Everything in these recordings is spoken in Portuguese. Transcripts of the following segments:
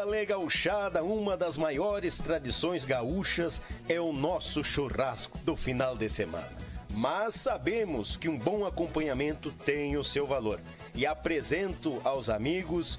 galê gauchada, uma das maiores tradições gaúchas é o nosso churrasco do final de semana. Mas sabemos que um bom acompanhamento tem o seu valor. E apresento aos amigos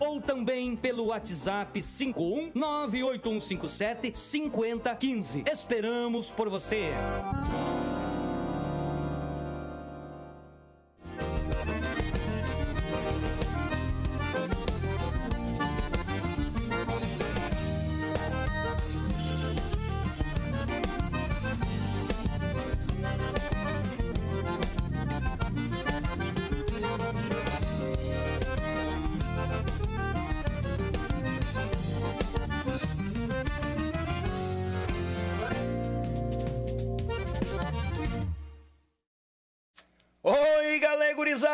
ou também pelo WhatsApp 51 98157 5015. Esperamos por você.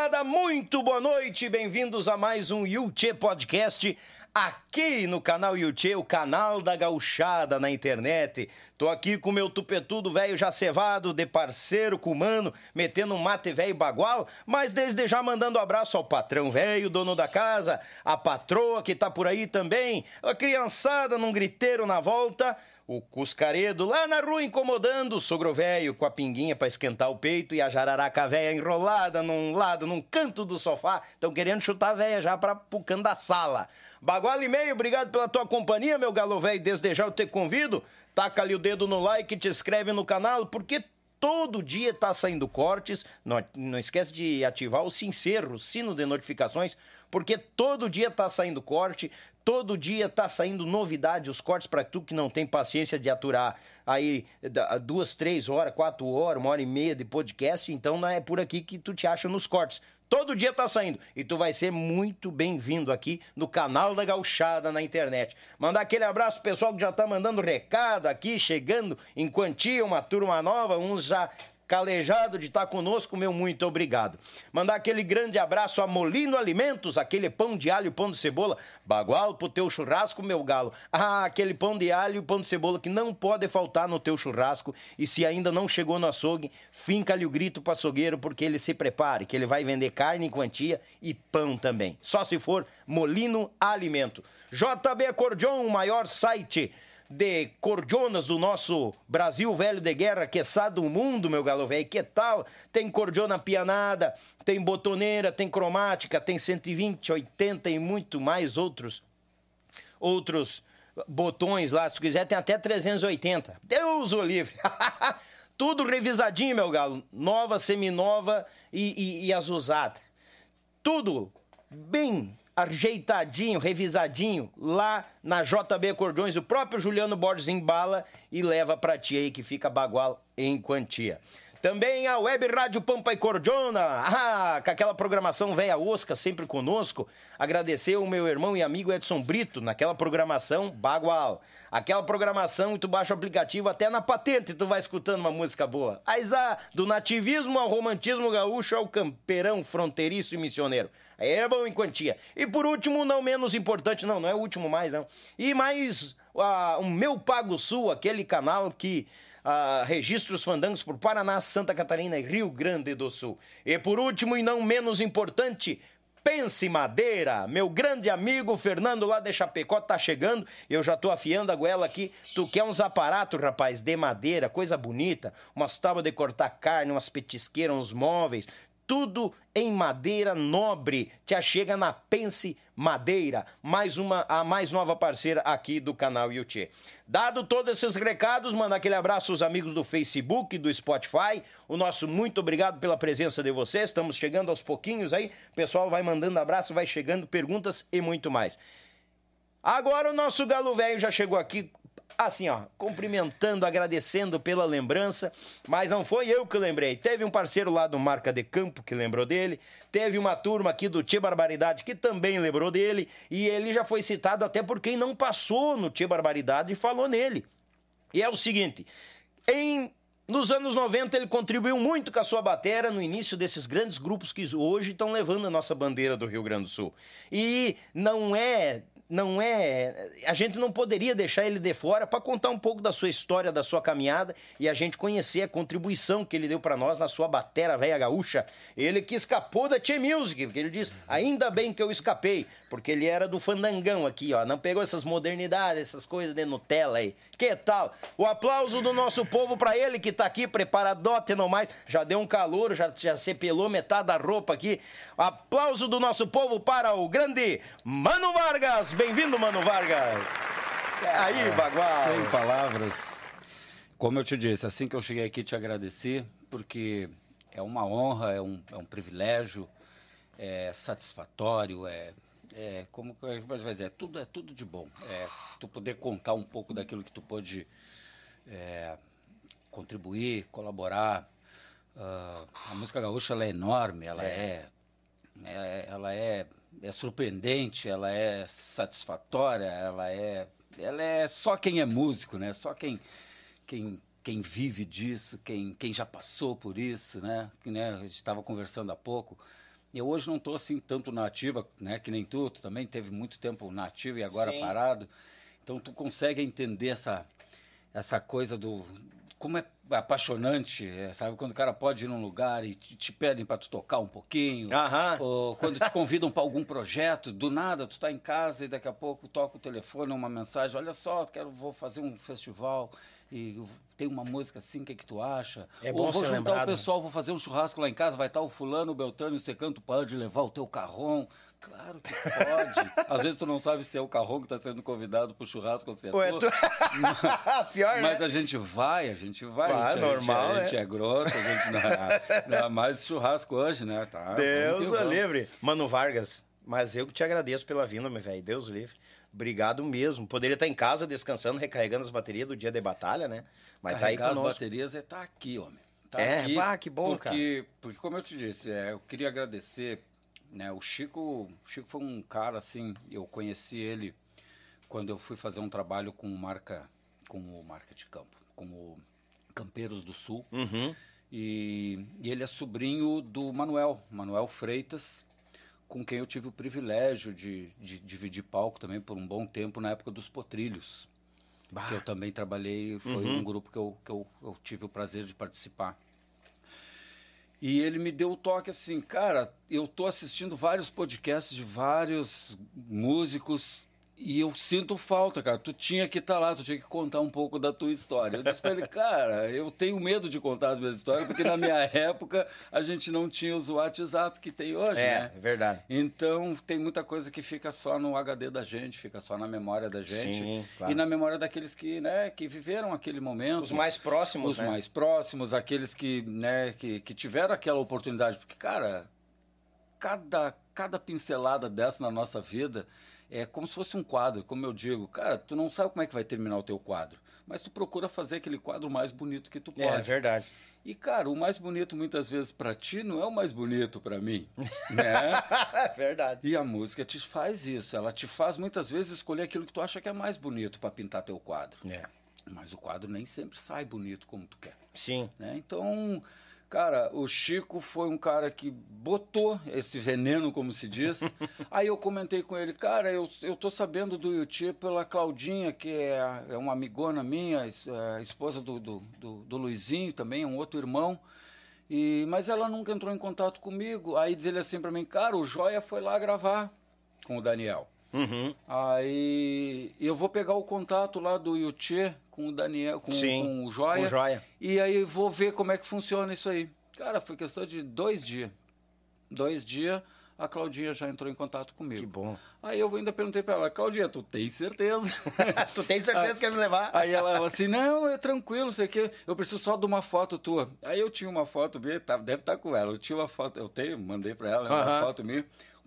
Gurizada, muito boa noite, bem-vindos a mais um Yuchê Podcast aqui no canal Yuchê, o canal da gauchada na internet. Tô aqui com meu tupetudo velho já cevado, de parceiro com mano, metendo um mate velho bagual, mas desde já mandando abraço ao patrão velho, dono da casa, a patroa que tá por aí também, a criançada num griteiro na volta, o Cuscaredo lá na rua incomodando o sogro velho com a pinguinha para esquentar o peito e a jararaca velha enrolada num lado, num canto do sofá. Estão querendo chutar a velha já para pro canto da sala. Bagual e meio, obrigado pela tua companhia, meu galo velho. Desde já eu te convido, taca ali o dedo no like, te inscreve no canal, porque todo dia tá saindo cortes. Não, não esquece de ativar o sincero, o sino de notificações, porque todo dia tá saindo corte, todo dia tá saindo novidade, os cortes para tu que não tem paciência de aturar aí duas, três horas, quatro horas, uma hora e meia de podcast, então não é por aqui que tu te acha nos cortes. Todo dia tá saindo. E tu vai ser muito bem-vindo aqui no canal da Gauchada na internet. Mandar aquele abraço pessoal que já tá mandando recado aqui, chegando em quantia, uma turma nova, uns já calejado de estar conosco, meu muito obrigado. Mandar aquele grande abraço a Molino Alimentos, aquele pão de alho pão de cebola, bagual pro teu churrasco, meu galo. Ah, aquele pão de alho e pão de cebola que não pode faltar no teu churrasco e se ainda não chegou no açougue, finca-lhe o grito pro açougueiro porque ele se prepare, que ele vai vender carne em quantia e pão também. Só se for Molino Alimento. JB Acordeon, o maior site de cordionas do nosso Brasil velho de guerra, que do mundo, meu galo velho. Que tal? Tem cordiona pianada, tem botoneira, tem cromática, tem 120, 80 e muito mais outros outros botões lá, se quiser, tem até 380. Deus o livre! Tudo revisadinho, meu galo. Nova, seminova e, e, e as usadas. Tudo bem ajeitadinho, revisadinho, lá na JB Cordões. O próprio Juliano Borges embala e leva pra ti aí que fica bagual em quantia. Também a Web Rádio Pampa e Cordiona, ah, com aquela programação velha osca sempre conosco. Agradecer o meu irmão e amigo Edson Brito, naquela programação bagual. Aquela programação tu baixa o aplicativo até na patente tu vai escutando uma música boa. Mas do nativismo ao romantismo gaúcho ao campeirão fronteiriço e missioneiro. É bom em quantia. E por último, não menos importante, não, não é o último mais, não. E mais ah, o Meu Pago Sul, aquele canal que ah, registra os fandangos por Paraná, Santa Catarina e Rio Grande do Sul. E por último, e não menos importante, Pense Madeira, meu grande amigo Fernando lá de Chapecó tá chegando. Eu já tô afiando a goela aqui. Tu quer uns aparatos, rapaz, de madeira, coisa bonita, umas tábuas de cortar carne, umas petisqueiras, uns móveis. Tudo em madeira nobre. Te achega na Pense Madeira, mais uma a mais nova parceira aqui do canal Yuchê. Dado todos esses recados, manda aquele abraço aos amigos do Facebook, do Spotify. O nosso muito obrigado pela presença de vocês. Estamos chegando aos pouquinhos aí. O pessoal vai mandando abraço, vai chegando perguntas e muito mais. Agora o nosso galo velho já chegou aqui assim, ó, cumprimentando, agradecendo pela lembrança, mas não foi eu que lembrei. Teve um parceiro lá do Marca de Campo que lembrou dele, teve uma turma aqui do Tia Barbaridade que também lembrou dele, e ele já foi citado até por quem não passou no Tia Barbaridade e falou nele. E é o seguinte, em nos anos 90 ele contribuiu muito com a sua batera no início desses grandes grupos que hoje estão levando a nossa bandeira do Rio Grande do Sul. E não é não é. A gente não poderia deixar ele de fora para contar um pouco da sua história, da sua caminhada e a gente conhecer a contribuição que ele deu para nós na sua batera velha gaúcha. Ele que escapou da Che Music, porque ele diz: ainda bem que eu escapei, porque ele era do fandangão aqui, ó. Não pegou essas modernidades, essas coisas de Nutella aí. Que tal? O aplauso do nosso povo para ele que tá aqui preparadote não mais. Já deu um calor, já, já sepelou metade da roupa aqui. Aplauso do nosso povo para o grande Mano Vargas. Bem-vindo, Mano Vargas. Aí, Bagual. Sem palavras. Como eu te disse, assim que eu cheguei aqui, te agradeci, porque é uma honra, é um, é um privilégio, é satisfatório, é, é como que vai dizer, é tudo, é tudo de bom. É tu poder contar um pouco daquilo que tu pode é, contribuir, colaborar. Uh, a música gaúcha ela é enorme, ela é, é, é ela é é surpreendente, ela é satisfatória, ela é, ela é só quem é músico, né? Só quem, quem, quem vive disso, quem, quem já passou por isso, né? Que, né? A gente estava conversando há pouco. Eu hoje não estou assim tanto na ativa, né? Que nem tu, tu também teve muito tempo na ativa e agora Sim. parado. Então tu consegue entender essa, essa coisa do, como é apaixonante, é, sabe? Quando o cara pode ir num lugar e te, te pedem para tu tocar um pouquinho. Aham. Ou quando te convidam para algum projeto, do nada tu tá em casa e daqui a pouco toca o telefone, uma mensagem, olha só, quero vou fazer um festival e tem uma música assim, o que, é que tu acha? É bom Ou vou juntar lembrado. o pessoal, vou fazer um churrasco lá em casa, vai estar o fulano, o Beltrano, você canta, pode levar o teu carrão. Claro que pode. Às vezes tu não sabe se é o carrão que está sendo convidado pro churrasco ou se é Ué, tu. tu... Pior, Mas né? a gente vai, a gente vai. Vai, a gente, normal, é, a gente é. é grosso, a gente não é, não é mais churrasco hoje, né? Tá, Deus o livre. Mano Vargas, mas eu que te agradeço pela vinda, meu velho. Deus o livre. Obrigado mesmo. Poderia estar em casa descansando, recarregando as baterias do dia de batalha, né? Mas tá aí Carregar as baterias é tá aqui, homem. Tá É, aqui bah, que bom, porque, Porque, como eu te disse, é, eu queria agradecer, né? O Chico, o Chico foi um cara, assim, eu conheci ele quando eu fui fazer um trabalho com o Marca, com o Marca de Campo, com o Campeiros do Sul. Uhum. E, e ele é sobrinho do Manuel, Manuel Freitas, com quem eu tive o privilégio de, de dividir palco também por um bom tempo na época dos Potrilhos. Bah. Que eu também trabalhei, foi Uhum. um grupo que, eu, que eu, eu tive o prazer de participar. E ele me deu o toque assim, cara, eu tô assistindo vários podcasts de vários músicos e eu sinto falta, cara. Tu tinha que estar lá, tu tinha que contar um pouco da tua história. Eu disse pra ele, cara, eu tenho medo de contar as minhas histórias, porque na minha época a gente não tinha os WhatsApp que tem hoje, É, né? é verdade. Então tem muita coisa que fica só no HD da gente, fica só na memória da gente Sim, claro. e na memória daqueles que, né, que viveram aquele momento. Os mais próximos, Os né? mais próximos, aqueles que, né, que, que tiveram aquela oportunidade. Porque, cara, cada, cada pincelada dessa na nossa vida é como se fosse um quadro, como eu digo. Cara, tu não sabe como é que vai terminar o teu quadro, mas tu procura fazer aquele quadro mais bonito que tu pode. É, verdade. E, cara, o mais bonito muitas vezes pra ti não é o mais bonito pra mim, né? É verdade. E a música te faz isso, ela te faz muitas vezes escolher aquilo que tu acha que é mais bonito pra pintar teu quadro. É. Mas o quadro nem sempre sai bonito como tu quer. Sim. né? Então, cara, o Chico foi um cara que botou esse veneno, como se diz. Aí eu comentei com ele, cara, eu, eu tô sabendo do Yuti pela Claudinha, que é, é uma amigona minha, é, esposa do, do, do, do Luizinho também, um outro irmão. E, mas ela nunca entrou em contato comigo. Aí diz ele assim pra mim, cara, o Joia foi lá gravar com o Daniel. Uhum. Aí eu vou pegar o contato lá do Yuchê com o Daniel, com, Sim, com o Joia. com o Joia. E aí vou ver como é que funciona isso aí. Cara, foi questão de dois dias. Dois dias, a Claudinha já entrou em contato comigo. Que bom. Aí eu ainda perguntei pra ela, Claudinha, tu tem certeza? tu tem certeza que quer me levar? Aí ela falou assim, não, é tranquilo, sei que eu preciso só de uma foto tua. Aí eu tinha uma foto minha, tá, deve estar com ela, eu tinha uma foto, eu tenho, mandei pra ela, uma Aham. foto minha,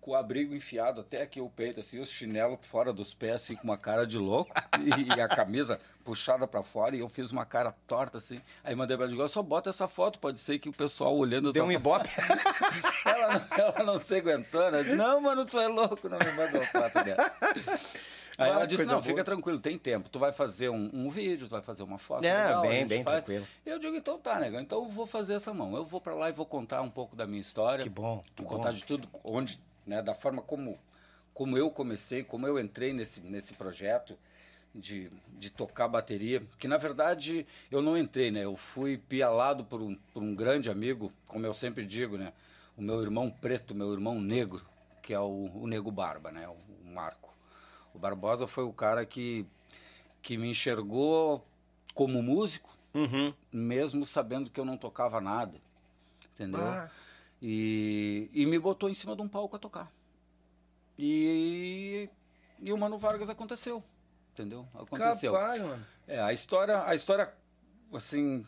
com o abrigo enfiado até aqui o peito, assim, os chinelos fora dos pés, assim, com uma cara de louco, e, a camisa puxada pra fora, e eu fiz uma cara torta, assim. Aí mandei pra ela, só bota essa foto, pode ser que o pessoal olhando Deu essa um ibope. ela, não- ela não se aguentou, né? Não, mano, tu é louco, não me manda uma foto dessa. Aí Ah, ela disse, não, boa. fica tranquilo, tem tempo. Tu vai fazer um, um vídeo, tu vai fazer uma foto. É, legal, bem, bem faz. tranquilo. Eu digo, então tá, negão, então eu vou fazer essa mão. Eu vou pra lá e vou contar um pouco da minha história. Que bom, que Vou contar bom. de tudo, onde, né, da forma como, como eu comecei, como eu entrei nesse, nesse projeto de, de tocar bateria, que na verdade eu não entrei, né? Eu fui pialado por um, por um grande amigo, como eu sempre digo, né? O meu irmão preto, meu irmão negro, que é o, o Nego Barba, né? O, o Marco. O Barbosa foi o cara que, que me enxergou como músico, Uhum. mesmo sabendo que eu não tocava nada, entendeu? Ah. E, e me botou em cima de um palco a tocar. E, e o Mano Vargas aconteceu, entendeu? Aconteceu. Capaz, mano. É, a história, a história, assim,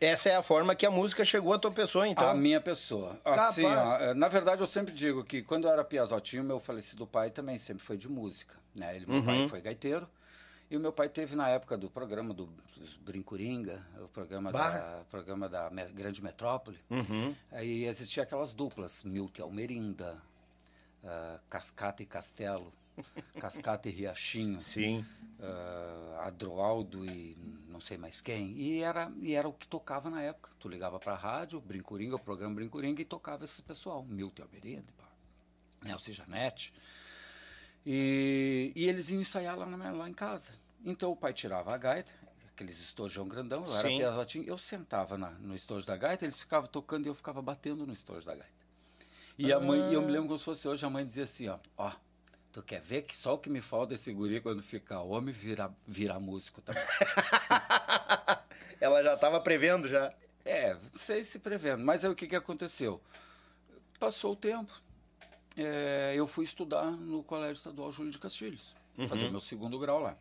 Essa é a forma que a música chegou à tua pessoa, então. a minha pessoa. Assim, ó, é, na verdade, eu sempre digo que quando eu era piazotinho, meu falecido pai também sempre foi de música. Né? Ele, meu Uhum. pai foi gaiteiro. E o meu pai teve na época do programa do, dos Brincuringa, o programa da, Bah. programa da Me- Grande Metrópole. Uhum. Aí existia aquelas duplas, Milk Almerinda, ah, Cascata e Castelo, Cascata e Riachinho, Sim. ah, Adroaldo e não sei mais quem. E era, e era o que tocava na época. Tu ligava pra rádio, Brincuringa, o programa Brincuringa, e tocava esse pessoal, Milton Almerinda, Nelson Janete. E, e eles iam ensaiar lá, na lá em casa. Então o pai tirava a gaita, aqueles estojão grandão, eu era piazotinho, eu sentava na- no estojo da gaita, eles ficavam tocando e eu ficava batendo no estojo da gaita. E a mãe, eu me lembro como se fosse hoje, a mãe dizia assim, ó, ó, tu quer ver que só o que me falta é esse guri quando ficar homem virar, virar músico também. Ela já estava prevendo já. É, não sei se prevendo, mas aí o que, que aconteceu? Passou o tempo, é, eu fui estudar no Colégio Estadual Júlio de Castilhos, fazer meu segundo grau lá.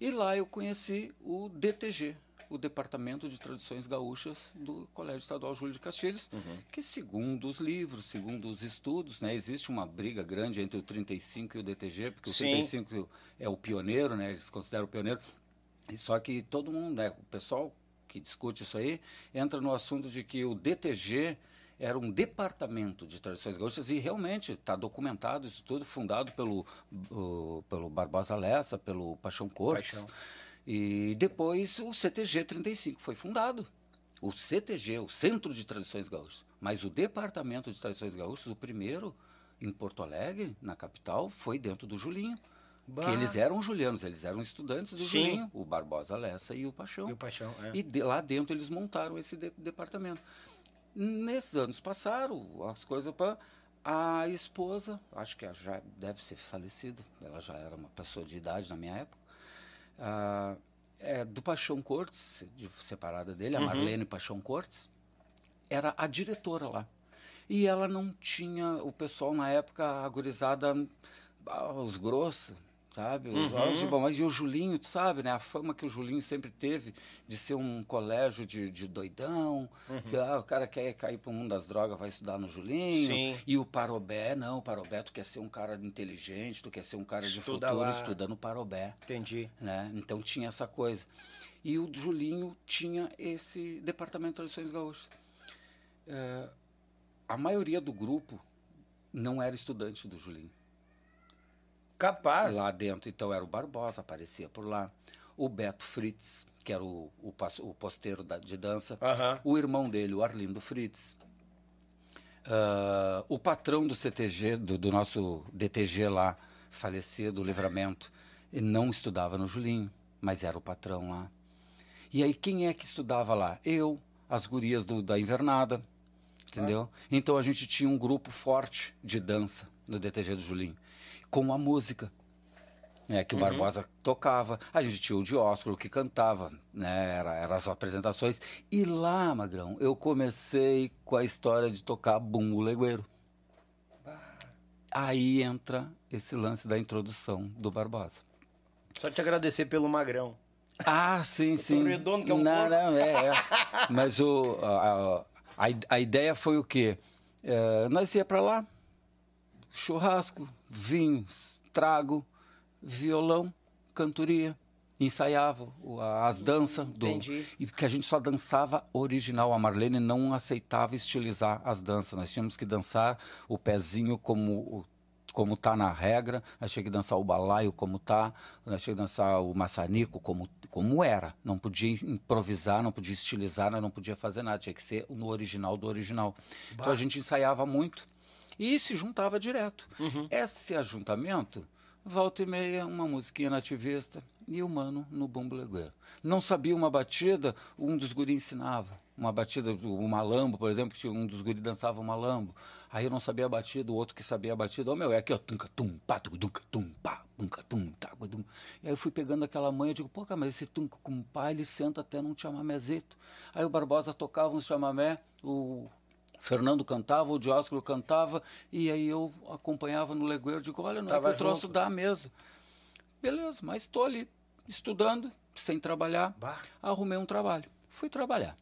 E lá eu conheci o DTG, o Departamento de Tradições Gaúchas do Colégio Estadual Júlio de Castilhos, que segundo os livros, segundo os estudos, né, existe uma briga grande entre o 35 e o DTG, porque Sim. o 35 é o pioneiro, né, eles consideram o pioneiro, Só que todo mundo, né, o pessoal que discute isso aí, entra no assunto de que o DTG era um departamento de tradições gaúchas e realmente está documentado isso tudo, fundado pelo, o- pelo Barbosa Lessa, pelo Paixão Cortes. Paixão. E depois o CTG 35 foi fundado. O CTG, o Centro de Tradições Gaúchas. Mas o Departamento de Tradições Gaúchas, o primeiro em Porto Alegre, na capital, foi dentro do Julinho. Bah. Que eles eram julianos, eles eram estudantes do Sim. Julinho, o Barbosa Lessa e o Paixão. E o Paixão, é. E de- lá dentro eles montaram esse de- departamento. Nesses anos passaram, as coisas para a esposa, acho que já deve ser falecida, ela já era uma pessoa de idade na minha época, ah, é, do Paixão Cortes, de- separada dele, Uhum. a Marlene Paixão Cortes, era a diretora lá. E ela não tinha, o pessoal na época, a gurizada, ah, os grossos, sabe? Os, Uhum. os de bom, mas e o Julinho, tu sabe, né? A fama que o Julinho sempre teve de ser um colégio de, de doidão, que ah, o cara quer cair pro mundo das drogas, vai estudar no Julinho. Sim. E o Parobé, não, o Parobé, tu quer ser um cara inteligente, tu quer ser um cara de Estuda futuro, lá. estuda no Parobé Entendi. né? Então tinha essa coisa. E o Julinho tinha esse departamento de tradições gaúchas. É, a maioria do grupo não era estudante do Julinho. Capaz. Lá dentro, então, era o Barbosa, aparecia por lá. O Beto Fritz, que era o, o, o posteiro da- de dança. Aham. O irmão dele, o Arlindo Fritz. Ah, o patrão do CTG, do, do nosso DTG lá, falecido, o Livramento, não estudava no Julinho, mas era o patrão lá. E aí, quem é que estudava lá? Eu, as gurias do- da invernada, entendeu? Então a gente tinha um grupo forte de dança no DTG do Julinho, com a música. né, que o Barbosa tocava, a gente tinha o Dióscuro que cantava, né, era, eram as apresentações. E lá, Magrão, eu comecei com a história de tocar bumbo legueiro. Aí entra esse lance da introdução do Barbosa. Só te agradecer pelo magrão. Ah, sim, sim. redondo que é um não, porco. não, é, é. Mas o, a, a, a ideia foi o quê? É, nós ia para lá, churrasco, vinho, trago, violão, cantoria, ensaiava as danças do Entendi. e que a gente só dançava original. A Marlene não aceitava estilizar as danças. Nós tínhamos que dançar o pezinho como como tá na regra, nós tínhamos que dançar o balaio como tá, nós tínhamos que dançar o maçanico como, como era. Não podia improvisar, não podia estilizar, não podia fazer nada, tinha que ser no original do original. Então a gente ensaiava muito e se juntava direto. Esse ajuntamento, volta e meia, uma musiquinha nativista e o mano no bumbo legueiro. Não sabia uma batida, um dos guris ensinava. Uma batida, o malambo, por exemplo, que um dos guris dançava o malambo. Aí eu não sabia a batida, o outro que sabia a batida, ô meu, é aqui, ó, tunca, tum, pá, tuc, dunca, tum, pá, tunca, tum, tá, dum. E aí eu fui pegando aquela manha, eu digo, pô, cara, mas esse tunca com pá, ele senta até num chamamezito. Aí o Barbosa tocava um chamamé, o Fernando cantava, o Dióscuro cantava, e aí eu acompanhava no legueiro, digo, olha, não Tava é que o troço junto. dá mesmo. Beleza, mas estou ali, estudando, sem trabalhar, Bah. arrumei um trabalho. Fui trabalhar.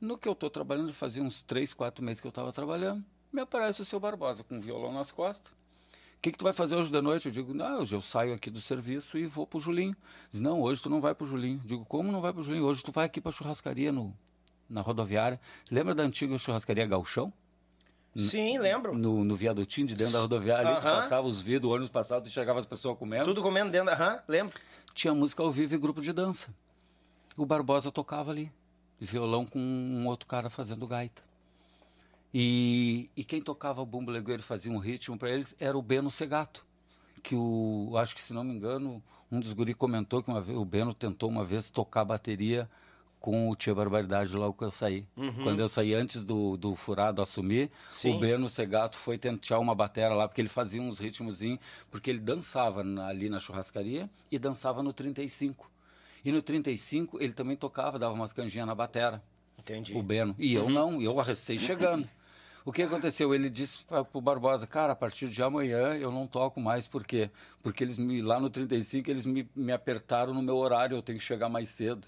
No que eu estou trabalhando, fazia uns três, quatro meses que eu estava trabalhando, me aparece o seu Barbosa com um violão nas costas. O que, que tu vai fazer hoje de noite? Eu digo, não, hoje eu saio aqui do serviço e vou pro Julinho. Diz, não, hoje tu não vai pro Julinho. Digo, como não vai pro Julinho? Hoje tu vai aqui pra churrascaria no, na rodoviária. Lembra da antiga churrascaria Galchão? Sim, lembro. No, no viadutinho de dentro da rodoviária, ali, tu passava os vidros, o ônibus passava, tu chegava as pessoas comendo. Tudo comendo dentro da. Aham, lembro. Tinha música ao vivo e grupo de dança. O Barbosa tocava ali, violão com um outro cara fazendo gaita. E, e quem tocava o bumbo legueiro fazia um ritmo para eles era o Beno Segato, que o acho que se não me engano, um dos guri comentou que uma vez o Beno tentou uma vez tocar bateria com o Tia Barbaridade logo que eu saí. Quando eu saí antes do, do Furado assumir, Sim. o Beno Segato foi tentar uma batera lá, porque ele fazia uns ritmozinhos, porque ele dançava na- ali na churrascaria e dançava no 35. E no 35 ele também tocava, dava umas canjinhas na batera Entendi. o Beno. E eu não, eu recém chegando. O que aconteceu? Ele disse para o Barbosa, cara, a partir de amanhã eu não toco mais, por quê? Porque eles me, lá no 35 eles me, me apertaram no meu horário, eu tenho que chegar mais cedo.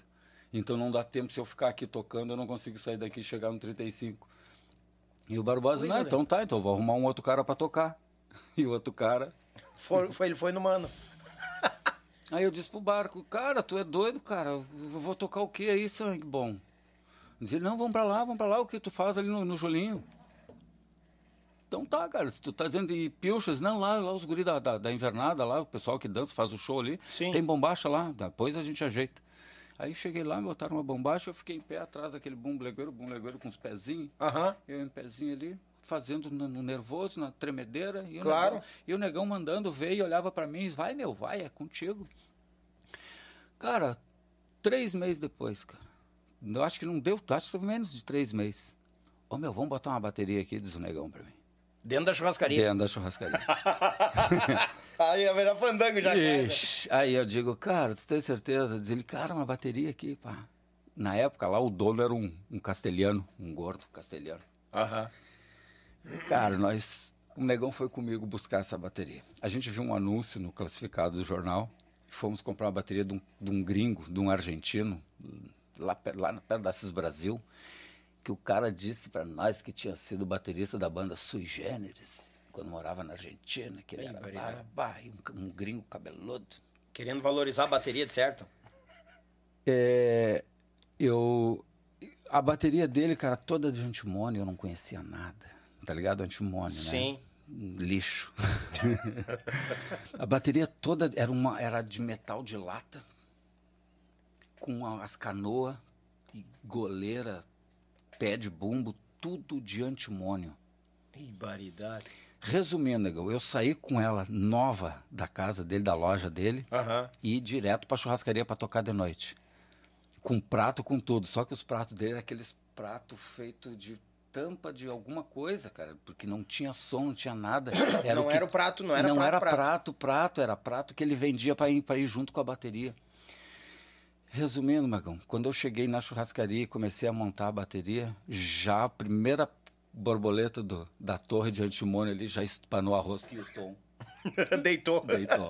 Então não dá tempo, se eu ficar aqui tocando, eu não consigo sair daqui e chegar no 35. E o Barbosa, Oi, não, então tá, então eu vou arrumar um outro cara para tocar. E o outro cara, Foi, foi- ele foi no mano. Aí eu disse pro barco, cara, tu é doido, cara, eu vou tocar o que aí, sangue bom? Diz ele, não, vamos pra lá, vamos pra lá, o que tu faz ali no, no Julinho? Então tá, cara, se tu tá dizendo de pilchas, não, lá, lá os guris da, da, da invernada, lá, o pessoal que dança, faz o show ali, Sim. tem bombacha lá, depois a gente ajeita. Aí cheguei lá, me botaram uma bombacha, eu fiquei em pé atrás daquele bumblegueiro, bumblegueiro com os pezinhos, Aham. eu em pezinho ali, fazendo no, no nervoso, na tremedeira. E o Claro. Negão, e o negão mandando, veio e olhava pra mim, vai meu, vai, é contigo. Cara, três meses depois, cara. Eu acho que não deu, acho que foi menos de três meses. Ô meu, vamos botar uma bateria aqui, diz o negão pra mim. Dentro da churrascaria. Dentro da churrascaria. Aí ia virar fandango já. Ixi, aí eu digo, cara, tu tem certeza? Diz ele, cara, uma bateria aqui, pá. Na época lá, o dono era um, um castelhano, um gordo castelhano. Aham. Cara, nós. O negão foi comigo buscar essa bateria. A gente viu um anúncio no classificado do jornal. Fomos comprar uma bateria de um, de um gringo, de um argentino, lá, lá na- perto da Cis Brasil, que o cara disse para nós que tinha sido baterista da banda Sui Generis, quando morava na Argentina, que ele Ih, era babá, e um, um gringo cabeludo. Querendo valorizar a bateria, de certo? É, eu. A bateria dele, cara, toda de antimônio, eu não conhecia nada. Tá ligado? Antimônio, né? Sim. lixo. a bateria toda era, uma, era de metal de lata, com as canoas, e goleira, pé de bumbo, tudo de antimônio. Ih, baridade. Resumindo, eu saí com ela nova da casa dele, da loja dele, Aham. e ir direto pra churrascaria pra tocar de noite. Com prato, com tudo. Só que os pratos dele eram aqueles pratos feitos de tampa de alguma coisa, cara, porque não tinha som, não tinha nada. não o que- era o prato, não era não prato, era prato. prato, prato, era prato que ele vendia para ir, pra ir junto com a bateria. Resumindo, Magão, quando eu cheguei na churrascaria e comecei a montar a bateria, já a primeira borboleta do, da torre de antimônio ali já espanou a rosca e o tom Deitou. deitou.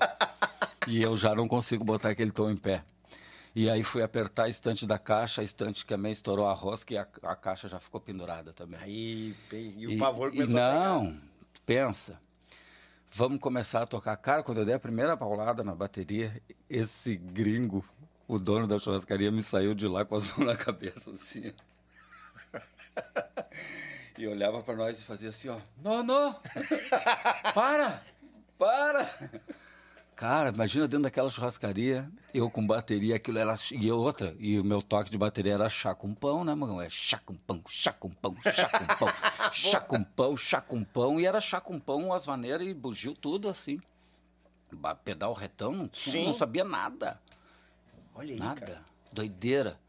e eu já não consigo botar aquele tom em pé. E aí fui apertar a estante da caixa, a estante também estourou a rosca e a, a caixa já ficou pendurada também. Aí, e o pavor e começou a. Não, pensa. Vamos começar a tocar. Cara, quando eu dei a primeira paulada na bateria, esse gringo, o dono da churrascaria, me saiu de lá com as mãos na cabeça, assim. E olhava pra nós e fazia assim, ó. Não, não! Para! Para! Cara, imagina dentro daquela churrascaria, eu com bateria, aquilo era. E outra, e o meu toque de bateria era chá com pão, né, mano? É chá com pão, chá com pão, chá com pão, chá com pão, chá com pão. E era chá com pão, as maneiras e bugio tudo assim. Pedal retão, não, não sabia nada. Olha aí, Nada. cara. Doideira.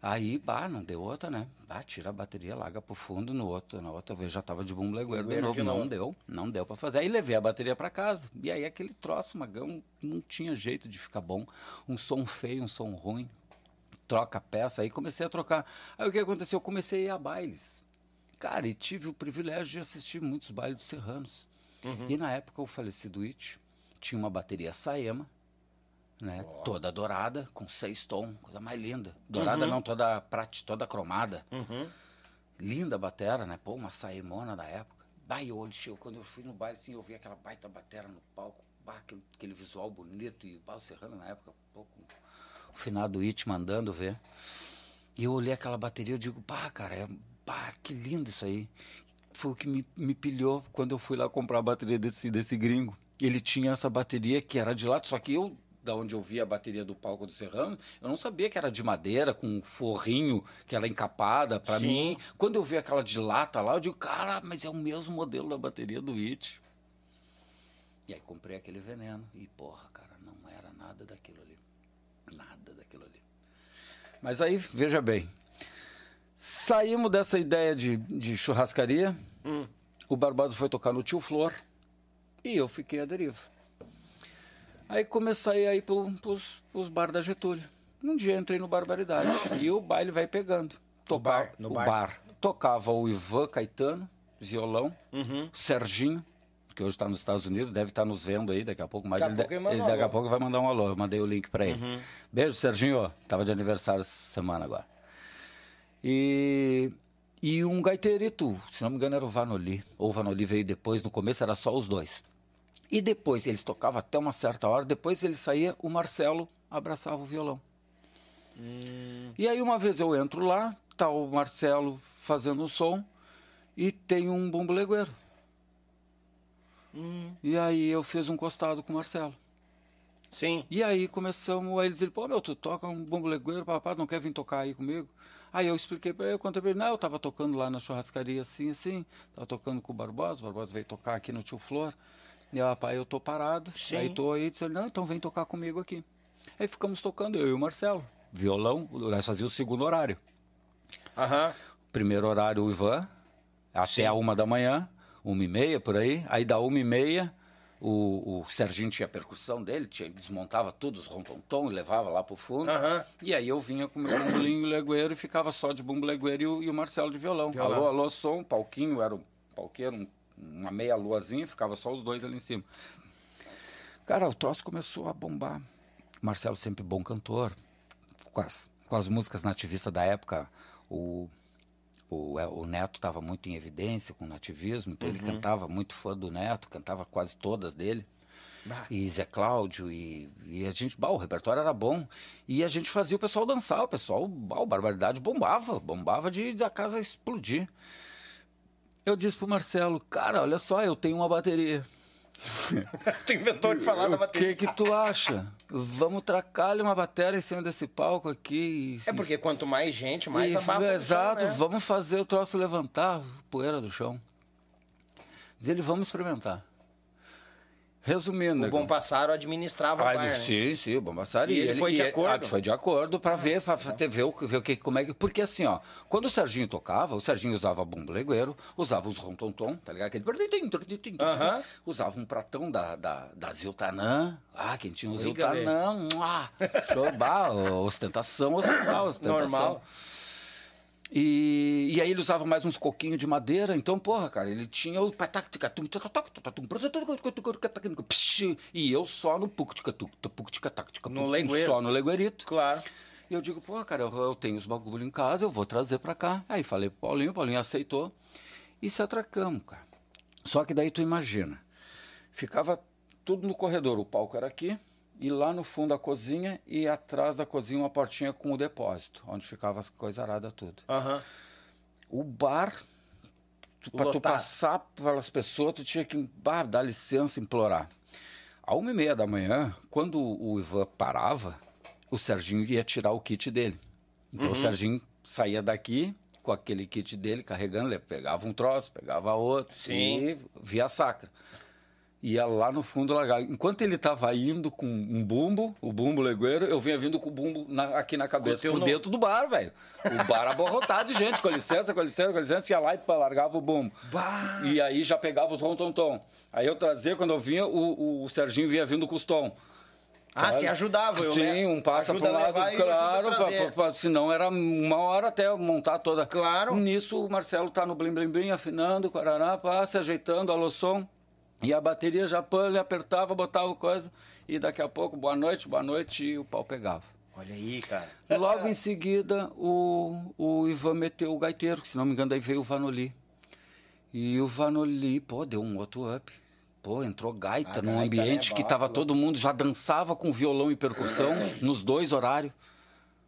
Aí, bah, não deu outra, né? Bah, tira a bateria, larga pro fundo, no outro, na outra vez já tava de bumblegueiro de novo. de Não novo. deu, não deu pra fazer. Aí levei a bateria pra casa. E aí aquele troço, magão, não tinha jeito de ficar bom. Um som feio, um som ruim. Troca a peça. Aí comecei a trocar. Aí o que aconteceu? Eu comecei a ir a bailes. Cara, e tive o privilégio de assistir muitos bailes dos serranos. Uhum. E na época o falecido It tinha uma bateria Saema, né? Toda dourada, com seis tons, coisa mais linda. Dourada não, toda prate, toda cromada. Uhum. Linda batera, né? Pô, uma saemona da época. E olho cheio. Quando eu fui no baile, assim, eu vi aquela baita batera no palco. Bah, aquele, aquele visual bonito. E bah, o Serrano, na época, pô, com o finado It mandando ver. E eu olhei aquela bateria e digo, pá, cara, é, pá, que lindo isso aí. Foi o que me, me pilhou quando eu fui lá comprar a bateria desse, desse gringo. Ele tinha essa bateria que era de lado, só que eu, da onde eu vi a bateria do palco do Serrano, eu não sabia que era de madeira, com um forrinho, que era encapada. Pra Sim. mim, quando eu vi aquela de lata lá, eu digo, cara, mas é o mesmo modelo da bateria do It. E aí comprei aquele veneno. E, porra, cara, não era nada daquilo ali. Nada daquilo ali. Mas aí, veja bem. Saímos dessa ideia de, de churrascaria. O Barbosa foi tocar no Tio Flor. E eu fiquei à deriva. Aí comecei a ir pro, pros, pros bar da Getúlio. Um dia entrei no Barbaridade. e o baile vai pegando. Bar, no o bar. bar. Tocava o Ivan Caetano, violão. Uhum. O Serginho, que hoje está nos Estados Unidos, deve estar nos vendo aí daqui a pouco. Mas Daqui a ele, pouco ele ele daqui a pouco vai mandar um alô. Eu mandei o link para ele. Beijo, Serginho. Tava de aniversário essa semana agora. E, e um gaiteirito, se não me engano era o Vanoli. Ou o Vanoli veio depois, no começo era só os dois. E depois, eles tocavam até uma certa hora, depois ele saía, o Marcelo abraçava o violão. E aí uma vez eu entro lá, tá o Marcelo fazendo um som e tem um bombolegueiro. E aí eu fiz um costado com o Marcelo. Sim. E aí começamos, aí eles disseram, pô, meu, tu toca um bombolegueiro, papai, não quer vir tocar aí comigo? Aí eu expliquei pra ele, eu contei pra ele, não, eu tava tocando lá na churrascaria assim, assim, tava tocando com o Barbosa, o Barbosa veio tocar aqui no Tio Flor. E eu, pai, eu tô parado, Sim. aí tô aí, disse não, então vem tocar comigo aqui. Aí ficamos tocando, eu e o Marcelo, violão, nós fazíamos o segundo horário. Aham. Primeiro horário o Ivan, até a uma da manhã, uma e meia por aí. Aí da uma e meia, o, o Serginho tinha a percussão dele, tinha, desmontava tudo, os rontontom, e levava lá pro fundo. Aham. E aí eu vinha com o meu bumbulinho legueiro e ficava só de bumbulegueiro e o, e o Marcelo de violão. Violão. Alô, alô, som, palquinho, era um palqueiro, um- uma meia luazinha, ficava só os dois ali em cima. Cara, o troço começou a bombar. Marcelo sempre bom cantor, com as, com as músicas nativistas da época, o, o, é, o Neto estava muito em evidência com o nativismo, então ele cantava muito fã do Neto, cantava quase todas dele. Bah. E Zé Cláudio, e, e a gente, bah, o repertório era bom. E a gente fazia o pessoal dançar, o pessoal, bah, o Barbaridade bombava, bombava de da casa explodir. Eu disse pro Marcelo, cara, olha só, eu tenho uma bateria. tu inventou de falar da O bateria. que que tu acha? Vamos tracar uma bateria em cima desse palco aqui. e- É porque quanto mais gente, mais e, abafa o Exato, som, né? vamos fazer o troço levantar poeira do chão. Diz ele, vamos experimentar. Resumindo, O Bom Passaro administrava o Ah, bar, né? Sim, sim, o Bombassari. E ele foi de acordo? Ah, foi de acordo para ver, para ver, o, ver o que, como é que. Porque assim, ó, quando o Serginho tocava, o Serginho usava bombolegueiro, usava os rontontom, tá ligado? Aquele. Aham. Usava um pratão da, da, da Ziltanã. Ah, quem tinha o. Ziltanã. Show, bah, ostentação, ostentação, ostentação. Normal. E, e aí ele usava mais uns coquinhos de madeira, então, porra, cara, ele tinha o. E eu só no No legueiro. Só no legueirito. Claro. E eu digo, pô, cara, eu, eu tenho os bagulho em casa, eu vou trazer pra cá. Aí falei pro Paulinho, o Paulinho aceitou. E se atracamos, cara. Só que daí tu imagina, ficava tudo no corredor, o palco era aqui, e lá no fundo a cozinha, e atrás da cozinha uma portinha com o depósito, onde ficava as coisas aradas tudo. Aham. O bar, pra tu passar pelas pessoas, tu tinha que bah, dar licença, implorar. À uma e meia da manhã, quando o Ivan parava, o Serginho ia tirar o kit dele. Então Uhum. o Serginho saía daqui com aquele kit dele, carregando, ele pegava um troço, pegava outro, Sim. e via sacra. Ia lá no fundo largar. Enquanto ele estava indo com um bumbo, o bumbo legueiro, eu vinha vindo com o bumbo na- aqui na cabeça, por dentro do bar, velho. O bar abarrotado de gente, com licença, com licença, com licença, ia lá e largava o bumbo. Bah! E aí já pegava os rontontom. Aí eu trazia, quando eu vinha, o, o Serginho vinha vindo com os tom. Ah, se ajudava. Eu Sim, le- um passa para um a lado, e claro, pra, pra- pra- senão era uma hora até montar toda. Claro. Nisso o Marcelo tá no blim blim blim, afinando, Guaraná, pá, se ajeitando, alô som. E a bateria já pã, ele apertava, botava coisa. E daqui a pouco, boa noite, boa noite, e o pau pegava. Olha aí, cara. Logo em seguida, o, o Ivan meteu o gaiteiro, que se não me engano, daí veio o Vanoli. E o Vanoli, pô, deu um outro up. Pô, entrou gaita num gaita, ambiente né, que tava bárbaro. todo mundo, já dançava com violão e percussão, nos dois horários.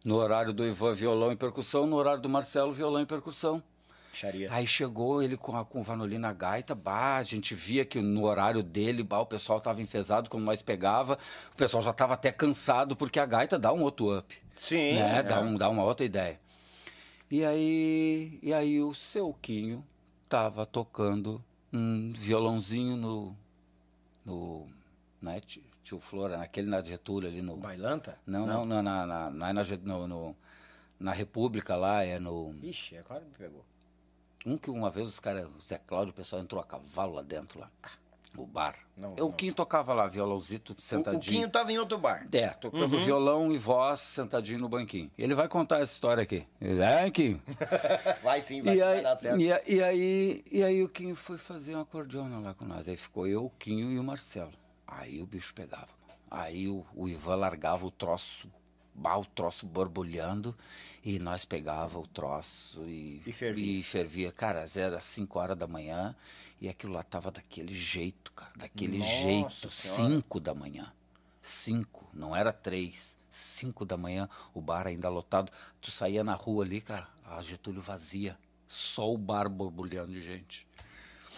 No horário do Ivan, violão e percussão, no horário do Marcelo, violão e percussão. Aí chegou ele com, a, com o Vanoli na gaita, bah, a gente via que no horário dele, bah, o pessoal tava enfesado quando nós pegava, o pessoal já tava até cansado, porque a gaita dá um outro up Sim. né? é. Dá, um, dá uma outra ideia. E aí, e aí o Selquinho tava tocando um violãozinho no. no né, tio, Flora, naquele na Getúlio ali no. Bailanta? Não, não, não, na, na, não é na, no, no- na República lá, é no. Ixi, agora me pegou. Um que uma vez os caras, o Zé Cláudio, o pessoal entrou a cavalo lá dentro lá. O bar. Não, Eu, o não. Quinho tocava lá, violãozito, O, o sentadinho. Quinho tava em outro bar. É, tocando violão e voz sentadinho no banquinho. Ele vai contar essa história aqui. Ele, É, Quinho. Vai sim, vai, E vai aí, dar certo. e, a- e aí, e aí o Quinho foi fazer uma cordiona lá com nós. Aí ficou eu, o Quinho e o Marcelo. Aí o bicho pegava. Aí o, o Ivan largava o troço, bah, o troço borbulhando, e nós pegava o troço e, E fervia. e fervia. Cara, era 5 horas da manhã e aquilo lá tava daquele jeito, cara. Daquele Nossa jeito. Senhora. 5 da manhã. 5, não era 3. 5 da manhã, o bar ainda lotado. Tu saía na rua ali, cara, a Getúlio vazia. Só o bar borbulhando de gente.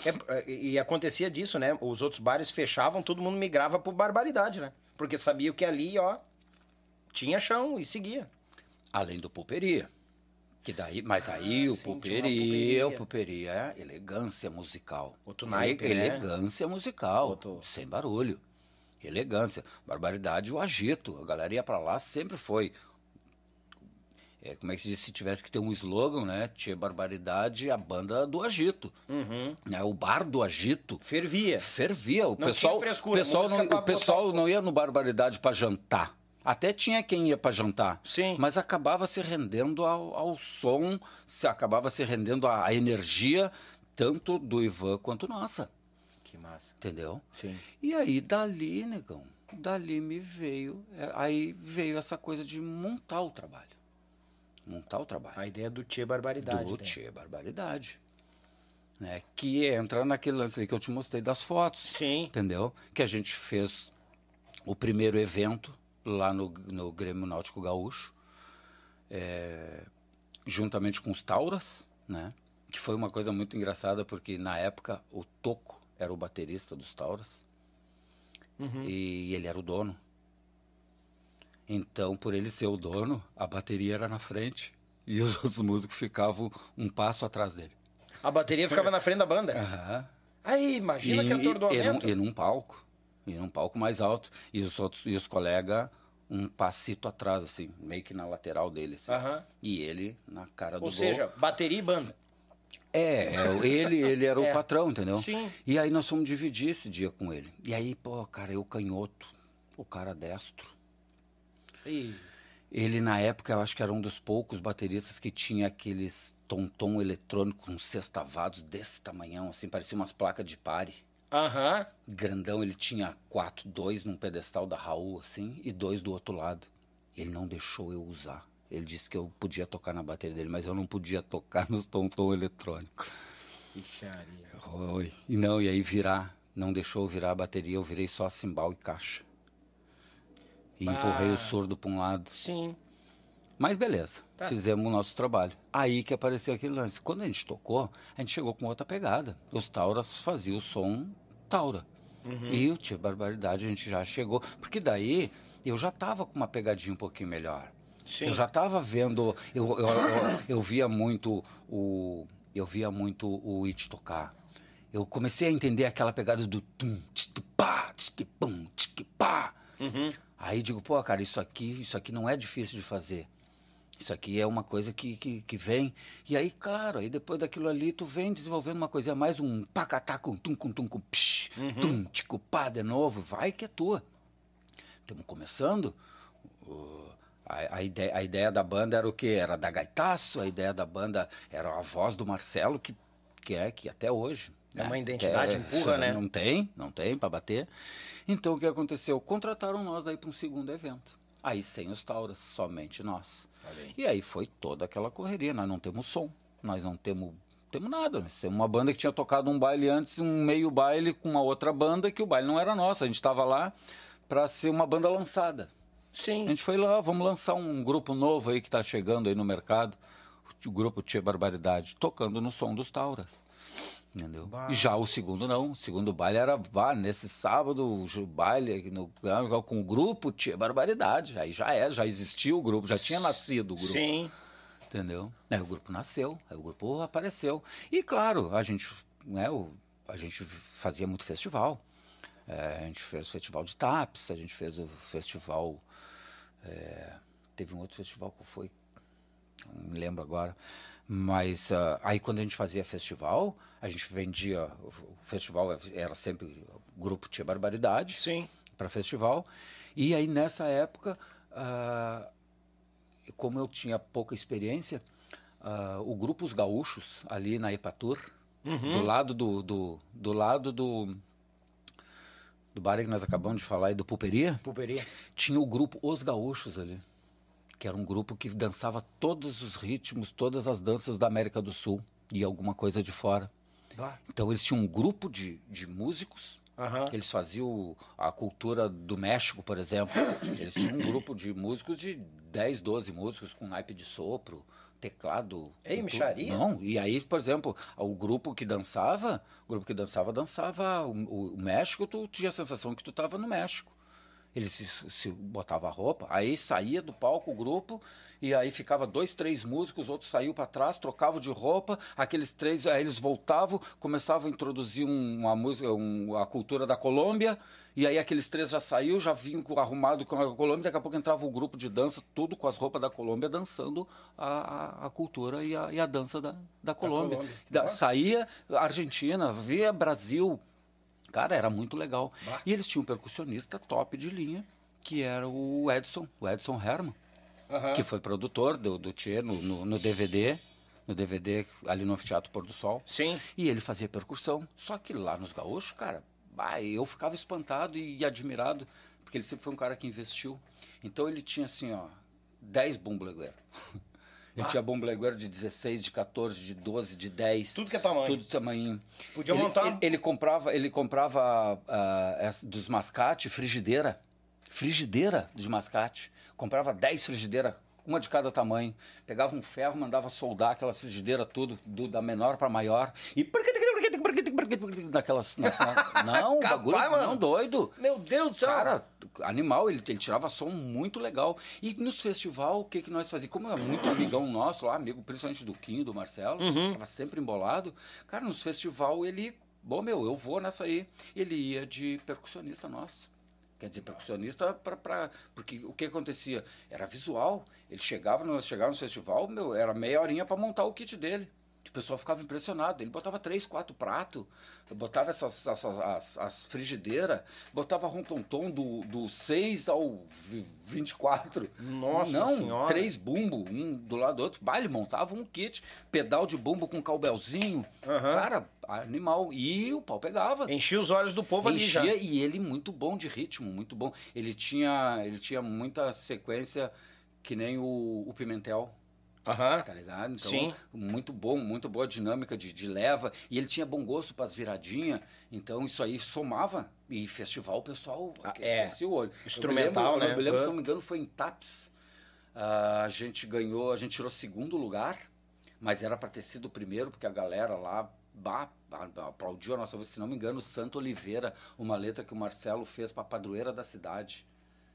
É, e acontecia disso, né? Os outros bares fechavam, todo mundo migrava pro Barbaridade, né? Porque sabia que ali, ó, tinha chão e seguia. Além do pulperia. Que daí, mas aí o Ah, sim, tinha uma pulperia, o pulperia. é elegância musical. Outro naipe, né? Elegância musical, Outro- sem barulho. Elegância. Barbaridade, o agito. A galera ia pra lá, sempre foi. É, como é que se diz? Se tivesse que ter um slogan, né? Tinha barbaridade, a banda do agito. Uhum. Né? O bar do agito. Fervia. Fervia. O Não pessoal, frescura, o pessoal, não, o pessoal botar- não ia no Barbaridade para jantar. Até tinha quem ia para jantar. Sim. Mas acabava se rendendo ao, ao som, se acabava se rendendo à, à energia, tanto do Ivan quanto nossa. Que massa. Entendeu? Sim. E aí, dali, negão, dali me veio. é, aí veio essa coisa de montar o trabalho. Montar o trabalho A ideia do Tchê Barbaridade. do né? Tchê Barbaridade. Né? Que entra naquele lance ali que eu te mostrei das fotos. Sim. Entendeu? Que a gente fez o primeiro evento lá no, no Grêmio Náutico Gaúcho, é, juntamente com os Tauras, né? Que foi uma coisa muito engraçada, porque na época o Toco era o baterista dos Tauras e ele era o dono. Então, por ele ser o dono, a bateria era na frente e os outros músicos ficavam um passo atrás dele. A bateria ficava na frente da banda. Aham. Aí, imagina que e, atordoamento. e, num, e num palco. E num palco mais alto. E os outros e os colegas um passito atrás, assim, meio que na lateral dele. assim. Aham. E ele na cara do Ou gol. seja, bateria e banda. É, é, ele, ele era É. o patrão, entendeu? Sim. E aí nós fomos dividir esse dia com ele. E aí, pô, cara, eu canhoto, o cara destro. E... Ele, na época, eu acho que era um dos poucos bateristas que tinha aqueles tom-tom eletrônico com sextavados desse tamanhão, assim, parecia umas placas de pare. Aham. Grandão, ele tinha quatro, dois num pedestal da Raul, assim, e dois do outro lado. Ele não deixou eu usar. Ele disse que eu podia tocar na bateria dele, mas eu não podia tocar nos tom-tom eletrônico. Ixaria. Oi. E não, e aí virar, não deixou eu virar a bateria, eu virei só cimbal e caixa. E empurrei o surdo para um lado. Sim. Mas beleza, Tá. fizemos o nosso trabalho. Aí que apareceu aquele lance. Quando a gente tocou, a gente chegou com outra pegada. Os Tauras faziam o som Taura. E o Tia Barbaridade a gente já chegou. Porque daí eu já tava com uma pegadinha um pouquinho melhor. Sim. Eu já tava vendo. Eu, eu, eu, eu via muito o. Eu via muito o It tocar. Eu comecei a entender aquela pegada do tum, tsk, pá, pum, tsk, pá. Aí digo, pô, cara, isso aqui, isso aqui não é difícil de fazer. Isso aqui é uma coisa que, que, que vem. E aí, claro, aí depois daquilo ali, tu vem desenvolvendo uma coisa mais um pacatá com tum, com tum, com psh, tum, tico, pá, de novo. Vai que é tua. Estamos começando. a, a, ideia, a ideia da banda era o quê? Era da Gaitaço, a ideia da banda era a voz do Marcelo, que, que é que até hoje. É uma né, identidade, empurra, né? Não tem, não tem para bater. Então o que aconteceu? Contrataram nós aí para um segundo evento. Aí sem os Tauras, somente nós. Aí. E aí foi toda aquela correria. Nós não temos som, nós não temos, temos nada. Nós temos uma banda que tinha tocado um baile antes, um meio baile com uma outra banda, que o baile não era nosso. A gente estava lá para ser uma banda lançada. A Sim. gente foi lá, vamos lançar um grupo novo aí que está chegando aí no mercado, o grupo Tia Barbaridade, tocando no som dos Tauras. Entendeu? E já o segundo não, o segundo baile era vá, nesse sábado, o baile no, com o grupo Tia Barbaridade. Aí já é, já existia o grupo, já tinha nascido o grupo. Sim. Entendeu? Aí o grupo nasceu, aí o grupo apareceu. E claro, a gente, né, o, a gente fazia muito festival. É, a gente fez o festival de TAPS, a gente fez o festival. é, teve um outro festival que foi. Não me lembro agora. Mas ah, aí quando a gente fazia festival, a gente vendia. O, festival era sempre o grupo Tia Barbaridade Sim. para festival. E aí nessa época, ah, como eu tinha pouca experiência, ah, o grupo Os Gaúchos ali na Epatur, do lado do, do, do lado do do bar que nós acabamos de falar e do Pulperia, Pulperia. tinha o grupo Os Gaúchos ali, que era um grupo que dançava todos os ritmos, todas as danças da América do Sul e alguma coisa de fora. Bah. Então eles tinham um grupo de, de músicos Aham. eles faziam a cultura do México, por exemplo. Eles tinham um grupo de músicos de 10, 12 músicos com naipe de sopro, teclado. Ei, mixaria? Não, e aí, por exemplo, o grupo que dançava, o grupo que dançava, dançava o, o- o México, tu tinha a sensação que tu estava no México. Eles se, se botava a roupa, aí saía do palco o grupo, e aí ficava dois, três músicos, outros saíam para trás, trocavam de roupa, aqueles três, aí eles voltavam, começavam a introduzir um- uma música, um- a cultura da Colômbia, e aí aqueles três já saiu, já vinham com- arrumado com a Colômbia, daqui a pouco entrava o grupo de dança, tudo com as roupas da Colômbia, dançando a, a, a cultura e a, e a dança da, da Colômbia. Colômbia. Da- saía Argentina, via Brasil, Cara, era muito legal. Bah. E eles tinham um percussionista top de linha, que era o Edson, o Edson Herman, que foi produtor do, do Tchê no, no, no DVD, no DVD ali no Anfiteatro Pôr do Sol. Sim. E ele fazia percussão. Só que lá nos gaúchos, cara, bah, eu ficava espantado e admirado, porque ele sempre foi um cara que investiu. Então ele tinha assim, ó, 10 bumblegueiros. Ele tinha bumblegueiro de 16, de 14, de 12, de 10. Tudo que é tamanho. Tudo tamanho. Podia ele, montar. Ele, ele comprava, ele comprava ah, essa- dos mascate, frigideira. Frigideira de mascate. Comprava 10 frigideiras, uma de cada tamanho. Pegava um ferro, mandava soldar aquela frigideira tudo, do- da menor para maior. E. Daquelas. Não, o bagulho. mano. Não, doido. Meu Deus do céu. Cara, animal, ele, ele tirava som muito legal. E nos festival, o que, que nós fazíamos? Como é muito amigão nosso lá, amigo principalmente do Quinho, do Marcelo, tava sempre embolado. Cara, nos festival ele, bom meu, eu vou nessa aí. Ele ia de percussionista nosso. Quer dizer, percussionista pra, porque o que acontecia? Era visual. Ele chegava, nós chegávamos no festival, meu, era meia horinha para montar o kit dele. O pessoal ficava impressionado. Ele botava três, quatro pratos, botava essas, essas as, as frigideiras, botava rontontom do, do 6 ao 24. Nossa Não, Senhora. três bumbo, um do lado do outro. Bah, ele montava um kit, pedal de bumbo com calbelzinho. Aham. Cara, animal. E o pau pegava. Enchia os olhos do povo ali já. Enchia, e ele muito bom de ritmo, muito bom. Ele tinha, ele tinha muita sequência que nem o, o Pimentel, Aham. tá ligado? Então, Sim. muito bom, muito boa dinâmica de, de leva. E ele tinha bom gosto para as viradinhas. Então, isso aí somava. E festival, o pessoal Ah, é. o olho. Instrumental, eu me lembro, né? Eu me lembro, se Ah. não me engano, foi em TAPS. Ah, a gente ganhou, a gente tirou segundo lugar, mas era para ter sido o primeiro, porque a galera lá bah, aplaudiu a nossa voz. Se não me engano, Santo Oliveira, uma letra que o Marcelo fez para a padroeira da cidade.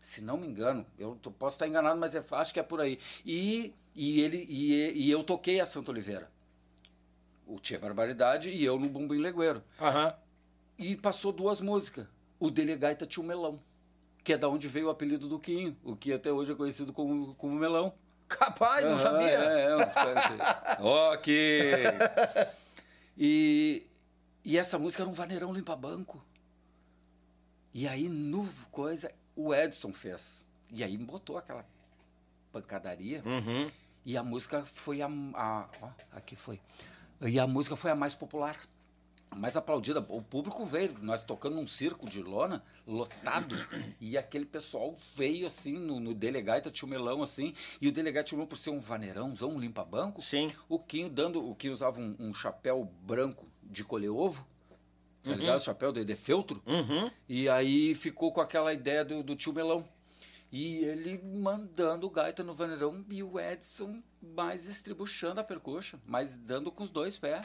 Se não me engano, eu posso estar enganado, mas é- acho que é por aí. E, e ele e, e eu toquei a Santo Oliveira. O Tia Barbaridade e eu no Bumbum Legueiro. Aham. E passou duas músicas. O Delegaita Tio Melão, que é da onde veio o apelido do Quinho, o que até hoje é conhecido como, como Melão. Capaz, não Aham, sabia. É, é, assim. ok. E, e essa música era um vaneirão limpa-banco. E aí, no coisa, o Edson fez. E aí botou aquela pancadaria. Uhum. E a música foi a, a- ó, aqui foi. E a música foi a mais popular, a mais aplaudida. O público veio, nós tocando num circo de lona, lotado, e aquele pessoal veio assim no, no Delegaita Tio Melão assim, e o Delegaita Tio Melão por ser um vaneirãozão, um limpa-banco, Sim. o Quinho dando, o Quinho usava um, um chapéu branco de colher ovo, tá ligado? Chapéu de, de feltro, Uhum. e aí ficou com aquela ideia do, do tio Melão. E ele mandando o gaita no vaneirão e o Edson mais estribuchando a percuxa, mas dando com os dois pés.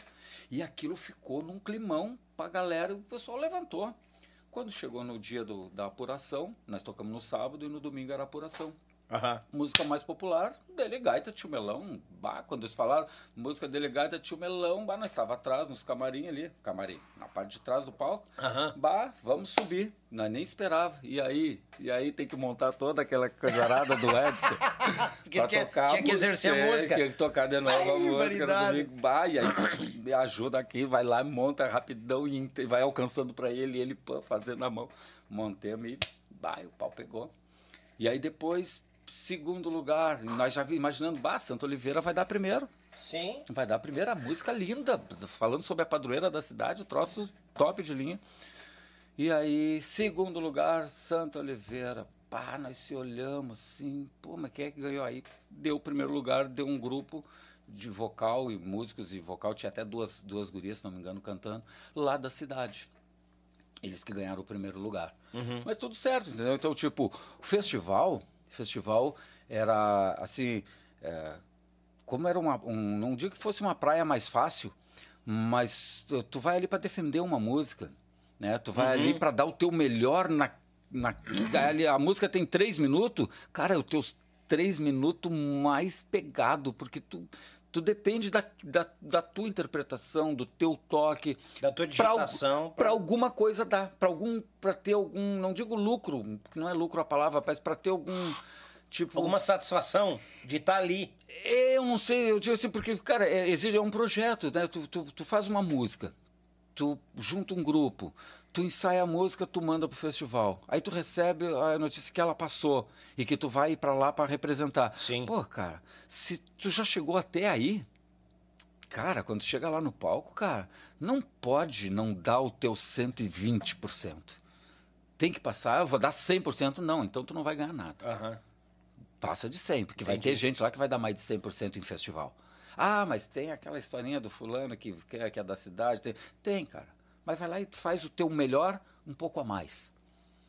E aquilo ficou num climão pra galera e o pessoal levantou. Quando chegou no dia do- da apuração, nós tocamos no sábado e no domingo era apuração. Aham. Música mais popular, Delegaita Tio Melão. Bah, quando eles falaram música Delegaita Tio Melão, bah, nós estava atrás, nos camarim ali, camarim, na parte de trás do palco. Aham. Bah, vamos subir. Nós nem esperava. E aí? E aí tem que montar toda aquela coisarada do Edson. Porque tinha- tocar tinha que exercer a É, música. Tinha que tocar de novo a Ai, música no domingo. Bah, e aí me ajuda aqui, vai lá, monta rapidão e vai alcançando pra ele, e ele pô, fazendo a mão. Montemos e bah, e o pau pegou. E aí depois, segundo lugar, nós já imaginando, bah, Santo Oliveira vai dar primeiro. Sim. Vai dar a primeira música linda, falando sobre a padroeira da cidade, o troço top de linha. E aí, segundo lugar, Santa Oliveira. Pá, nós se olhamos assim, pô, mas quem é que ganhou aí? Deu o primeiro lugar, deu um grupo de vocal e músicos e vocal, tinha até duas, duas gurias, se não me engano, cantando, lá da cidade. Eles que ganharam o primeiro lugar. Mas tudo certo, entendeu? Então, tipo, o festival, festival era assim, é, como era uma, um, não digo que fosse uma praia mais fácil, mas tu, tu vai ali para defender uma música, né? Tu vai ali para dar o teu melhor na, na ali, a música tem três minutos, cara, os teus três minutos mais pegado, porque tu tu depende da, da, da tua interpretação, do teu toque, Da tua Pra digitação. para alguma coisa dar, para algum, para ter algum, não digo lucro, porque não é lucro a palavra, mas para ter algum tipo Alguma satisfação de estar ali. eu não sei, eu digo assim, porque, cara, é, é um projeto, né? Tu, tu, tu faz uma música, tu junta um grupo, tu ensaia a música, tu manda pro festival. Aí tu recebe a notícia que ela passou e que tu vai para lá para representar. Sim. Pô, cara, se tu já chegou até aí, cara, quando chega lá no palco, cara, não pode não dar o teu 120%. Tem que passar, eu vou dar 100%, não, então tu não vai ganhar nada Aham. passa de 100, porque vai ter gente lá que vai dar mais de 100% em festival. Ah, mas tem aquela historinha do fulano que, é, que é da cidade. Tem, tem, cara. Mas vai lá e faz o teu melhor um pouco a mais.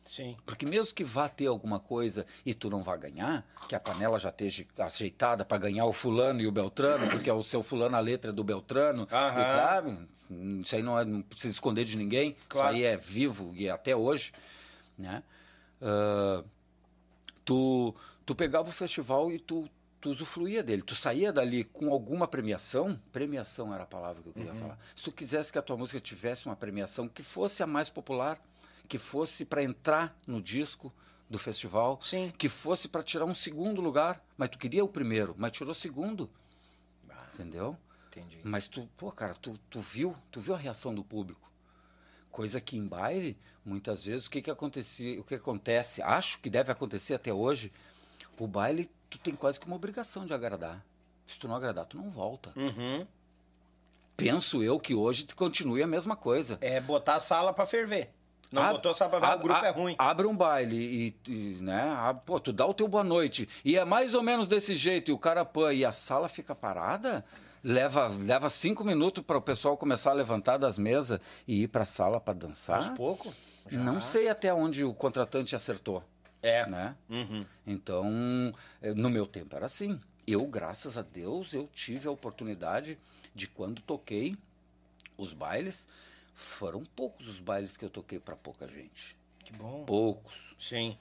Sim. Porque mesmo que vá ter alguma coisa e tu não vá ganhar, que a panela já esteja ajeitada para ganhar o fulano e o Beltrano, porque é o seu fulano a letra é do Beltrano, sabe? Isso aí não, é, não precisa esconder de ninguém, Claro. isso aí é vivo e é até hoje, né? Ah, tu, tu pegava o festival e tu, tu usufruía dele. Tu saía dali com alguma premiação. Premiação era a palavra que eu queria falar. Se tu quisesse que a tua música tivesse uma premiação que fosse a mais popular, que fosse para entrar no disco do festival, Sim. que fosse para tirar um segundo lugar, mas tu queria o primeiro, mas tirou o segundo. Entendeu? Entendi. Mas tu, pô, cara, tu, tu viu, tu viu a reação do público. Coisa que em baile, muitas vezes, o que que acontecia, o que acontece, acho que deve acontecer até hoje, o baile tu tem quase que uma obrigação de agradar. Se tu não agradar, tu não volta. Uhum. Penso eu que hoje continue a mesma coisa. É botar a sala pra ferver. Não Ab- botou a sala pra ferver, ab- o grupo é ruim. Abre um baile e, e, né, pô, tu dá o teu boa noite e é mais ou menos desse jeito e o cara pã e a sala fica parada, leva leva cinco minutos para o pessoal começar a levantar das mesas e ir para a sala para dançar. Aos poucos. já. Não sei até onde o contratante acertou, É. né? Uhum. Então, eh, no meu tempo era assim. Eu, graças a Deus, eu tive a oportunidade de quando toquei os bailes, foram poucos os bailes que eu toquei para pouca gente. Que bom. Poucos. Sim.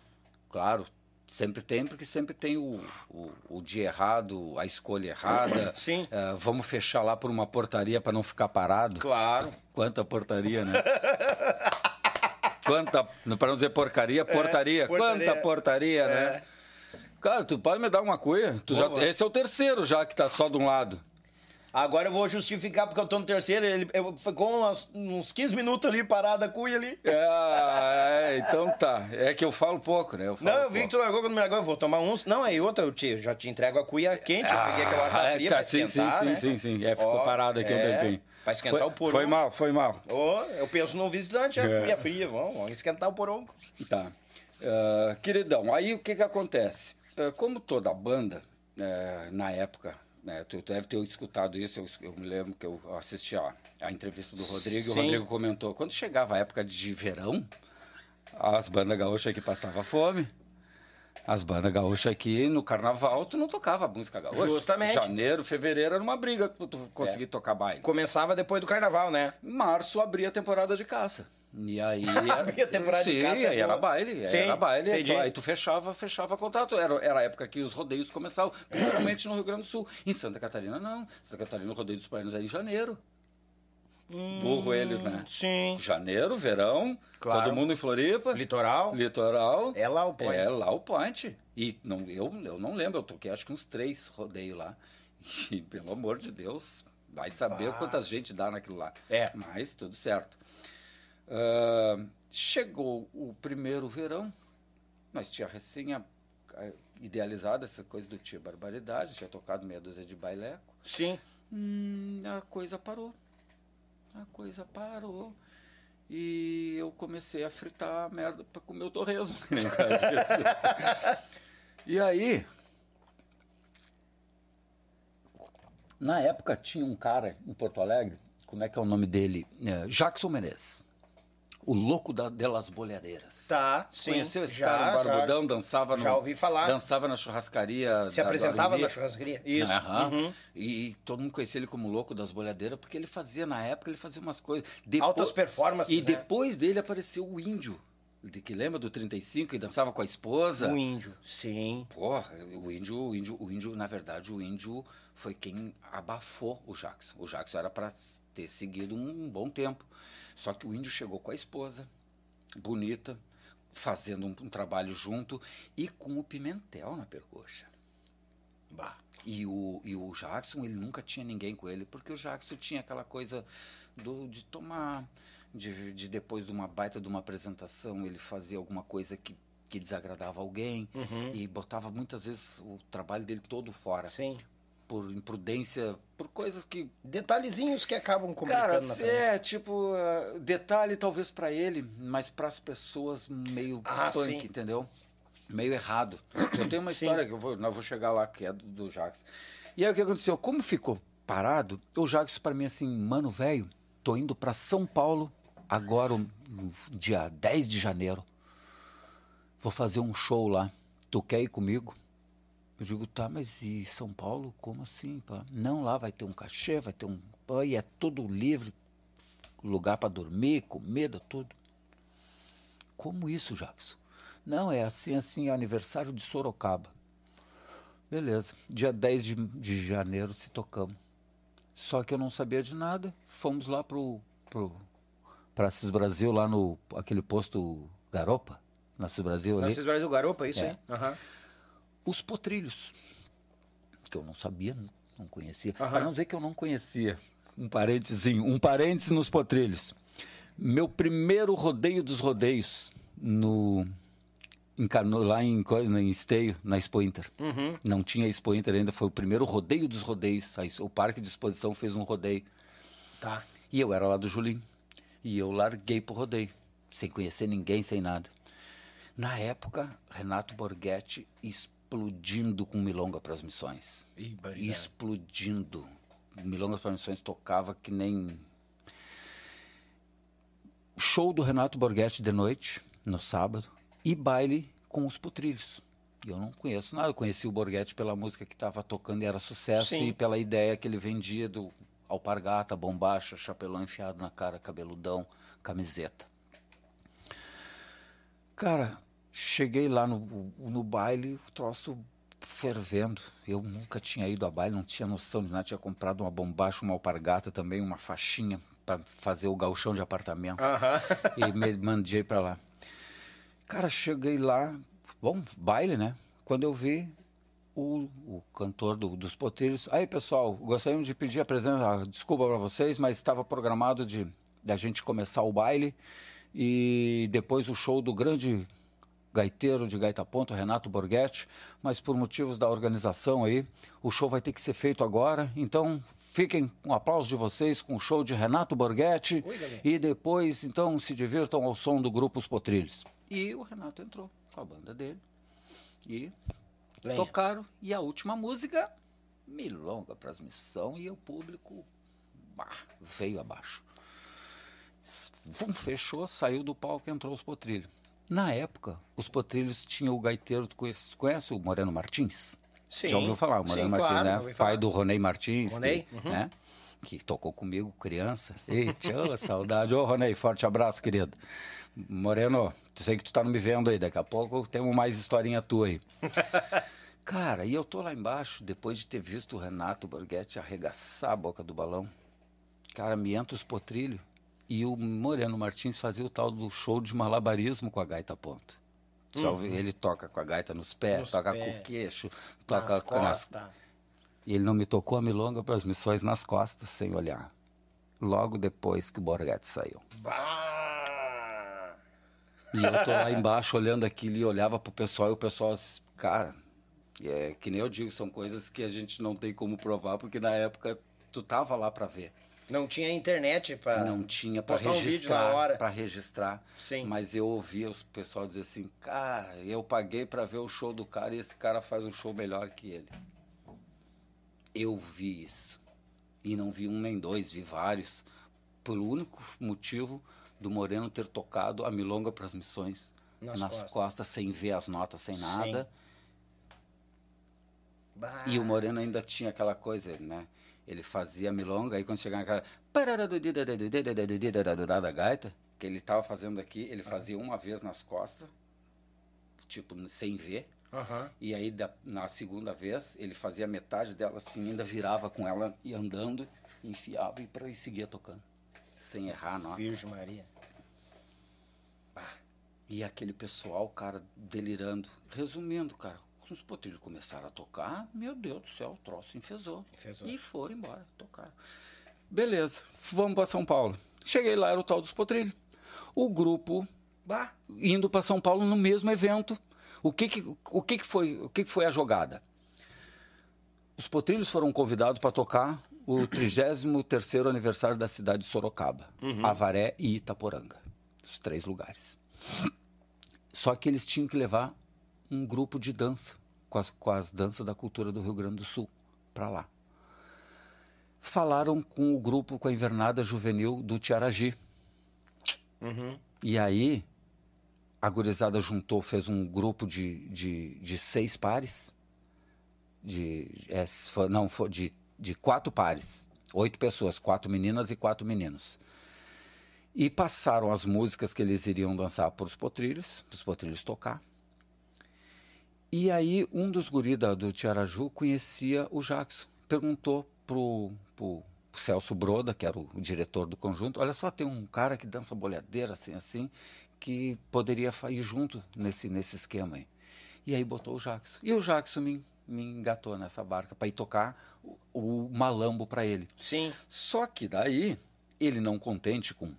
Claro, sempre tem, porque sempre tem o, o, o dia errado, a escolha errada. Sim. Eh, vamos fechar lá por uma portaria para não ficar parado. Claro. Quanta portaria, né? Quanta, para não dizer porcaria, portaria. É, portaria. Quanta portaria, É. né? Cara, tu pode me dar uma cuia? Tu já- esse é o terceiro já que tá só de um lado. Agora eu vou justificar porque eu tô no terceiro. Ele eu, ficou umas- uns 15 minutos ali parado a cuia ali. É, é, então tá. É que eu falo pouco, né? Eu falo Não, eu vi pouco. que tu largou quando me largou. Eu vou tomar uns. Não, aí outra, eu te, já te entrego a cuia quente. eu peguei aquela Ah, tá é, fria tá, pra sim, sim, esquentar, sim, né? sim, sim. É, ficou Ó, parado aqui um é, tempinho. Pra esquentar foi, o porongo. Foi mal, foi mal. Ô, eu penso num visitante, É. cuia fria. Vamos, vamos esquentar o porongo. Tá. Ah, queridão, aí o que que acontece? Ah, como toda banda, eh, na época, né, tu deve ter escutado isso, eu, eu me lembro que eu assisti a, a entrevista do Rodrigo, e Sim. o Rodrigo comentou, quando chegava a época de verão, as bandas gaúchas aqui passavam fome, as bandas gaúchas aqui no carnaval, tu não tocava música gaúcha. Justamente. Janeiro, fevereiro era uma briga pra tu conseguir tocar baile. Começava depois do carnaval, né? Março abria a temporada de caça. E aí. Abria a temporada de Sim, caça, é aí era baile. Sim, era baile. entendi. Aí tu fechava, fechava contato. Era, era a época que os rodeios começavam, principalmente no Rio Grande do Sul. Em Santa Catarina, não. Santa Catarina, o rodeio dos Baianos é em janeiro. Burro eles, né? Sim. Janeiro, verão, Claro. todo mundo em Floripa. Litoral. Litoral. É lá o point. É lá o point. E não, eu, eu não lembro, eu toquei acho que uns três rodeios lá. E, pelo amor de Deus, vai saber Bah. quanta gente dá naquilo lá. É. Mas tudo certo. Ah, chegou o primeiro verão, nós tinha recém a- a- idealizado essa coisa do Tia Barbaridade, tinha tocado meia dúzia de baileco. Sim. Hum, a coisa parou. A coisa parou. E eu comecei a fritar a merda pra comer o torresmo. disse. e aí. Na época tinha um cara em Porto Alegre, como é que é o nome dele? É, Jackson Menezes. O louco da, delas bolhadeiras. Tá, sim. Conheceu esse Já, cara, um barbudão, já. dançava no, Já ouvi falar. Dançava na churrascaria. Se apresentava na churrascaria? Isso. Aham. Uhum. E todo mundo conhecia ele como louco das bolhadeiras, porque ele fazia, na época, ele fazia umas coisas. Depo- Altas performances, E né? depois dele apareceu o índio. De que lembra do 35 e dançava com a esposa? O índio. Sim. Porra, o índio, o índio, o índio, na verdade, o índio foi quem abafou o Jackson. O Jackson era para ter seguido um bom tempo. Só que o índio chegou com a esposa, bonita, fazendo um, um trabalho junto e com o Pimentel na percoxa. Bah. E o, e o Jackson, ele nunca tinha ninguém com ele, porque o Jackson tinha aquela coisa do, de tomar, de, de depois de uma baita de uma apresentação, ele fazia alguma coisa que, que desagradava alguém e botava muitas vezes o trabalho dele todo fora. Sim. Por imprudência, por coisas que. Detalhezinhos que acabam complicando Cara, na é tipo, eh, detalhe talvez pra ele, mas pras pessoas meio Ah, punk, sim. entendeu? Meio errado. Eu tenho uma Sim. história que eu vou, eu vou chegar lá, que é do, do Jackson. E aí o que aconteceu? Como ficou parado, o Jackson pra mim assim, mano, velho, tô indo pra São Paulo agora, dia 10 de janeiro. Vou fazer um show lá. Tu quer ir comigo? Eu digo, tá, mas e São Paulo? Como assim, pá? Não, lá vai ter um cachê, vai ter um. pá, E é tudo livre, lugar para dormir, comida, tudo. Como isso, Jackson? Não, é assim, assim, é aniversário de Sorocaba. Beleza. Dia 10 de, de janeiro se tocamos. Só que eu não sabia de nada. Fomos lá pro, pro pra Cis Brasil, lá no aquele posto Garopa, na Cis Brasil ali. Francisco Brasil Garopa, isso É. aí? Aham. Os potrilhos, que eu não sabia, não conhecia. Para não dizer que eu não conhecia. Um parênteses, um parênteses nos potrilhos. Meu primeiro rodeio dos rodeios no lá em coisa, em Esteio, na Expo Inter. Uhum. Não tinha Expo Inter ainda, foi o primeiro rodeio dos rodeios. O Parque de Exposição fez um rodeio. Tá. E eu era lá do Julim. E eu larguei pro rodeio, sem conhecer ninguém, sem nada. Na época, Renato Borghetti explodindo com Milonga para as Missões. Ih. Explodindo. Milonga para as Missões tocava que nem. Show do Renato Borghetti de noite, no sábado, e baile com os Putrilhos. Eu não conheço nada, eu conheci o Borghetti pela música que estava tocando e era sucesso, Sim. e pela ideia que ele vendia do alpargata, bombacha, chapelão enfiado na cara, cabeludão, camiseta. Cara, cheguei lá no, no baile, o troço fervendo. Eu nunca tinha ido a baile, não tinha noção de nada. Tinha comprado uma bombacha, uma alpargata também, uma faixinha para fazer o galchão de apartamento. E me mandei para lá. Cara, cheguei lá, bom, baile, né? Quando eu vi o, o cantor do- dos poteiros, aí pessoal, gostaríamos de pedir a presença, ah, desculpa para vocês, mas estava programado de da gente começar o baile e depois o show do grande gaiteiro de gaita ponto, Renato Borghetti, mas por motivos da organização aí, o show vai ter que ser feito agora, então fiquem com um aplauso de vocês com o show de Renato Borghetti e depois então se divirtam ao som do grupo Os Potrilhos. E o Renato entrou com a banda dele e Lenha. tocaram e a última música milonga para as missão e o público bah, veio abaixo. Fechou, saiu do palco e entrou os potrilhos. Na época, os potrilhos tinham o gaiteiro, tu conhece, conhece o Moreno Martins? Sim. Já ouviu falar? O Moreno Sim, Martins, claro, né? Pai do Ronei Martins. Ronei, Que, uhum. né? que tocou comigo, criança. Eita, ô, saudade. Ô, Ronei, forte abraço, querido. Moreno, sei que tu tá me vendo aí, daqui a pouco temos mais historinha tua aí. Cara, e eu tô lá embaixo, depois de ter visto o Renato Borghetti arregaçar a boca do balão. Cara, me entra os potrilhos e o Moreno Martins fazia o tal do show de malabarismo com a gaita ponta. Ouviu? Ele toca com a gaita nos pés, Uhum. Nos toca pés. com o queixo, toca Nas costas. E ele não me tocou a milonga para as missões nas costas, sem olhar. Logo depois que o Borghetti saiu. Bah! E eu tô lá embaixo olhando aquilo e olhava pro pessoal e o pessoal, cara, é que nem eu digo, são coisas que a gente não tem como provar, porque na época tu tava lá para ver. Não tinha internet para Não tinha para um registrar, hora. para registrar. Sim. Mas eu ouvia o pessoal dizer assim, cara, eu paguei para ver o show do cara e esse cara faz um show melhor que ele. Eu vi isso. E não vi um nem dois, vi vários. Por único motivo do Moreno ter tocado a milonga para as missões Nas nas, costas. costas. sem ver as notas, sem nada. Bah. E o Moreno ainda tinha aquela coisa, né? Ele fazia milonga, aí quando chegava naquela. da gaita, que ele estava fazendo aqui, ele fazia uma vez nas costas, tipo, sem ver. Aham. E aí, da- na segunda vez, ele fazia metade dela assim, ainda virava com ela e andando, enfiava e, pra, e seguia tocando. Sem errar a nota. Virgem Maria. E aquele pessoal, cara, delirando. Resumindo, cara, os potrilhos começaram a tocar, meu Deus do céu, o troço enfesou. Enfesou. E foram embora, tocaram. Beleza, vamos para São Paulo. Cheguei lá, era o tal dos potrilhos. O grupo Bah. indo para São Paulo no mesmo evento. O que que, o que, que, foi, o que, que foi a jogada? Os potrilhos foram convidados para tocar o 33º aniversário da cidade de Sorocaba, Avaré e Itaporanga. Os três lugares. Só que eles tinham que levar um grupo de dança, com as, com as danças da cultura do Rio Grande do Sul, para lá. Falaram com o grupo, com a invernada juvenil do Tiaragi. E aí, a gurizada juntou, fez um grupo de, de, de seis pares. De, é, não, de, de quatro pares. Oito pessoas, quatro meninas e quatro meninos. E passaram as músicas que eles iriam dançar para os potrilhos, para os potrilhos tocar. E aí um dos guris da- do Tiaraju conhecia o Jackson. Perguntou pro, pro Celso Broda, que era o, o diretor do conjunto, olha só, tem um cara que dança bolhadeira assim, assim, que poderia ir junto nesse, nesse esquema aí. E aí botou o Jackson. E o Jackson me, me engatou nessa barca para ir tocar o, o malambo para ele. Sim. Só que daí, ele não contente com.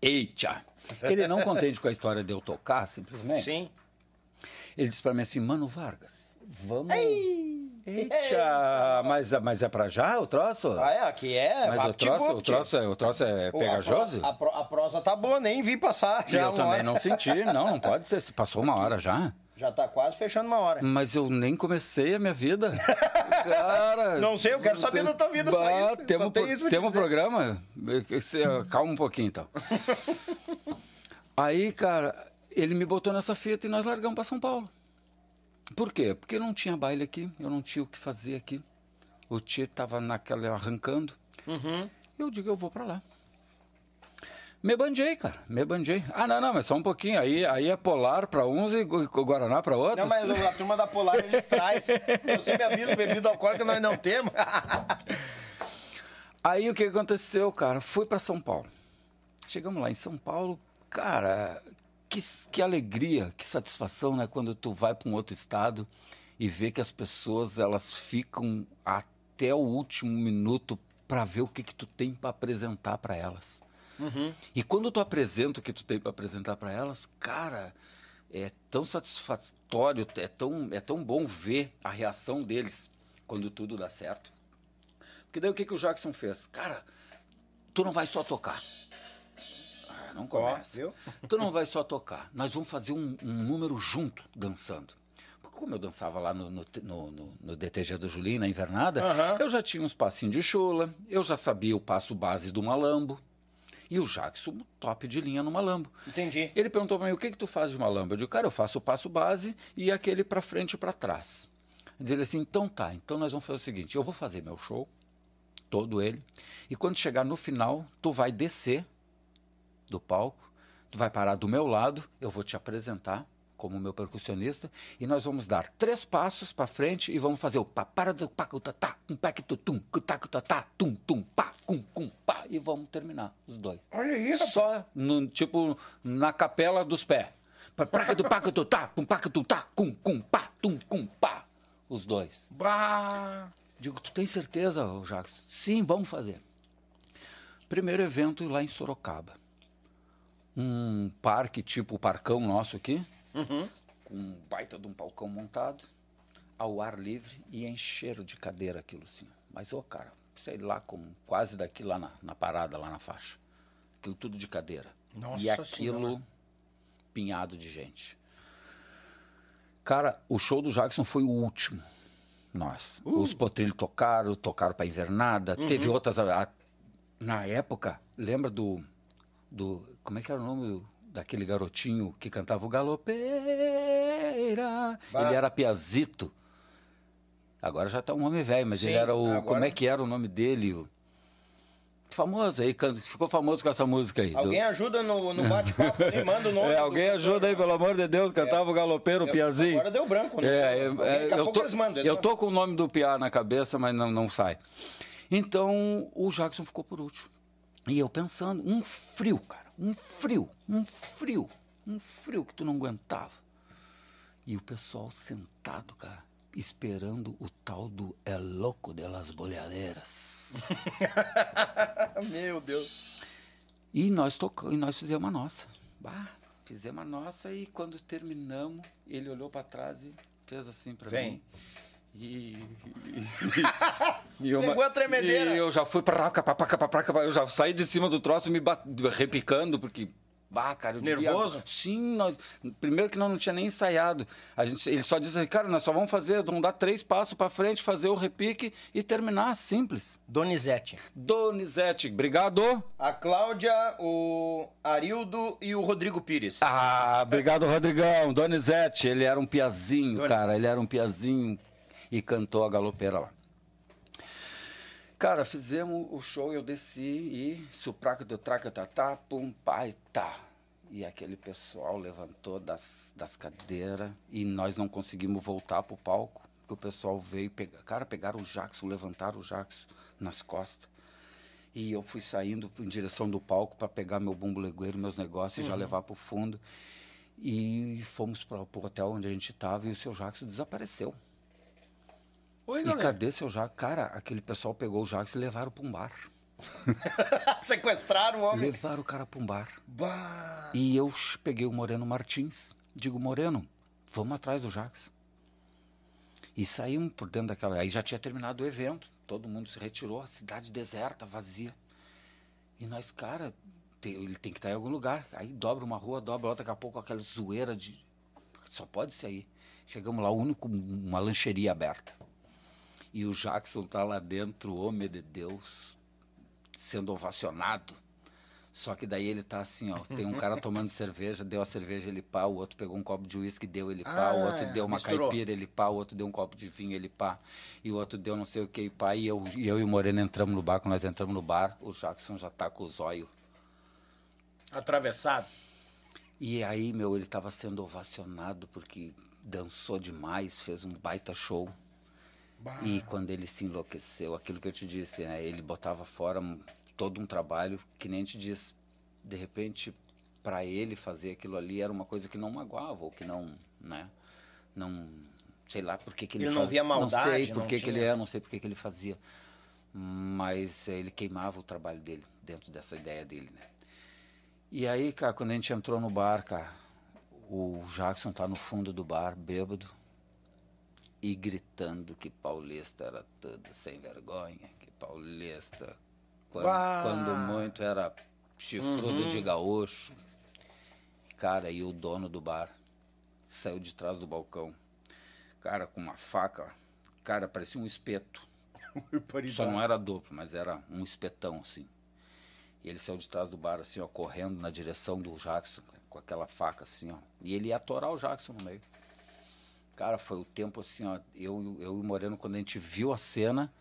Eita! Ele não contente com a história de eu tocar, simplesmente. Sim. Ele disse para mim assim, Mano Vargas, vamos. Eita! Mas, mas é para já o troço? Ah, é, aqui é. Mas o troço, o, troço é, o troço é pegajoso? A, pro, a, pro, a, prosa tá boa, nem vi passar. Eu também hora. não senti, não, não pode ser. Passou uma hora já. Já tá quase fechando uma hora. Mas eu nem comecei a minha vida. Cara. Não sei, eu quero saber da tua vida, só bah, isso, só Temos, tem isso pra te temos um programa? Calma um pouquinho então. Aí, cara, ele me botou nessa fita e nós largamos para São Paulo. Por quê? Porque não tinha baile aqui, eu não tinha o que fazer aqui. O Tio tava naquela arrancando. Uhum. Eu digo, eu vou para lá. Me bandei, cara, me bandei. Ah, não, não, mas só um pouquinho. Aí, aí é polar para uns e Gu- Guaraná para outros. Não, mas a turma da Polar eles trazem. Você me avisa, bebida alcoólica nós não temos. Aí o que aconteceu, cara? Fui para São Paulo. Chegamos lá em São Paulo, cara, que, que alegria, que satisfação, né? Quando tu vai para um outro estado e vê que as pessoas elas ficam até o último minuto para ver o que que tu tem para apresentar para elas. E quando tu apresenta o que tu tem para apresentar para elas, cara, é tão satisfatório, é tão, é tão bom ver a reação deles quando tudo dá certo. Porque daí o que, que o Jackson fez? Cara, tu não vai só tocar. Ah, não começa. viu? Tu não vai só tocar. Nós vamos fazer um, um número junto, dançando. Porque como eu dançava lá no, no, no- no- DTG do Julinho, na invernada, Aham. eu já tinha uns passinhos de chula, eu já sabia o passo base do malambo. E o Jackson, top de linha no malambo. Entendi. Ele perguntou para mim, o que que tu faz de malambo? Eu digo, cara, eu faço o passo base e aquele para frente e para trás. Ele assim, então tá, então nós vamos fazer o seguinte, eu vou fazer meu show, todo ele, e quando chegar no final, tu vai descer do palco, tu vai parar do meu lado, eu vou te apresentar como meu percussionista, e nós vamos dar três passos para frente e vamos fazer o pá, para do pá, cu, tá, tá, um que, tu, tum, tum, tum, pá, cum, cum, pá, e vamos terminar os dois. Olha rapaz. Só, no, tipo, na capela dos pés. Praca do pá, que tu, tá, pum, pá, que tu, tá, cum, cum, pá, tum, cum, pá. Os dois. Bah. Digo, tu tem certeza, Jacques? Sim, vamos fazer. Primeiro evento lá em Sorocaba. Um parque tipo o parcão nosso aqui, com um baita de um palcão montado, ao ar livre e encheram de cadeira aquilo assim. Mas, ô cara, sei lá, como quase daqui lá na, na parada, lá na faixa. Aquilo tudo de cadeira. Nossa e aquilo Senhora. pinhado de gente. Cara, o show do Jackson foi o último. Nós. Os potrilhos tocaram, tocaram pra invernada. Teve outras. a- a- na época, lembra do. do como é que era o nome do- daquele garotinho que cantava o Galopeira? Bah. Ele era Piazito. Agora já tá um homem velho, mas Sim, ele era o. agora- Como é que era o nome dele? O- Famoso aí, ficou famoso com essa música aí. do- Alguém ajuda no, no bate-papo, manda o nome. É, do alguém cantor. ajuda aí, pelo amor de Deus, cantava o galopeiro, o Piazinho. Agora deu branco, né? É, é, é, eu, tô, mandam, eu mandam. tô com o nome do Piá na cabeça, mas não, não sai. Então, o Jackson ficou por último. E eu pensando, um frio, cara, um frio, um frio, um frio que tu não aguentava. E o pessoal sentado, cara, esperando o tal do É Louco de las Bolhadeiras. Meu Deus. E nós tocamos, e nós fizemos a nossa. Bah, fizemos a nossa e quando terminamos, ele olhou para trás e fez assim para mim. E, e eu, Pegou a tremedeira. E eu já fui para cá, pra cá, eu já saí de cima do troço me bat, repicando porque Bah, cara, eu Nervoso? Sim, nós- primeiro que nós não tinha nem ensaiado. A gente, ele só disse, cara, nós só vamos fazer, vamos dar três passos para frente, fazer o repique e terminar, simples. Donizete. Donizete, obrigado. A Cláudia, o Arildo e o Rodrigo Pires. Ah, obrigado, Rodrigão. Donizete, ele era um piazinho, Donizete. cara. Ele era um piazinho e cantou a galopeira lá. Cara, fizemos o show, eu desci e supraca do traca tatá, pum, pai, tá. E aquele pessoal levantou das, das cadeiras e nós não conseguimos voltar pro palco, porque o pessoal veio pegar. Cara, pegaram o Jackson, levantaram o Jackson nas costas. E eu fui saindo em direção do palco para pegar meu bumbo legueiro, meus negócios e já levar pro fundo. E fomos para o hotel onde a gente estava e o seu Jackson desapareceu. Oi, E galera. cadê seu Jackson? Cara, aquele pessoal pegou o Jackson e levaram para um bar. Sequestraram o homem. Levaram o cara para um bar. Bah. E eu peguei o Moreno Martins. Digo, Moreno, vamos atrás do Jackson. E saímos por dentro daquela. Aí já tinha terminado o evento. Todo mundo se retirou, a cidade deserta, vazia. E nós, cara, te- ele tem que estar em algum lugar. Aí dobra uma rua, dobra outra, daqui a pouco aquela zoeira de. Só pode ser aí. Chegamos lá, o único, uma lancheria aberta. E o Jackson tá lá dentro, homem de Deus, sendo ovacionado. Só que daí ele tá assim, ó. Tem um cara tomando cerveja, deu a cerveja, ele pá. O outro pegou um copo de uísque, deu ele pá. o Ah, outro deu uma misturou. caipira, ele pá. O outro deu um copo de vinho, ele pá. E o outro deu não sei o que, e pá. E eu, e eu e o Moreno entramos no bar. Quando nós entramos no bar, o Jackson já tá com o zóio. Atravessado. E aí, meu, ele tava sendo ovacionado porque dançou demais, fez um baita show. E quando ele se enlouqueceu, aquilo que eu te disse, né? Ele botava fora todo um trabalho que nem te diz, de repente, para ele fazer aquilo ali era uma coisa que não magoava ou que não, né? Não, sei lá por que que ele Ele não via Não maldade, sei por não que que ele tinha- é, não sei por que que ele fazia. Mas eh, ele queimava o trabalho dele dentro dessa ideia dele, né? E aí, cara, quando a gente entrou no bar, cara, o Jackson tá no fundo do bar, bêbado, e gritando que paulista era tudo sem vergonha, que paulista, quando, quando muito era chifrudo de gaúcho. Cara, e o dono do bar saiu de trás do balcão, cara, com uma faca, cara, parecia um espeto. Só não era duplo, mas era um espetão, assim. E ele saiu de trás do bar, assim, ó, correndo na direção do Jackson, com aquela faca, assim, ó. E ele ia atorar o Jackson no meio. Cara, foi o tempo, assim, ó. Eu, eu e o Moreno, quando a gente viu a cena,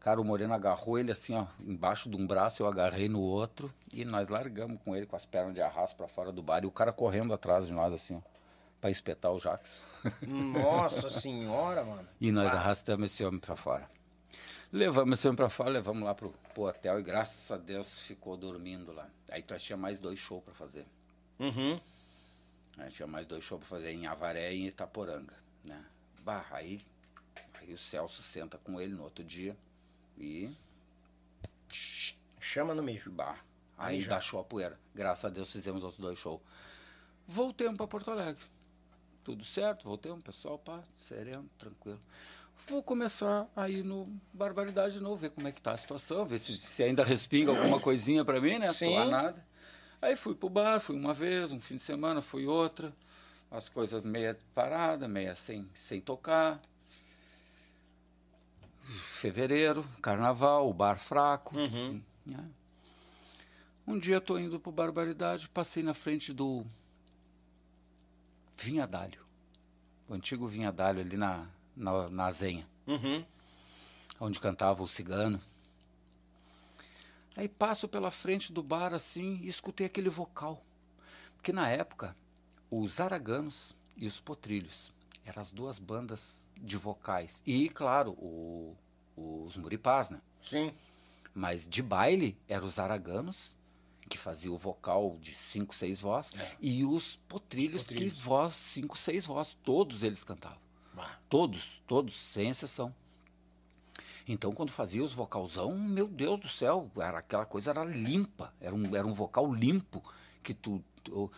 cara, o Moreno agarrou ele, assim, ó, embaixo de um braço, eu agarrei no outro. E nós largamos com ele, com as pernas de arrasto pra fora do bar. E o cara correndo atrás de nós, assim, ó, pra espetar o Jackson. Nossa senhora, mano. E nós arrastamos esse homem pra fora. Levamos esse homem pra fora, levamos lá pro, pro hotel e graças a Deus ficou dormindo lá. Aí nós tinha mais dois shows pra fazer. Uhum. Aí tinha mais dois shows pra fazer em Avaré e em Itaporanga, né? Bah, aí, aí o Celso senta com ele no outro dia e Chama no mijo. bah, Aí aí baixou a poeira. Graças a Deus fizemos outros dois shows. Voltemos pra Porto Alegre. Tudo certo, voltemos, pessoal, pá, sereno, tranquilo. Vou começar aí no Barbaridade de novo, ver como é que tá a situação, ver se, se ainda respinga alguma coisinha pra mim, né? Sim. Nada. Aí fui pro bar, fui uma vez, um fim de semana, fui outra. As coisas meia parada, meia sem, sem tocar. Fevereiro, carnaval, o bar fraco. né? Um dia tô indo pro Barbaridade, passei na frente do Vinhadalho. O antigo Vinhadalho ali na, na, na Zenha, Uhum. onde cantava o cigano. Aí passo pela frente do bar assim e escutei aquele vocal. Porque na época, os Araganos e os Potrilhos eram as duas bandas de vocais. E, claro, o- os Muripás, né? Sim. Mas de baile eram os araganos, que faziam o vocal de cinco, seis vozes, e os potrilhos, Os potrilhos. que voz, cinco, seis vozes. Todos eles cantavam. Todos, todos, sem exceção. Então, quando fazia os vocalzão, meu Deus do céu, era, aquela coisa era limpa. Era um, era um vocal limpo que tu. tu-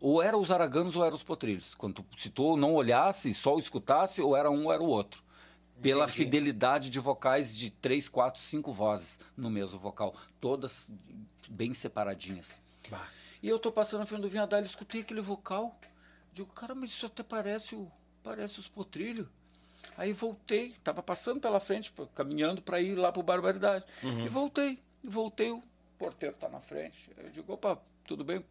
ou era os araganos ou era os potrilhos. Quando tu, se tu não olhasse, só escutasse, ou era um ou era o outro. Pela Entendi. fidelidade de vocais de três, quatro, cinco vozes no mesmo vocal. Todas bem separadinhas. Bah. E eu tô passando na frente do Vinhadalho e escutei aquele vocal. Digo, cara, mas isso até parece, o, parece os potrilhos. Aí voltei, tava passando pela frente, caminhando para ir lá pro Barbaridade. E voltei, voltei, o porteiro tá na frente. Eu digo, opa, tudo bem?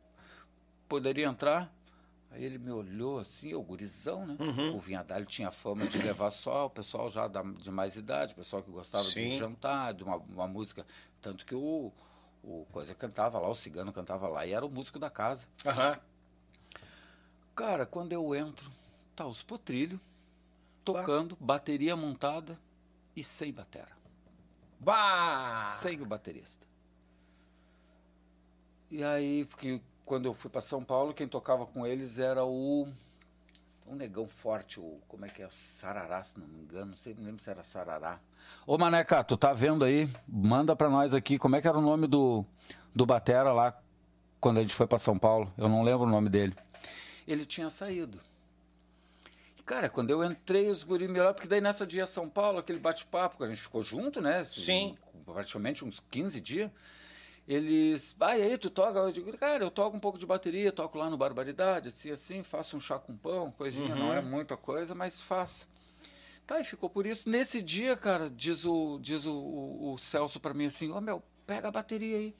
Poderia entrar? Aí ele me olhou assim, o gurizão, né? O Vinhadalho tinha fama de levar só o pessoal já da, de mais idade, o pessoal que gostava Sim. de jantar, de uma, uma música. Tanto que o, o Coisa cantava lá, o Cigano cantava lá, e era o músico da casa. Aham. Cara, quando eu entro, tá os potrilhos tocando, bateria montada e sem batera. Bah. Sem o baterista. E aí, porque quando eu fui para São Paulo, quem tocava com eles era o um negão forte, o como é que é, Sarará, se não me engano, não sei, não lembro se era Sarará. Ô Maneca, tu tá vendo aí? Manda para nós aqui, como é que era o nome do do batera lá quando a gente foi para São Paulo? Eu não lembro o nome dele. Ele tinha saído. E, cara, quando eu entrei, os guri me olharam, porque daí nessa dia São Paulo, aquele bate-papo, que a gente ficou junto, né? Sim. Praticamente uns 15 dias eles, ah, e aí, tu toca? Eu digo, cara, eu toco um pouco de bateria, toco lá no Barbaridade, assim, assim, faço um chá com pão, coisinha, uhum. não é muita coisa, mas faço. Tá, e ficou por isso. Nesse dia, cara, diz o, diz o, o, o Celso para mim assim, ó, oh, meu, pega a bateria aí.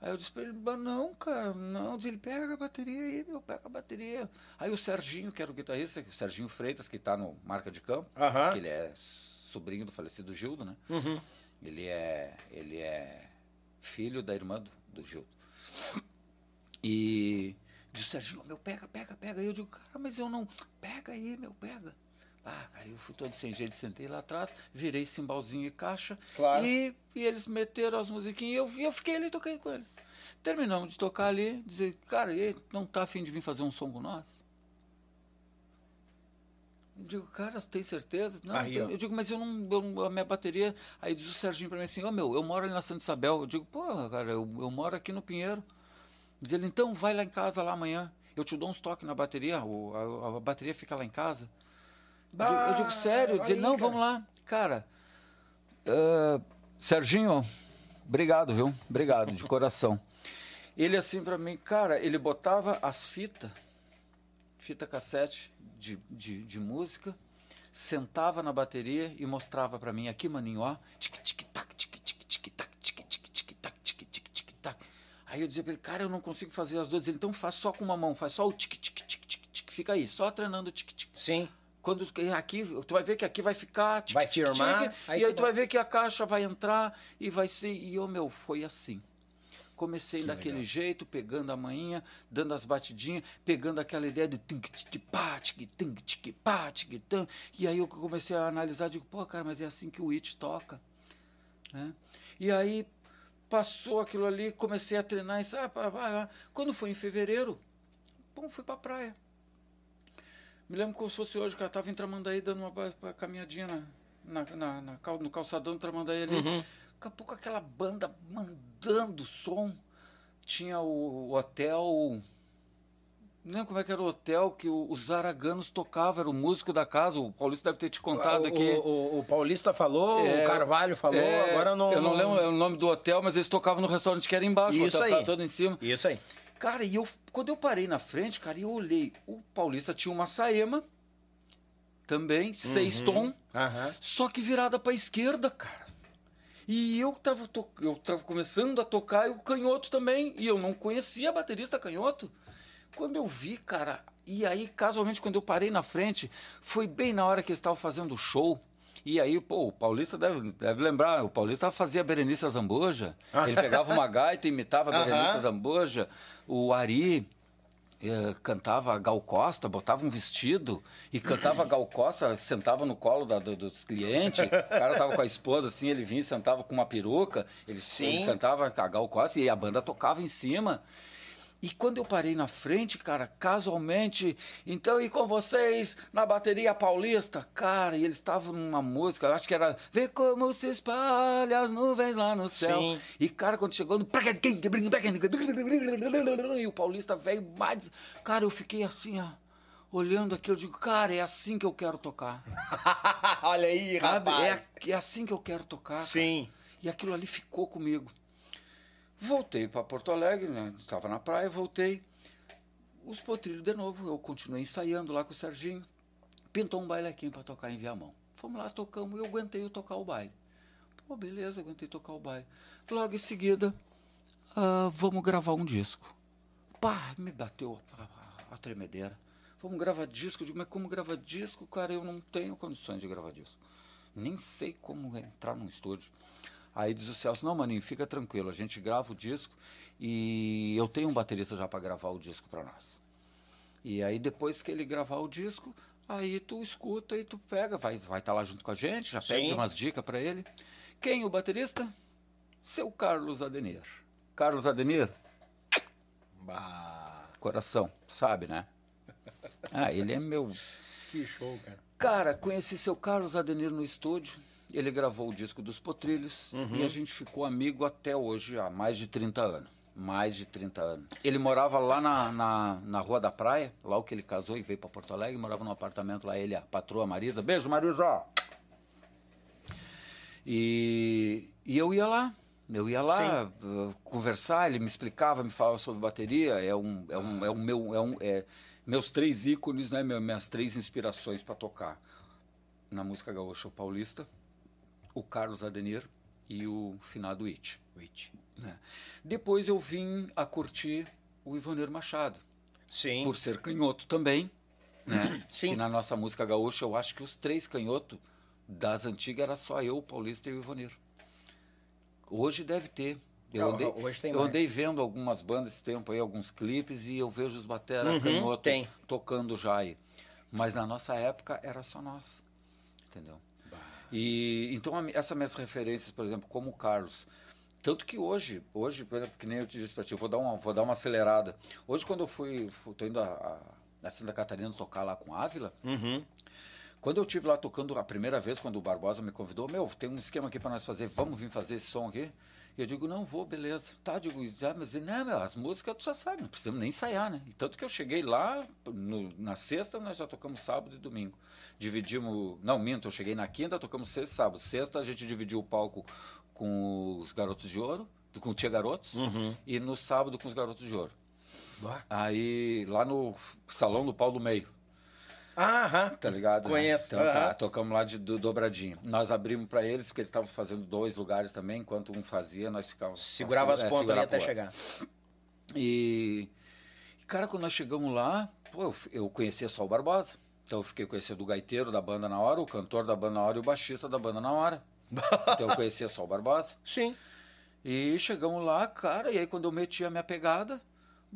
Aí eu disse pra ele, não, cara, não. Diz ele, pega a bateria aí, meu, pega a bateria. Aí o Serginho, que era o guitarrista, o Serginho Freitas, que tá no Marca de Campo, uhum. que ele é sobrinho do falecido Gildo, né? Uhum. Ele é, ele é filho da irmã do, do Gildo. E disse, Serginho, meu, pega, pega, pega. E eu digo, cara, mas eu não. Pega aí, meu, pega. Ah, cara, eu fui todo sem jeito, sentei lá atrás, virei cimbalzinho e caixa. Claro. E, e eles meteram as musiquinhas e eu, eu fiquei ali e toquei com eles. Terminamos de tocar ali, dizer, cara, e não tá afim de vir fazer um som com nós? Eu digo, cara, tem certeza? Não, Aí, eu, eu digo, mas eu não, eu, a minha bateria. Aí diz o Serginho pra mim assim: Ô oh, meu, eu moro ali na Santa Isabel. Eu digo, pô, cara, eu, eu moro aqui no Pinheiro. Diz ele, então vai lá em casa lá amanhã. Eu te dou uns toques na bateria, o, a, a, bateria fica lá em casa. Bah, eu, digo, eu, digo, sério? Diz ele, não, cara. vamos lá. Cara, uh, Serginho, obrigado, viu? Obrigado, de coração. Ele assim pra mim, cara, ele botava as fitas, fita cassete, de, de, de música, sentava na bateria e mostrava para mim aqui, maninho, ó, tic tic tac, tic tic tic tac, tic tic tic tac, tic tic tic tac. Aí eu dizia para ele, cara, eu não consigo fazer as duas. Ele, então faz só com uma mão, faz só o tic tic tic tic tic, fica aí, só treinando o tic tic. Sim. Quando aqui, tu vai ver que aqui vai ficar tic, vai tic, firmar, tic, aí e aí tu vai ver que a caixa vai entrar e vai ser, e o meu, foi assim. Comecei que daquele legal. jeito, pegando a manhinha, dando as batidinhas, pegando aquela ideia de tink tic pá, tic tink tic pá, tic tan. E aí eu comecei a analisar, digo, pô, cara, mas é assim que o It toca. Né? E aí passou aquilo ali, comecei a treinar e ah, pá, pá, quando foi em fevereiro, pum, fui pra praia. Me lembro como se fosse hoje, cara, tava em Tramandaí dando uma caminhadinha na, na, na, na no calçadão de Tramandaí ali. Uhum. Daqui a pouco aquela banda mandando som. Tinha o, o hotel. Não lembro como é que era o hotel que o, os Araganos tocavam, era o músico da casa. O Paulista deve ter te contado o, aqui. O, o, Paulista falou, é, o Carvalho falou, é, agora não. Eu não lembro o nome do hotel, mas eles tocavam no restaurante que era embaixo. Isso o hotel aí. todo em cima. Isso aí. Cara, e eu, quando eu parei na frente, cara, eu olhei. O Paulista tinha uma saema também, uhum. seis tom, uhum. só que virada pra esquerda, cara. E eu tava, to... eu tava começando a tocar e o canhoto também. E eu não conhecia baterista canhoto. Quando eu vi, cara, e aí, casualmente, quando eu parei na frente, foi bem na hora que eles estavam fazendo o show. E aí, pô, o Paulista deve, deve lembrar, o Paulista fazia Berenice Zamboja. Ele pegava uma gaita e imitava a Berenice Zamboja. O Ari, cantava Gal Costa, botava um vestido e cantava Gal Costa, sentava no colo da, do, dos clientes. O cara tava com a esposa assim, ele vinha e sentava com uma peruca, ele, ele cantava a Gal Costa e a banda tocava em cima. E quando eu parei na frente, cara, casualmente, então e com vocês na bateria paulista, cara, e eles estavam numa música, acho que era Vê como se espalha as nuvens lá no céu. Sim. E cara, quando chegou no e o paulista veio mais, cara, eu fiquei assim, ó, olhando aquilo, eu digo, cara, é assim que eu quero tocar. Olha aí, rapaz. É, é assim que eu quero tocar. Sim. Cara. E aquilo ali ficou comigo. Voltei para Porto Alegre, né? estava na praia, voltei. Os potrilhos de novo, eu continuei ensaiando lá com o Serginho. Pintou um bailequinho para tocar em Viamão. Fomos lá, tocamos, eu aguentei tocar o baile. Pô, beleza, aguentei tocar o baile. Logo em seguida, uh, vamos gravar um disco. Pá, me bateu a, a, a tremedeira. Vamos gravar disco. Digo, mas como gravar disco, cara? Eu não tenho condições de gravar disco. Nem sei como entrar num estúdio. Aí diz o Celso, não, maninho, fica tranquilo, a gente grava o disco e eu tenho um baterista já para gravar o disco para nós. E aí depois que ele gravar o disco, aí tu escuta e tu pega, vai vai estar tá lá junto com a gente, já pede Sim. umas dicas para ele. Quem o baterista? Seu Carlos Adenir. Carlos Adenir, Bah. Coração, sabe, né? Ah, ele é meu. Que show, cara. Cara, conheci seu Carlos Adenir no estúdio. Ele gravou o disco dos Potrilhos e a gente ficou amigo até hoje, há mais de 30 anos. Mais de 30 anos. Ele morava lá na, na, na Rua da Praia, lá o que ele casou e veio para Porto Alegre, morava num apartamento lá, ele, a patroa Marisa. Beijo, Marisa! E, e eu ia lá, eu ia lá uh, conversar, ele me explicava, me falava sobre bateria, é um, é um, é um meu, é um, é meus três ícones, né, minhas três inspirações para tocar na música gaúcha, Paulista, o Carlos Adenir e o finado It. Witch. né. Depois eu vim a curtir o Ivanir Machado, Sim. por ser canhoto também, né? Sim. Que na nossa música gaúcha eu acho que os três canhotos das antigas era só eu, o Paulista e o Ivanir. Hoje deve ter. Eu andei, hoje tem eu mais. andei vendo algumas bandas esse tempo aí, alguns clipes, e eu vejo os batera Uhum, canhoto tem. tocando já aí. Mas na nossa época era só nós. Entendeu? E então a essas minhas referências, por exemplo, como o Carlos, tanto que hoje, hoje, que nem eu te disse para ti, eu vou dar uma, vou dar uma acelerada. Hoje quando eu fui, fui tô indo a, a, a Santa Catarina tocar lá com Ávila, Uhum. quando eu tive lá tocando a primeira vez, quando o Barbosa me convidou, meu, tem um esquema aqui para nós fazer, vamos vir fazer esse som aqui? E eu digo, não vou, beleza. Tá, digo, ah, mas não, meu, as músicas tu já sabe, não precisamos nem ensaiar, né? E tanto que eu cheguei lá, no- na sexta nós já tocamos sábado e domingo. Dividimos, não, minto, eu cheguei na quinta, tocamos sexta e sábado. Sexta a gente dividiu o palco com os Garotos de Ouro, com o Tia Garotos, e no sábado com os Garotos de Ouro. Bah. Aí, lá no Salão do Pau do Meio. Aham. Tá ligado? né? Conheço, Então, tá, tocamos lá de do, dobradinho. Nós abrimos para eles, porque eles estavam fazendo dois lugares também. Enquanto um fazia, nós ficávamos. Segurava as é, pontas ali até chegar. E, cara, quando nós chegamos lá, pô, eu, eu conhecia só o Barbosa. Então eu fiquei conhecendo o gaiteiro da banda na hora, o cantor da banda na hora e o baixista da banda na hora. Então eu conhecia só o Barbosa. Sim. E chegamos lá, cara, e aí quando eu meti a minha pegada,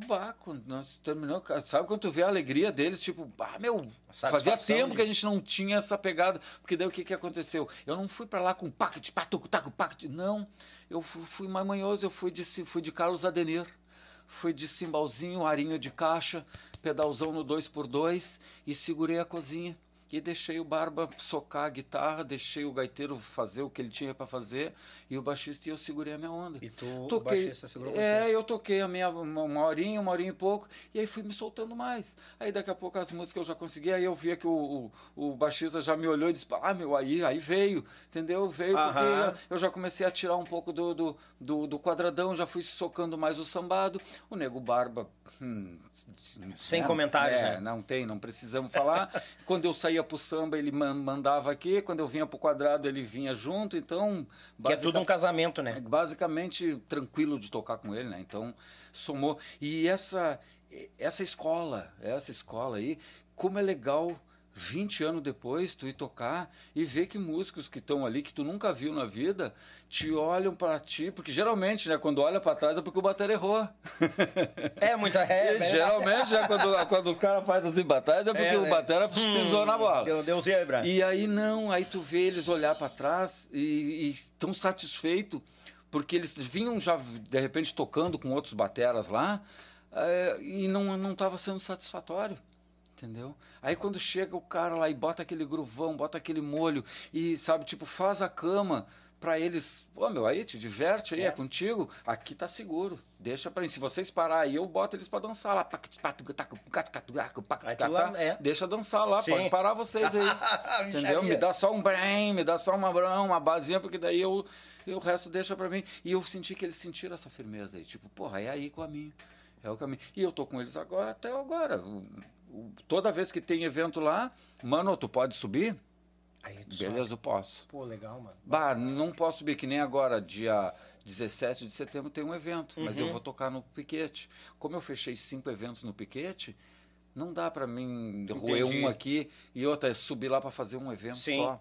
bah, nós terminamos, cara, sabe quando tu vê a alegria deles, tipo, ah, meu, fazia Satisfação tempo de- que a gente não tinha essa pegada, porque daí o que que aconteceu? Eu não fui pra lá com packet, patuco, taco, packet, não, eu fui, fui mais manhoso, eu fui de, fui de Carlos Adenir, fui de cimbalzinho, arinho de caixa, pedalzão no 2x2 e segurei a cozinha. E deixei o Barba socar a guitarra, deixei o gaiteiro fazer o que ele tinha pra fazer e o baixista e eu segurei a minha onda. E tu, o toquei, baixista, segurou É, você. eu toquei a minha uma, horinha, uma horinha e pouco, e aí fui me soltando mais. Aí daqui a pouco as músicas eu já consegui, aí eu via que o, o, o baixista já me olhou e disse, ah, meu, aí, aí veio, entendeu? Veio Aham. porque eu já comecei a tirar um pouco do, do, do, do quadradão, já fui socando mais o sambado. O Nego Barba. hum, Sem né? comentários, é, né? Não tem, não precisamos falar. Quando eu saía pro samba, ele man- mandava aqui, quando eu vinha pro quadrado, ele vinha junto, então. Que é tudo um casamento, né? Basicamente tranquilo de tocar com ele, né? Então, somou. E essa, essa escola, essa escola aí, como é legal 20 anos depois tu ir tocar e ver que músicos que estão ali, que tu nunca viu na vida, te olham para ti, porque geralmente, né, quando olha para trás é porque o bater errou. É, muita é, E geralmente, já quando, quando o cara faz assim trás é porque É, o né? batera pisou na bola. Deu, deu zebra. E aí não, aí tu vê eles olhar para trás e estão satisfeitos, porque eles vinham já, de repente, tocando com outros bateras lá, eh, e não não estava sendo satisfatório. Entendeu? Aí quando chega o cara lá e bota aquele gruvão, bota aquele molho e, sabe, tipo, faz a cama pra eles. Pô, meu, aí te diverte aí, é, contigo. Aqui tá seguro. Deixa pra mim. Se vocês parar aí, eu boto eles pra dançar lá. É. Deixa dançar lá, Sim. pode parar vocês aí. Entendeu? Me dá só um brem, me dá só uma brão, uma basinha, porque daí eu, e o resto deixa pra mim. E eu senti que eles sentiram essa firmeza aí. Tipo, porra, é aí com a minha. É o caminho. E eu tô com eles agora, até agora. Toda vez que tem evento lá, mano, tu pode subir? Aí, tu Beleza, só- eu posso. Pô, legal, mano. Bah, não posso subir, que nem agora, dia 17 de setembro tem um evento, mas eu vou tocar no Piquete. Como eu fechei cinco eventos no Piquete, não dá pra mim roer Entendi. um aqui e outra é subir lá pra fazer um evento Sim. só.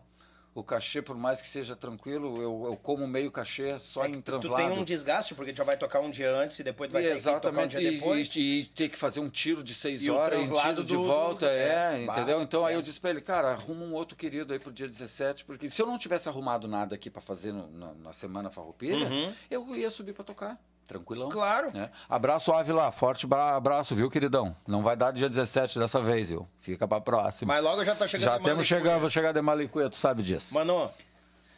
O cachê, por mais que seja tranquilo, eu, eu como meio cachê só É em tu translado. tem um desgaste, porque tu já vai tocar um dia antes e depois tu vai ter que tocar um Exatamente, dia e- depois. E, e ter que fazer um tiro de seis E horas, e um tiro de do- volta, é, é, entendeu? Então aí eu disse pra ele, cara, arruma um outro querido aí pro dia 17, porque se eu não tivesse arrumado nada aqui pra fazer no- na, na semana farroupilha, Uhum. eu ia subir pra tocar. Tranquilão. Claro. Né? Abraço, Ávila. Forte abraço, viu, queridão? Não vai dar dia 17 dessa vez, viu? Fica pra próxima. Mas logo já tá chegando Já temos chegando, vou chegar de Malicuia, tu sabe disso. Mano,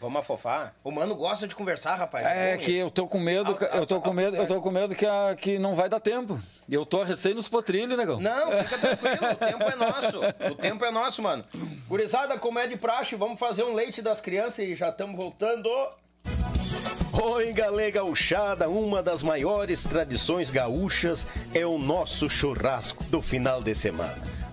vamos afofar? O mano gosta de conversar, rapaz. É que eu tô com medo, eu tô com medo, eu tô com medo que, a, que não vai dar tempo. Eu tô recém nos potrilhos, negão. Não, fica tranquilo, o tempo é nosso. O tempo é nosso, mano. Gurizada, como é de praxe, vamos fazer um leite das crianças e já estamos voltando. Oi, galera gauchada, uma das maiores tradições gaúchas é o nosso churrasco do final de semana.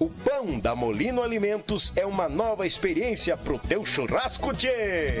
O pão da Molino Alimentos é uma nova experiência pro teu churrasco, tchê!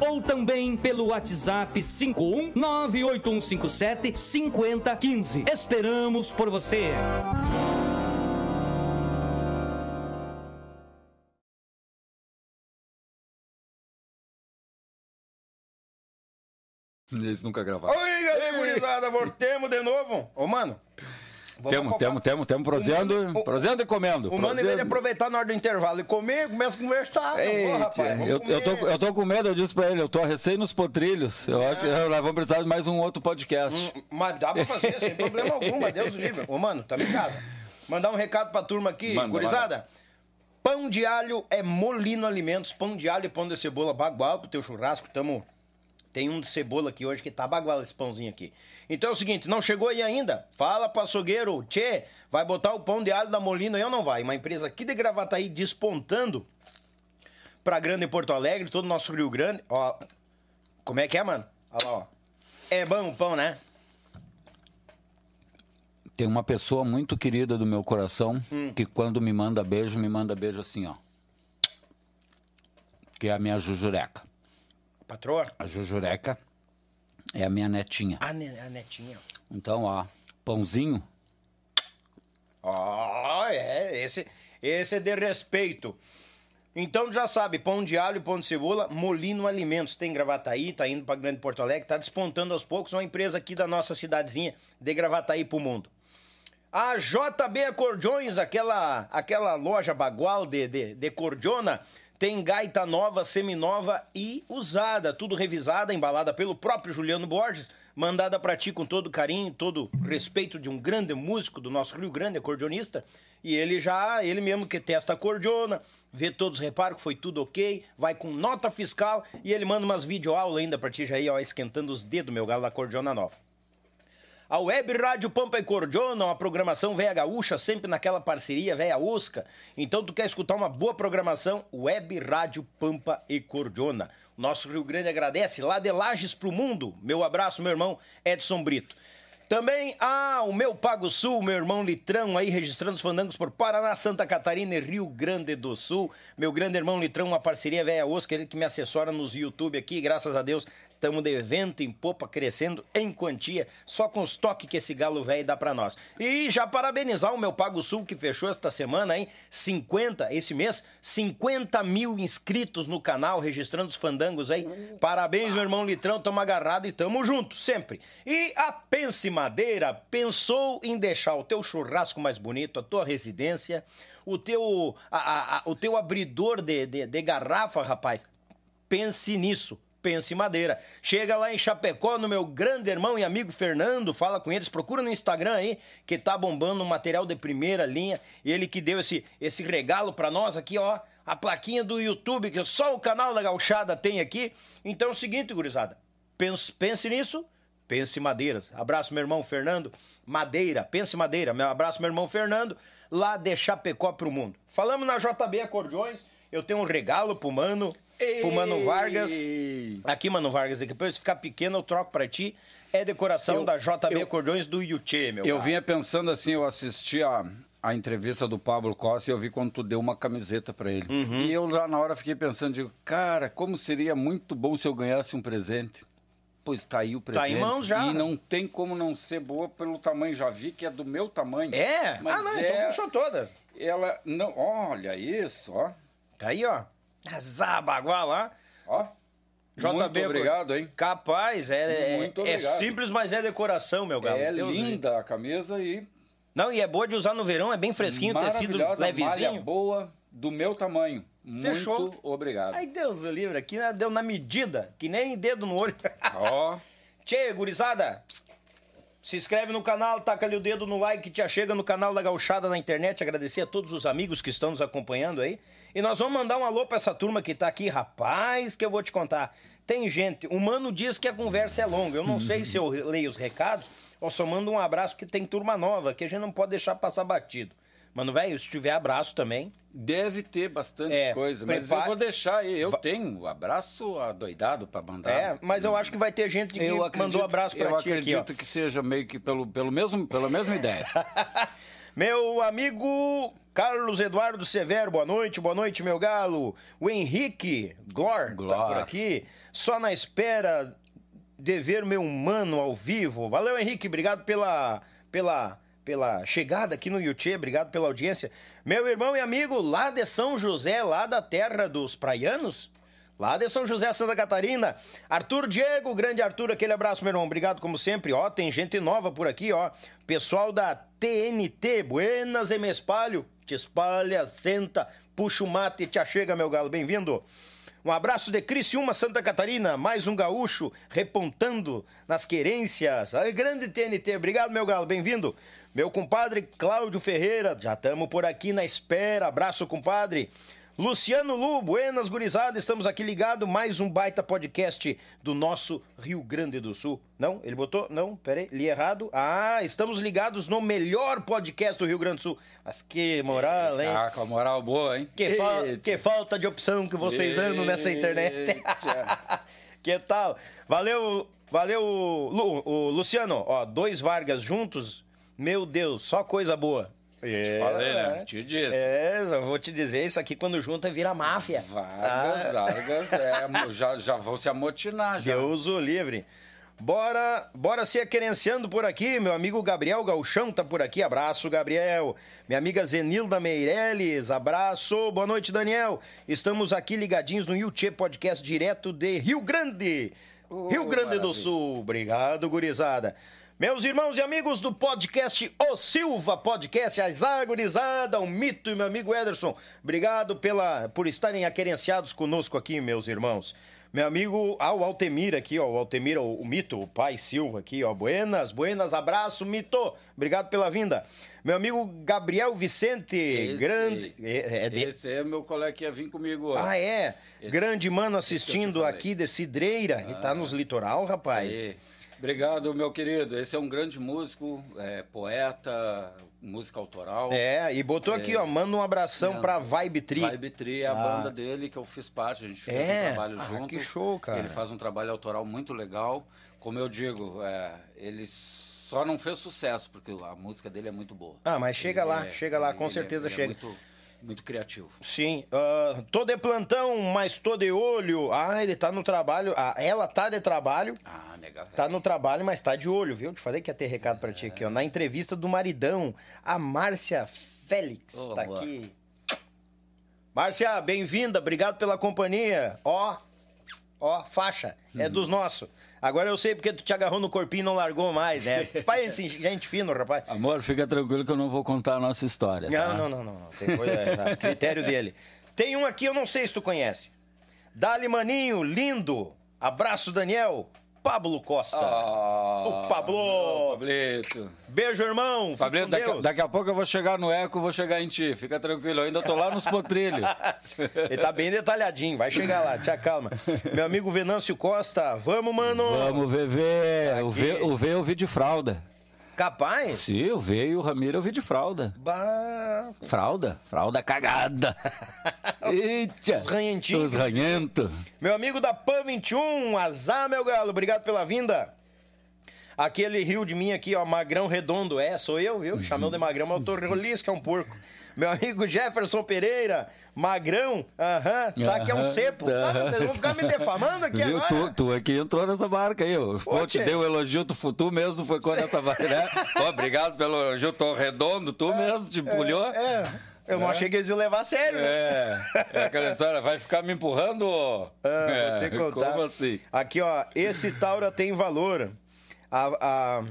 ou também pelo WhatsApp 51 98157 5015. Esperamos por você. Eles nunca gravaram. Oi, galera, gurizada, voltemos de novo. Ô, mano. Temos, temos, temos, temos, prosendo, prosendo e comendo. O mano, em vez de aproveitar na hora do intervalo e comer, começa a conversar. Ei, rapaz, eu, eu, tô, eu tô com medo, eu disse pra ele, eu tô recém nos potrilhos. Eu é. acho que nós vamos precisar de mais um outro podcast. Hum, mas dá pra fazer, sem problema algum, mas Deus livre. Ô, mano, tá em casa. Mandar um recado pra turma aqui, manda, gurizada. Manda. Pão de alho é Molino Alimentos, pão de alho e pão de cebola bagual pro teu churrasco. Tamo tem um de cebola aqui hoje que tá bagual esse pãozinho aqui. Então é o seguinte, não chegou aí ainda? Fala pro açougueiro, tchê, vai botar o pão de alho da Molina aí ou não vai? Uma empresa aqui de Gravataí despontando pra Grande Porto Alegre, todo o nosso Rio Grande. Ó, como é que é, mano? Olha lá, ó. É bom o pão, né? Tem uma pessoa muito querida do meu coração hum. que quando me manda beijo, me manda beijo assim, ó. Que é a minha Jujureca. Patroa? A Jujureca é a minha netinha. A, ne a netinha. Então, ó, pãozinho. Ó, oh, é, esse, esse é de respeito. Então já sabe, pão de alho, pão de cebola, Molino Alimentos. Tem Gravataí, tá indo para Grande Porto Alegre, tá despontando aos poucos uma empresa aqui da nossa cidadezinha de Gravataí pro mundo. A JB Acordeões, aquela, aquela loja bagual de, de, de cordiona, tem gaita nova, seminova e usada, tudo revisada, embalada pelo próprio Juliano Borges, mandada para ti com todo carinho, todo respeito de um grande músico do nosso Rio Grande, acordeonista. E ele já, ele mesmo que testa a cordiona, vê todos os reparos que foi tudo ok, vai com nota fiscal e ele manda umas videoaulas ainda para ti já aí, ó, esquentando os dedos, meu galo, da cordiona nova. A Web Rádio Pampa e Cordiona, uma programação velha gaúcha, sempre naquela parceria velha Usca. Então tu quer escutar uma boa programação? Web Rádio Pampa e Cordiona. Nosso Rio Grande agradece, lá de Lages pro mundo. Meu abraço, meu irmão Edson Brito. Também, ah, o meu Pago Sul, meu irmão Litrão aí registrando os fandangos por Paraná, Santa Catarina e Rio Grande do Sul. Meu grande irmão Litrão, uma parceria velha Oscar, ele que me assessora nos YouTube aqui, graças a Deus, estamos de evento em popa, crescendo em quantia, só com os toques que esse galo velho dá para nós. E já parabenizar o meu Pago Sul que fechou esta semana, hein? 50, esse mês, 50 mil inscritos no canal, registrando os fandangos aí. Parabéns, meu irmão Litrão, tamo agarrado e tamo junto, sempre. E a Pense Madeira pensou em deixar o teu churrasco mais bonito, a tua residência, o teu, a, a, o teu abridor de, de, de garrafa, rapaz. Pense nisso Pense Madeira. Chega lá em Chapecó, no meu grande irmão e amigo Fernando, fala com eles, procura no Instagram aí, que tá bombando um material de primeira linha. Ele que deu esse, esse regalo para nós aqui, ó, a plaquinha do YouTube, que só o canal da Gauchada tem aqui. Então é o seguinte, gurizada, pense, pense nisso, Pense Madeiras. Abraço, meu irmão Fernando. Madeira, Pense Madeira. Meu abraço, meu irmão Fernando, lá de Chapecó pro mundo. Falamos na JB Acordeões. Eu tenho um regalo pro Mano, pro Mano Vargas. Aqui, Mano Vargas, depois se ficar pequeno eu troco pra ti. É decoração Eu- da JB eu- Acordeões do Yuchê, meu Eu caro. vinha pensando assim, eu assisti a, a entrevista do Pablo Costa e eu vi quando tu deu uma camiseta pra ele. Uhum. E eu lá na hora fiquei pensando, digo, cara, como seria muito bom se eu ganhasse um presente. Pois tá aí o Tá presente. em mãos já. E não tem como não ser boa pelo tamanho. Já vi que é do meu tamanho. É? Mas ah, não, é, então fechou toda. ela não, olha isso, ó. Tá aí, ó. Zabaguá lá. Ó. JB Muito obrigado, hein? Capaz, é, Muito é simples, mas é decoração, meu galo. É Deus linda a camisa e Não, e é boa de usar no verão, é bem fresquinho, tecido maravilhosa, malha levezinho. boa, do meu tamanho. Fechou. Muito obrigado. Ai, Deus do livre, aqui né, deu na medida, que nem dedo no olho. Ó, Tchê, gurizada, se inscreve no canal, taca ali o dedo no like, te achega no canal da Gauchada na internet, agradecer a todos os amigos que estão nos acompanhando aí. E nós vamos mandar um alô pra essa turma que tá aqui, rapaz, que eu vou te contar. Tem gente, o mano diz que a conversa é longa, eu não sei se eu leio os recados ou só mando um abraço, que tem turma nova, que a gente não pode deixar passar batido. Mano, velho, se tiver abraço também, deve ter bastante É, coisa, mas prepara- eu vou deixar aí. Eu tenho abraço adoidado pra mandar. é, mas eu acho que vai ter gente que eu mandou acredito, abraço pra eu ti aqui, ó. acredito que seja meio que pelo, pelo mesmo, pela mesma ideia. Meu amigo Carlos Eduardo Severo, boa noite, boa noite, meu galo. O Henrique Glor, tá Glor. por aqui, só na espera de ver meu mano ao vivo. Valeu, Henrique, obrigado pela, pela, pela chegada aqui no YouTube, obrigado pela audiência. Meu irmão e amigo lá de São José, lá da terra dos praianos, Lá de São José, Santa Catarina. Arthur Diego, grande Arthur, aquele abraço, meu irmão. Obrigado, como sempre. Ó, tem gente nova por aqui, ó. Pessoal da TNT, Buenas e me espalho. Te espalha, senta, puxa o mate e te achega, meu galo. Bem-vindo. Um abraço de Criciúma, Santa Catarina. Mais um gaúcho repontando nas querências. Grande TNT. Obrigado, meu galo. Bem-vindo. Meu compadre Cláudio Ferreira. Já estamos por aqui na espera. Abraço, compadre. Luciano Lu, buenas gurizada, estamos aqui ligado, mais um baita podcast do nosso Rio Grande do Sul. Não, ele botou, não, peraí, li errado. Ah, estamos ligados no melhor podcast do Rio Grande do Sul. Mas que moral, hein? Ah, com a moral boa, hein? Que, fa- Eita. que falta de opção que vocês andam nessa internet. Eita. que tal? Valeu, valeu, Lu- o Luciano. Ó, dois Vargas juntos, meu Deus, só coisa boa. É, Falei, né? Te disse. É, vou te dizer, isso aqui quando junta vira máfia. Vargas, Ah, Vargas, é, já, já vão se amotinar já. Deus o livre. Bora, bora se querenciando por aqui, meu amigo Gabriel Galchão tá por aqui, abraço Gabriel. Minha amiga Zenilda Meirelles, abraço, boa noite Daniel. Estamos aqui ligadinhos no YouTube Podcast direto de Rio Grande, Oh, Rio Grande do maravilha. Sul. Obrigado, gurizada. Meus irmãos e amigos do podcast O Silva Podcast, as agorizada, o Mito e meu amigo Ederson, obrigado pela, por estarem aquerenciados conosco aqui, meus irmãos. Meu amigo, ah, o Altemir aqui, ó, o Altemir, o, o Mito, o pai Silva aqui, ó, buenas, buenas, abraço, Mito, obrigado pela vinda. Meu amigo Gabriel Vicente, Esse- grande... É, é de- Esse é meu colega que ia vir comigo hoje. Ah, é? Esse- grande mano assistindo aqui de Cidreira, que tá nos litoral, rapaz. Aí. Obrigado, meu querido. Esse é um grande músico, é, poeta, música autoral. É, e botou aqui, ó, manda um abração Não. pra Vibe Tri. Vibe Tri é a Ah. banda dele que eu fiz parte, a gente fez É? um trabalho Ah, junto. que show, cara. Ele faz um trabalho autoral muito legal. Como eu digo, é, ele só não fez sucesso, porque a música dele é muito boa. Ah, mas chega Ele lá, é- chega lá, com é- certeza é chega. muito, muito criativo. Sim, ah, tô de plantão, mas tô de olho. Ah, ele tá no trabalho. Ah, ela tá de trabalho. Ah, nega velho. Tá no trabalho, mas tá de olho, viu? Te falei que ia ter recado pra ti aqui, ó. Na entrevista do maridão, a Márcia Félix Ô, tá boa. aqui. Márcia, bem-vinda, obrigado pela companhia. Ó, ó, faixa, é Uhum. dos nossos. Agora eu sei porque tu te agarrou no corpinho e não largou mais, né? Pai, assim, gente fino, rapaz. Amor, fica tranquilo que eu não vou contar a nossa história. tá? Não, não, não, não. Tem coisa, é, critério dele. Tem um aqui, eu não sei se tu conhece. Dali Maninho, lindo. Abraço, Daniel. Pablo Costa. Ah, O Pablo. Pablito. Beijo, irmão. Pablito, daqui, daqui a pouco eu vou chegar no Eco, vou chegar em ti. Fica tranquilo, eu ainda tô lá nos potrilhos. Ele tá bem detalhadinho, vai chegar lá, te acalma. Meu amigo Venâncio Costa, vamos, mano. Vamos, VV. O V, o v eu vi de fralda. Capaz? Sim, o V e o Ramiro eu vi de fralda. Bah. Fralda? Fralda cagada. Eita. Os ranhentinhos. Os ranhentos. Meu amigo da PAN 21, azar, meu galo, obrigado pela vinda. Aquele rio de mim aqui, ó, Magrão Redondo. É, sou eu, viu? Chamou de Magrão, mas eu tô rolis, que é um porco. Meu amigo Jefferson Pereira, Magrão, aham, tá aqui é um cepo. Tá, vocês vão ficar me defamando aqui Viu? agora? Tu, tu aqui entrou nessa barca aí. ó. Pô, te deu o elogio, tu, tu mesmo foi com essa barca, né? Pô, obrigado pelo elogio, tô redondo, tu mesmo te pulhou. É, eu não achei que eles iam levar a sério. né? É, é aquela história, vai ficar me empurrando? Ah, É, vou ter que contar. Como assim? Aqui, ó, esse Taura tem valor. A,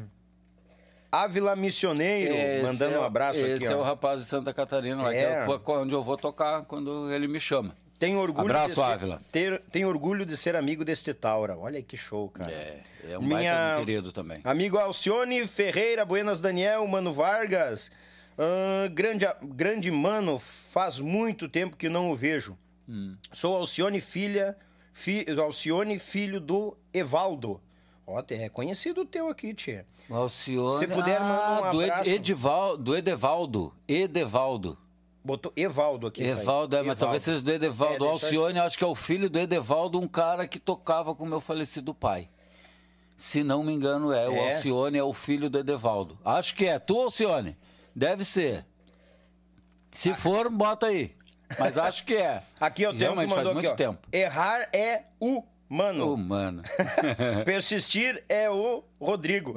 a Ávila Missioneiro, Esse mandando é um o- abraço Esse aqui, é o ó. rapaz de Santa Catarina, lá, É. que é o- onde eu vou tocar quando ele me chama. Tem orgulho Abraço, de ser, Ávila. ter- tem orgulho de ser amigo deste Taura. Olha que show, cara. É, é um Minha- baita de querido também. Amigo Alcione Ferreira, Buenas Daniel, Mano Vargas. Ah, grande, grande mano, faz muito tempo que não o vejo. Hum. Sou Alcione, filha. Fi, Alcione, filho do Evaldo. Ó, é conhecido o teu aqui, tia. O Alcione... Se puder, manda um ah, do, Ed-. Edival, do Edevaldo. Edevaldo. Botou Evaldo aqui. Evaldo, é, mas Evaldo. talvez seja do Edevaldo. É, o deixa eu- Alcione, acho que é o filho do Edevaldo, um cara que tocava com meu falecido pai. Se não me engano, é. O É? Alcione é o filho do Edevaldo. Acho que é. Tu, Alcione? Deve ser. Se for, bota aí. Mas acho que é. Aqui eu tenho que Realmente, faz mandou muito aqui, ó. tempo. Errar é Humano. Persistir é o Rodrigo.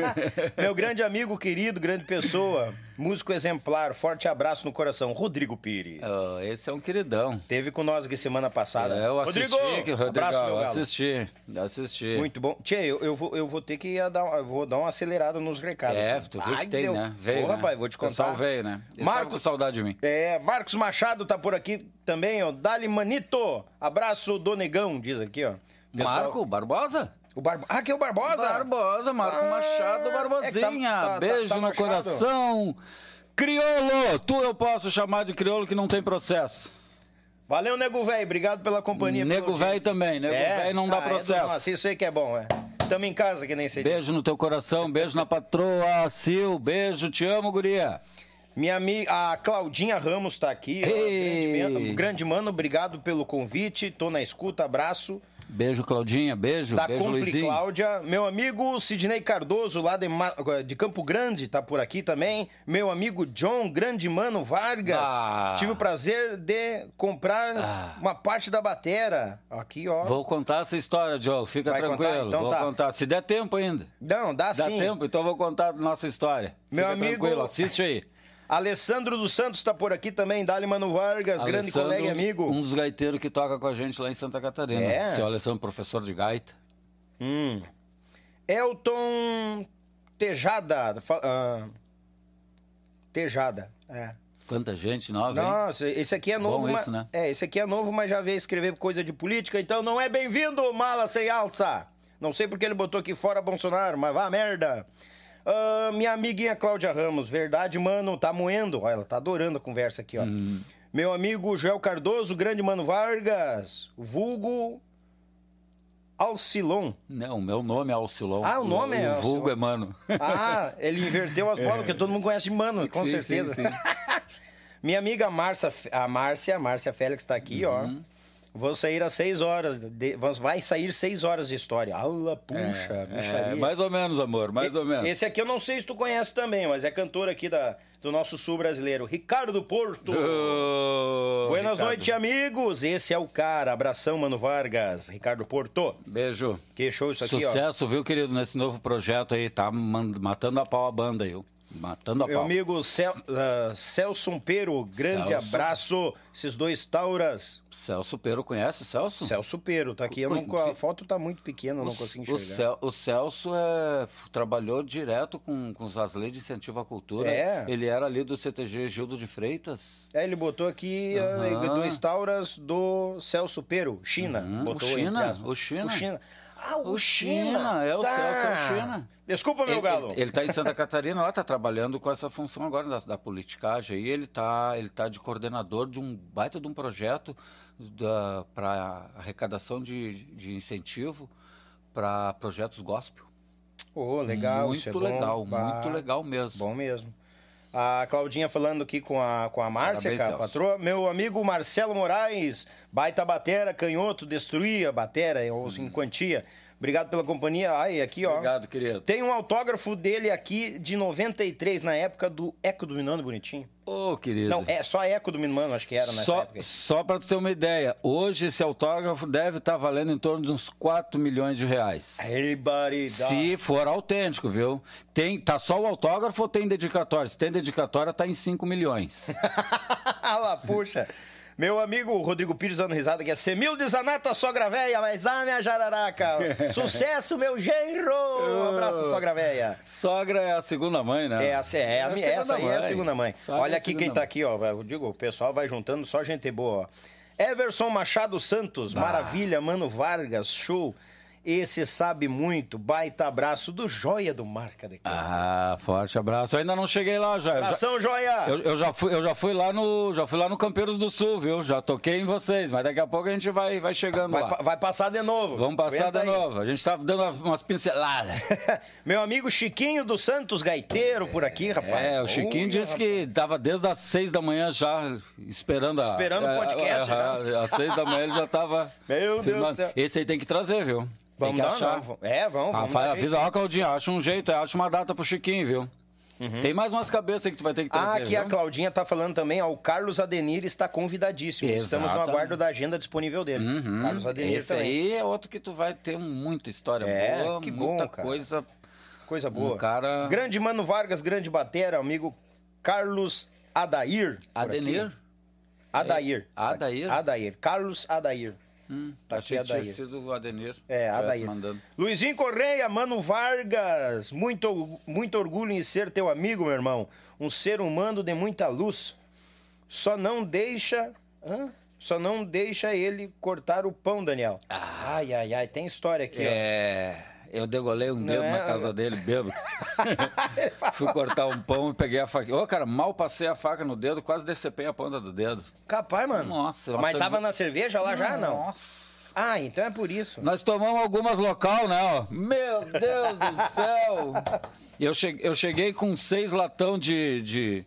Meu grande amigo, querido, grande pessoa, músico exemplar, forte abraço no coração, Rodrigo Pires. Oh, esse é um queridão. Teve com nós aqui semana passada. É, eu assisti, Rodrigo, que- Rodrigão, abraço, meu galo. assisti, assisti. Muito bom. Tia, eu, eu, vou, eu vou ter que dar, vou dar uma acelerada nos recados. É, tu viu Ai, que tem, deu. né? Veio, Ô, né? rapaz, vou te O pessoal contar. veio, né? Eles Marcos- saudade de mim. É, Marcos Machado tá por aqui também, ó. Dali Manito. Abraço do Negão, diz aqui, ó. Pessoal- Marco Barbosa? O Barbo... É o Barbosa? Barbosa, Marco Ah, Machado é Barbosinha. que tá- tá- tá- Beijo tá no Machado. coração. Criolo, tu eu posso chamar de criolo que não tem processo. Valeu, Nego Velho. Obrigado pela companhia. Nego velho também, nego velho não dá Ah, é processo. nossos. Isso aí que é bom, é. Tamo em casa, que nem sei. Beijo no teu coração, beijo na patroa, Sil, beijo, te amo, guria. Minha amiga, a Claudinha Ramos tá aqui. ó. Grande, mano, grande mano, obrigado pelo convite. Tô na escuta, abraço. Beijo, Claudinha, beijo, Da beijo, Compre Luizinho. Cláudia. Meu amigo Sidney Cardoso, lá de, de Campo Grande, tá por aqui também. Meu amigo John, grande mano Vargas. Ah. Tive o prazer de comprar Ah. uma parte da batera. Aqui, ó. Vou contar essa história, Diogo, fica Vai contar? tranquilo. Então vou tá. contar, se der tempo ainda. Não, dá, Dá sim. tempo, então eu vou contar a nossa história. Meu Fica amigo- tranquilo, assiste aí. Alessandro dos Santos tá por aqui também. Dali Mano Vargas, grande Alessandro, colega e amigo. Um dos gaiteiros que toca com a gente lá em Santa Catarina. É? Seu Alessandro, professor de gaita. Hum. Elton Tejada. ah, Tejada, é. Quanta gente nova, hein? Nossa, esse aqui é novo. Bom mas- isso, né? É, esse aqui é novo, mas já veio escrever coisa de política, então não é bem-vindo, mala sem alça. Não sei porque ele botou aqui fora Bolsonaro, mas vá merda. Ah, minha amiguinha Cláudia Ramos, verdade, mano, tá moendo. Ó, ela tá adorando a conversa aqui, ó. Hum. Meu amigo Joel Cardoso, grande mano Vargas, vulgo Alcilon. Não, meu nome é Alcilon. Ah, o nome é O vulgo Alcilon. é mano. Ah, ele inverteu as bolas, porque todo mundo conhece Mano, com Sim, certeza. sim, sim. Minha amiga Márcia, a Márcia, a Márcia Félix tá aqui, Uhum. ó. Vou sair às seis horas. de- vai sair seis horas de história. Ala, puxa, É, bicharia. mais ou menos, amor, mais ou menos. Esse aqui eu não sei se tu conhece também, mas é cantor aqui da, do nosso sul brasileiro, Ricardo do Porto. Ô, Buenas noites, amigos. Esse é o cara. Abração, Mano Vargas. Ricardo Porto. Beijo. Que show isso aqui, ó. Sucesso, viu, querido, nesse novo projeto aí. Tá matando a pau a banda aí? Matando a Meu pau. amigo Cel, uh, Celso Pero, grande Celso. abraço. Esses dois tauras. Celso Pero, conhece o Celso? Celso Pero, tá aqui. Não, a foto tá muito pequena, eu não O- consigo o, enxergar. Cel- o Celso é, trabalhou direto com, com as leis de incentivo à cultura. É. Ele era ali do CTG Gildo de Freitas. É, ele botou aqui uh, Aham. dois tauras do Celso Pero, China. Uhum, botou o China, o China. O China. Ah, o, O China. China, é o Tá. Celso, é o China. Desculpa, meu Ele, galo. ele, ele tá em Santa Catarina, lá tá trabalhando com essa função agora da, da politicagem. Aí ele tá, ele tá de coordenador de um baita de um projeto para arrecadação de, de incentivo para projetos gospel. Ô, legal, isso é muito bom. legal, Bah, muito legal mesmo. Bom mesmo. A Claudinha falando aqui com a, com a Márcia, Parabéns, a patroa. Meu amigo Marcelo Moraes, baita batera, canhoto, destruía batera ou em quantia. Obrigado pela companhia. Ai, aqui, ó. Obrigado, querido. Tem um autógrafo dele aqui de 93, na época do Eco do Minano Bonitinho. Ô, querido. Não, é só Eco do Minano, acho que era nessa Só, época. só para tu ter uma ideia, hoje esse autógrafo deve estar valendo em torno de uns 4 milhões de reais. Baridade. Se for autêntico, viu? Tem, tá só o autógrafo ou tem dedicatória? Se tem dedicatória, tá em 5 milhões. Ah lá, puxa. Meu amigo Rodrigo Pires dando risada aqui. É Semil de Zanata, sogra véia, mas ah, minha jararaca. Sucesso, meu genro. Um abraço, sogra véia. Sogra é a segunda mãe, né? É, essa, é, a, a mi- segunda essa aí é a mãe. segunda mãe. Sogra é Olha a aqui quem tá mãe. aqui, ó. Eu digo, o pessoal vai juntando só gente boa, ó. Everson Machado Santos, maravilha, Mano Vargas, show. Esse sabe muito, baita abraço do Joia do Marca de Câmbio. Ah, forte abraço. Eu ainda não cheguei lá, já. Eu já, Abração, Joia! eu, eu já fui, eu já fui lá no, já fui lá no Campeiros do Sul, viu? Já toquei em vocês, mas daqui a pouco a gente vai, vai chegando Vai, lá. vai passar de novo. Vamos passar Aguenta de aí. novo. A gente tá dando umas- pinceladas. Meu amigo Chiquinho dos Santos Gaiteiro por aqui, rapaz. É, o Chiquinho Ui, disse rapaz. que tava desde as seis da manhã já esperando a. Esperando o é, podcast, é, é, Às seis da manhã ele já tava. Meu Deus do céu. Esse aí tem que trazer, viu? Vamos tem que dar, achar. não. É, vamos, Ah, vamos dar avisa ó, Claudinha, acha um jeito, acha uma data pro Chiquinho, viu? Tem mais umas cabeças aí que tu vai ter que trazer. Uhum. Ah, aqui a viu? Claudinha tá falando também, ó, o Carlos Adenir está convidadíssimo. Estamos no Exatamente. aguardo da agenda disponível dele. Carlos Adenir Esse também. aí é outro que tu vai ter muita história É, boa, que bom, muita cara. coisa. Coisa boa. Um cara- Grande Mano Vargas, grande batera, amigo Carlos Adair. Adenir? aqui. Adair. Adair? Adair. Carlos Adair. Hum, Tá achei aqui que tinha sido o Adenir. É, Adair. mandando. Luizinho Correia, Mano Vargas, muito, muito orgulho em ser teu amigo, meu irmão. Um ser humano de muita luz. Só não deixa. Hã? Só não deixa ele cortar o pão, Daniel. Ai, ai, ai, tem história aqui, ó. Ah. É, eu degolei um dedo é? na casa dele, bêbado. Fui cortar um pão e peguei a faca. Ô, cara, mal passei a faca no dedo, quase decepei a ponta do dedo. Capaz, mano. Nossa, Mas nossa, tava eu- na cerveja lá já, não? Nossa. Ah, então é por isso. Nós tomamos algumas local, né? ó. Meu Deus do céu! Eu cheguei, eu cheguei com seis latão de, de,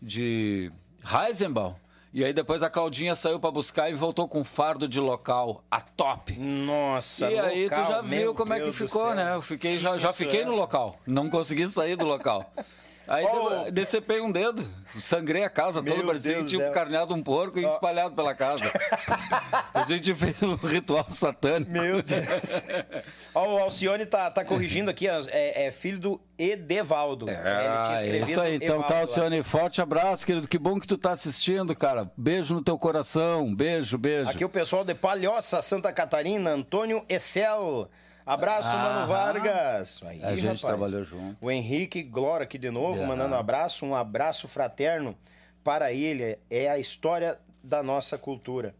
de Heisenbach. E aí depois a Claudinha saiu pra buscar e voltou com um fardo de local, a top. Nossa, E aí tu local, já meu viu como é que Deus ficou, né? Eu fiquei, já, já fiquei é? no local. Não consegui sair do local. Aí Oh. de- decepei um dedo, sangrei a casa Meu toda, parecia que tinha do céu. carneado um porco e espalhado pela casa. a gente fez um ritual satânico. Meu Deus. Ó, o Alcione tá, tá corrigindo aqui, é, é filho do Edevaldo. Ele tinha é escrevido isso aí. Então Evaldo tá. Alcione, forte abraço, querido. Que bom que tu tá assistindo, cara. Beijo no teu coração. Beijo, beijo. Aqui o pessoal de Palhoça, Santa Catarina, Antônio Excel. Abraço, Aham. Mano Vargas. Aí, A gente rapaz. trabalhou junto. O Henrique Glória aqui de novo, Aham. mandando um abraço, um abraço fraterno para ele. É a história da nossa cultura.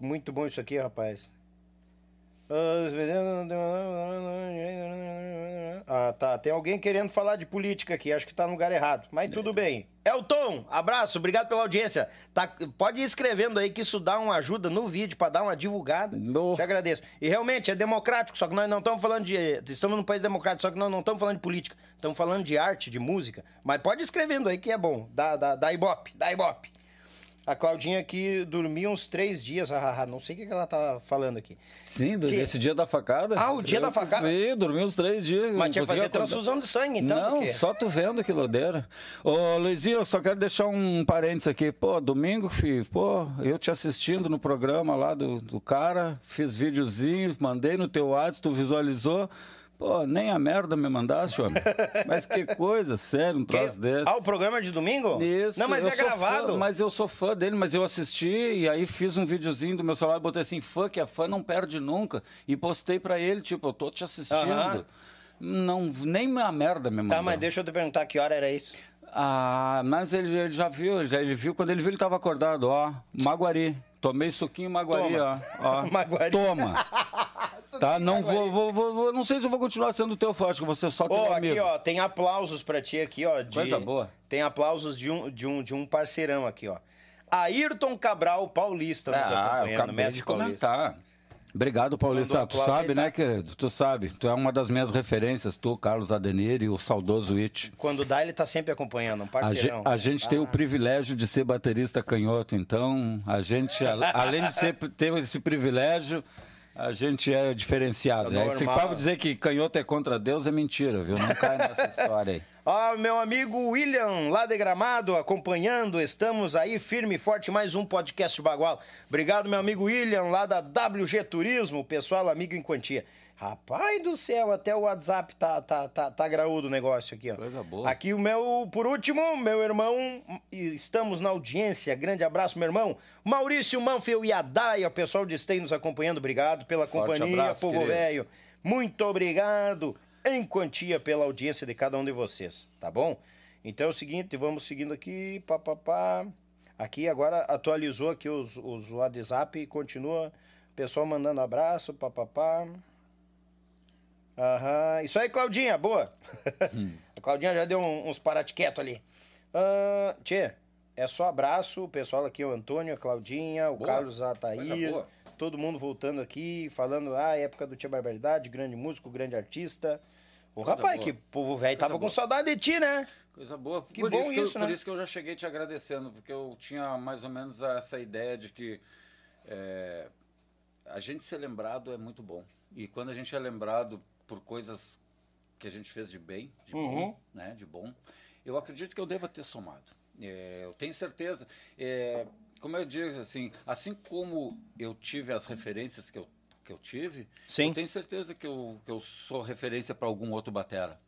Muito bom isso aqui, rapaz. Ah, tá. Tem alguém querendo falar de política aqui. Acho que tá no lugar errado. Mas tudo bem. Elton, abraço. Obrigado pela audiência. Tá, pode ir escrevendo aí que isso dá uma ajuda no vídeo para dar uma divulgada. No. Te agradeço. E realmente é democrático, só que nós não estamos falando de. Estamos num país democrático, só que nós não estamos falando de política. Estamos falando de arte, de música. Mas pode ir escrevendo aí que é bom. Dá, dá, dá ibope, dá ibope. A Claudinha aqui dormiu uns três dias. hahaha, não sei o que ela tá falando aqui. Sim, do- desse dia da facada. Ah, o dia Eu- da facada? Sim, dormi uns três dias. Mas tinha que fazer transfusão de sangue, então. não, porque- só tu vendo que lodeira. Ô, Luizinho, eu só quero deixar um parênteses aqui. Pô, domingo, filho, pô, eu te assistindo no programa lá do, do cara, fiz videozinho, mandei no teu WhatsApp, tu visualizou. Pô, nem a merda me mandaste, homem. Mas que coisa, sério, um Que- troço desse. Ah, o programa de domingo? Isso, Não, mas é gravado. fã, mas eu sou fã dele, mas eu assisti e aí fiz um videozinho do meu celular, botei assim, fã que é fã não perde nunca. E postei pra ele, tipo, eu tô te assistindo. Aham. Não, nem a merda me mandou. Tá, mas deixa eu te perguntar que hora era isso. Ah, mas ele, ele já viu, já, ele viu, quando ele viu ele tava acordado, ó, Maguari. Tomei suquinho Maguari, Toma. ó. ó. Maguari. Toma. Tá, não vou, vou, vou, vou- não sei se eu vou continuar sendo teu fã, acho que você só teu Ó, amigo. aqui, ó, tem aplausos pra ti aqui, ó. de- Coisa boa. Tem aplausos de um, de um, de um parceirão aqui, ó. Ayrton Cabral Paulista nos Ah, acompanhando, mestre de Paulista. comentar. Obrigado, Paulista. Tu sabe, né, querido? Tu sabe. Tu é uma das minhas referências, tu, Carlos Adenir e o saudoso It. Quando dá, ele tá sempre acompanhando, um A, ge- parceirão. a gente tem o Ah, privilégio de ser baterista canhoto, então a gente, a- além de ser, ter esse privilégio, a gente é diferenciado. É né? Esse papo dizer que canhoto é contra Deus é mentira, viu? Não cai nessa história aí. Ó, meu amigo William, lá de Gramado, acompanhando. Estamos aí firme e forte, mais um podcast Bagual. Obrigado, meu amigo William, lá da WG Turismo, pessoal amigo em quantia. Rapaz do céu, até o WhatsApp tá, tá, tá, tá graúdo o negócio aqui, ó. Coisa boa. Aqui o meu, por último, meu irmão, estamos na audiência. Grande abraço, meu irmão. Maurício Manfel e a Daia, o pessoal de Stay nos acompanhando. Obrigado pela Forte companhia, abraço, povo querido. velho. Muito obrigado em quantia pela audiência de cada um de vocês, tá bom? Então é o seguinte, vamos seguindo aqui, pá, pá, pá. Aqui agora atualizou aqui os, os WhatsApp e continua o pessoal mandando abraço, pá, pá, pá. Aham, isso aí, Claudinha, boa. A Claudinha já deu um- uns paratiquetos ali. Ah, tchê, é só abraço, o pessoal aqui, o Antônio, a Claudinha, o Boa, Carlos Atair, todo mundo voltando aqui, falando, ah, época do Tia Barbaridade, grande músico, grande artista. O Coisa rapaz, boa. que povo velho tava com boa. saudade de ti, né? Coisa boa. Que por bom isso que isso, eu, né? Por isso que eu já cheguei te agradecendo, porque eu tinha mais ou menos essa ideia de que é, a gente ser lembrado é muito bom. E quando a gente é lembrado por coisas que a gente fez de bem, de Uhum. bom, né, de bom, eu acredito que eu deva ter somado. É, eu tenho certeza. É, como eu digo, assim, assim como eu tive as referências que eu, que eu tive, Sim. eu tenho certeza que eu, que eu sou referência para algum outro batera.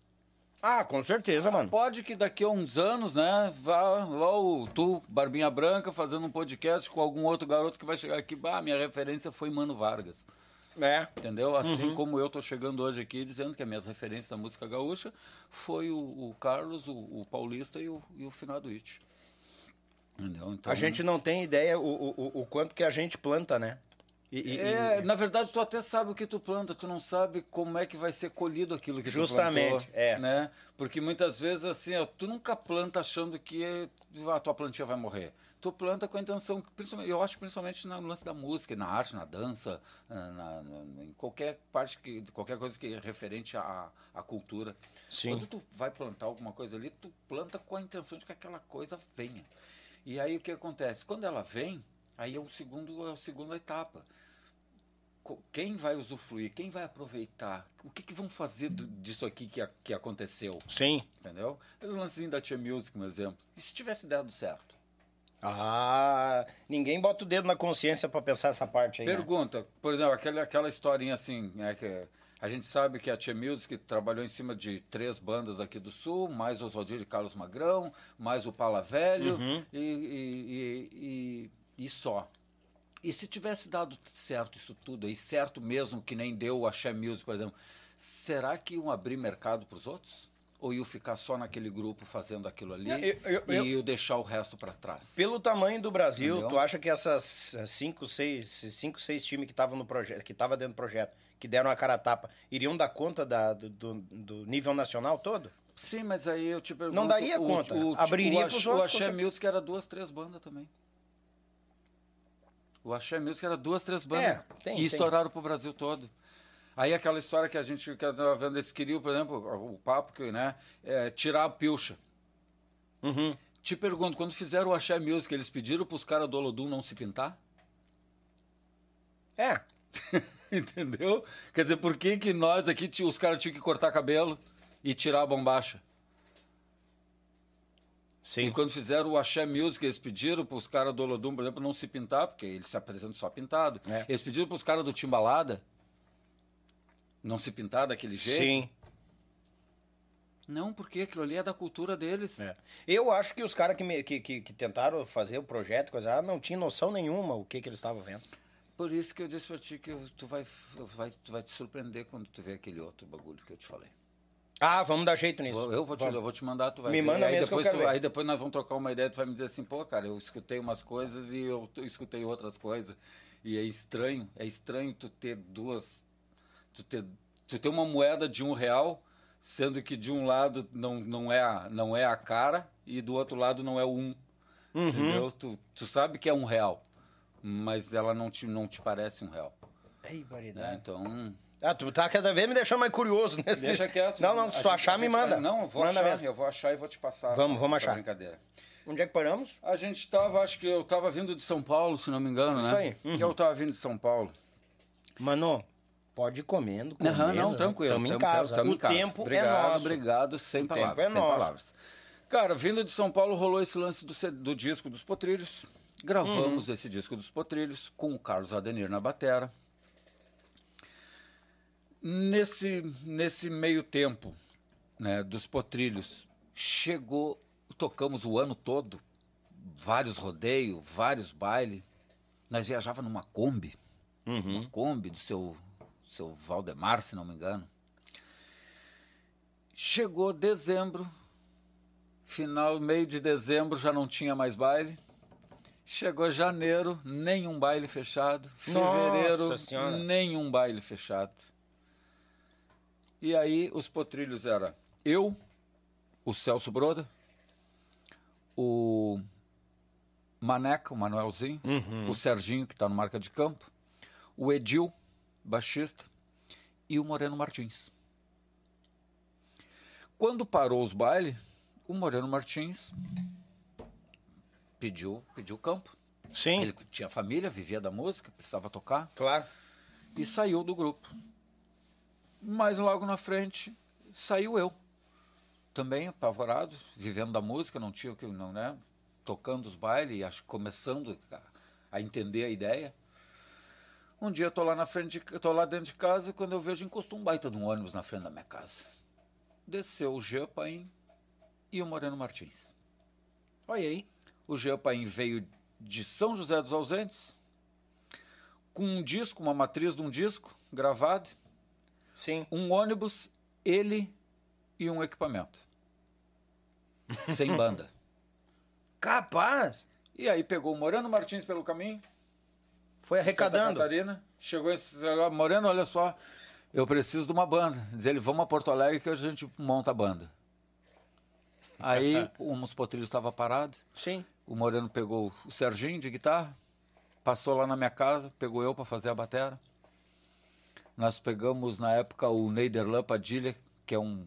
Ah, com certeza, mano. Pode que daqui a uns anos, né, vá, vá o, tu, Barbinha Branca, fazendo um podcast com algum outro garoto que vai chegar aqui. Bah, minha referência foi Mano Vargas. É. Entendeu? Assim como eu tô chegando hoje aqui dizendo que as minhas referências da música gaúcha foi o, o Carlos, o, o Paulista e o, e o finado It. Entendeu? Então, A gente não tem ideia o, o, o- quanto que a gente planta, né? E, e- É, e- na verdade, tu até sabe o que tu planta, tu não sabe como é que vai ser colhido aquilo que Justamente, tu plantou. é. Né? Porque muitas vezes, assim, ó, tu nunca planta achando que ah, a tua plantinha vai morrer. Tu planta com a intenção, principalmente, eu acho principalmente no lance da música, na arte, na dança, na, na- na- em qualquer parte, que, qualquer coisa que é referente à, à cultura. Sim. Quando tu vai plantar alguma coisa ali, tu planta com a intenção de que aquela coisa venha. E aí o que acontece? Quando ela vem, aí é o segundo, é a segunda etapa quem vai usufruir, quem vai aproveitar, o que, que vão fazer do- disso aqui que, a- que aconteceu, Sim. entendeu? O lancezinho da Tia Music, um exemplo. E se tivesse dado certo? Ah, ninguém bota o dedo na consciência pra pensar essa parte aí. né? Pergunta, por exemplo, aquela, aquela historinha assim, né, que a gente sabe que a Tia Music trabalhou em cima de três bandas aqui do Sul, mais Oswaldir de Carlos Magrão, mais o Pala Velho Uhum. e, e, e, e- e só. E se tivesse dado certo isso tudo aí, certo mesmo, que nem deu o Axé Music, por exemplo, será que iam abrir mercado para os outros? Ou iam ficar só naquele grupo fazendo aquilo ali eu- eu- e eu- deixar o resto para trás? Pelo tamanho do Brasil, Entendeu? tu acha que essas eh, cinco, seis, cinco, seis times que estavam no projeto, que estavam dentro do projeto, que deram a cara a tapa, iriam dar conta da- do, do- nível nacional todo? Sim, mas aí eu te pergunto... Não daria o- conta. O, Abriria o, Axé- outros, O com Axé. Music era duas, três bandas também. O Axé Music era duas, três bandas. É, tem, e tem. estouraram pro Brasil todo. Aí aquela história que a gente que eu tava vendo, eles queriam, por exemplo, o papo que, né, é, tirar a pilcha. Uhum. Te pergunto, quando fizeram o Axé Music, eles pediram pros caras do Olodum não se pintar? É. Entendeu? Quer dizer, por que, que nós aqui, os caras tinham que cortar cabelo e tirar a bombacha? Sim. E quando fizeram o Axé Music, eles pediram para os caras do Olodum, por exemplo, não se pintar, porque eles se apresentam só pintado. É. Eles pediram para os caras do Timbalada não se pintar daquele jeito. Sim. Não, porque aquilo ali é da cultura deles. É. Eu acho que os caras que, que, que, que tentaram fazer o projeto, coisa, ah, não tinha noção nenhuma o que, que eles estavam vendo. Por isso que eu disse para ti que tu vai, vai, tu vai te surpreender quando tu ver aquele outro bagulho que eu te falei. Ah, vamos dar jeito nisso. Eu vou, te, Vamos. eu vou te mandar, tu vai Me ver. manda aí mesmo que depois quero tu-. Aí depois nós vamos trocar uma ideia, tu vai me dizer assim, pô, cara, eu escutei umas coisas e eu escutei outras coisas. E é estranho, é estranho tu ter duas, Tu ter, tu ter uma moeda de um real, sendo que de um lado não, não, é, a, não é a cara e do outro lado não é o um. Uhum. Entendeu? Tu, tu sabe que é um real, mas ela não te, não te parece um real. Ei, Né? Então. Ah, tu tá cada vez me deixando mais curioso nesse. Deixa quieto. Não, não, se tu gente- achar, me manda. Não, eu vou Manda achar, mesmo. eu vou achar e vou te passar. Vamos, essa- vamos essa achar. brincadeira. Onde é que paramos? A gente estava, acho que eu estava vindo de São Paulo, se não me engano, Isso né? aí. Uhum. Eu estava vindo de São Paulo. Mano, pode ir comendo. comendo Não, não, tranquilo. Estamos em casa. tamo o em casa. tempo obrigado, é nosso. Obrigado, sem O tempo palavras. é sem nosso. palavras. Cara, vindo de São Paulo, rolou esse lance do, do disco dos Potrilhos. Gravamos Uhum. esse disco dos Potrilhos com o Carlos Adenir na batera. Nesse, nesse meio tempo né, dos Potrilhos, chegou, tocamos o ano todo, vários rodeios, vários bailes. Nós viajava numa Kombi, uma Kombi do seu, seu Valdemar, se não me engano. Chegou dezembro, final, meio de dezembro já não tinha mais baile. Chegou janeiro, nenhum baile fechado. Fevereiro, nenhum baile fechado. E aí os potrilhos era eu, o Celso Broda, o Maneca, o Manuelzinho, o Serginho, que está no Marca de Campo, o Edil, baixista, e o Moreno Martins. Quando parou os bailes, o Moreno Martins pediu, pediu campo. Sim, Ele tinha família, vivia da música, precisava tocar claro. e saiu do grupo. Mas logo na frente saiu eu. Também apavorado, vivendo da música, não tinha o que, não, né? Tocando os bailes, acho começando a, a entender a ideia. Um dia eu tô lá na frente, de, tô lá dentro de casa, quando eu vejo encostou um baita de um ônibus na frente da minha casa. Desceu o Jean Paim e o Moreno Martins. Olha aí. O Jean Paim veio de São José dos Ausentes, com um disco, uma matriz de um disco gravado, Sim. um ônibus, ele e um equipamento. Sem banda. Capaz. E aí pegou o Moreno Martins pelo caminho, Foi Santa arrecadando. Catarina, chegou esse Moreno, olha só, eu preciso de uma banda. Diz ele, vamos a Porto Alegre que a gente monta a banda. Aí uns potrilhos estava parado, Sim. o Moreno pegou o Serginho de guitarra, passou lá na minha casa, pegou eu para fazer a batera. Nós pegamos na época o Neiderlan Padilha, que é um.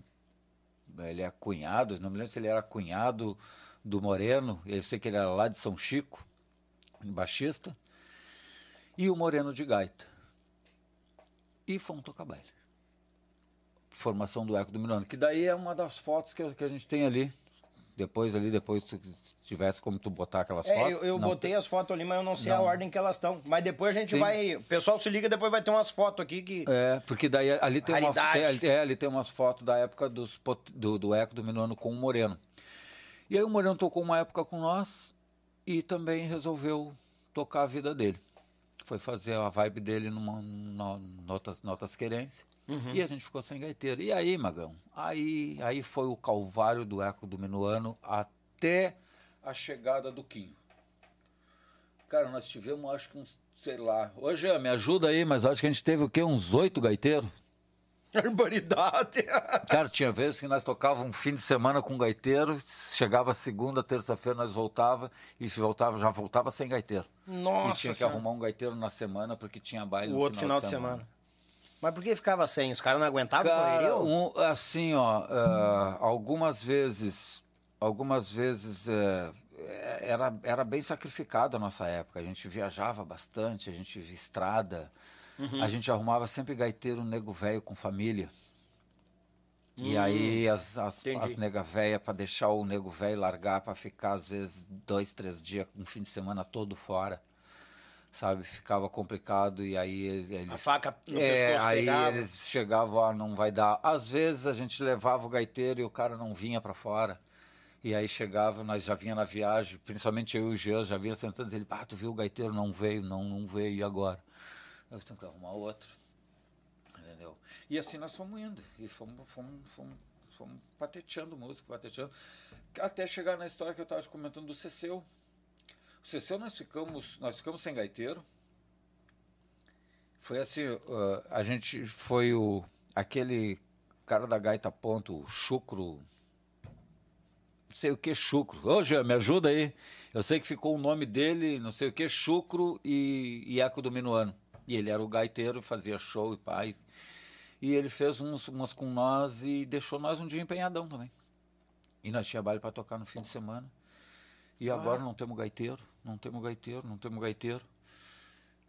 Ele é cunhado, não me lembro se ele era cunhado do Moreno, eu sei que ele era lá de São Chico, baixista, e o Moreno de gaita. E fomos tocar baile. Formação do Eco do Milano, que daí é uma das fotos que, que a gente tem ali. Depois ali, depois se tivesse como tu botar aquelas É, fotos. eu, eu botei as fotos ali, mas eu não sei a Não. ordem que elas estão. Mas depois a gente Sim. vai. O pessoal se liga, depois vai ter umas fotos aqui que. É, porque daí ali tem, uma, tem, é, ali tem umas fotos da época dos, do, do Eco do Minuano com o Moreno. E aí o Moreno tocou uma época com nós e também resolveu tocar a vida dele. Foi fazer a vibe dele numa no, notas, notas querência. E a gente ficou sem gaiteiro. E aí, Magão? Aí, aí foi o calvário do Eco do Minuano até a chegada do Quinho. Cara, nós tivemos, acho que uns, sei lá. Hoje me ajuda aí, mas acho que a gente teve o quê? Uns oito gaiteiros? Barbaridade. Cara, tinha vezes que nós tocávamos um fim de semana com gaiteiro, chegava segunda, terça-feira nós voltava e voltava, já voltava sem gaiteiro. Nossa. e tinha que Senhora. arrumar um gaiteiro na semana porque tinha baile o no outro final de semana. Mas por que ficava sem? Os caras não aguentavam Cara, um, assim, ó, ah, algumas vezes, algumas vezes eh, era, era bem sacrificado a nossa época. A gente viajava bastante, a gente via estrada, a gente arrumava sempre gaiteiro nego velho com família. E aí as, as, as nega velha para deixar o nego velho largar para ficar às vezes dois, três dias, um fim de semana todo fora. Sabe, ficava complicado e aí eles A faca no é, aí pegava. eles chegavam, ah, não vai dar. Às vezes a gente levava o gaiteiro e o cara não vinha para fora. E aí chegava, nós já vinha na viagem, principalmente eu e o Jean, já vinha sentando e ele, ah, tu viu o gaiteiro, não veio, não, não veio, e agora? Eu tenho que arrumar outro. Entendeu? E assim nós fomos indo, e fomos, fomos, fomos, fomos pateteando música, pateteando, até chegar na história que eu estava comentando do Ceceu. O Ceceu nós ficamos, nós ficamos sem gaiteiro, Foi assim, uh, a gente foi o aquele cara da gaita ponto, o Chucro, não sei o que Chucro. Ô, Jean, me ajuda aí. Eu sei que ficou o nome dele, não sei o que, Chucro e, e Eco do Minuano. E ele era o gaiteiro, fazia show e pai. E ele fez uns, umas com nós e deixou nós um dia empenhadão também. E nós tinha baile para tocar no fim de semana. E agora não temos gaiteiro, não temos gaiteiro, não temos gaiteiro.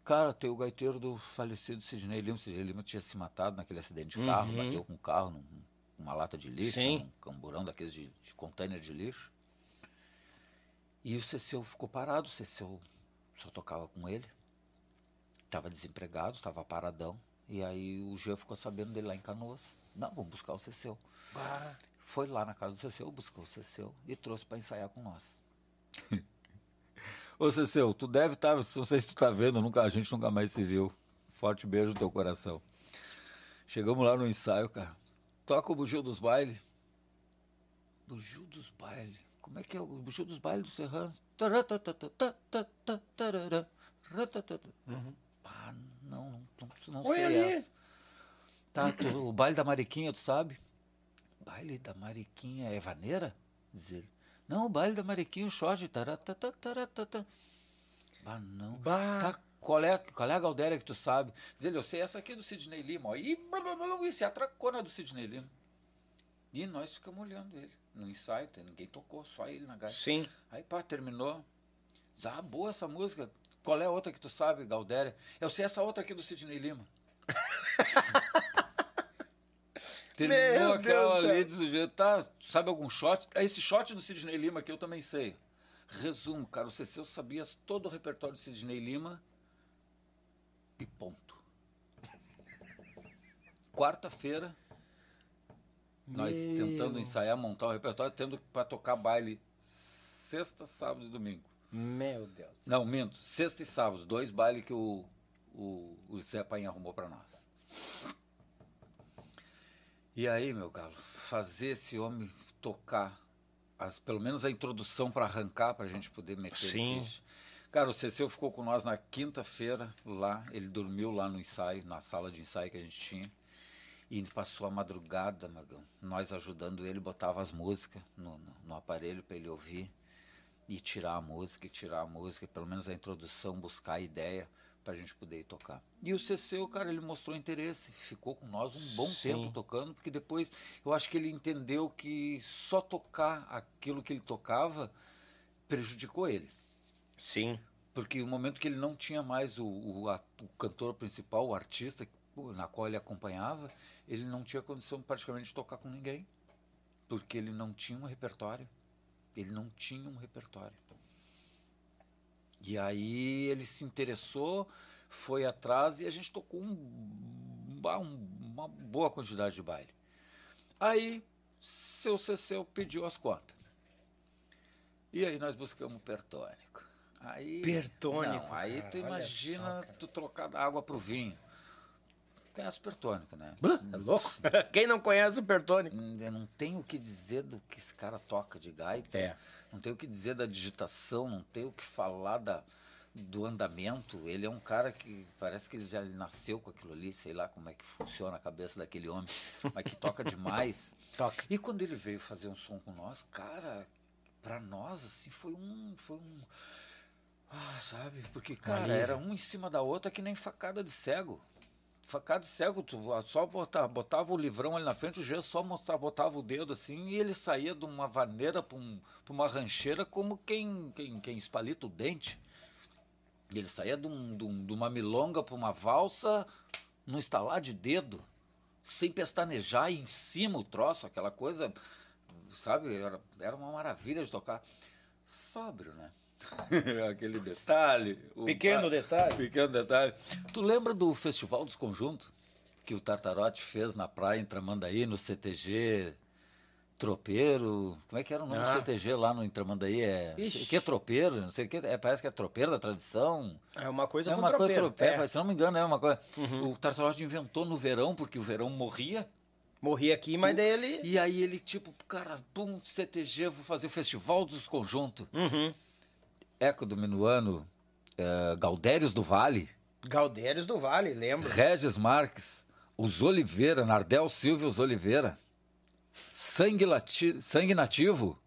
Cara, tem o gaiteiro do falecido Sidney Lima. Sidney Lima tinha se matado naquele acidente de carro, Uhum. bateu com um carro num- numa lata de lixo, Sim. num camburão daqueles de, de container de lixo. E o Cecil ficou parado, o Cecil só tocava com ele. Tava desempregado, tava paradão. E aí o Jean ficou sabendo dele lá em Canoas. Não, vamos buscar o Cecil. Foi lá na casa do Cecil, buscou o Cecil e trouxe para ensaiar com nós. Ô Cecil, tu deve estar, não sei se tu tá vendo, nunca, a gente nunca mais se viu. Forte beijo no teu coração. Chegamos lá no ensaio, cara. Toca o bugio dos bailes. Bugio dos bailes. Como é que é o bugio dos bailes do Serrano? Ratatata. Pá, não, não, não, não sei ali. essa. Tá, tu- o baile da Mariquinha, tu sabe? Baile da Mariquinha é vaneira? Diz ele. Não, o baile da Mariquinha, o short. taratatatatata. Ah, não. Bah. Tá, qual é, qual é a Galdéria que tu sabe? Diz ele, eu sei essa aqui é do Sidney Lima. Ó. E, blá, blá, blá, e se atracou na do Sidney Lima. E nós ficamos olhando ele. No ensaio, ninguém tocou, só ele na gaita. Sim. Aí, pá, terminou. Diz, ah, boa essa música. Qual é a outra que tu sabe, Galdéria? Eu sei essa outra aqui do Sidney Lima. Terminou Meu aquela Deus ali, do jeito, tá, sabe algum shot? Ah, Esse shot do Sidney Lima aqui eu também sei. Resumo, cara, o Cecil sabia todo o repertório do Sidney Lima e ponto. Quarta-feira, nós Meu. tentando ensaiar, montar o repertório, tendo para tocar baile sexta, sábado e domingo. Meu Deus. Não, minto. Sexta e sábado, dois bailes que o, o, o Zé Paim arrumou para nós. E aí, meu galo, fazer esse homem tocar, as, pelo menos a introdução para arrancar, para a gente poder meter Sim. ficha. Cara, o Cecil ficou com nós na quinta-feira lá, ele dormiu lá no ensaio, na sala de ensaio que a gente tinha. E passou a madrugada, Magão. Nós ajudando ele, botava as músicas no, no, no aparelho para ele ouvir e tirar a música, e tirar a música, pelo menos a introdução, buscar a ideia para a gente poder ir tocar. E o Cecil, cara, ele mostrou interesse, ficou com nós um bom Sim. tempo tocando, porque depois eu acho que ele entendeu que só tocar aquilo que ele tocava prejudicou ele. Sim. Porque o momento que ele não tinha mais o, o, a- o cantor principal, o artista na qual ele acompanhava, ele não tinha condição praticamente de tocar com ninguém. Porque ele não tinha um repertório. Ele não tinha um repertório. E aí ele se interessou, foi atrás e a gente tocou um, um- uma boa quantidade de baile. Aí, seu Cecil pediu as contas. E aí nós buscamos o pertônico. Aí, Pertônico, Não, aí cara, tu imagina só, tu trocar da água pro vinho. Conhece o pertônico, né? É louco? Quem não conhece o Pertônico? Hum, Eu não tenho o que dizer do que esse cara toca de gaita. É. Não tenho o que dizer da digitação, não tenho o que falar da, do andamento. Ele é um cara que parece que ele já nasceu com aquilo ali, sei lá como é que funciona a cabeça daquele homem, mas que toca demais. Toca. E quando ele veio fazer um som com nós, cara, pra nós, assim, foi um. Foi um. Ah, sabe? Porque, cara, era um em cima da outra que nem facada de cego. Facada de cego, tu só botava, botava o livrão ali na frente, o G só mostrava, botava o dedo assim e ele saía de uma vaneira pra, um, uma rancheira como quem, quem, quem espalita o dente. Ele saía de, um, de, um- de uma milonga pra uma valsa no estalar de dedo, sem pestanejar, em cima o troço, aquela coisa, sabe? Era, era uma maravilha de tocar. Sóbrio, né? Aquele detalhe. Pequeno detalhe. Pequeno detalhe. Tu lembra do Festival dos Conjuntos? Que o Tartarote fez na praia em Tramandaí, no CTG Tropeiro. Como é que era o nome Ah. do CTG lá no Tramandaí? É, Ixi. que é tropeiro? Não sei o que. É, parece que é tropeiro da tradição. É uma coisa É uma coisa tropeiro. tropeiro, É. se não me engano, é uma coisa. O Tartarote inventou no verão, porque o verão morria. Morri aqui, mas daí ele... E aí ele, tipo, cara, pum, CTG, vou fazer o Festival dos Conjuntos. Uhum. Eco do Minuano, eh, Galdérios do Vale. Galdeiros do Vale, lembro. Regis Marques, os Oliveira, Nardel Silva os Oliveira. Sangue, lati sangue nativo.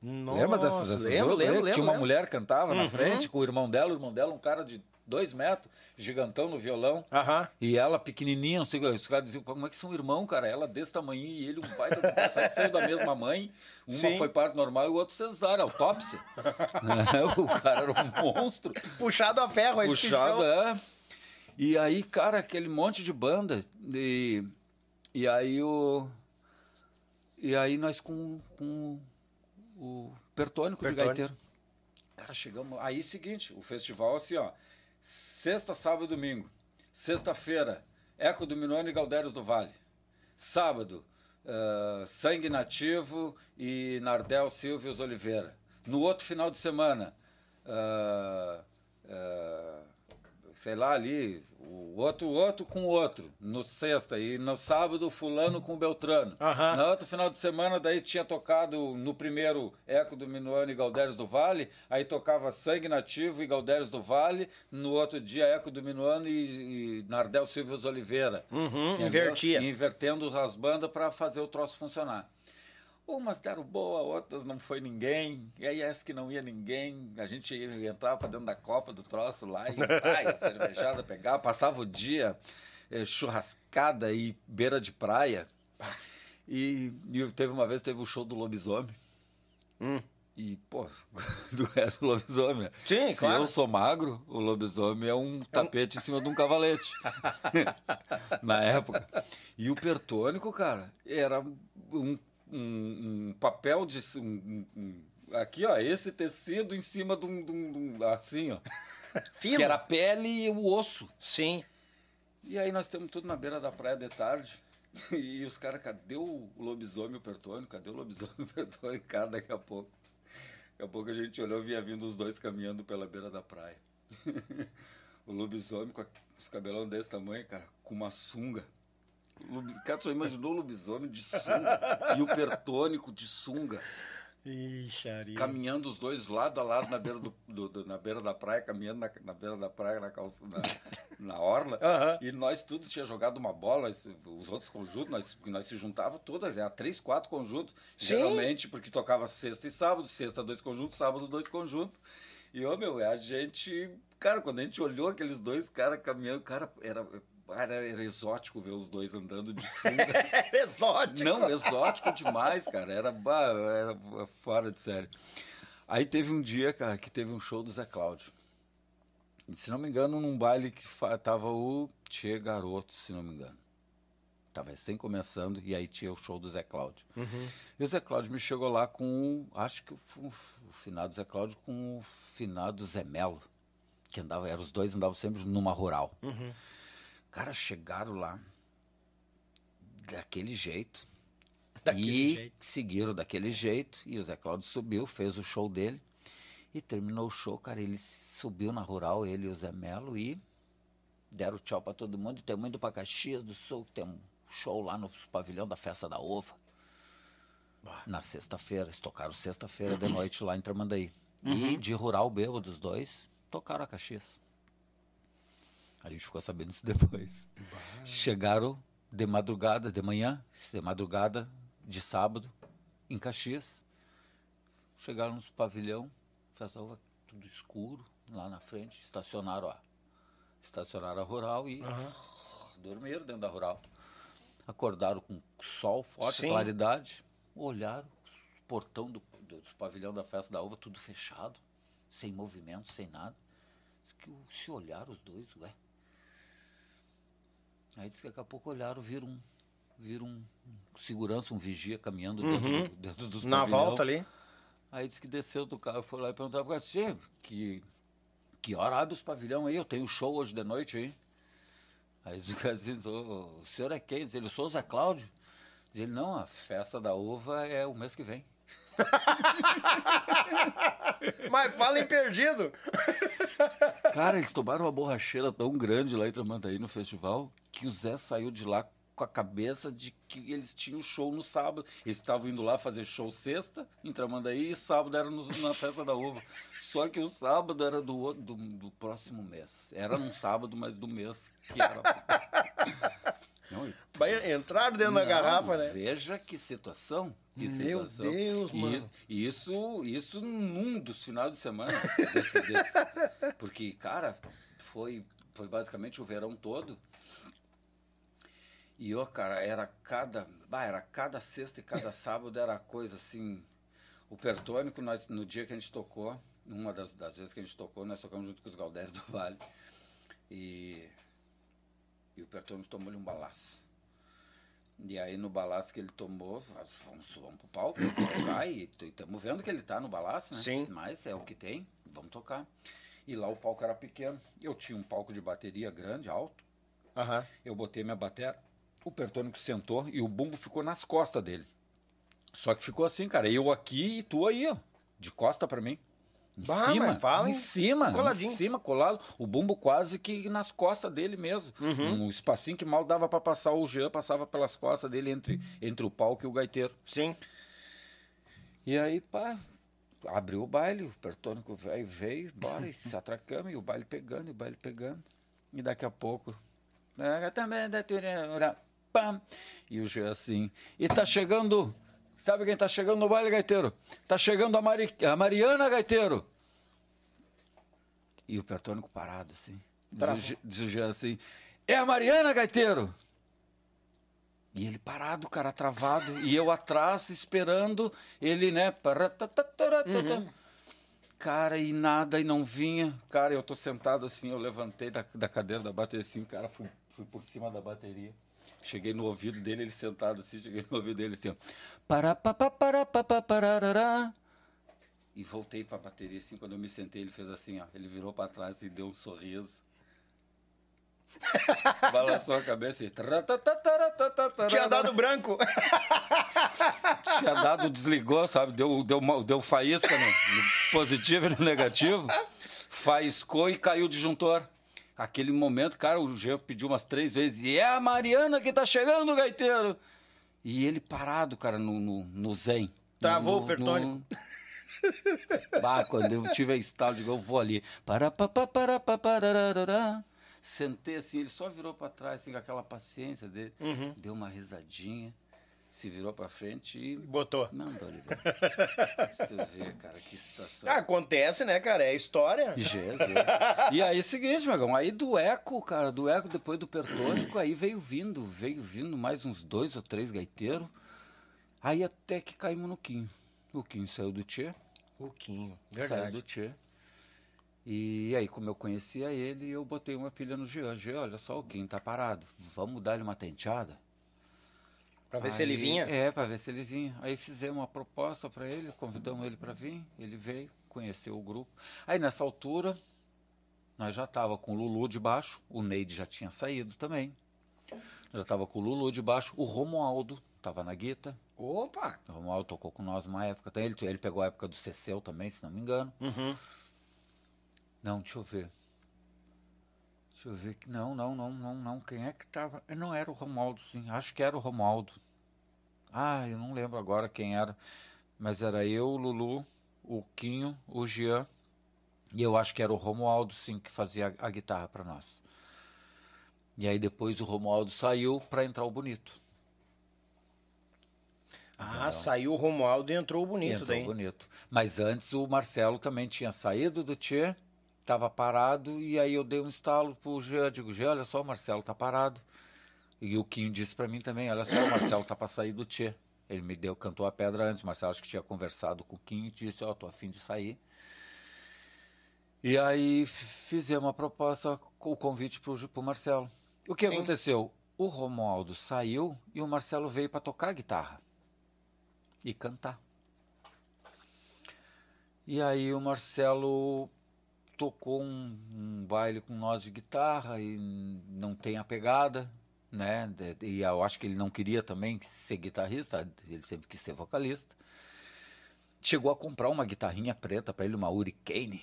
Nossa, Lembra dessas, dessas lembro, lembro, lembro, Tinha uma lembro. mulher que cantava na Uhum. frente com o irmão dela, o irmão dela, um cara de dois metros, gigantão no violão. Aham. E ela pequenininha, não sei, os caras diziam, como é que são irmão, cara? Ela desse tamanho e ele um baita, do- saiu da mesma mãe. Uma Sim. foi parto normal e o outro cesárea, autópsia. o cara era um monstro. Puxado a ferro, aí Puxado, é. E aí, cara, aquele monte de banda. E, e aí o. E aí nós com, com o Pertônico, de Pertônico. gaiteiro. Cara, chegamos. Aí seguinte, o festival assim, ó. Sexta, sábado e domingo. Sexta-feira, Eco do Minone e Galdeiros do Vale. Sábado, ah, Sangue Nativo e Nardel Silva e os Oliveira. No outro final de semana, ah, ah, sei lá ali, o outro, o outro com o outro, no sexta, e no sábado fulano com o Beltrano. Aham. No outro final de semana, daí tinha tocado no primeiro Eco do Minuano e Galdérios do Vale, aí tocava Sangue Nativo e Galdérios do Vale, no outro dia Eco do Minuano e, e Nardel Silva Oliveira. Uhum, invertia. E invertendo as bandas para fazer o troço funcionar. Umas deram boa, outras não foi ninguém. E aí essa que não ia ninguém, a gente ia entrar para dentro da copa do troço lá e ai, a cervejada pegava, passava o dia eh, churrascada e beira de praia. E, e teve uma vez, teve o show do lobisomem. Hum. E, pô, do resto do lobisomem, né? Sim, Se claro. eu sou magro, o lobisomem é um tapete em cima de um cavalete. Na época. E o pertônico, cara, era um, um, um papel de. Um, um- aqui, ó, esse tecido em cima de um. de de assim, ó. Fino. Que era a pele e o osso. Sim. E aí nós temos tudo na beira da praia de tarde. E os caras, cadê o lobisomem e o pertônico? Cadê o lobisomem e o pertônico? Cara, daqui a pouco. Daqui a pouco a gente olhou e via vindo os dois caminhando pela beira da praia. o lobisomem com os cabelão desse tamanho, cara, com uma sunga. Cara, já imaginou o lobisomem de sunga e o pertônico de sunga? Ixaria. caminhando os dois lado a lado na beira, do, do- do- na beira da praia, caminhando na, na beira da praia, na, calça, na, na orla. E nós todos tinha jogado uma bola, nós- os outros conjuntos, nós, nós se juntava todas, era três, quatro conjuntos. Sim. Geralmente, porque tocava sexta e sábado, sexta dois conjuntos, sábado dois conjuntos. E, ô meu, a gente. Cara, quando a gente olhou aqueles dois caras caminhando, cara, era. Era, era exótico ver os dois andando de sunga. É exótico. Não, exótico demais, cara. Era, era fora de série. Aí teve um dia, cara, que teve um show do Zé Cláudio. Se não me engano, num baile que tava o Tchê Garoto, se não me engano. Tava recém começando, e aí tinha o show do Zé Cláudio. E o Zé Cláudio me chegou lá com, acho que foi o, o finado Zé Cláudio com o finado Zé Melo. Que andava, eram os dois andavam sempre numa rural. Cara, chegaram lá daquele jeito. Daquele e jeito. seguiram daquele jeito. E o Zé Cláudio subiu, fez o show dele. E terminou o show, cara. Ele subiu na rural, ele e o Zé Melo, e deram tchau pra todo mundo. E tem indo pra Caxias do Sul, que tem um show lá no pavilhão da Festa da Ova. Na sexta-feira, eles tocaram sexta-feira de noite lá em Tramandaí. E de rural bêbado, dos dois, tocaram a Caxias. A gente ficou sabendo isso depois. Chegaram de madrugada, de manhã, de madrugada, de sábado, em Caxias. Chegaram no pavilhão, festa uva, tudo escuro, lá na frente, estacionaram a, estacionaram a rural e dormiram dentro da rural. Acordaram com sol forte, Sim. claridade, olharam, o portão do, do, do pavilhão da festa da uva, tudo fechado, sem movimento, sem nada. Que se olharam os dois, ué. Aí disse que daqui a pouco olharam, viram um, viram um, segurança, um vigia caminhando dentro, do, dentro dos Na pavilhão. volta ali. Aí disse que desceu do carro, foi lá e perguntou para você, que, que hora abre os pavilhão aí? Eu tenho show hoje de noite aí. Aí o disse, "Ô, o senhor é quem? Diz ele, eu sou o Zé Cláudio. Diz ele, não, a festa da uva é o mês que vem. Mas fala em perdido. Cara, eles tomaram uma borracheira tão grande lá em Tramandaí no festival que o Zé saiu de lá com a cabeça de que eles tinham show no sábado. Eles estavam indo lá fazer show sexta, em Tramandaí, e sábado era no, na festa da uva. Só que o sábado era do, do, do próximo mês. Era num sábado, mas do mês que era. Não, Vai entrar dentro não, da garrafa, né? Veja que situação. Que Meu situação. Deus, mano. E isso, isso num dos finais de semana desse, desse. Porque, cara, foi, foi basicamente o verão todo. E, ó, cara, era cada. Bah, era cada sexta e cada sábado era coisa assim. O Pertônico, nós, no dia que a gente tocou, uma das, das vezes que a gente tocou, nós tocamos junto com os Galdérios do Vale. E, e o Pertônico tomou-lhe um balaço. E aí no balaço que ele tomou, vamos, vamos pro palco, vamos tocar e estamos vendo que ele tá no balaço, né? Sim. Mas é o que tem, vamos tocar. E lá o palco era pequeno. Eu tinha um palco de bateria grande, alto. Uhum. Eu botei minha bateria, o Pertônico sentou e o bumbo ficou nas costas dele. Só que ficou assim, cara, eu aqui e tu aí, ó, de costa para mim. Em bah, cima, fala, em cima, coladinho. em cima, colado. O bumbo quase que nas costas dele mesmo. Uhum. Um espacinho que mal dava para passar o Jean, passava pelas costas dele entre, entre o palco e o gaiteiro. Sim. E aí, pá, abriu o baile, o pertônico veio, veio, bora, e se atracamos, e o baile pegando, e o baile pegando. E daqui a pouco. Também da pam. E o Jean assim. E tá chegando. Sabe quem tá chegando no baile, gaiteiro? Tá chegando a, Mari, a Mariana, gaiteiro. E o pertônico parado, assim. Diz, diz o Jean assim. É a Mariana, gaiteiro! E ele parado, cara, travado. e eu atrás, esperando ele, né? Uhum. Cara, e nada, e não vinha. Cara, eu tô sentado assim, eu levantei da, da cadeira da bateria assim, cara, fui, fui por cima da bateria. Cheguei no ouvido dele, ele sentado assim, cheguei no ouvido dele assim, ó. Para, pa, pa, para, pa, pa, parará. E voltei pra bateria assim, quando eu me sentei, ele fez assim, ó. Ele virou para trás e deu um sorriso. Balançou a cabeça e. Tinha dado branco. Tinha dado, desligou, sabe? Deu, deu, deu faísca no, no positivo e no negativo. Faiscou e caiu o disjuntor. Aquele momento, cara, o Jean pediu umas três vezes. E é a Mariana que tá chegando, gaiteiro. E ele parado, cara, no, no, no zen. Travou no, o pertônico. No... Bah, quando eu tive a estalo, digo, eu vou ali. Para, para, para, para, para, Sentei assim, ele só virou para trás, assim, com aquela paciência dele. Uhum. Deu uma risadinha, se virou para frente e. Botou. Mandou ele. Se tu vê, cara, que situação. Ah, acontece, né, cara? É história. Jesus. E aí, seguinte, Magão, aí do eco, cara, do eco depois do pertônico, aí veio vindo, veio vindo mais uns dois ou três gaiteiros. Aí até que caímos no Quinho. O Quinho saiu do Tchê. O Quinho, Saiu verdade. do Tchê. E aí, como eu conhecia ele, eu botei uma pilha no Jean. Jean, olha só, o Quinho tá parado. Vamos dar-lhe uma tenteada? Pra ver Aí- se ele vinha. É, para ver se ele vinha. Aí fizemos uma proposta para ele, convidamos ele para vir, ele veio, conheceu o grupo. Aí nessa altura, nós já tava com o Lulu de baixo, o Neide já tinha saído também. Já tava com o Lulu de baixo, o Romualdo tava na guita. Opa! O Romualdo tocou com nós uma época, ele, ele pegou a época do Ceceu também, se não me engano. Uhum. Não, deixa eu ver. Deixa eu ver que não, não, não, não, não. Quem é que tava? Não era o Romualdo, sim. Acho que era o Romualdo. Ah, eu não lembro agora quem era. Mas era eu, o Lulu, o Quinho, o Jean. E eu acho que era o Romualdo, sim, que fazia a, a guitarra para nós. E aí depois o Romualdo saiu para entrar o Bonito. Ah, saiu o Romualdo e entrou o bonito Entrou daí. bonito. Mas antes o Marcelo também tinha saído do Tchê, estava parado, e aí eu dei um estalo pro Jean, digo, Jean, olha só, o Marcelo tá parado. E o Quinho disse para mim também, olha só, o Marcelo tá para sair do Tchê. Ele me deu, cantou a pedra antes, o Marcelo acho que tinha conversado com o Quinho e disse, ó, tô afim de sair. E aí fizemos uma proposta, o convite pro, pro Marcelo. O que Sim. aconteceu? O Romualdo saiu e o Marcelo veio para tocar guitarra e cantar. E aí o Marcelo tocou um, um baile com nós de guitarra e não tem a pegada, né? E eu acho que ele não queria também ser guitarrista, ele sempre quis ser vocalista. Chegou a comprar uma guitarrinha preta para ele, uma Hurricane,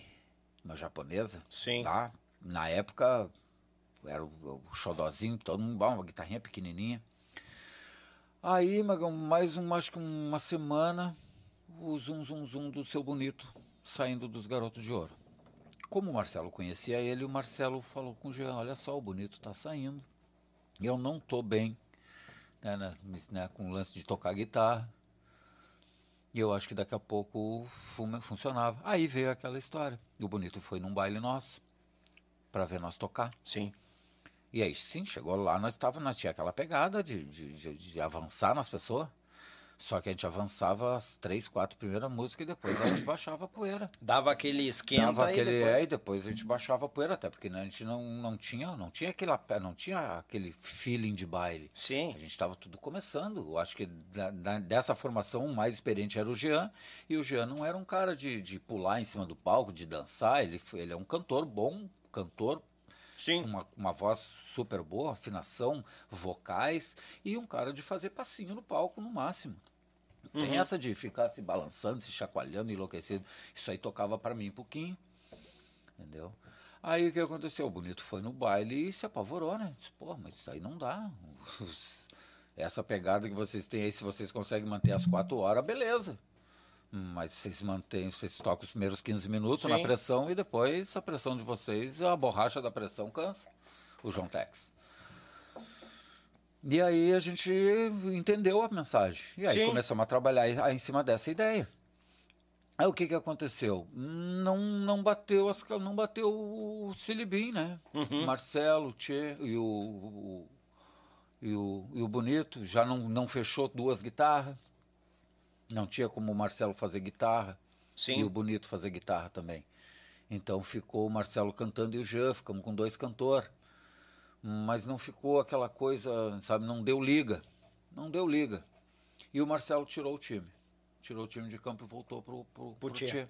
uma japonesa. Sim. Lá, na época, era o, o xodozinho, todo mundo, uma guitarrinha pequenininha. Aí, mais um, acho que uma semana, o zum zum zum do seu bonito saindo dos garotos de ouro. Como o Marcelo conhecia ele, o Marcelo falou com o Jean, olha só, o bonito tá saindo. Eu não tô bem né, né, né, com o lance de tocar guitarra. E eu acho que daqui a pouco funcionava. Aí veio aquela história. O Bonito foi num baile nosso para ver nós tocar. Sim. E aí, sim, chegou lá, nós tava, nós tinha aquela pegada de, de, de, de avançar nas pessoas. Só que a gente avançava as três, quatro primeiras músicas e depois a gente baixava a poeira. Dava aquele esquenta Dava aquele, e depois... É, e depois a gente baixava a poeira, até porque né, a gente não, não tinha, não tinha aquela, não tinha aquele feeling de baile. Sim. A gente estava tudo começando. Eu acho que da, da, dessa formação o mais experiente era o Jean, e o Jean não era um cara de, de pular em cima do palco, de dançar, ele, ele é um cantor bom, cantor Sim. Uma, uma voz super boa, afinação, vocais e um cara de fazer passinho no palco no máximo. Tem uhum. essa de ficar se balançando, se chacoalhando, enlouquecido. Isso aí tocava para mim um pouquinho. Entendeu? Aí o que aconteceu? O Bonito foi no baile e se apavorou, né? Disse, pô, mas isso aí não dá. Essa pegada que vocês têm aí, se vocês conseguem manter as quatro horas, beleza. Mas vocês mantêm, vocês tocam os primeiros 15 minutos Sim. na pressão e depois a pressão de vocês, a borracha da pressão cansa. O João Tex. E aí a gente entendeu a mensagem. E aí Sim. começamos a trabalhar em cima dessa ideia. Aí o que, que aconteceu? Não, não bateu as, não bateu o Silibim, né? Uhum. Marcelo, o Tchê e o, o, e o, e o Bonito já não, não fechou duas guitarras. Não tinha como o Marcelo fazer guitarra Sim. e o Bonito fazer guitarra também. Então ficou o Marcelo cantando e o Jean, ficamos com dois cantores. Mas não ficou aquela coisa, sabe, não deu liga. Não deu liga. E o Marcelo tirou o time. Tirou o time de campo e voltou pro, pro, pro, pro tchê. tchê.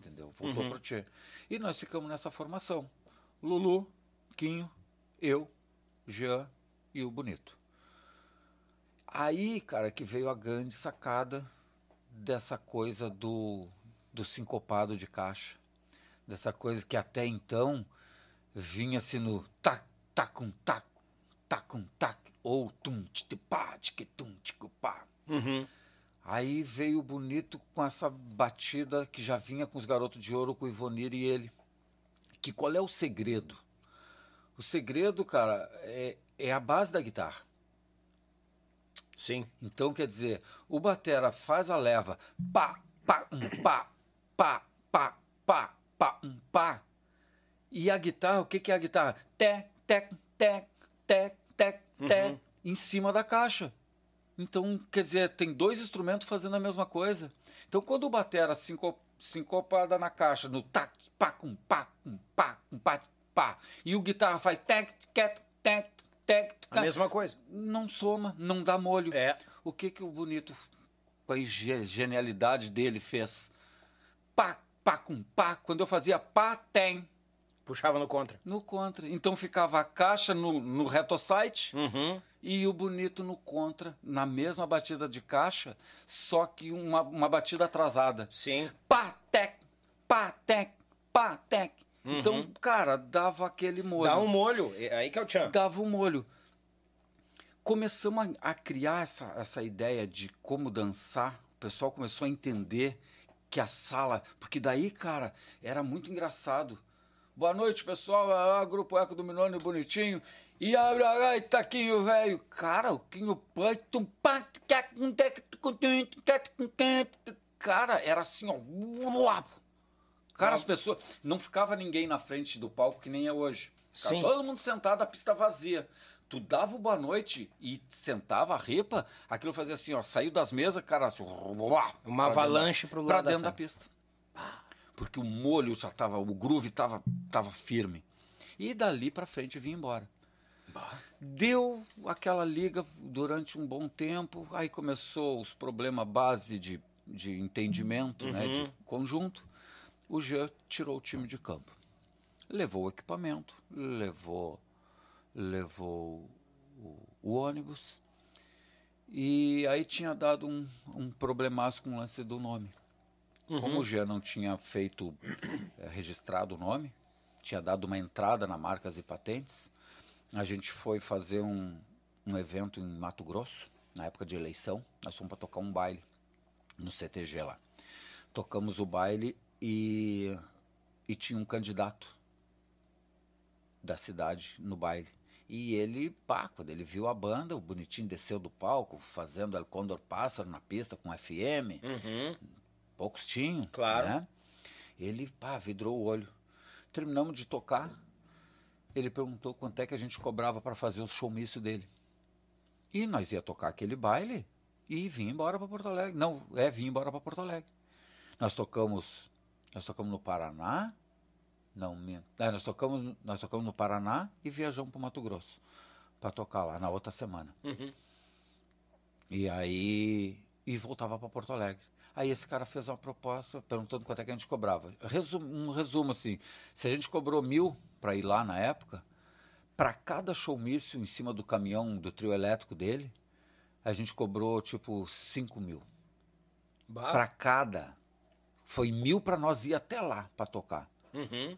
Entendeu? Voltou uhum. pro Tchê. E nós ficamos nessa formação. Lulu, Quinho, eu, Jean e o Bonito. Aí, cara, que veio a grande sacada dessa coisa do, do sincopado de caixa. Dessa coisa que até então vinha-se no tac, tacum, tac, tacum, tac, ou tum, titipá, tiquitum, ticupá. Uhum. Aí veio o bonito com essa batida que já vinha com os garotos de ouro, com o Ivonir e ele. Que qual é o segredo? O segredo, cara, é, é a base da guitarra. Sim. Então, quer dizer, o batera faz a leva pá, pá, um pá, pá, pá, pá, pá, um pá. E a guitarra, o que, que é a guitarra? Té, té, té, té, té, té, uhum. em cima da caixa. Então, quer dizer, tem dois instrumentos fazendo a mesma coisa. Então, quando o batera sincopada na caixa, no tac, pá, com pá, com pá, com pá, pá, e o guitarra faz tec, tec, tec, a mesma coisa. Não soma, não dá molho. É. O que que o bonito, com a genialidade dele, fez? Pá, pá, com pá. Quando eu fazia pá, tem. Puxava no contra. No contra. Então ficava a caixa no, no retosite uhum. e o bonito no contra, na mesma batida de caixa, só que uma, uma batida atrasada. Sim. Pá, tec, pá, tec, pá, tec. Uhum. Então, cara, dava aquele molho. Dá um molho, é aí que é o tchan. Dava um molho. Começamos a, a criar essa, essa ideia de como dançar. O pessoal começou a entender que a sala. Porque daí, cara, era muito engraçado. Boa noite, pessoal. Ah, grupo Eco do Minone bonitinho. E abre aí, taquinho velho. Cara, o Quinho Pai. Cara, era assim, ó. Cara, as pessoas. Não ficava ninguém na frente do palco que nem é hoje. Ficava Sim. todo mundo sentado, a pista vazia. Tu dava o boa noite e sentava a ripa, aquilo fazia assim, ó, saiu das mesas, cara, assim, uma avalanche pro lado pra dentro da, da pista. Porque o molho já tava, o groove tava, tava firme. E dali pra frente vinha embora. Deu aquela liga durante um bom tempo, aí começou os problemas base de, de entendimento, uhum. né, de uhum. conjunto o Jean tirou o time de campo. Levou o equipamento, levou, levou o, o ônibus. E aí tinha dado um, um problemaço com o lance do nome. Uhum. Como o Jean não tinha feito, é, registrado o nome, tinha dado uma entrada na marcas e patentes, a gente foi fazer um, um evento em Mato Grosso, na época de eleição, nós fomos para tocar um baile no CTG lá. Tocamos o baile e, e tinha um candidato da cidade no baile. E ele, pá, quando ele viu a banda, o bonitinho desceu do palco, fazendo El Condor Pássaro na pista com FM. Uhum. Poucos tinham. Claro. Né? Ele, pá, vidrou o olho. Terminamos de tocar. Ele perguntou quanto é que a gente cobrava para fazer o showmício dele. E nós ia tocar aquele baile e vim embora para Porto Alegre. Não, é, vim embora para Porto Alegre. Nós tocamos, nós tocamos no Paraná, não, minto. É, nós, tocamos, nós tocamos no Paraná e viajamos para Mato Grosso para tocar lá na outra semana. Uhum. E aí. E voltava para Porto Alegre. Aí esse cara fez uma proposta perguntando quanto é que a gente cobrava. Resum, um resumo assim: se a gente cobrou mil para ir lá na época, para cada showmício em cima do caminhão do trio elétrico dele, a gente cobrou tipo 5 mil. Para cada. Foi mil para nós ir até lá para tocar. Uhum.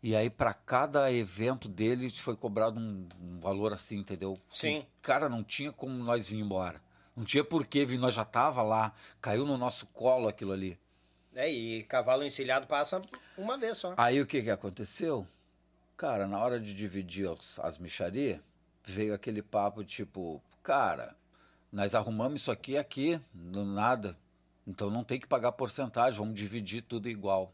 E aí, para cada evento dele, foi cobrado um, um valor assim, entendeu? Sim. Que, cara, não tinha como nós vir embora. Não tinha porquê vir, nós já tava lá. Caiu no nosso colo aquilo ali. É, e cavalo encilhado passa uma vez só. Aí o que que aconteceu? Cara, na hora de dividir os- as micharias, veio aquele papo tipo, cara, nós arrumamos isso aqui aqui, no nada. Então não tem que pagar porcentagem, vamos dividir tudo igual.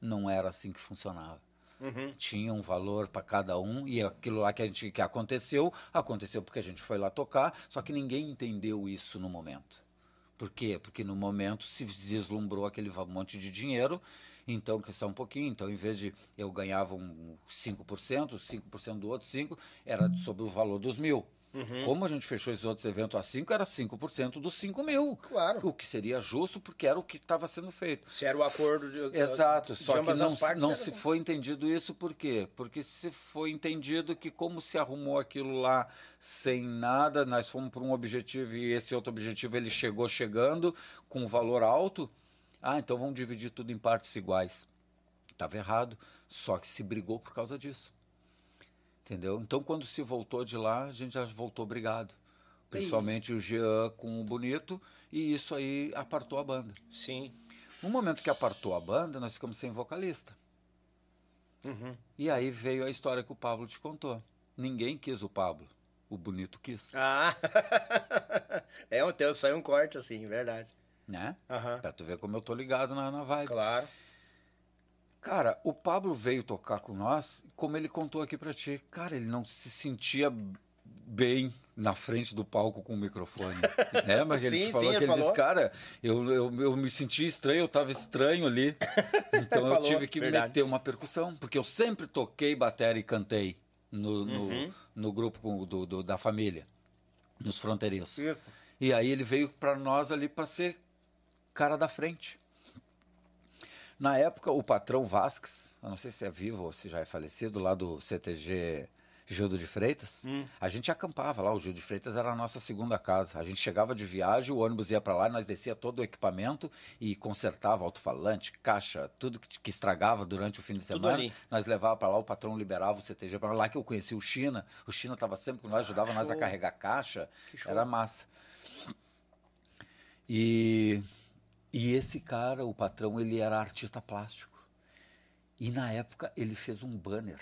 Não era assim que funcionava. Uhum. Tinha um valor para cada um e aquilo lá que a gente que aconteceu, aconteceu porque a gente foi lá tocar, só que ninguém entendeu isso no momento. Por quê? Porque no momento se deslumbrou aquele monte de dinheiro, então que só um pouquinho, então em vez de eu ganhava um 5%, 5% do outro 5%, era sobre o valor dos mil. Como a gente fechou esses outros eventos a 5, era 5% dos 5 mil. Claro. O que seria justo porque era o que estava sendo feito. Se era o acordo de, Exato, de só que não, partes, não se assim. foi entendido isso por quê? Porque se foi entendido que como se arrumou aquilo lá sem nada, nós fomos para um objetivo e esse outro objetivo ele chegou chegando com um valor alto, ah, então vamos dividir tudo em partes iguais. Estava errado, só que se brigou por causa disso. Entendeu? Então quando se voltou de lá, a gente já voltou brigado. Principalmente o Jean com o Bonito, e isso aí apartou a banda. Sim. No momento que apartou a banda, nós ficamos sem vocalista. Uhum. E aí veio a história que o Pablo te contou. Ninguém quis o Pablo. O bonito quis. Ah, é, um teu saiu um corte assim, verdade. Né? Aham. Pra tu ver como eu tô ligado na, na vibe. Claro. Cara, o Pablo veio tocar com nós, como ele contou aqui pra ti. Cara, ele não se sentia bem na frente do palco com o microfone. né? Mas ele Sim, te falou sim, que ele ele disse, falou. cara, eu, eu, eu me senti estranho, eu tava estranho ali. Então eu Falou, tive que verdade. meter uma percussão, porque eu sempre toquei bateria e cantei no, no, Uhum. no grupo com- do, do- da família, nos fronteiriços. Isso. E aí ele veio para nós ali para ser cara da frente. Na época, o patrão Vasques, eu não sei se é vivo ou se já é falecido, lá do CTG Gildo de Freitas, a gente acampava lá, o Gildo de Freitas era a nossa segunda casa. A gente chegava de viagem, o ônibus ia para lá, nós descia todo o equipamento e consertava alto-falante, caixa, tudo que, estragava durante o fim de semana. ali. Nós levava para lá, o patrão liberava o CTG para lá, que eu conheci o China. O China estava sempre com nós, ajudava nós a carregar caixa. Era massa. E, e esse cara, o patrão, ele era artista plástico. E na época ele fez um banner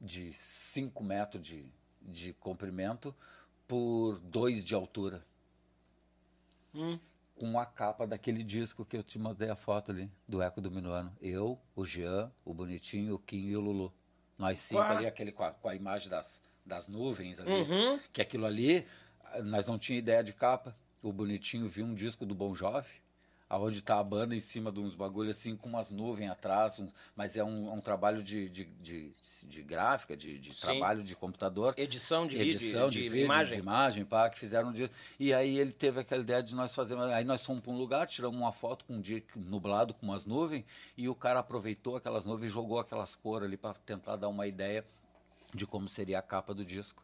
de 5 metros de, de comprimento por 2 de altura. Hum. Com a capa daquele disco que eu te mandei a foto ali, do Eco do Minuano. Eu, o Jean, o Bonitinho, o Kim e o Lulu. Nós cinco ali, aquele com a, com a imagem das, das nuvens ali. Uhum. Que aquilo ali, nós não tinha ideia de capa. O Bonitinho viu um disco do Bon Jovi, aonde tá a banda em cima de uns bagulho assim, com umas nuvens atrás, um- mas é um, um trabalho de, de, de, de gráfica, de, de trabalho de computador. Edição de edição vídeo, de, de, vídeo, imagem. de imagem, pá, que fizeram um dia. E aí ele teve aquela ideia de nós fazer. Aí nós fomos para um lugar, tiramos uma foto com um dia nublado com umas nuvens, e o cara aproveitou aquelas nuvens e jogou aquelas cores ali para tentar dar uma ideia de como seria a capa do disco.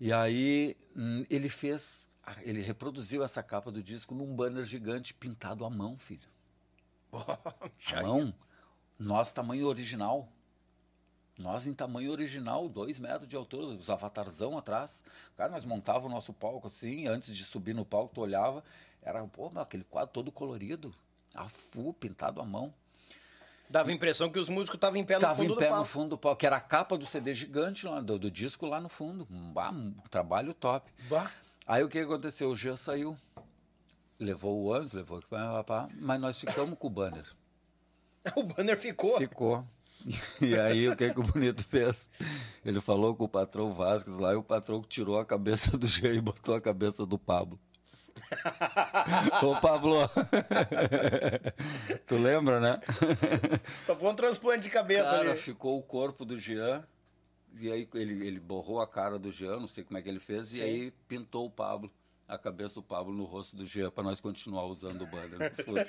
E aí hum, ele fez, ele reproduziu essa capa do disco num banner gigante pintado à mão, filho. À mão, nosso tamanho original. Nós em tamanho original, dois metros de altura, os avatarzão atrás. Cara, nós montava o nosso palco assim, antes de subir no palco, tu olhava, era, pô, aquele quadro todo colorido, a full, pintado à mão. Dava a impressão que os músicos estavam em pé no Tava fundo em pé do no palco. fundo do palco, que era a capa do CD gigante lá, do, do disco lá no fundo. Um, um trabalho top. Bah. Aí o que aconteceu? O Jean saiu, levou o ônibus, levou o equipamento, mas nós ficamos com o banner. O banner ficou. Ficou. E aí o que, que o Bonito fez? Ele falou com o patrão Vasquez lá e o patrão tirou a cabeça do Jean e botou a cabeça do Pablo. Ô Pablo, tu lembra, né? Só foi um transplante de cabeça Cara, ali. ficou o corpo do Jean e aí ele, ele borrou a cara do Jean, não sei como é que ele fez, Sim. e aí pintou o Pablo, a cabeça do Pablo no rosto do Jean para nós continuar usando o banner fundo.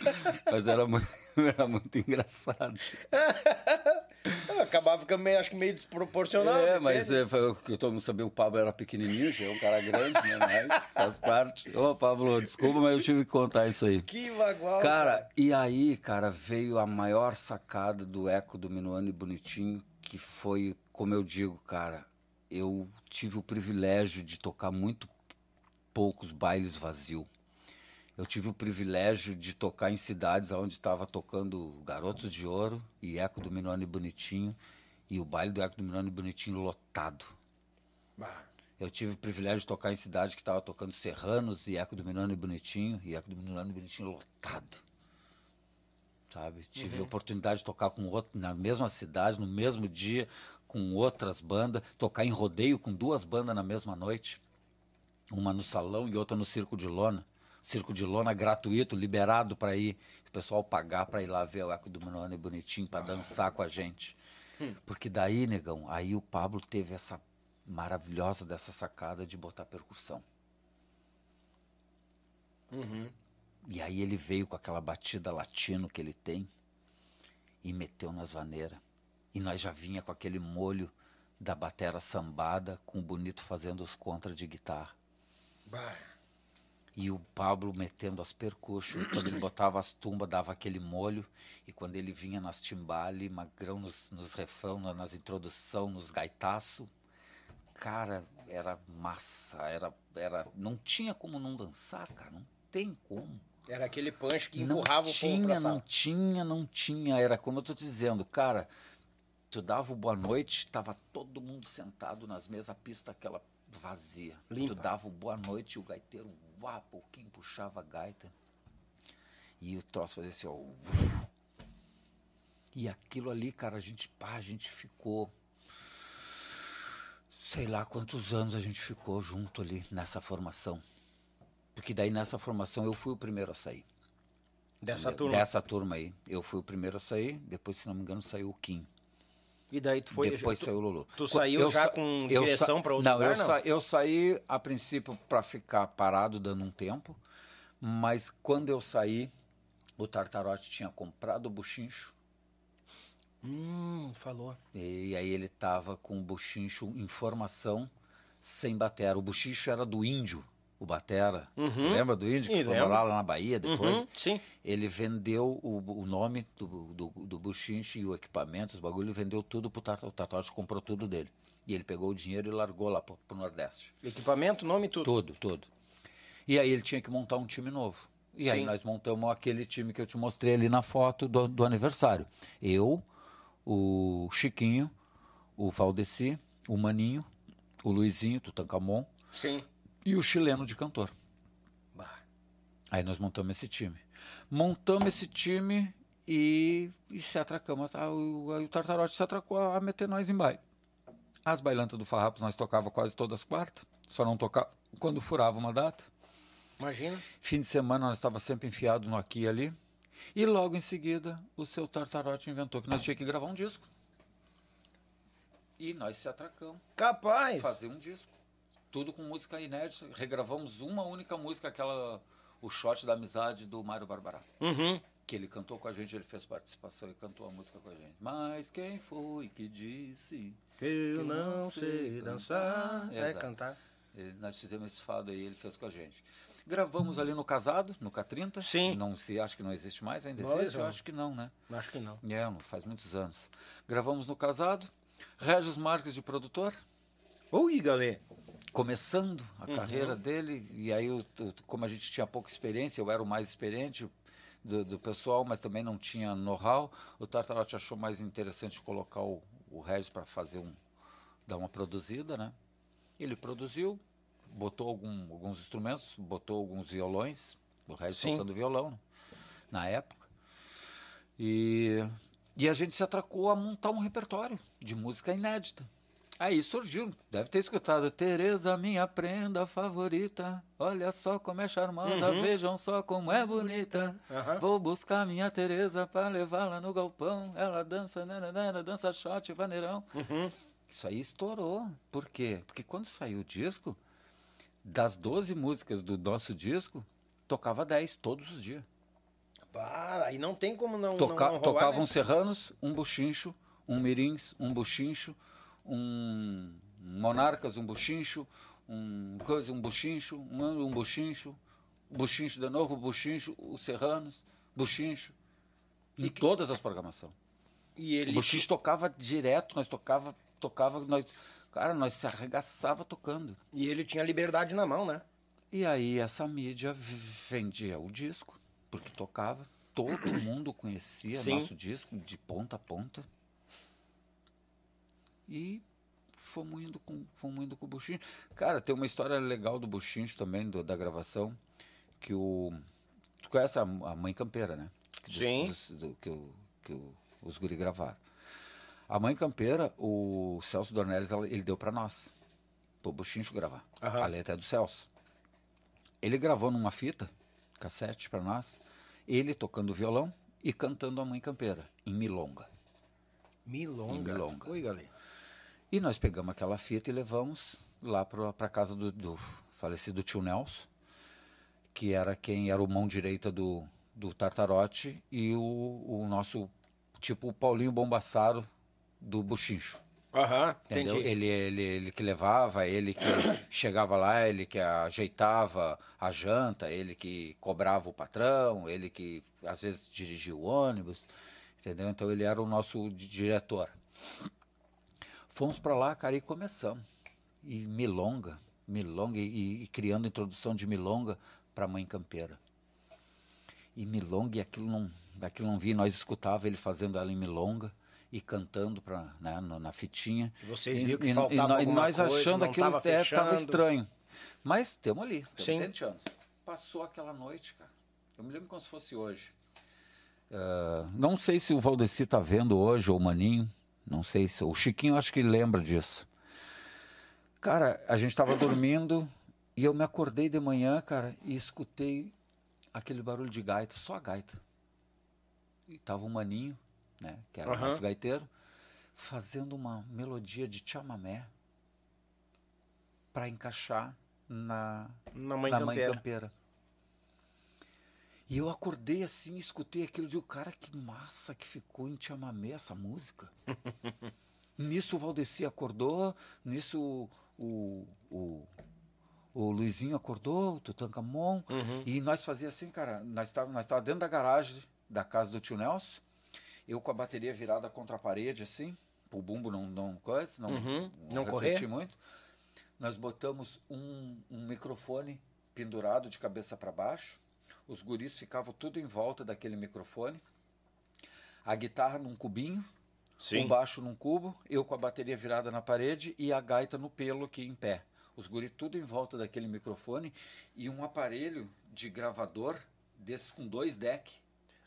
Mas era muito, era muito engraçado. Acabava ficando meio, acho que meio desproporcional. É, né? mas é, que todo mundo sabia, o Pablo era pequenininho, já é um cara grande, né? Mas faz parte. Ô, Pablo, desculpa, mas eu tive que contar isso aí. Que bagual. Cara, e aí, cara, veio a maior sacada do Eco do Minuano e Bonitinho, que foi, como eu digo, cara, eu tive o privilégio de tocar muito poucos bailes vazios. Eu tive o privilégio de tocar em cidades onde estava tocando Garotos de Ouro e Eco do Minuano e Bonitinho, e o baile do Eco do Minuano e Bonitinho lotado. Bah. Eu tive o privilégio de tocar em cidade que estava tocando Serranos e Eco do Milano e Bonitinho, e Eco do Milano e Bonitinho lotado. Sabe? Tive a oportunidade de tocar com outro, na mesma cidade, no mesmo dia, com outras bandas, tocar em rodeio com duas bandas na mesma noite. Uma no salão e outra no Circo de Lona. Circo de Lona gratuito, liberado para ir, o pessoal pagar para ir lá ver o Eco do Milano e Bonitinho, para dançar com a gente. Porque daí, negão, aí o Pablo teve essa maravilhosa dessa sacada de botar percussão. E aí ele veio com aquela batida latino que ele tem e meteu nas vaneiras. E nós já vinha com aquele molho da batera sambada, com o Bonito fazendo os contra de guitarra. Bah. E o Pablo metendo as percussões, quando ele botava as tumbas, dava aquele molho, e quando ele vinha nas timbales, magrão nos, nos refrão, na- nas introdução, nos gaitaço, cara, era massa, era, era, não tinha como não dançar, cara, não tem como. Era aquele punch que Não empurrava o povo pra tinha, não tinha, não tinha, era como eu tô dizendo, cara, tu dava o boa noite, tava todo mundo sentado nas mesas, a pista aquela vazia. Limpa. Tu dava o boa noite e o gaiteiro, uá, pouquinho puxava a gaita. E o troço fazia assim, ó. uf. E aquilo ali, cara, a gente, pá, a gente ficou. Sei lá quantos anos a gente ficou junto ali nessa formação. Porque daí nessa formação eu fui o primeiro a sair. Dessa turma. Dessa turma aí. Eu fui o primeiro a sair, depois, se não me engano, saiu o Kim. E daí tu foi. depois tu, saiu o Lulu. tu saiu eu já sa- com direção pra outro não, lugar, eu não? sa- eu saí a princípio para ficar parado dando um tempo, mas quando eu saí, o Tartarote tinha comprado o buchincho Hum, falou. e aí ele tava com o buchincho em formação sem batera. O buchincho era do índio, o batera. Uhum. Lembra do índio que Sim, foi lembro. morar lá na Bahia depois? Uhum, sim. Ele vendeu o, o nome do, do, do buchinche e o equipamento, os bagulho, ele vendeu tudo pro Tata. O Tatacho comprou tudo dele. E ele pegou o dinheiro e largou lá pro, pro Nordeste. Equipamento, nome, tudo. Tudo, tudo. E aí ele tinha que montar um time novo. E aí Sim. nós montamos aquele time que eu te mostrei ali na foto do, do aniversário. Eu, o Chiquinho, o Valdeci, o Maninho, o Luizinho, Tutankamon Sim. E o chileno de cantor. Aí nós montamos esse time. Montamos esse time e, e se atracamos. Tá? O, aí o Tartarote se atracou a meter nós em baile. As bailantas do Farrapos nós tocava quase todas as quartas, só não tocava quando furava uma data. Imagina. Fim de semana nós estava sempre enfiado no aqui e ali. E logo em seguida o seu Tartarote inventou que nós tínhamos que gravar um disco. E nós se atracamos Capaz. fazer um disco. Tudo com música inédita. Regravamos uma única música, aquela O Shot da Amizade do Mário Barbará. Uhum. Que ele cantou com a gente, ele fez participação e cantou a música com a gente. Mas quem foi que disse? Eu não não sei sei dançar. É Exato. cantar. Ele- nós fizemos esse fado aí, ele fez com a gente. Gravamos ali no Casado, no K30. Sim. Não se acha que não existe mais, ainda Não, existe? Eu acho que não, né? Acho que não. É, não faz muitos anos. Gravamos no Casado. Regis Marques de produtor, Ui, galera. Começando a Uhum. carreira dele, e aí, eu, como a gente tinha pouca experiência, eu era o mais experiente do, do pessoal, mas também não tinha know-how, o Tartarote achou mais interessante colocar o, o Regis para fazer um, dar uma produzida, né? Ele produziu, botou algum- alguns instrumentos, botou alguns violões, o Regis Sim. tocando violão, né? na época. E, e a gente se atracou a montar um repertório de música inédita. Aí surgiu, deve ter escutado, Tereza, minha prenda favorita. Olha só como é charmosa, vejam só como é bonita. Aham. Vou buscar minha Tereza para levá-la no galpão. Ela dança, nananana, dança shot, vaneirão. Isso aí estourou. Por quê? Porque quando saiu o disco, das 12 músicas do nosso disco, tocava 10 todos os dias. Bah, aí não tem como não, Toca, não, não rolar, tocavam né? serranos, um buchincho, um mirins, um buchincho, um monarcas, um buchincho, um coisa, um buchincho, um, um buchincho, buchincho de novo, buchincho, os serranos, buchincho. Em todas as programações. E ele... O buchincho tocava direto, nós tocava, tocava, nós, cara, nós se arregaçava tocando. E ele tinha liberdade na mão, né? E aí essa mídia vendia o disco, porque tocava, todo mundo conhecia Sim. nosso disco de ponta a ponta. E fomos indo com, fomos indo com o Buchinho. Cara, tem uma história legal do Buchinho também, do- da gravação, que o... Tu conhece a, a Mãe Campeira, né? Dos- Sim. dos- do- que o, que o- os guri gravaram. A Mãe Campeira, o Celso Dornelles, ele deu pra nós, pro Buchincho gravar. Aham. A letra é do Celso. Ele gravou numa fita, cassete pra nós, ele tocando violão e cantando a Mãe Campeira, em milonga. Milonga. Em Milonga. Oi, galera. E nós pegamos aquela fita e levamos lá para casa do, do falecido tio Nelson, que era quem era o mão direita do, do Tartarote e o, o nosso, tipo, o Paulinho Bombassaro do Buchincho. Aham, Entendeu? Ele, ele, ele que levava, ele que chegava lá, ele que ajeitava a janta, ele que cobrava o patrão, ele que às vezes dirigia o ônibus, entendeu? Então ele era o nosso di- diretor. Fomos para lá, cara, e começamos. E milonga, milonga, e, e criando introdução de milonga para Mãe Campeira. E milonga, e aquilo não, aquilo não vi, nós escutava ele fazendo ela em milonga e cantando pra, né, na, fitinha. E vocês viram que e- faltava e, e nós coisa, achando aquilo tava até fechando. estranho. Mas estamos ali, tentando. Passou aquela noite, cara. Eu me lembro como se fosse hoje. Ah, não sei se o Valdeci tá vendo hoje, ou o Maninho. Não sei se. O Chiquinho acho que lembra disso. Cara, a gente estava dormindo e eu me acordei de manhã, cara, e escutei aquele barulho de gaita, só a gaita. E tava o Maninho, né, que era o Aham. nosso gaiteiro, fazendo uma melodia de chamamé para encaixar na, Na mãe na mãe campeira. E eu acordei assim, escutei aquilo de o cara, que massa que ficou em chamamé essa música. nisso o Valdeci acordou, nisso o, o, o Luizinho acordou, o Tutankamon, Uhum. e nós fazia assim, cara, nós estávamos nós tava dentro da garagem da casa do tio Nelson, eu com a bateria virada contra a parede, assim, o bumbo não, não coisa, não, Uhum, não refletir correr. muito. Nós botamos um, um microfone pendurado de cabeça para baixo. Os guris ficavam tudo em volta daquele microfone. A guitarra num cubinho, Sim. o baixo num cubo, eu com a bateria virada na parede e a gaita no pelo aqui em pé. Os guris tudo em volta daquele microfone e um aparelho de gravador desses com dois deck,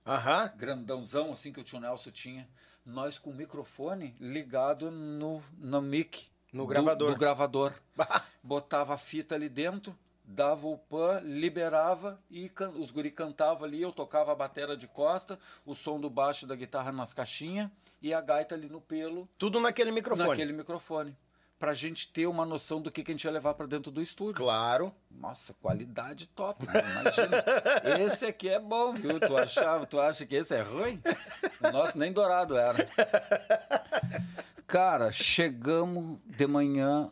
Aham. grandãozão assim que o tio Nelson tinha. Nós com o microfone ligado no, no mic. No do- gravador. Do gravador. Botava a fita ali dentro, dava o pan, liberava e os guri cantavam ali, eu tocava a batera de costa, o som do baixo da guitarra nas caixinhas e a gaita ali no pelo, Tudo naquele microfone. naquele microfone. Pra gente ter uma noção do que, que a gente ia levar pra dentro do estúdio. Claro. Nossa, qualidade top, né? imagina. esse aqui é bom, viu? Tu achava, tu acha que esse é ruim? O nosso nem dourado era. Cara, chegamos de manhã,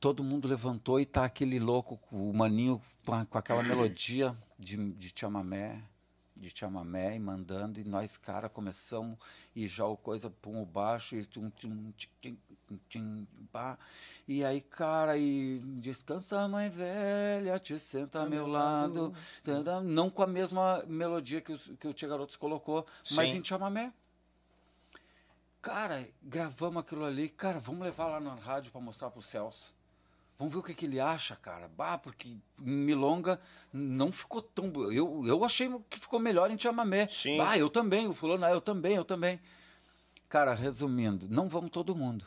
todo mundo levantou e tá aquele louco, o maninho com, aquela melodia de, de chamamé. de chamamé e mandando, e nós, cara, começamos, e já o coisa pum, o baixo, e tum, tum, tchim, tchim, pá. E aí, cara, e descansa, mãe velha, te senta ao meu lado. lado. Não com a mesma melodia que, os, que o Tia Garotos colocou, Sim. mas em chamamé. Cara, gravamos aquilo ali, cara, vamos levar lá na rádio para mostrar pro Celso. Vamos ver o que, que ele acha, cara. Bah, porque Milonga não ficou tão. Eu, eu achei que ficou melhor em Chamamé. Sim. Ah, eu também. O fulano, ah, eu também, eu também. Cara, resumindo, não vamos todo mundo.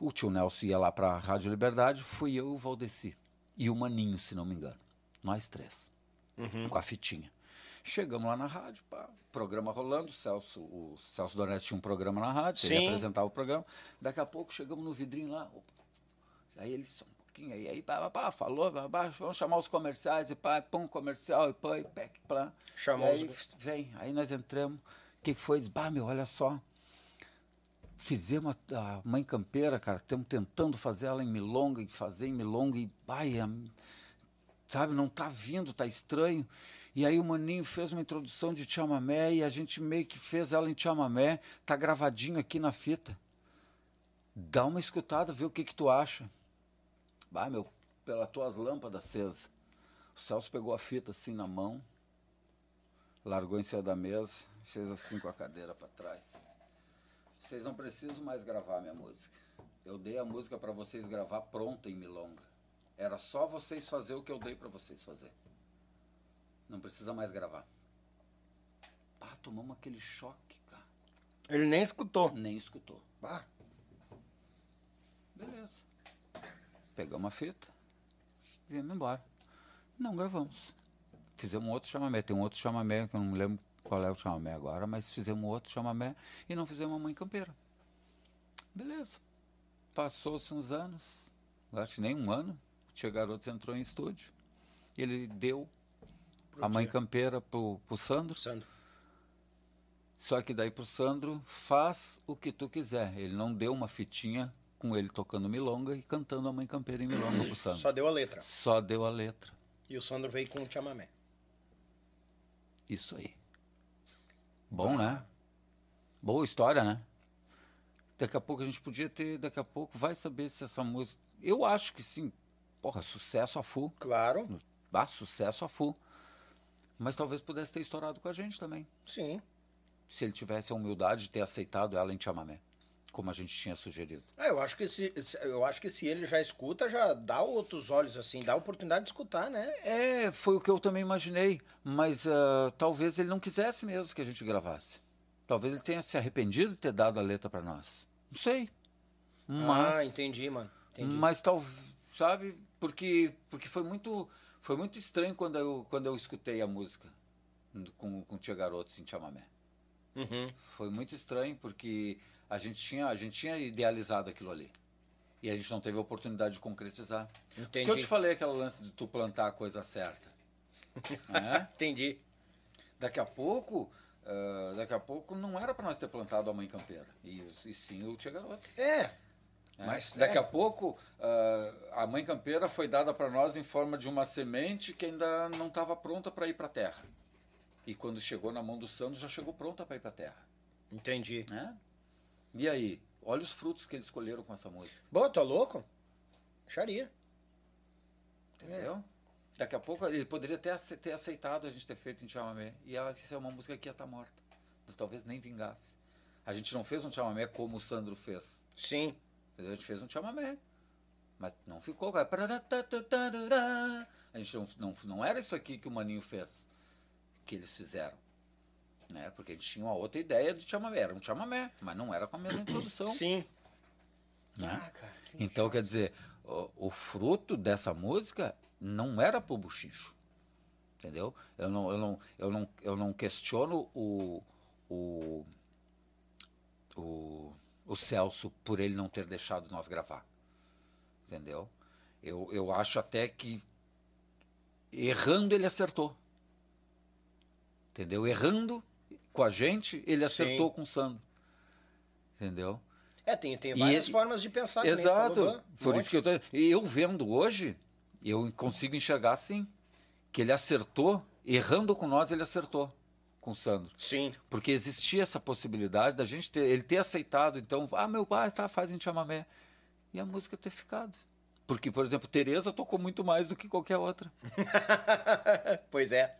O tio Nelson ia lá para a Rádio Liberdade, fui eu e o Valdeci. E o Maninho, se não me engano. Nós três. Uhum. Com a fitinha. Chegamos lá na rádio, pá, programa rolando, o Celso, o Celso Donete tinha um programa na rádio, ele apresentava o programa. Daqui a pouco chegamos no vidrinho lá, Aí ele só um pouquinho, aí, aí pá, pá, falou, pá, vamos chamar os comerciais, e pá, pão comercial, e pá, e pec, plá. Chamou aí, os... Vem, aí nós entramos, o que, que foi? Diz, bah, meu, olha só, fizemos a, a mãe campeira, cara, estamos tentando fazer ela em milonga, e fazer em milonga, e, ai, sabe, não tá vindo, tá estranho. E aí o Maninho fez uma introdução de chamamé e a gente meio que fez ela em chamamé, tá gravadinho aqui na fita. Dá uma escutada, vê o que que tu acha. Bah, meu, pelas tuas lâmpadas acesas. O Celso pegou a fita assim na mão, largou em cima da mesa, fez assim com a cadeira para trás. Vocês não precisam mais gravar minha música. Eu dei a música para vocês gravar pronta em milonga. Era só vocês fazer o que eu dei para vocês fazer. Não precisa mais gravar. Ah, tomamos aquele choque, cara. Ele nem escutou. Nem escutou. Ah. Beleza. Pegamos a fita, viemos embora. Não gravamos. Fizemos outro chamamé. Tem um outro chamamé, que eu não me lembro qual é o chamamé agora, mas fizemos outro chamamé e não fizemos a mãe campeira. Beleza. Passou-se uns anos, acho que nem um ano, o Tia Garotos entrou em estúdio. Ele deu pro a mãe campeira pro, pro Sandro. Sandro. Só que daí pro Sandro, faz o que tu quiser. Ele não deu uma fitinha com ele tocando milonga e cantando a Mãe Campeira em milonga pro Sandro. Só deu a letra. Só deu a letra. E o Sandro veio com o chamamé. Isso aí. Bom, né? Boa história, né? Daqui a pouco a gente podia ter, daqui a pouco vai saber se essa música. Eu acho que sim. Porra, sucesso a full. Claro. Ah, sucesso a full. Mas talvez pudesse ter estourado com a gente também. Sim. Se ele tivesse a humildade de ter aceitado ela em chamamé como a gente tinha sugerido. É, eu acho que se, eu acho que se ele já escuta, já dá outros olhos assim, dá a oportunidade de escutar, né? É, foi o que eu também imaginei, mas uh, talvez ele não quisesse mesmo que a gente gravasse. Talvez ele tenha se arrependido de ter dado a letra para nós. Não sei. Mas, ah, entendi, mano. Entendi. Mas tal, sabe? Porque porque foi muito foi muito estranho quando eu quando eu escutei a música com com Tia Garotos em Chamamé. Uhum. Foi muito estranho porque a gente tinha, a gente tinha idealizado aquilo ali. E a gente não teve a oportunidade de concretizar. Entendi. Porque eu te falei aquele lance de tu plantar a coisa certa. é? Entendi. Daqui a pouco, uh, daqui a pouco não era para nós ter plantado a mãe campeira. E, e sim o Tia Garoto. É. é. Mas daqui é. a pouco uh, a mãe campeira foi dada para nós em forma de uma semente que ainda não estava pronta para ir para a terra. E quando chegou na mão do Santos já chegou pronta para ir para a terra. Entendi. É? E aí? Olha os frutos que eles escolheram com essa música. Bom, tá louco? Acharia. Entendeu? É. Daqui a pouco ele poderia ter, ter aceitado a gente ter feito em chamamé. E ela disse é uma música que ia estar tá morta. Talvez nem vingasse. A gente não fez um chamamé como o Sandro fez. Sim. A gente fez um chamamé. Mas não ficou. A gente não, não, não era isso aqui que o Maninho fez. Que eles fizeram né? Porque a gente tinha uma outra ideia de chamamé, era um chamamé, mas não era com a mesma introdução. Sim. Né? Ah, cara, que então, quer dizer, o, o, fruto dessa música não era pro buchicho. Entendeu? Eu não, eu não, eu não, eu não questiono o, o, o, o Celso por ele não ter deixado nós gravar. Entendeu? Eu, eu acho até que errando ele acertou. Entendeu? Errando, com a gente, ele acertou Sim. com o Sandro. Entendeu? É, tem, tem várias e, formas de pensar. Exato. Falou, Por isso que eu tô, eu vendo hoje, eu consigo enxergar assim, que ele acertou, errando com nós, ele acertou. com o Sandro. Sim. Porque existia essa possibilidade da gente ter, ele ter aceitado, então, ah, meu pai, tá, faz em chamamé. E a música ter ficado. Porque, por exemplo, Tereza tocou muito mais do que qualquer outra. pois é.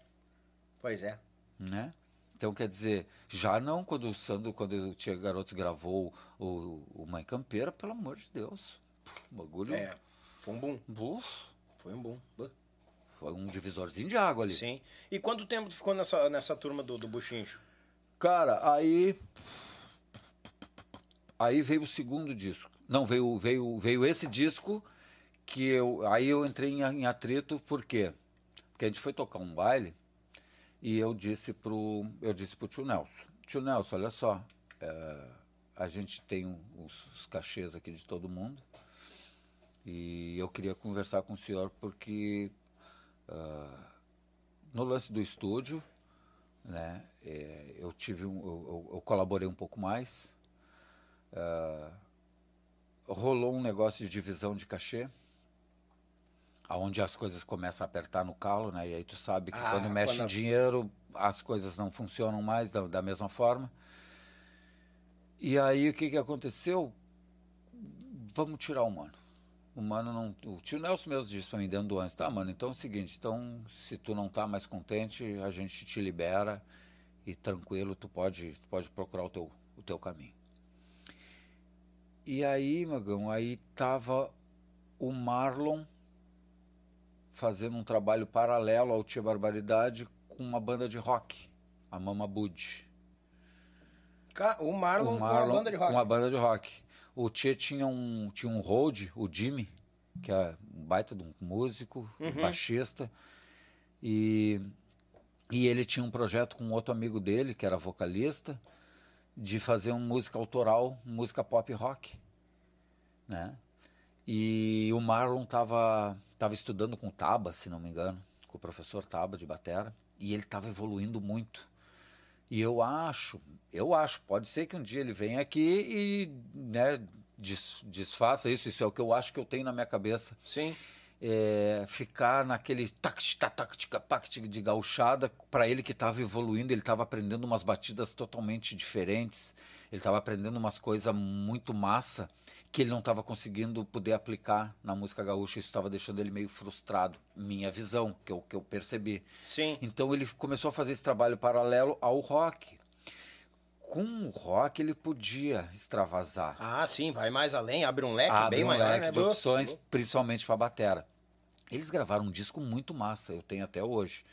Pois é. Né? Então, quer dizer, já não quando o Sandro, quando o Tia Garotos gravou o, o Mãe Campeira, pelo amor de Deus. O bagulho. É. Foi um boom. Buf, Foi um boom. foi um divisorzinho de água ali. Sim. E quanto tempo tu ficou nessa, nessa turma do, do Buchincho? Cara, aí. Aí veio o segundo disco. Não, veio, veio, veio esse disco que eu. Aí eu entrei em, em atrito, por quê? Porque a gente foi tocar um baile e eu disse pro. Eu disse pro tio Nelson, tio Nelson, olha só, é, a gente tem os, os cachês aqui de todo mundo. E eu queria conversar com o senhor porque ah, no lance do estúdio, né, é, eu tive um, eu, eu- colaborei um pouco mais. Ah, rolou um negócio de divisão de cachê, aonde as coisas começam a apertar no calo, né? E aí tu sabe que Ah, quando mexe quando- em dinheiro, as coisas não funcionam mais da, da mesma forma. E aí o que que aconteceu? Vamos tirar o mano. O mano não. O tio Nelson mesmo disse pra mim dentro do ônibus, tá, mano? Então é o seguinte, então se tu não tá mais contente, a gente te libera e tranquilo, tu pode, tu pode procurar o teu, o teu caminho. E aí, Magão, aí tava o Marlon fazendo um trabalho paralelo ao Tia Barbaridade com uma banda de rock, a Mama Bud. O Marlon, O Marlon com a banda de rock. uma banda de rock. O Tia tinha um, tinha um road, o Jimmy, que é um baita de um músico, um Uhum. baixista. E, e ele tinha um projeto com outro amigo dele, que era vocalista, de fazer uma música autoral, música pop rock. Né? E o Marlon estava tava estudando com o Taba, se não me engano, com o professor Taba de Batera, e ele estava evoluindo muito. E eu acho, eu acho, pode ser que um dia ele venha aqui e né, des- desfaça isso, isso é o que eu acho que eu tenho na minha cabeça. Sim. É, ficar naquele tac de gauchada, para ele que estava evoluindo, ele estava aprendendo umas batidas totalmente diferentes, ele estava aprendendo umas coisas muito massa que ele não estava conseguindo poder aplicar na música gaúcha, isso estava deixando ele meio frustrado, minha visão, que eu, que eu percebi. Sim. Então ele começou a fazer esse trabalho paralelo ao rock. Com o rock ele podia extravasar, Ah, sim, vai mais além, abre um leque abre bem um maior, leque né? de Bu? opções, principalmente para batera. Eles gravaram um disco muito massa, eu tenho até hoje,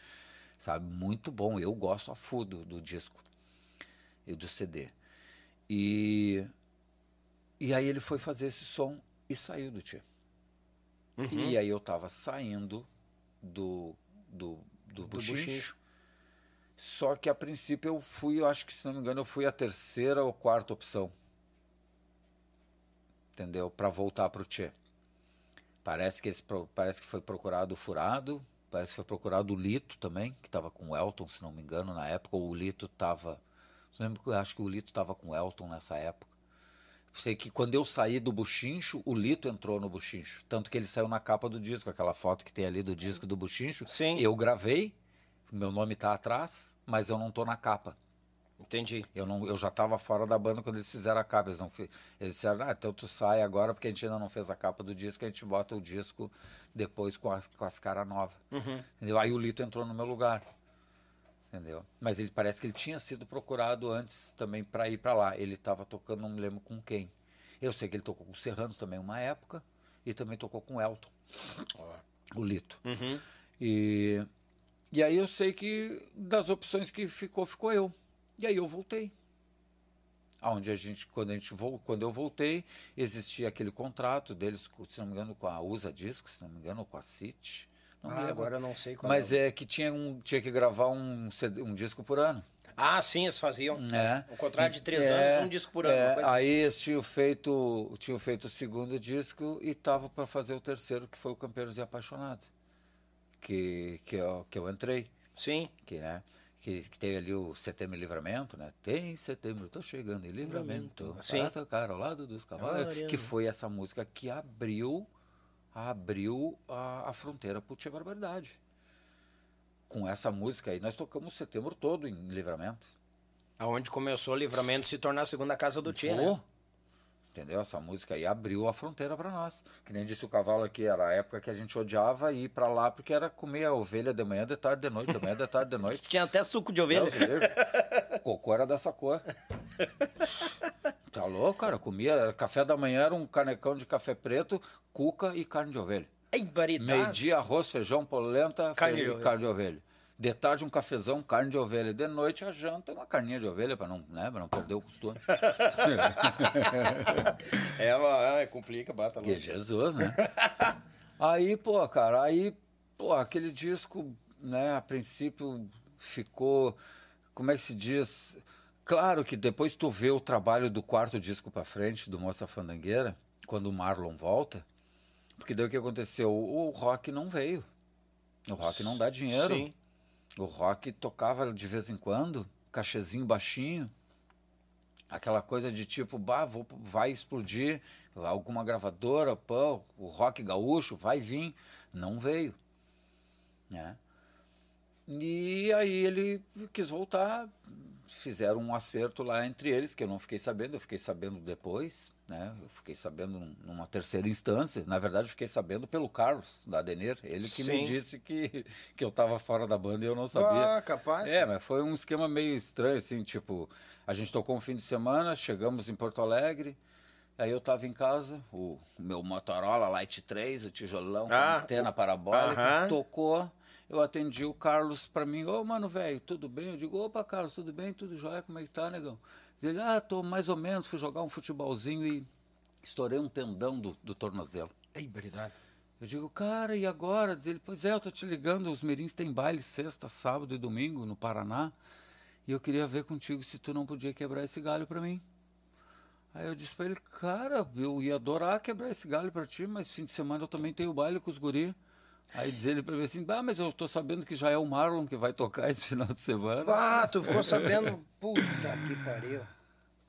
sabe? Muito bom, eu gosto a fudo do disco e do CD. E e aí ele foi fazer esse som e saiu do Tchê. Uhum. E aí eu tava saindo do do, do, Do buchincho. Só que a princípio eu fui, eu acho que se não me engano, eu fui a terceira ou quarta opção. Entendeu? Para voltar pro Tchê. Parece que, esse, parece que foi procurado o Furado, parece que foi procurado o Lito também, que estava com o Elton, se não me engano, na época. ou O Lito estava. Lembro acho que o Lito estava com o Elton nessa época. Sei que quando eu saí do Buchincho, o Lito entrou no Buchincho. Tanto que ele saiu na capa do disco, aquela foto que tem ali do disco do Buchincho. Sim. Eu gravei, meu nome tá atrás, mas eu não tô na capa. Entendi. Eu, não, eu já estava fora da banda quando eles fizeram a capa. Eles, não, eles disseram, ah, então tu sai agora porque a gente ainda não fez a capa do disco, a gente bota o disco depois com as, com as caras novas. Uhum. Entendeu? Aí o Lito entrou no meu lugar. Entendeu? Mas ele parece que ele tinha sido procurado antes também para ir para lá. Ele estava tocando, não me lembro com quem. Eu sei que ele tocou com o Serranos também uma época e também tocou com o Elton, Ó. o Lito. Uhum. E, e aí eu sei que das opções que ficou, ficou eu. E aí eu voltei. Aonde a gente, quando a gente quando eu voltei, existia aquele contrato deles, se não me engano, com a USA Disco, se não me engano, com a City. Não Ah, agora eu não sei qual Mas é. é que tinha, um, tinha que gravar um, CD um disco por ano. Ah, sim, eles faziam. É. Um contrato de três É, anos, um disco por ano. é, coisa assim. aí eles tinham feito, tinham feito o segundo disco e tava para fazer o terceiro, que foi o Campeiros e Apaixonados. Que, que, eu, que eu entrei. Sim. que, né, que, que tem ali o Setembro em Livramento, né? Tem setembro, tô chegando em Livramento, Sim. para tocar ao lado dos cavalos, que foi essa música que abriu abriu a, a fronteira pro Tia Barbaridade. com essa música aí, nós tocamos setembro todo em Livramento. Aonde começou o livramento se tornar a segunda casa do Tia, né? Entendeu? Essa música aí abriu a fronteira para nós. Que nem disse o cavalo aqui, era a época que a gente odiava ir para lá porque era comer a ovelha de manhã, de tarde, de noite, de manhã, de tarde, de noite. Tinha até suco de ovelha. Não, Cocô era dessa cor. Tá louco, cara? Comia. Café da manhã era um canecão de café preto, cuca e carne de ovelha. Meio-dia, arroz, feijão, polenta, carne, fe... de carne de ovelha. De tarde, um cafezão, carne de ovelha. De noite, a janta, uma carninha de ovelha, para não, né, pra não perder o costume. é, é, complica, bata Que Jesus, né? aí, pô, cara, aí, pô, aquele disco, né, a princípio ficou, como é que se diz? Claro que depois tu vê o trabalho do quarto disco para frente, do Moça Fandangueira, quando o Marlon volta, porque daí o que aconteceu? O rock não veio. O rock não dá dinheiro. Sim. O rock tocava de vez em quando, cachezinho baixinho. Aquela coisa de tipo, bah, vou, vai explodir alguma gravadora, pô, o rock gaúcho vai vir. Não veio. Né? E aí ele quis voltar, fizeram um acerto lá entre eles, que eu não fiquei sabendo, eu fiquei sabendo depois, né? Eu fiquei sabendo numa terceira instância. Na verdade, fiquei sabendo pelo Carlos, da Adenir, ele que Sim. me disse que, que eu estava fora da banda e eu não sabia. Ah, capaz. É, mas foi um esquema meio estranho, assim, tipo, a gente tocou um fim de semana, chegamos em Porto Alegre, Aí eu estava em casa, o, meu Motorola Light 3, o tijolão, ah, antena parabólica, uh -huh. tocou eu atendi o Carlos para mim, ô, oh, mano, velho, tudo bem? Eu digo, opa, Carlos, tudo bem? Tudo jóia? Como é que tá, negão? Ele, ah, tô mais ou menos, fui jogar um futebolzinho e estourei um tendão do, do tornozelo. É verdade. Eu digo, cara, e agora? Diz ele, pois é, eu tô te ligando, os mirins têm baile sexta, sábado e domingo no Paraná, e eu queria ver contigo se tu não podia quebrar esse galho para mim. Aí eu disse pra ele, cara, eu ia adorar quebrar esse galho para ti, mas fim de semana eu também tenho baile com os guris. Aí diz ele pra mim assim, ah, mas eu tô sabendo que já é o Marlon que vai tocar esse final de semana. Ah, tu ficou sabendo? Puta que pariu.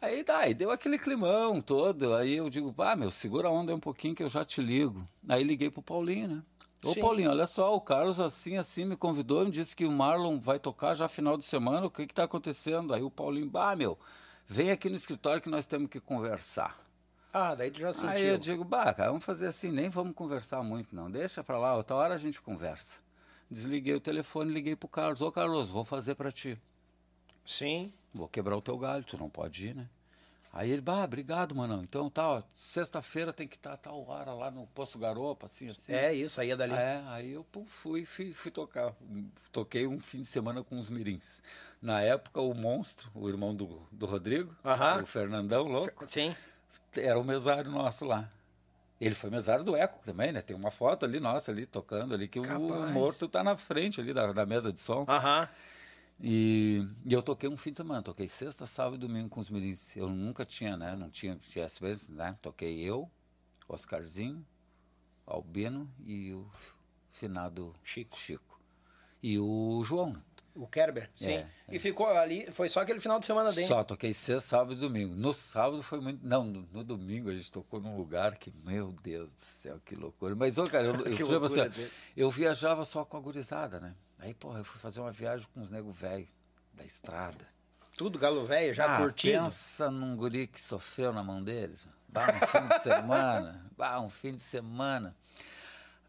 Aí tá, aí deu aquele climão todo. Aí eu digo, ah, meu, segura a onda um pouquinho que eu já te ligo. Aí liguei pro Paulinho, né? Ô Sim. Paulinho, olha só, o Carlos assim, assim me convidou, me disse que o Marlon vai tocar já final de semana, o que que tá acontecendo? Aí o Paulinho, ah, meu, vem aqui no escritório que nós temos que conversar. Ah, daí tu já sentiu. Aí eu digo, bah, cara, vamos fazer assim, nem vamos conversar muito, não. Deixa pra lá, outra hora a gente conversa. Desliguei o telefone, liguei pro Carlos. Ô, Carlos, vou fazer pra ti. Sim. Vou quebrar o teu galho, tu não pode ir, né? Aí ele, bah, obrigado, mano. Então tá, sexta-feira tem que estar tá, tal hora lá no Posto Garopa, assim, assim. É isso, aí é dali. É, aí eu pô, fui, fui, fui tocar. Toquei um fim de semana com os mirins. Na época, o Monstro, o irmão do, do Rodrigo, uh -huh. o Fernandão, louco. Sim era o mesário nosso lá. Ele foi mesário do Eco também, né? Tem uma foto ali nossa, ali, tocando ali, que Capaz. o morto tá na frente ali da, da mesa de som. Aham. E, e, eu toquei um fim de semana, toquei sexta, sábado e domingo com os mirins. Eu nunca tinha, né? Não tinha, tinha às vezes, né? Toquei eu, Oscarzinho, Albino e o finado Chico. Chico. E o João. O Kerber, sim. É, e é. ficou ali, foi só aquele final de semana dele. Só, toquei sexta, sábado e domingo. No sábado foi muito. Não, no, no, domingo a gente tocou num lugar que, meu Deus do céu, que loucura. Mas, ô, cara, eu, eu, eu, assim, eu viajava só com a gurizada, né? Aí, porra, eu fui fazer uma viagem com os nego velho da estrada. Tudo galo velho, já ah, curtindo. Pensa num guri que sofreu na mão deles. Bah, um fim de semana. Bah, um fim de semana.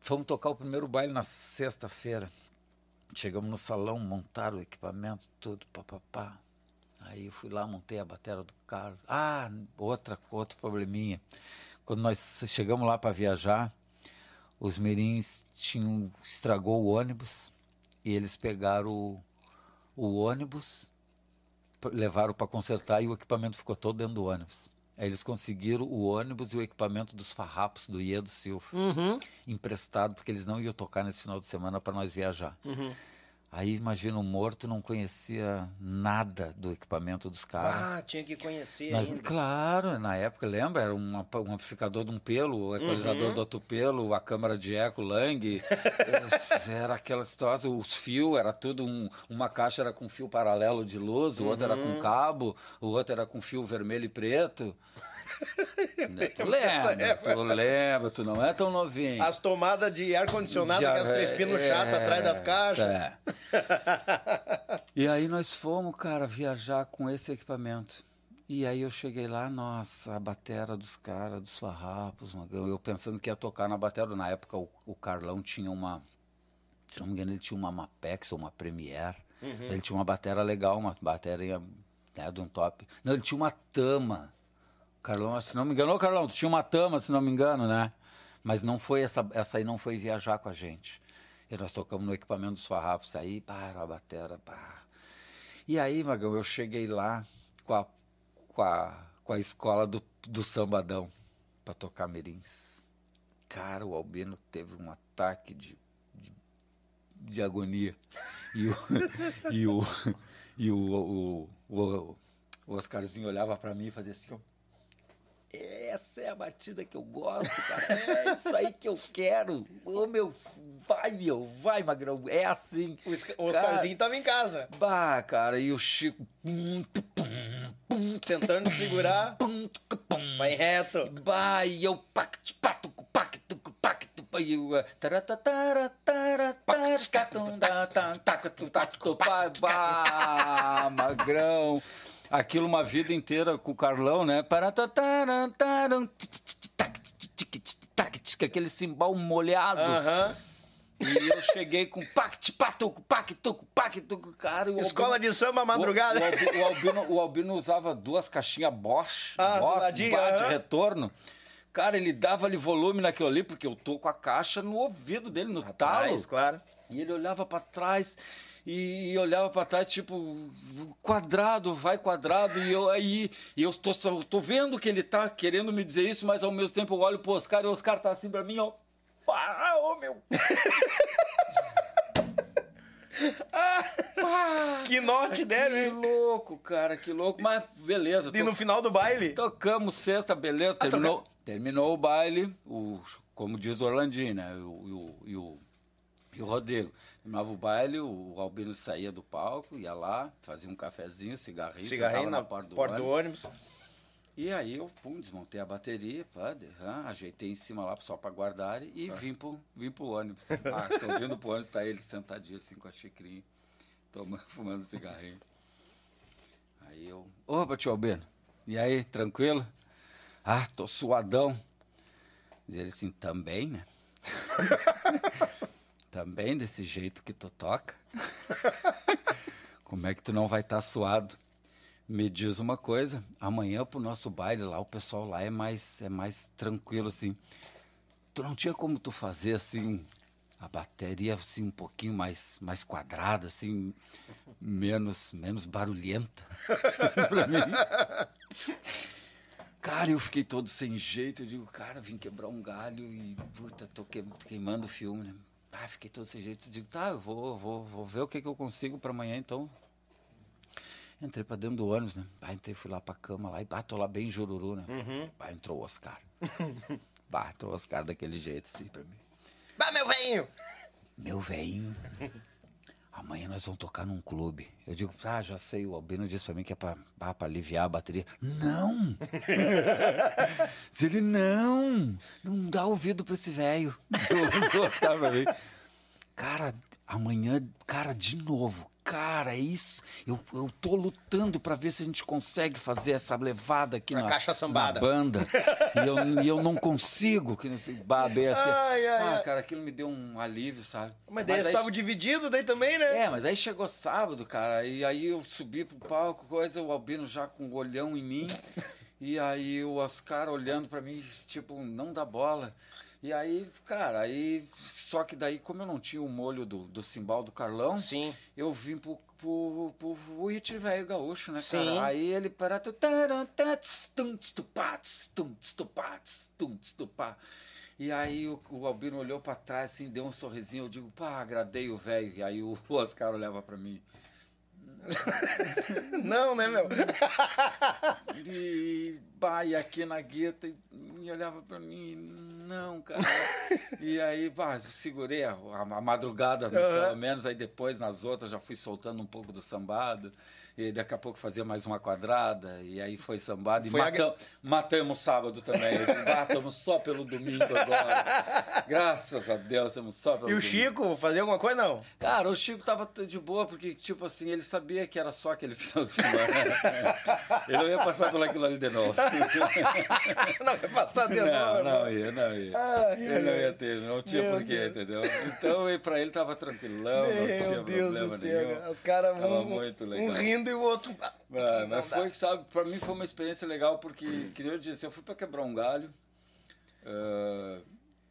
Fomos tocar o primeiro baile na sexta-feira. Chegamos no salão, montaram o equipamento, tudo, papapá. Aí eu fui lá, montei a bateria do carro. Ah, outra, outro probleminha. Quando nós chegamos lá para viajar, os mirins tinham, estragou o ônibus e eles pegaram o, o ônibus, levaram para consertar e o equipamento ficou todo dentro do ônibus. Eles conseguiram o ônibus e o equipamento dos farrapos do Iedo Silva uhum. emprestado, porque eles não iam tocar nesse final de semana para nós viajar. Uhum. Aí imagina o morto não conhecia nada do equipamento dos caras. Ah, tinha que conhecer Mas, ainda. Claro, na época, lembra? Era um, um amplificador de um pelo, o equalizador uhum. do outro pelo, a câmara de eco, Lang. era aquela situação, os fios, era tudo um, uma caixa era com fio paralelo de luz, o outro era com uhum. cabo, o outro era com fio vermelho e preto. Né, tu lembra, tu lembra, tu não é tão novinho. As tomadas de ar-condicionado, Já- aquelas três pinos é, chatas atrás das caixas. é. E aí nós fomos, cara, viajar com esse equipamento. E aí eu cheguei lá, nossa, a batera dos caras, dos farrapos, Magão. eu pensando que ia tocar na batera. Na época o, o Carlão tinha uma, se não me engano, ele tinha uma Mapex ou uma Premiere. Ele tinha uma batera legal, uma bateria né, de um top. Não, ele tinha uma Tama. Carlão, se não me engano, Carlão, tu tinha uma Tama, se não me engano, né? Mas não foi essa, essa aí não foi viajar com a gente. E nós tocamos no equipamento dos farrapos aí, para a batera, pá. E aí, Magão, eu cheguei lá com a, com a, com a escola do, do sambadão para tocar mirins. Cara, o Albino teve um ataque de, de, de agonia. E o, e o, e o, o, o, o Oscarzinho olhava para mim e fazia assim, ó. Essa é a batida que eu gosto, cara. É isso aí que eu quero. Ô, meu, vai, meu, vai, Magrão. É assim. O Osca- o Oscarzinho tava em casa, Bah, cara, e o Chico. tentando segurar, vai reto. Bah, e eu pacto, pacto, pacto, pacto, e eh, magrão. Aquilo uma vida inteira com o Carlão, né? Aquele cimbal molhado. Aham. E eu cheguei com pact, patuco, pactuco, pactuco, cara. e o Escola Albino- de samba madrugada. O, o, Albi- o Albino, o Albino usava duas caixinhas Bosch, Ah, Bosch, ladinho, bar de retorno. Cara, ele dava ali volume naquilo ali, porque eu tô com a caixa no ouvido dele, no talo. Atrás, claro. E ele olhava pra trás e olhava pra trás, tipo, quadrado, vai quadrado. E eu aí, e eu tô, tô vendo que ele tá querendo me dizer isso, mas ao mesmo tempo eu olho pro Oscar e o Oscar tá assim pra mim, ó. Ah, ô meu! Ah, Que note deram, que louco, cara, que louco. Mas beleza, E to- no final do baile, tocamos sexta, beleza, Ah, terminou, terminou o baile, o, como diz o Orlandinho, né? O, e o, e o, e o Rodrigo. Terminava o baile, o Albino saía do palco, ia lá, fazia um cafezinho, cigarrinho, cigarrinho sentava na porta do porta do ônibus. ônibus. E aí eu pum, desmontei a bateria, pá, de- ah, ajeitei em cima lá só pra guardar e vim, pro, vim pro ônibus. Ah, tô vindo pro ônibus, tá ele sentadinho assim com a xicrinha, tomando, fumando cigarrinho. Aí eu, opa, tio Albino, e aí, tranquilo? Ah, tô suadão. Diz ele assim, também, né? também desse jeito que tu toca? Como é que tu não vai estar suado? Me diz uma coisa, amanhã pro nosso baile lá, o pessoal lá é mais, é mais tranquilo, assim. Tu não tinha como tu fazer, assim, a bateria, assim, um pouquinho mais, mais quadrada, assim, menos, menos barulhenta pra mim. Cara, eu fiquei todo sem jeito. Eu digo, cara, vim quebrar um galho e, puta, tô que- queimando o filme, né? Ah, fiquei todo sem jeito. Eu digo, tá, eu vou, vou, vou ver o que, que eu consigo pra amanhã, então. Entrei pra dentro do ônibus, né? Bah, entrei, fui lá pra cama lá e bah, tô lá bem jururu, né? Bah, entrou o Oscar. bah, entrou o Oscar daquele jeito, assim, pra mim. Bah, meu velhinho! Meu velhinho, amanhã nós vamos tocar num clube. Eu digo, ah, já sei, o Albino disse pra mim que é pra, ah, pra aliviar a bateria. Não! Diz ele, não! Não dá ouvido pra esse velho. Cara, amanhã, cara, de novo. Cara, é isso. Eu, eu tô lutando pra ver se a gente consegue fazer essa levada aqui Na na, caixa sambada. na banda. e, eu, e eu não consigo. Que nesse babê assim. Ai, ai, ah, ai. cara, aquilo me deu um alívio, sabe? Mas daí eles aí- estavam divididos daí também, né? É, mas aí chegou sábado, cara, e aí eu subi pro palco, coisa, o Albino já com o olhão em mim, e aí o Oscar olhando pra mim, tipo, não dá bola. E aí, cara, aí. Só que daí, como eu não tinha o molho do, do cimbal do Carlão, Sim. eu vim pro, pro, pro, pro It velho gaúcho, né, Sim. cara? Aí ele para. E aí o, o Albino olhou pra trás, assim, deu um sorrisinho, eu digo, pá, agradei o velho. E aí o Oscar olhava pra mim. Não, né, meu? E, e aqui na gueta, e, e olhava pra mim, não, cara. e aí, bah, segurei a, a, a madrugada, pelo menos, aí depois nas outras já fui soltando um pouco do sambado. E daqui a pouco fazia mais uma quadrada, e aí foi sambado. E Foi a- matam- matamos sábado também. Digo, ah, só pelo domingo agora. Graças a Deus, estamos só pelo E o domingo. Chico, fazia alguma coisa, não? Cara, o Chico tava de boa, porque, tipo assim, ele sabia que era só aquele final de semana. ele não ia passar por aquilo ali de novo. não, ia passar de não, novo. não ia, não ia. Ai, ele não ia ter, não tinha Meu porquê, Deus. entendeu? Então, e pra ele tava tranquilão, não tinha Meu Deus problema do céu, nenhum. os caras Tava um, muito um legal. Rindo e o outro. Ah, Não mas dá. foi que, sabe, pra mim foi uma experiência legal, porque, que nem eu disse, eu fui pra quebrar um galho. ah,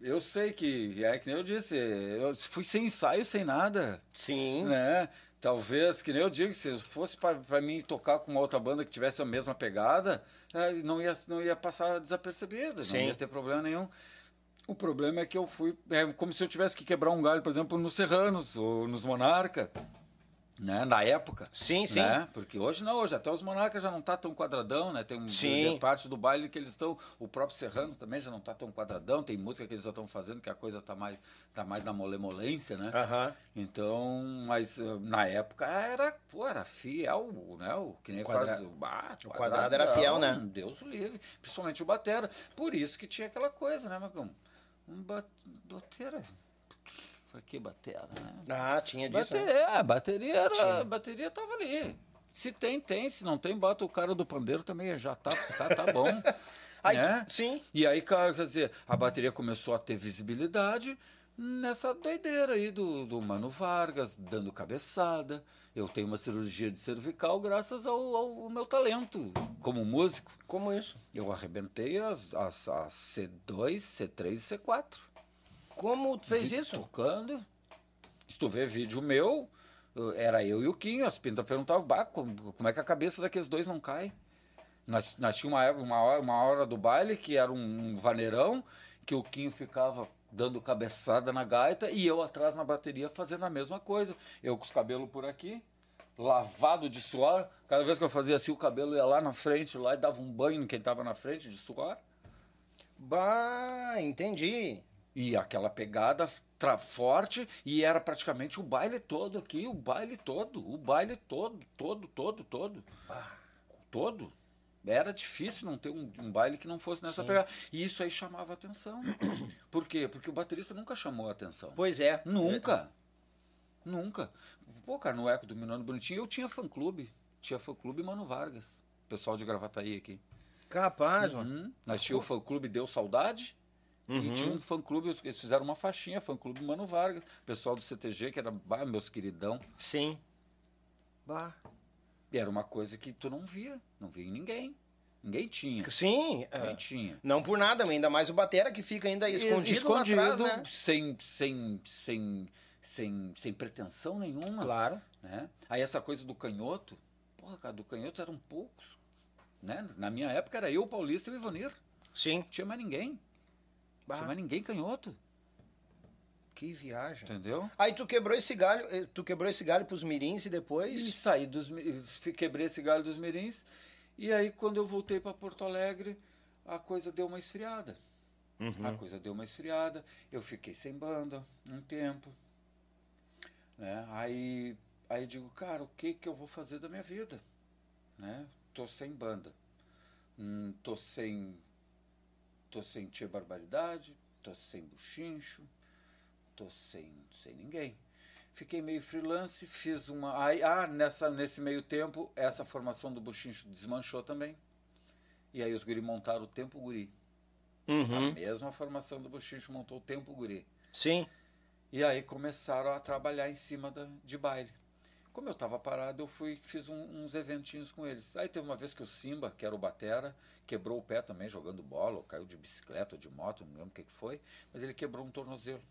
eu sei que, é que nem eu disse, eu fui sem ensaio, sem nada. Sim. né? Talvez, que nem eu digo, se fosse para mim tocar com uma outra banda que tivesse a mesma pegada, eh, não ia, não ia passar desapercebido, Sim. não ia ter problema nenhum. O problema é que eu fui, é como se eu tivesse que quebrar um galho, por exemplo, nos Serranos ou nos Monarca, né? Na época. Sim, sim. Né? Porque hoje não, hoje até os Monarcas já não tá tão quadradão, né? Tem um, Sim. parte do baile que eles estão, o próprio Serranos também já não tá tão quadradão, tem música que eles já estão fazendo que a coisa tá mais, tá mais na molemolência, né? Então, mas uh, na época era, pô, era fiel, né? O que nem Quadra- faz o, ah, O quadrado era fiel, né? Deus o livre, principalmente o batera. Por isso que tinha aquela coisa, né, Macão? Um ba- batera. Pra que batera, né? Ah, tinha disso. né? Bateria, a bateria era, Tinha. a bateria tava ali. Se tem, tem. Se não tem, bota o cara do pandeiro também, já tá, tá, tá bom. Aí, né? Sim. E aí, quer dizer, a bateria começou a ter visibilidade nessa doideira aí do, do Mano Vargas, dando cabeçada. Eu tenho uma cirurgia de cervical graças ao, ao meu talento como músico. Como isso? Eu arrebentei as, as, as C2, C3 e C4. Como tu fez isso? Tocando. Se tu vê vídeo meu, eu- era eu e o Quinho. As pintas perguntavam, bah, como, como é que a cabeça daqueles dois não cai? Nós, nós tínhamos uma, uma, hora, uma hora do baile que era um, um vaneirão, que o Quinho ficava dando cabeçada na gaita e eu atrás na bateria fazendo a mesma coisa. Eu com os cabelos por aqui, lavado de suor. Cada vez que eu fazia assim, o cabelo ia lá na frente, lá e dava um banho em quem estava na frente de suor. Bah, entendi. E aquela pegada forte, e era praticamente o baile todo aqui, o baile todo, o baile todo, todo, todo, todo. Todo. Era difícil não ter um, um baile que não fosse nessa pegada. E isso aí chamava atenção. Por quê? Porque o baterista nunca chamou atenção. Pois é. Nunca. Nunca. Pô, cara, no Eco do Minando Bonitinho eu tinha fã-clube. Tinha fã-clube Mano Vargas. Pessoal de Gravataí aqui. Capaz, mano. Uhum. Nós tínhamos o fã-clube Deu Saudade. E tinha um fã-clube, eles fizeram uma faixinha, fã-clube Mano Vargas. Pessoal do CTG, que era bah, meus queridão. Sim. Bah. E era uma coisa que tu não via. Não via em ninguém. Ninguém tinha. Sim. Ninguém é. tinha. Não por nada, ainda mais o batera que fica ainda escondido, lá atrás, né? sem, sem, sem, sem, sem pretensão nenhuma. Claro. né? Aí essa coisa do canhoto, porra, cara, do canhoto eram poucos. Né? Na minha época era eu, o Paulista e o Ivanir. Sim. Não tinha mais ninguém. Bah, mais ninguém canhoto. que viagem. Entendeu? Aí tu quebrou esse galho, eh, tu quebrou esse galho pros mirins e depois... E saí dos quebrei esse galho dos mirins. E aí quando eu voltei para Porto Alegre, a coisa deu uma esfriada. A coisa deu uma esfriada. Eu fiquei sem banda um tempo. Né? Aí, aí digo, cara, o que que eu vou fazer da minha vida? Né? Tô sem banda. Hum, tô sem tô sem tia barbaridade, tô sem buchincho, tô sem, sem ninguém. Fiquei meio freelance, fiz uma. Ah, nessa, nesse meio tempo, essa formação do buchincho desmanchou também. E aí os guri montaram o Tempo Guri. A Uhum. mesma formação do buchincho montou o Tempo Guri. Sim. E aí começaram a trabalhar em cima da, de baile. Como eu estava parado, eu fui fiz um- uns eventinhos com eles. Aí teve uma vez que o Simba, que era o batera, quebrou o pé também jogando bola, ou caiu de bicicleta ou de moto, não lembro o que, que foi, mas ele quebrou um tornozelo.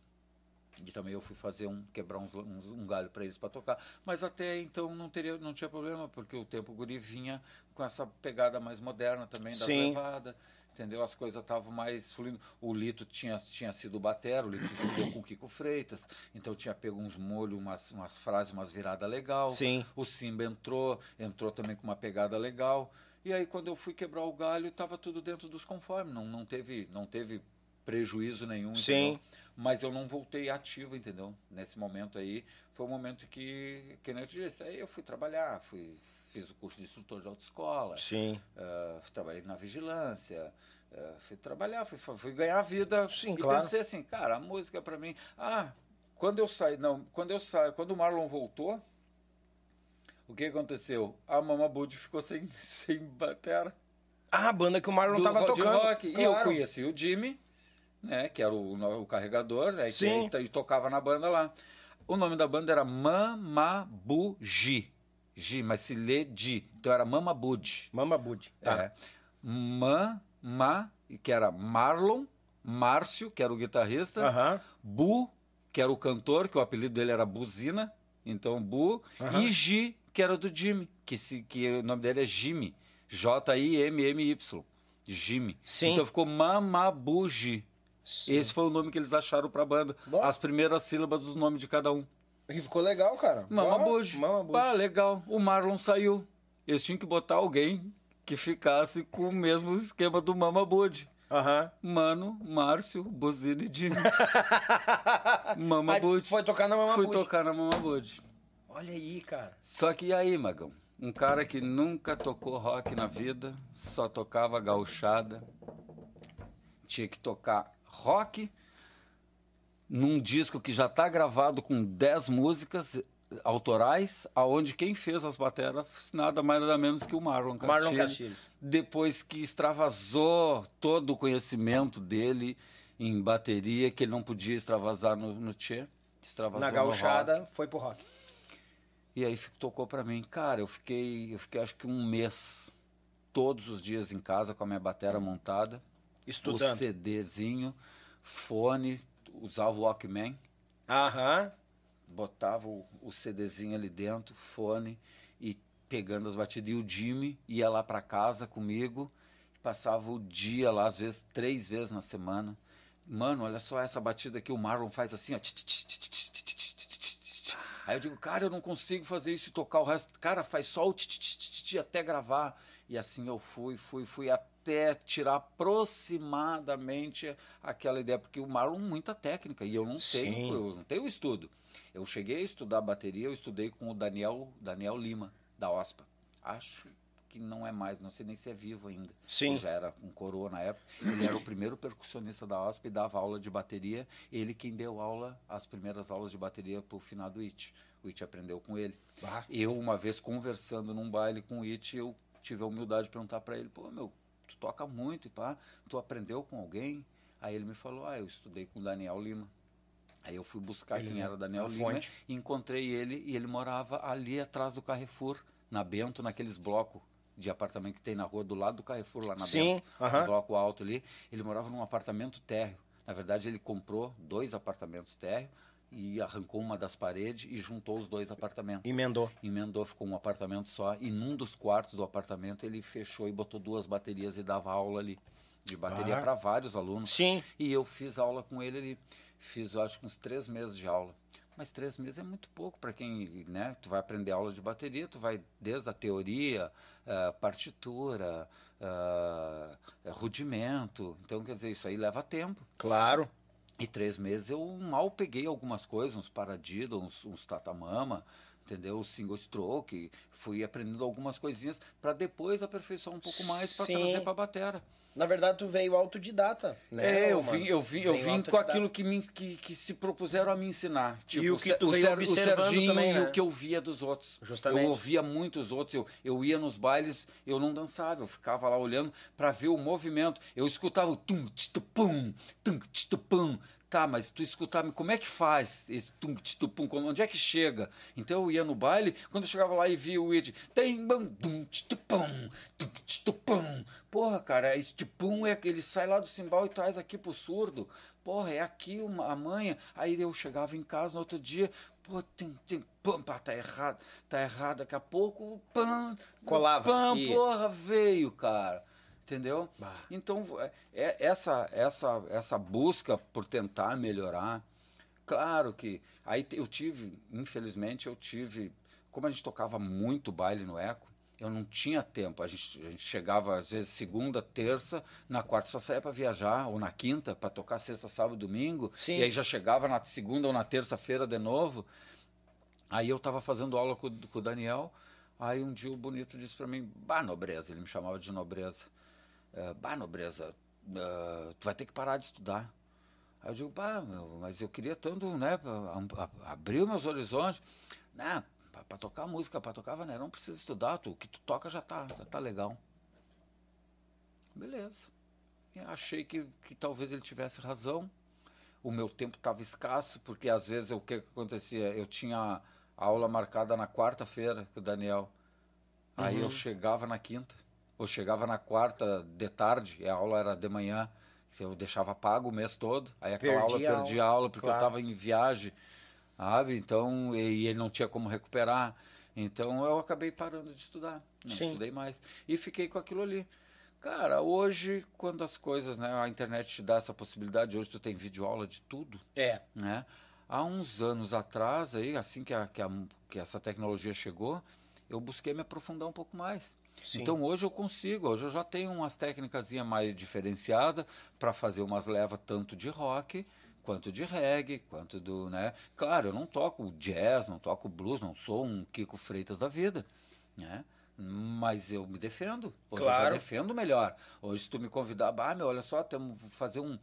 E também eu fui fazer um quebrar uns, uns- um galho para eles para tocar. Mas até então não teria não tinha problema, porque o tempo guri vinha com essa pegada mais moderna também da Sim. levada, entendeu? As coisas estavam mais fluindo. O Lito tinha, tinha sido batero, o Lito estudou com o Kiko Freitas, então tinha pego uns molhos, umas, umas frases, umas viradas legal. Sim. O Simba entrou, entrou também com uma pegada legal. E aí quando eu fui quebrar o galho, estava tudo dentro dos conformes, não, não teve não teve prejuízo nenhum, Sim. entendeu? Mas eu não voltei ativo, entendeu? Nesse momento aí, foi o momento que, que nem eu te disse, aí eu fui trabalhar, fui, fiz o curso de instrutor de autoescola, Sim. Uh, trabalhei na vigilância, uh, fui trabalhar, fui, fui ganhar vida. Sim, e claro. pensei assim, cara, a música para mim. Ah, quando eu saí, não, quando eu saí, quando o Marlon voltou, o que aconteceu? A Mama Bud ficou sem, sem batera. Ah, a banda que o Marlon tava rock, tocando. rock. E Claro. eu conheci o Jimmy, né, que era o, o carregador, né, que Sim. ele tocava na banda lá. O nome da banda era Mamabuji. Gi, mas se lê Di. Então era Mamabud. Mama Bud. Tá. É. Mama, que era Marlon, Márcio, que era o guitarrista, Aham. Bu, que era o cantor, que o apelido dele era Buzina, então Bu, Aham. e Gi, que era do Jimmy, que, se, que o nome dele é Jimmy, J-I-M-M-Y, Jimmy. Sim. Então ficou Mamabuji. Esse foi o nome que eles acharam pra banda. Bom. As primeiras sílabas dos nomes de cada um. E ficou legal, cara. Mama Bush. Mama. Ah, legal. O Marlon saiu. Eles tinham que botar alguém que ficasse com o mesmo esquema do Mama Bud. Aham. Mano, Márcio, Buzina e Jimmy. Mama Aí Bud. foi tocar na Mama Fui Bud. tocar na Mama Bud. Olha aí, cara. Só que e aí, Magão? Um cara que nunca tocou rock na vida, só tocava gauchada. Tinha que tocar rock num disco que já está gravado com 10 músicas autorais, aonde quem fez as bateras nada mais nada menos que o Marlon Castilho. Marlon Castilho. Depois que extravasou todo o conhecimento dele em bateria, que ele não podia extravasar no, no Tchê. Extravasou Na gauchada, foi pro rock. E aí tocou pra mim. Cara, eu fiquei, eu fiquei acho que um mês todos os dias em casa com a minha batera montada, Estudando. o CDzinho, fone, usava o Walkman, Aham. botava o, o CDzinho ali dentro, fone e pegando as batidas. E o Jimmy ia lá pra casa comigo, passava o dia lá, às vezes três vezes na semana. Mano, olha só essa batida aqui, o Marlon faz assim, ó. Aí eu digo, cara, eu não consigo fazer isso e tocar o resto. Cara, faz só o até gravar. E assim eu fui, fui, fui até tirar aproximadamente aquela ideia, porque o Marlon muita técnica e eu não Sim. tenho, eu não tenho estudo. Eu cheguei a estudar bateria, eu estudei com o Daniel, Daniel Lima, da OSPA. Acho que não é mais, não sei nem se é vivo ainda. Sim. Ele já era um coroa na época. Ele era o primeiro percussionista da OSPA e dava aula de bateria. Ele quem deu aula, as primeiras aulas de bateria pro final do IT. O It aprendeu com ele. Ah. Eu, uma vez conversando num baile com o It, eu tive a humildade de perguntar para ele, pô, meu, toca muito e pá, tu aprendeu com alguém? Aí ele me falou, ah, eu estudei com o Daniel Lima. Aí eu fui buscar Ele quem era o Daniel Lima, fonte. e encontrei ele e ele morava ali atrás do Carrefour, na Bento, naqueles blocos de apartamento que tem na rua do lado do Carrefour lá na Sim, Bento, aham. no bloco alto ali. Ele morava num apartamento térreo. Na verdade, ele comprou dois apartamentos térreo e arrancou uma das paredes e juntou os dois apartamentos Emendou. emendou, ficou um apartamento só, e num dos quartos do apartamento ele fechou e botou duas baterias e dava aula ali, de bateria Ah. para vários alunos. Sim. E eu fiz aula com ele, ele fiz acho que uns três meses de aula. Mas três meses é muito pouco para quem, né? Tu vai aprender aula de bateria, tu vai desde a teoria, ah, partitura, ah, rudimento. Então, quer dizer, isso aí leva tempo. Claro. E três meses eu mal peguei algumas coisas, uns paradiddle, uns, uns tatamama, entendeu? O single stroke, fui aprendendo algumas coisinhas para depois aperfeiçoar um pouco mais para trazer para batera. Na verdade, tu veio autodidata, né? É, eu mano? vim, eu vim, eu vim com aquilo que, me, que, que se propuseram a me ensinar. Tipo, o que tu o, veio o Serginho também, e né? o que eu via dos outros. Justamente. Eu ouvia muitos outros. Eu, eu ia nos bailes, eu não dançava, eu ficava lá olhando para ver o movimento. Eu escutava o tum, tstupum, tum, tstupum. Tá, mas tu escutava, como é que faz esse tum? Como- Onde é que chega? Então eu ia no baile, quando eu chegava lá e via o It, tem bam, tum, tstupum, tum, tstupum. Porra, cara, esse tupum é ele sai lá do cimbal e traz aqui pro surdo. Porra, é aqui uma, a manha. Aí eu chegava em casa no outro dia, pô, tem, tem, pam, pá, tá errado, tá errado. Daqui a pouco, pam, Colava, pam, porra, veio, cara. Entendeu? Bah. Então, é, é essa, essa, essa busca por tentar melhorar. Claro que. Aí eu tive, infelizmente, eu tive. Como a gente tocava muito baile no Eco, eu não tinha tempo. A gente, a gente chegava, às vezes, segunda, terça, na quarta só saía para viajar, ou na quinta, para tocar sexta, sábado, domingo. Sim. E aí já chegava na segunda ou na terça-feira de novo. Aí eu estava fazendo aula com, com o Daniel. Aí um dia o Bonito disse para mim, bah, nobreza, ele me chamava de nobreza. Eh, bah, nobreza, eh, tu vai ter que parar de estudar. Aí eu digo, bah, meu, mas eu queria tanto, né, a- abrir meus horizontes. Não, para tocar música, para tocar vaneira, não precisa estudar, tu, o que tu toca já tá, já tá legal. Beleza. E achei que, que talvez ele tivesse razão. O meu tempo estava escasso, porque às vezes o que, que acontecia? Eu tinha aula marcada na quarta-feira com o Daniel. Aí eu chegava na quinta, ou chegava na quarta de tarde, e a aula era de manhã. Eu deixava pago o mês todo. Aí aquela Perdi aula eu perdi a aula porque claro. eu estava em viagem, sabe? Então, e, e ele não tinha como recuperar. Então eu acabei parando de estudar. Não Sim. estudei mais. E fiquei com aquilo ali. Cara, hoje, quando as coisas, né? A internet te dá essa possibilidade, hoje tu tem videoaula de tudo É. né? Há uns anos atrás, aí, assim que, a, que, a- que essa tecnologia chegou, eu busquei me aprofundar um pouco mais. Sim. Então hoje eu consigo, hoje eu já tenho umas técnicas mais diferenciadas para fazer umas levas tanto de rock quanto de reggae, quanto do, né? Claro, eu não toco jazz, não toco blues, não sou um Kiko Freitas da vida, né? Mas eu me defendo. Hoje eu Claro. já defendo melhor. Hoje se tu me convidar, bah, meu, olha só, temos fazer um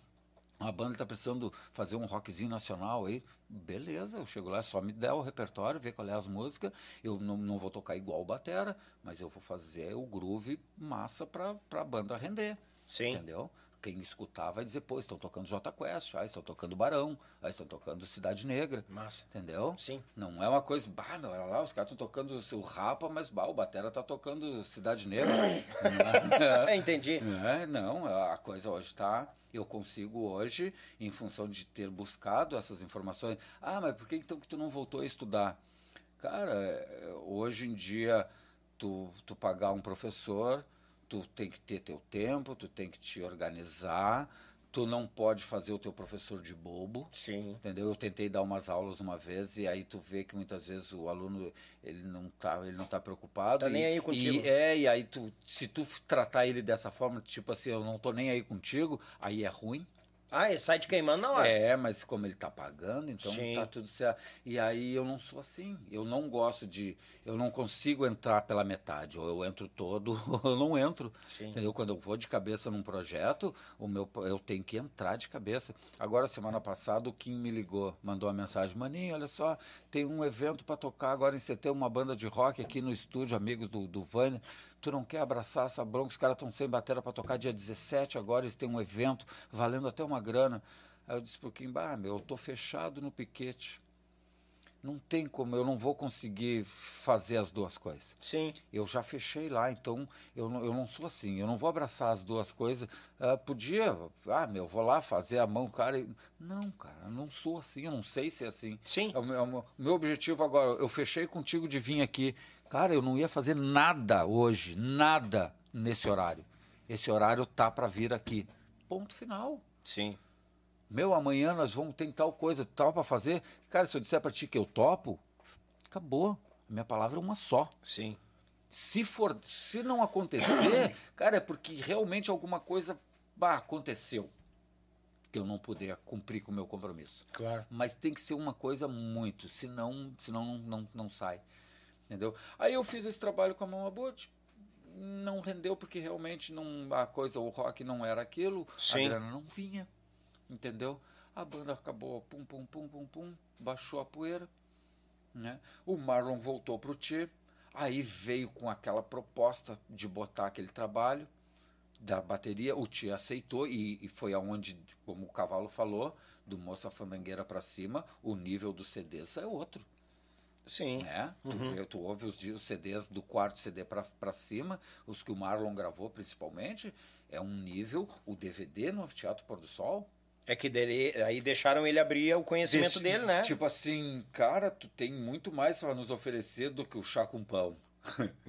a banda está precisando fazer um rockzinho nacional aí. Beleza, eu chego lá, só me der o repertório, ver qual é as músicas. Eu não, não vou tocar igual o Batera, mas eu vou fazer o groove massa para a banda render. Sim. Entendeu? Quem escutar vai dizer, pô, estão tocando J Quest, ah, estão tocando Barão, ah, estão tocando Cidade Negra. Massa. Entendeu? Sim. Não é uma coisa, bah, meu, olha lá, os caras estão tocando o Rapa, mas bah, o Batera tá tocando Cidade Negra. Não é? Entendi. É, não, a coisa hoje está. Eu consigo hoje, em função de ter buscado essas informações. Ah, mas por que então que tu não voltou a estudar? Cara, hoje em dia, tu, tu pagar um professor, tu tem que ter teu tempo, tu tem que te organizar, tu não pode fazer o teu professor de bobo. Sim. Entendeu? Eu tentei dar umas aulas uma vez e aí tu vê que muitas vezes o aluno ele não tá, ele não tá preocupado. Tá e, nem aí contigo. E, é, e aí tu, se tu tratar ele dessa forma, tipo assim, eu não tô nem aí contigo, aí é ruim. Ah, ele sai de queimando na hora. É, mas como ele tá pagando, então Sim. tá tudo certo. E aí eu não sou assim. Eu não gosto de. Eu não consigo entrar pela metade. Ou eu entro todo, ou eu não entro. Sim. Entendeu? Quando eu vou de cabeça num projeto, o meu, eu tenho que entrar de cabeça. Agora, semana passada, o Kim me ligou, mandou uma mensagem: Maninho, olha só, tem um evento para tocar agora em setembro, uma banda de rock aqui no estúdio, amigos do, do Vânia. Tu não quer abraçar essa bronca? Os caras estão sem bateria para tocar dia 17 agora, eles têm um evento valendo até uma grana. Aí eu disse pro Kim, bah, meu, eu tô fechado no piquete. Não tem como, eu não vou conseguir fazer as duas coisas. Sim. Eu já fechei lá, então eu não, eu não sou assim. Eu não vou abraçar as duas coisas. Ah, podia, ah, meu, vou lá fazer a mão, cara. e- Não, cara, não sou assim, eu não sei ser assim. Sim. É o meu, é o meu objetivo agora, eu fechei contigo de vir aqui. Cara, eu não ia fazer nada hoje, nada nesse horário. Esse horário tá para vir aqui. Ponto final. Sim. Meu, amanhã nós vamos ter tal coisa, tal para fazer. Cara, se eu disser para ti que eu topo, acabou. Minha palavra é uma só. Sim. Se for, se não acontecer, cara, é porque realmente alguma coisa bah, aconteceu que eu não puder cumprir com o meu compromisso. Claro. Mas tem que ser uma coisa muito, senão, senão não, não, não sai. Entendeu? Aí eu fiz esse trabalho com a Mama Boot. Não rendeu porque realmente não, a coisa, o rock não era aquilo, Sim. a grana não vinha. Entendeu? A banda acabou pum, pum, pum, pum, pum, baixou a poeira. Né? O Marlon voltou pro Tchê, aí veio com aquela proposta de botar aquele trabalho da bateria, o Tchê aceitou e, e foi aonde, como o Cavalo falou, do Moça Fandangueira para cima, o nível dos CDs é outro. Sim. Né? Tu, vê, tu ouve os, os CDs do quarto CD para cima, os que o Marlon gravou principalmente, é um nível, o DVD no Teatro Pôr do Sol, É que dele, aí deixaram ele abrir o conhecimento Deixa- dele, né? Tipo assim, cara, tu tem muito mais para nos oferecer do que o chá com pão.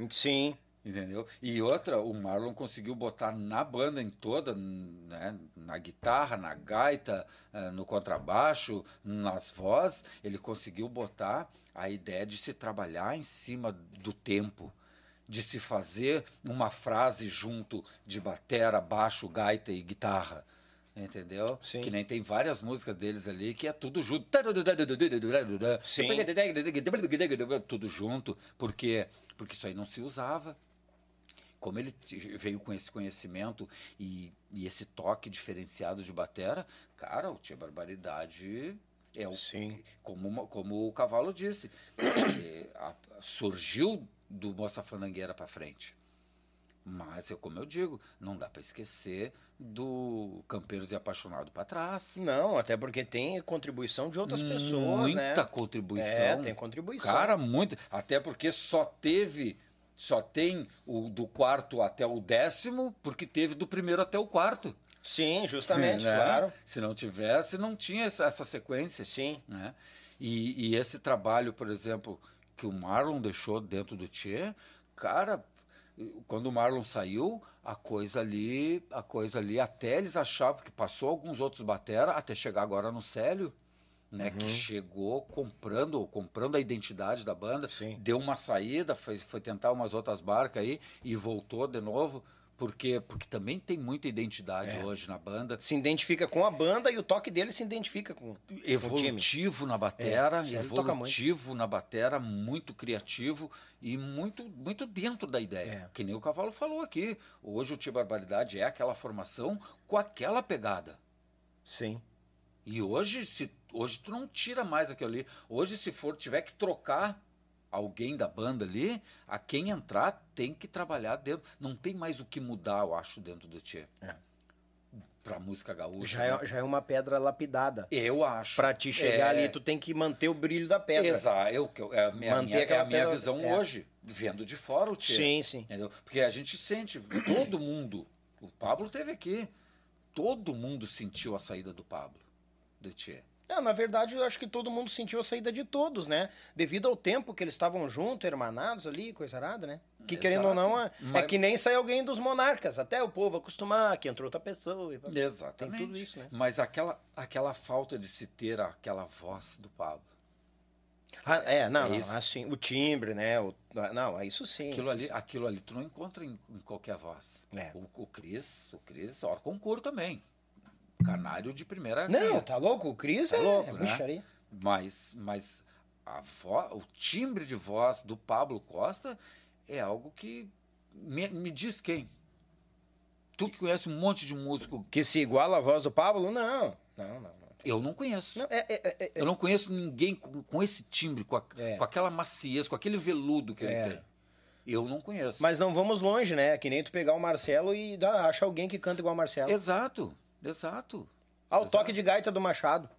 Sim. Entendeu? E outra, o Marlon conseguiu botar na banda em toda, né, na guitarra, na gaita, eh, no contrabaixo, nas vozes, ele conseguiu botar a ideia de se trabalhar em cima do tempo, de se fazer uma frase junto de batera, baixo, gaita e guitarra. Entendeu? Sim. Que nem tem várias músicas deles ali que é tudo junto. Sim. Tudo junto. Porque, porque isso aí não se usava como ele veio com esse conhecimento e, e esse toque diferenciado de batera, cara, o Tia Barbaridade é o, Sim. como, uma- como o cavalo disse, é, a- surgiu do Moça Fandangueira para frente. Mas, eu, como eu digo, não dá para esquecer do Campeiros e Apaixonado para trás. Não, até porque tem contribuição de outras pessoas, Muita né? contribuição. É, tem contribuição. Cara, muito. Até porque só teve, só tem o do quarto até o décimo, porque teve do primeiro até o quarto. Sim, justamente, né? claro. Se não tivesse, não tinha essa, essa sequência. Sim. Né? E, e esse trabalho, por exemplo, que o Marlon deixou dentro do Tchê, cara, quando o Marlon saiu, a coisa ali, a coisa ali, até eles achavam que passou alguns outros batera, até chegar agora no Célio, né, Uhum. que chegou comprando, comprando a identidade da banda, Sim. deu uma saída, foi, foi tentar umas outras barcas aí e voltou de novo, porque porque também tem muita identidade É. hoje na banda. Se identifica com a banda e o toque dele se identifica com, com evolutivo na batera, É, evolutivo na batera, muito criativo e muito muito dentro da ideia. É. Que nem o Cavalo falou aqui. Hoje o Tia Barbaridade é aquela formação com aquela pegada. Sim. E hoje se hoje tu não tira mais aquilo ali. Hoje se for tiver que trocar alguém da banda ali, a quem entrar tem que trabalhar dentro. Não tem mais o que mudar, eu acho, dentro do Tia. É. Pra música gaúcha. Já né? é, já é uma pedra lapidada. Eu acho. Pra te chegar É. ali, tu tem que manter o brilho da pedra. Exato, eu, eu- é a minha, Manter minha- é a minha pedra- visão é. hoje, vendo de fora o Tchê. Sim, sim. Entendeu? Porque a gente sente, todo mundo, o Pablo teve aqui, todo mundo sentiu a saída do Pablo, do Tchê. É, na verdade, eu acho que todo mundo sentiu a saída de todos, né? Devido ao tempo que eles estavam juntos, hermanados ali, coisa arada, né? Que Exato. querendo ou não, é, é Mas- que nem sai alguém dos monarcas. Até o povo acostumar que entrou outra pessoa. E... Exatamente. Tem tudo isso, né? Mas aquela, aquela falta de se ter aquela voz do Pablo. Ah, é, não, É não, assim, o timbre, né? O, não, é isso sim. Aquilo isso ali, sim. aquilo ali tu não encontra em, em qualquer voz. É. O, o Cris, o Cris, concurso também. Canário de primeira Não, linha. tá louco? O Cris Tá é, louco, é né? bicharia. Mas, mas a vo- o timbre de voz do Pablo Costa é algo que. Me, me diz quem? Tu que conhece um monte de músico, Que se iguala a voz do Pablo? Não, não, não. não. eu não conheço. Não, é, é, é, é- Eu não conheço ninguém com, com esse timbre, com, a- É. com aquela maciez, com aquele veludo que É. ele tem. Eu não conheço. Mas não vamos longe, né? É Que nem tu pegar o Marcelo e dá, acha alguém que canta igual o Marcelo. Exato, exato, Ah, o toque de gaita do Machado.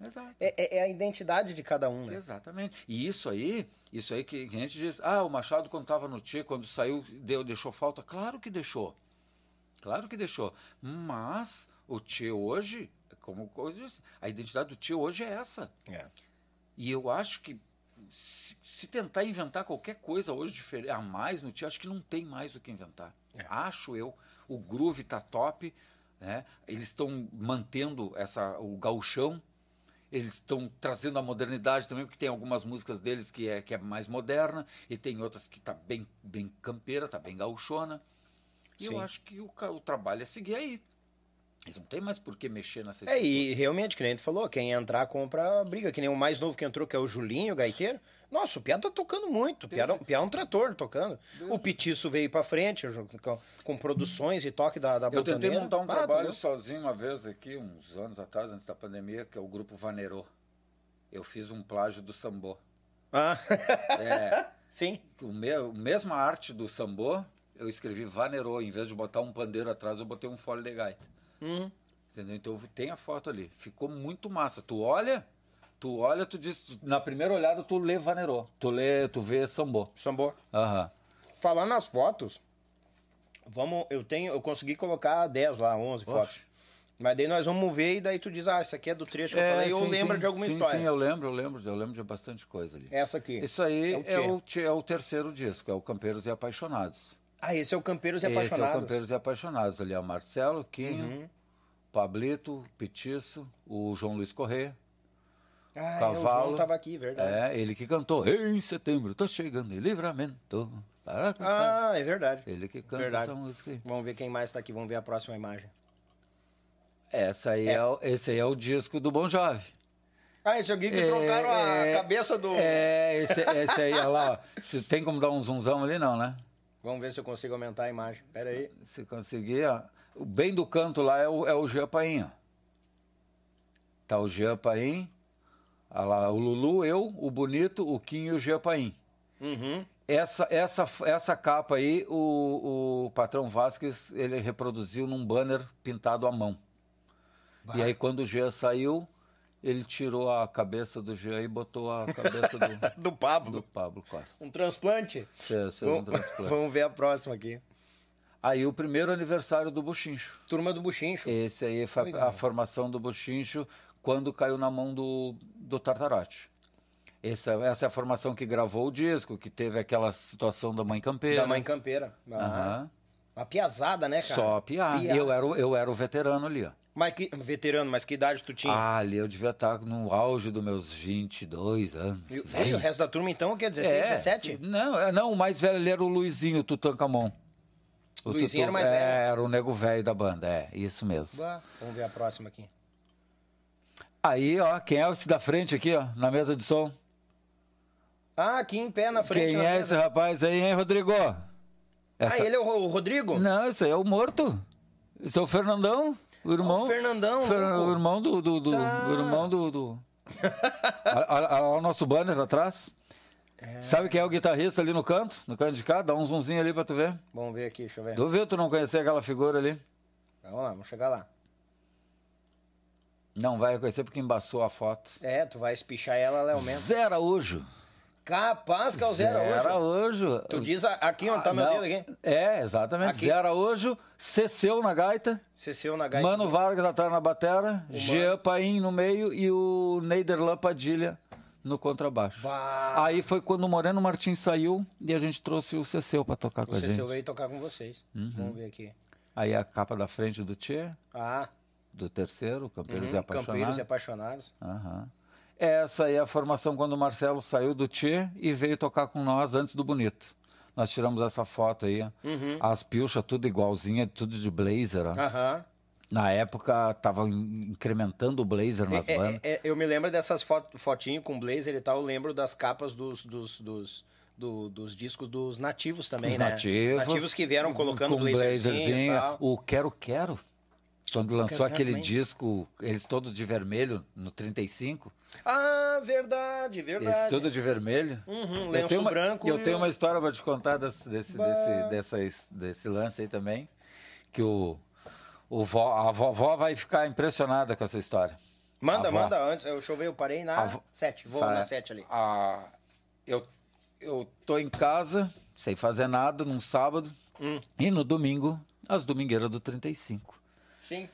exato. É, é- é a identidade de cada um, né? Exatamente. E isso aí, isso aí que, que a gente diz, ah, o Machado quando estava no Tchê, quando saiu, deu, deixou falta. Claro que deixou. Claro que deixou. Mas o Tchê hoje, como eu disse, a identidade do Tchê hoje é essa. É. E eu acho que se, se tentar inventar qualquer coisa hoje diferente, a mais no Tchê, acho que não tem mais o que inventar. Acho eu. O groove tá top, né? Eles estão mantendo essa, o gauchão, eles estão trazendo a modernidade também, porque tem algumas músicas deles que é, que é mais moderna, e tem outras que tá bem, bem campeira, tá bem gauchona. E Sim. eu acho que o, o trabalho é seguir aí. Eles não tem mais por que mexer nessa É, e realmente, que nem tu falou, quem entrar compra briga. Que nem o mais novo que entrou, que é o Julinho, o gaiteiro. Nossa, o Piá tá tocando muito. O Piá, o Piá é um trator tocando. O Petiço veio pra frente com, com produções e toque da, da Eu tentei botoneira. montar um Ah, tá trabalho louco. sozinho uma vez aqui, uns anos atrás, antes da pandemia, que é o grupo Vanerô. Eu fiz um plágio do sambô. Ah, É, sim. o me, a mesma arte do sambô, eu escrevi Vanerô. Em vez de botar um pandeiro atrás, eu botei um fole de gaita. Uhum. Entendeu? Então tem a foto ali. Ficou muito massa. Tu olha, tu olha, tu diz, tu- na primeira olhada tu lê Vanerô. Tu lê, tu vê sambô. Sambor. Aham. Falar nas fotos, vamos, eu tenho, eu consegui colocar 10 lá, 11 fotos. Mas daí nós vamos ver e daí tu diz, ah, essa aqui é do trecho que eu falei, ou sim, lembra sim, de alguma sim, história. Sim, eu lembro, eu lembro, eu lembro de bastante coisa ali. Essa aqui. Isso aí É o é o, é o terceiro disco, é o Campeiros e Apaixonados. Ah, esse é o Campeiros e Esse é o Apaixonados. Campeiros e Apaixonados. Ali é o Marcelo, Quinho, Pablito, Petiço, o João Luiz Corrêa. Ah, é, o Cavalo. João tava aqui, verdade. É, ele que cantou Em setembro, tô chegando em livramento. Para cantar. Ah, é verdade. Ele que canta verdade. essa música aí. Vamos ver quem mais tá aqui, vamos ver a próxima imagem. Essa aí é. o- esse aí é o disco do Bon Jovi. Ah, esse aqui que É, trocaram a é, cabeça do... É, esse, esse aí, olha lá. ó. Se tem como dar um zoomzão ali, não, né? Vamos ver se eu consigo aumentar a imagem. Pera aí. Se conseguir, ó. O bem do canto lá é o, é o Jean Paim, ó. Tá o Jean Paim, lá, o Lulu, eu, o Bonito, o Kim e o Jean Paim. Uhum. Essa, essa, essa capa aí, o, o patrão Vasquez, ele reproduziu num banner pintado à mão. E aí, quando o Jean saiu, ele tirou a cabeça do Jean e botou a cabeça do, Do Pablo. do Pablo Costa. Um transplante? Fez, fez um Vamos, transplante. vamos ver a próxima aqui. Aí, o primeiro aniversário do Buchincho. Turma do Buchincho. Esse aí foi Legal. a formação do Buchincho quando caiu na mão do, do Tartarote. Essa, essa é a formação que gravou o disco, que teve aquela situação da mãe campeira. Da mãe campeira. Aham. Uma piazada, né, cara? Só piar. Piá. Eu era, o- eu era o veterano ali, ó. Mas que, veterano, mas que idade tu tinha? Ah, ali eu devia estar no auge dos meus 22 anos. e, e o resto da turma, então, o que? 16, É, 17? Não, é, não, o mais velho ali era o Luizinho, Tutankamon. O Luizinho era mais é, velho? Era o nego velho da banda, é, isso mesmo. Bah, Vamos ver a próxima aqui. Aí, ó, quem é esse da frente aqui, ó, na mesa de som? Ah, aqui em pé na frente. Quem na é mesa. esse rapaz aí, hein, Rodrigo? Ah, Essa- ele é o Ro- o Rodrigo? Não, esse aí é o morto. Esse é o Fernandão, o irmão. o Fernandão, Fer-. O irmão do. do, do- Tá. o irmão do. do... Olha- olha olha o nosso banner atrás. É. Sabe quem é o guitarrista ali no canto? No canto de cá? Dá um zoomzinho ali pra tu ver. Vamos ver aqui, deixa eu ver. Duvido tu não conhecer aquela figura ali. Vamos lá, vamos chegar lá. Não vai reconhecer porque embaçou a foto. É, tu vai espichar ela, ela aumenta. Zé Araújo. Capaz que é o Zé Araújo. Araújo. Tu diz a- aqui onde tá meu Ah, Não, dedo aqui. É, exatamente. Aqui. Zé Araújo, Ceceu na gaita. Ceceu na gaita. Mano Vargas atrás na batera, Jean Paim no meio e o Neiderlan Padilha no contrabaixo. Bah. Aí foi quando o Moreno Martins saiu e a gente trouxe o Ceceu pra tocar com O a Ceceu gente. veio tocar com vocês. Uhum. Vamos ver aqui. Aí a capa da frente do Tchê, Ah, do terceiro, Campeiros e uhum, Campeiros Apaixonados. e Apaixonados. Aham. Essa aí é a formação quando o Marcelo saiu do Tchê e veio tocar com nós antes do Bonito. Nós tiramos essa foto aí. Uhum. As pilchas tudo igualzinha, tudo de blazer. Aham. Na época tava in- incrementando o blazer nas É, bandas. é, é, eu me lembro dessas foto, fotinho com blazer e tal. Eu lembro das capas dos, dos, dos, do- dos discos dos nativos também, Os né? nativos. Nativos que vieram colocando com blazerzinho, blazerzinho. e. O Quero Quero. Quando lançou aquele disco, eles todos de vermelho, no 35. Ah, verdade, Eles verdade. tudo de vermelho. Uhum, eu lenço tenho uma, branco Eu e tenho uma história pra te contar desse, desse, Bah. desse, dessa, desse lance aí também. Que o, o vó, a vovó vai ficar impressionada com essa história. Manda, manda antes. Eu, deixa eu ver, eu parei na A vo- 7. Vou na 7 ali. a- eu, eu tô em casa, sem fazer nada, num sábado. Hum. E no domingo, as domingueiras do 35. Sim.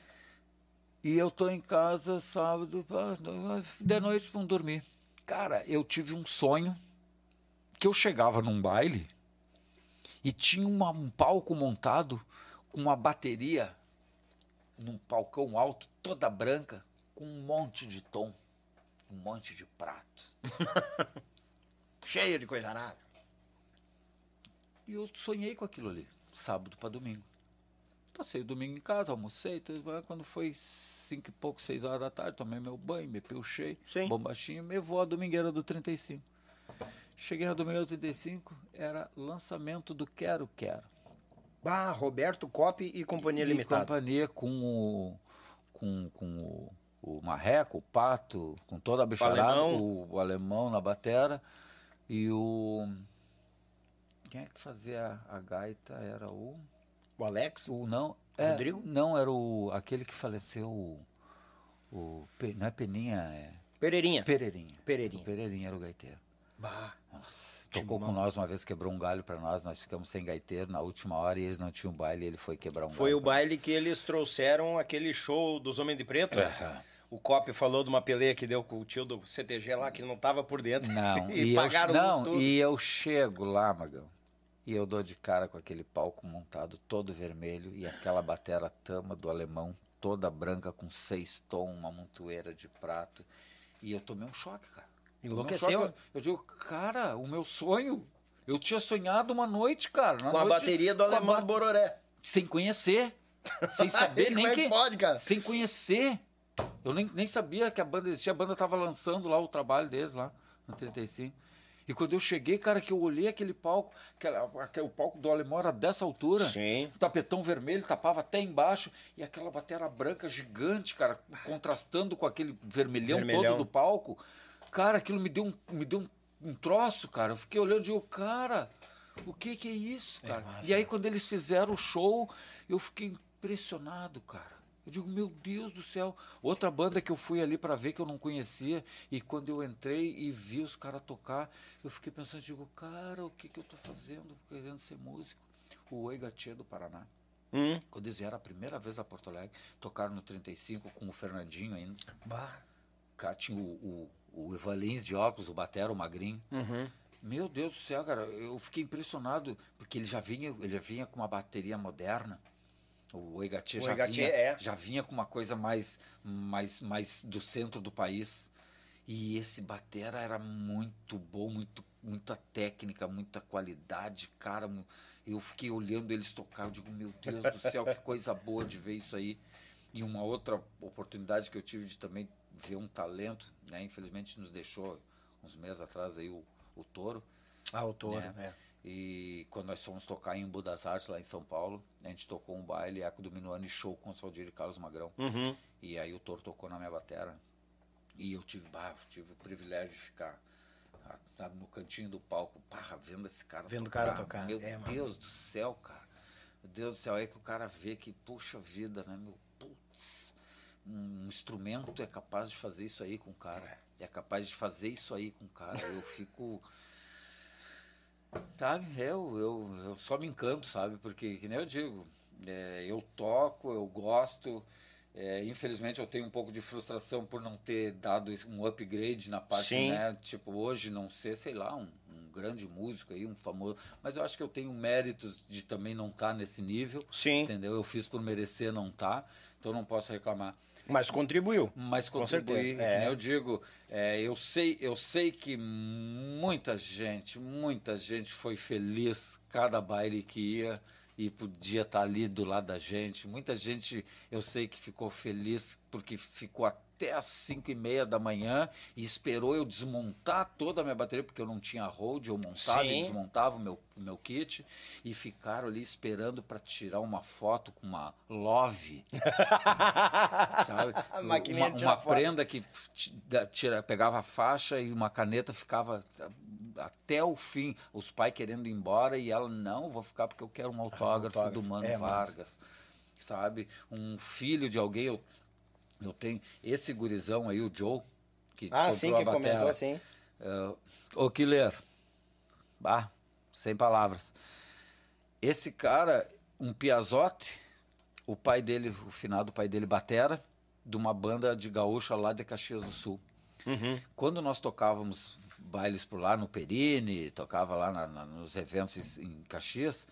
E eu tô em casa sábado, de noite vamos dormir. Cara, eu tive um sonho que eu chegava num baile e tinha uma- um palco montado com uma bateria num palcão alto, toda branca, com um monte de tom, um monte de prato. Cheio de coisa arada. E eu sonhei com aquilo ali, sábado para domingo. Passei o domingo em casa, almocei, tudo, quando foi cinco e pouco, seis horas da tarde, tomei meu banho, me pilchei, Sim. bombachinho, me vou à domingueira do 35. Cheguei na domingueira do 35, era lançamento do Quero Quero. Bah, Roberto Cop e Companhia E Limitada. companhia com o, com, com o, o Marreco, o Pato, com toda a bicharada, alemão. o, o alemão na batera e o... Quem é que fazia a gaita? Era o... O Alex? O não, é, Rodrigo? Não, era o aquele que faleceu, o, o não é Peninha, é Pereirinha. Pereirinha. Pereirinha. O Pereirinha era o gaiteiro. Bah. Nossa, tocou com nós uma vez, quebrou um galho para nós, nós ficamos sem gaiteiro na última hora e eles não tinham baile, ele foi quebrar um Foi galho. o baile que eles trouxeram aquele show dos Homens de Preto. O Cop falou de uma peleia que deu com o tio do CTG lá, que não tava por dentro. Não, e, e, pagaram eu, não e eu chego lá, Magão, e eu dou de cara com aquele palco montado todo vermelho e aquela batera tama do alemão toda branca com seis tom, uma montoeira de prato. E eu tomei um choque, cara. Tomei um Enlouqueceu? choque. Eu digo, cara, o meu sonho. Eu tinha sonhado uma noite, cara. Com a noite- bateria do a Alemão do Bororé. Sem conhecer. Sem saber nem é que que. pode, cara? Sem conhecer. Eu nem, nem sabia que a banda existia. A banda tava lançando lá o trabalho deles lá, no 35. E quando eu cheguei, cara, que eu olhei aquele palco, aquela, aquele, o palco do alemão era dessa altura. Sim. O tapetão vermelho tapava até embaixo. E aquela bateria branca gigante, cara, contrastando com aquele vermelhão, Vermelhão. todo do palco. Cara, aquilo me deu um, me deu um, um troço, cara. Eu fiquei olhando e digo, cara, o que que é isso, cara? massa, e aí, quando eles fizeram o show, eu fiquei impressionado, cara. Eu digo, meu Deus do céu. Outra banda que eu fui ali para ver que eu não conhecia. E quando eu entrei e vi os caras tocar, eu fiquei pensando, digo, cara, o que que eu tô fazendo querendo ser músico? O Oi Gatia do Paraná. Hum. Quando eles vieram a primeira vez a Porto Alegre, tocaram no 35 com o Fernandinho ainda. Bah. Cara, tinha o, o, o Ivan Lins de óculos, o Batera, o Magrinho. Uhum. Meu Deus do céu, cara, eu fiquei impressionado, porque ele já vinha, ele já vinha com uma bateria moderna. O Oigatia O já, Oigatia, vinha, é. já vinha com uma coisa mais, mais, mais do centro do país. E esse batera era muito bom, muito, muita técnica, muita qualidade, cara. Eu fiquei olhando eles tocar, eu digo, meu Deus do céu, que coisa boa de ver isso aí. E uma outra oportunidade que eu tive de também ver um talento, né? Infelizmente nos deixou uns meses atrás aí o, o Toro. Autor, né? é. E quando nós fomos tocar em Budas Artes, lá em São Paulo, a gente tocou um baile Eco do Minuano e show com o Saldir e Carlos Magrão. Uhum. E aí o Toro tocou na minha batera. E eu tive, bah, tive o privilégio de ficar ah, sabe, no cantinho do palco, pá, vendo esse cara Vendo o cara tocar. Meu É. Deus do céu, cara. Meu Deus do céu, aí que o cara vê que, puxa vida, né, meu, putz, um instrumento é capaz de fazer isso aí com o cara. É capaz de fazer isso aí com o cara. Eu fico... Sabe, eu, eu, eu só me encanto, sabe? Porque, que nem eu digo, é, eu toco, eu gosto. é, infelizmente eu tenho um pouco de frustração por não ter dado um upgrade na parte, né? Tipo, hoje não ser, sei lá, um, um grande músico aí, um famoso. Mas eu acho que eu tenho méritos de também não estar nesse nível. Sim. Entendeu? Eu fiz por merecer não estar, então não posso reclamar. Mas contribuiu. Mas que é. eu digo, é, eu sei, eu sei que muita gente, muita gente foi feliz cada baile que ia e podia estar ali do lado da gente. Muita gente, eu sei que ficou feliz porque ficou até às 5 e meia da manhã e esperou eu desmontar toda a minha bateria, porque eu não tinha hold, eu montava Sim. e desmontava o meu, meu kit e ficaram ali esperando para tirar uma foto com uma Love sabe? Uma, uma prenda que tira, pegava a faixa e uma caneta ficava até o fim. Os pais querendo ir embora e ela, não, vou ficar porque eu quero um autógrafo, autógrafo. do Mano É. Vargas. Sabe? Um filho de alguém, eu, eu tenho esse gurizão aí, o Joe, que Ah, sim, que comentou assim. Uh, ô Killer, bah, sem palavras. Esse cara, um Piazote, o pai dele, o finado pai dele, Batera, de uma banda de gaúcha lá de Caxias do Sul. Uhum. Quando nós tocávamos bailes por lá no Perini, tocava lá na- na- nos eventos em, em Caxias,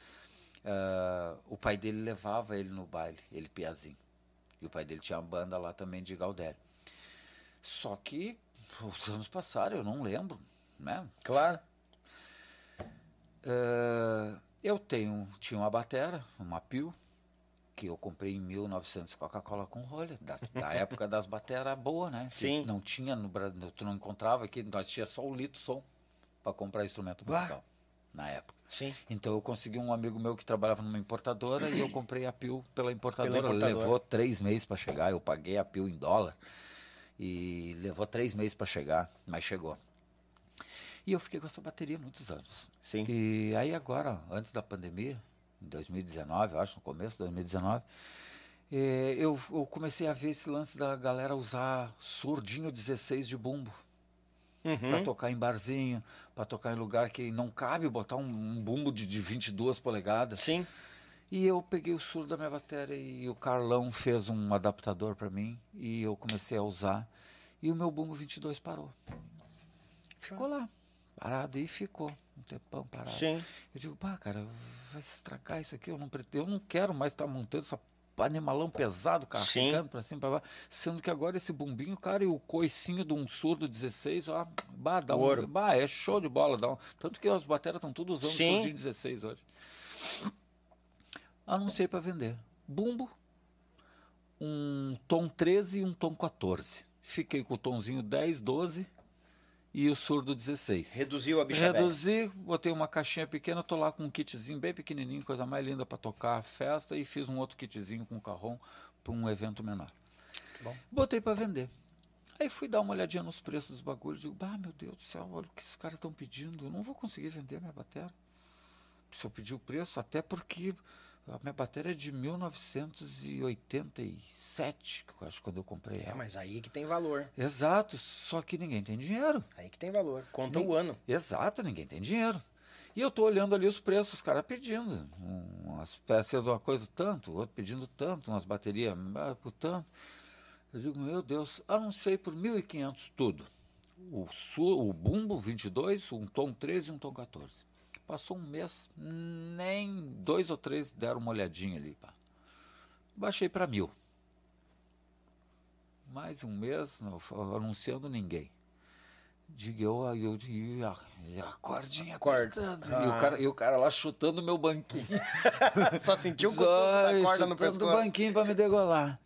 ah, o pai dele levava ele no baile, ele Piazinho. E o pai dele tinha uma banda lá também de Galdério. Só que os anos passaram, eu não lembro, né? Claro. Ah, eu tenho, tinha uma batera, uma Pio, que eu comprei em 1900 Coca-Cola com rolha, da, da época das bateras boas, né? Que Sim. Não tinha no Brasil, tu não encontrava aqui, nós tinha só o Lito Som para comprar instrumento musical na época. Sim. Então eu consegui um amigo meu que trabalhava numa importadora e eu comprei a Pio pela importadora. Pela importadora. Levou três meses para chegar, eu paguei a Pio em dólar e levou três meses para chegar, mas chegou. E eu fiquei com essa bateria muitos anos. Sim. E aí agora, antes da pandemia, em 2019, eu acho, no começo de 2019, eh, eu, eu comecei a ver esse lance da galera usar surdinho 16 de bumbo. Uhum. Para tocar em barzinho, para tocar em lugar que não cabe botar um, um bumbo de, de 22 polegadas. Sim. E eu peguei o surdo da minha bateria e o Carlão fez um adaptador para mim e eu comecei a usar. E o meu bumbo 22 parou. Ficou lá, parado e ficou um tempão parado. Sim. Eu digo, pá, cara, vai se estragar isso aqui, eu não, pretendo, eu não quero mais estar tá montando essa animalão pesado, carregando para cima para baixo. Sendo que agora esse bumbinho, cara, e o coicinho de um surdo 16, ó, bah, dá um, bah, é show de bola. Dá um, tanto que as baterias estão tudo usando Sim. surdinho 16 hoje. Anunciei para vender. Bumbo, um tom 13 e um tom 14. Fiquei com o tomzinho 10, 12 e o surdo 16. Reduziu a bicha Reduzi, botei uma caixinha pequena, tô lá com um kitzinho bem pequenininho, coisa mais linda para tocar a festa e fiz um outro kitzinho com carrão para um evento menor. Bom. Botei para vender. Aí fui dar uma olhadinha nos preços dos bagulhos, digo, ah, meu Deus do céu, olha o que esses caras estão pedindo, eu não vou conseguir vender minha bateria. Se eu pedir o preço, até porque a minha bateria é de 1987, que eu acho quando eu comprei ela. É, mas aí que tem valor. Exato, só que ninguém tem dinheiro. Aí que tem valor. Conta Ni... o ano. Exato, ninguém tem dinheiro. E eu tô olhando ali os preços, os caras pedindo. Umas peças de uma coisa tanto, outro pedindo tanto, umas baterias ah, por tanto. Eu digo, meu Deus, anunciei por 1.500 tudo. O, o bumbo 22, um tom 13 e um tom 14. Passou um mês, nem dois ou três deram uma olhadinha ali. Pá. Baixei para mil. Mais um mês, não, anunciando ninguém. Diga eu, eu, eu, eu a cordinha apertando. Ah. E, o cara, e o cara lá chutando meu banquinho. Só sentiu o da corda no pescoço. do banquinho para me degolar.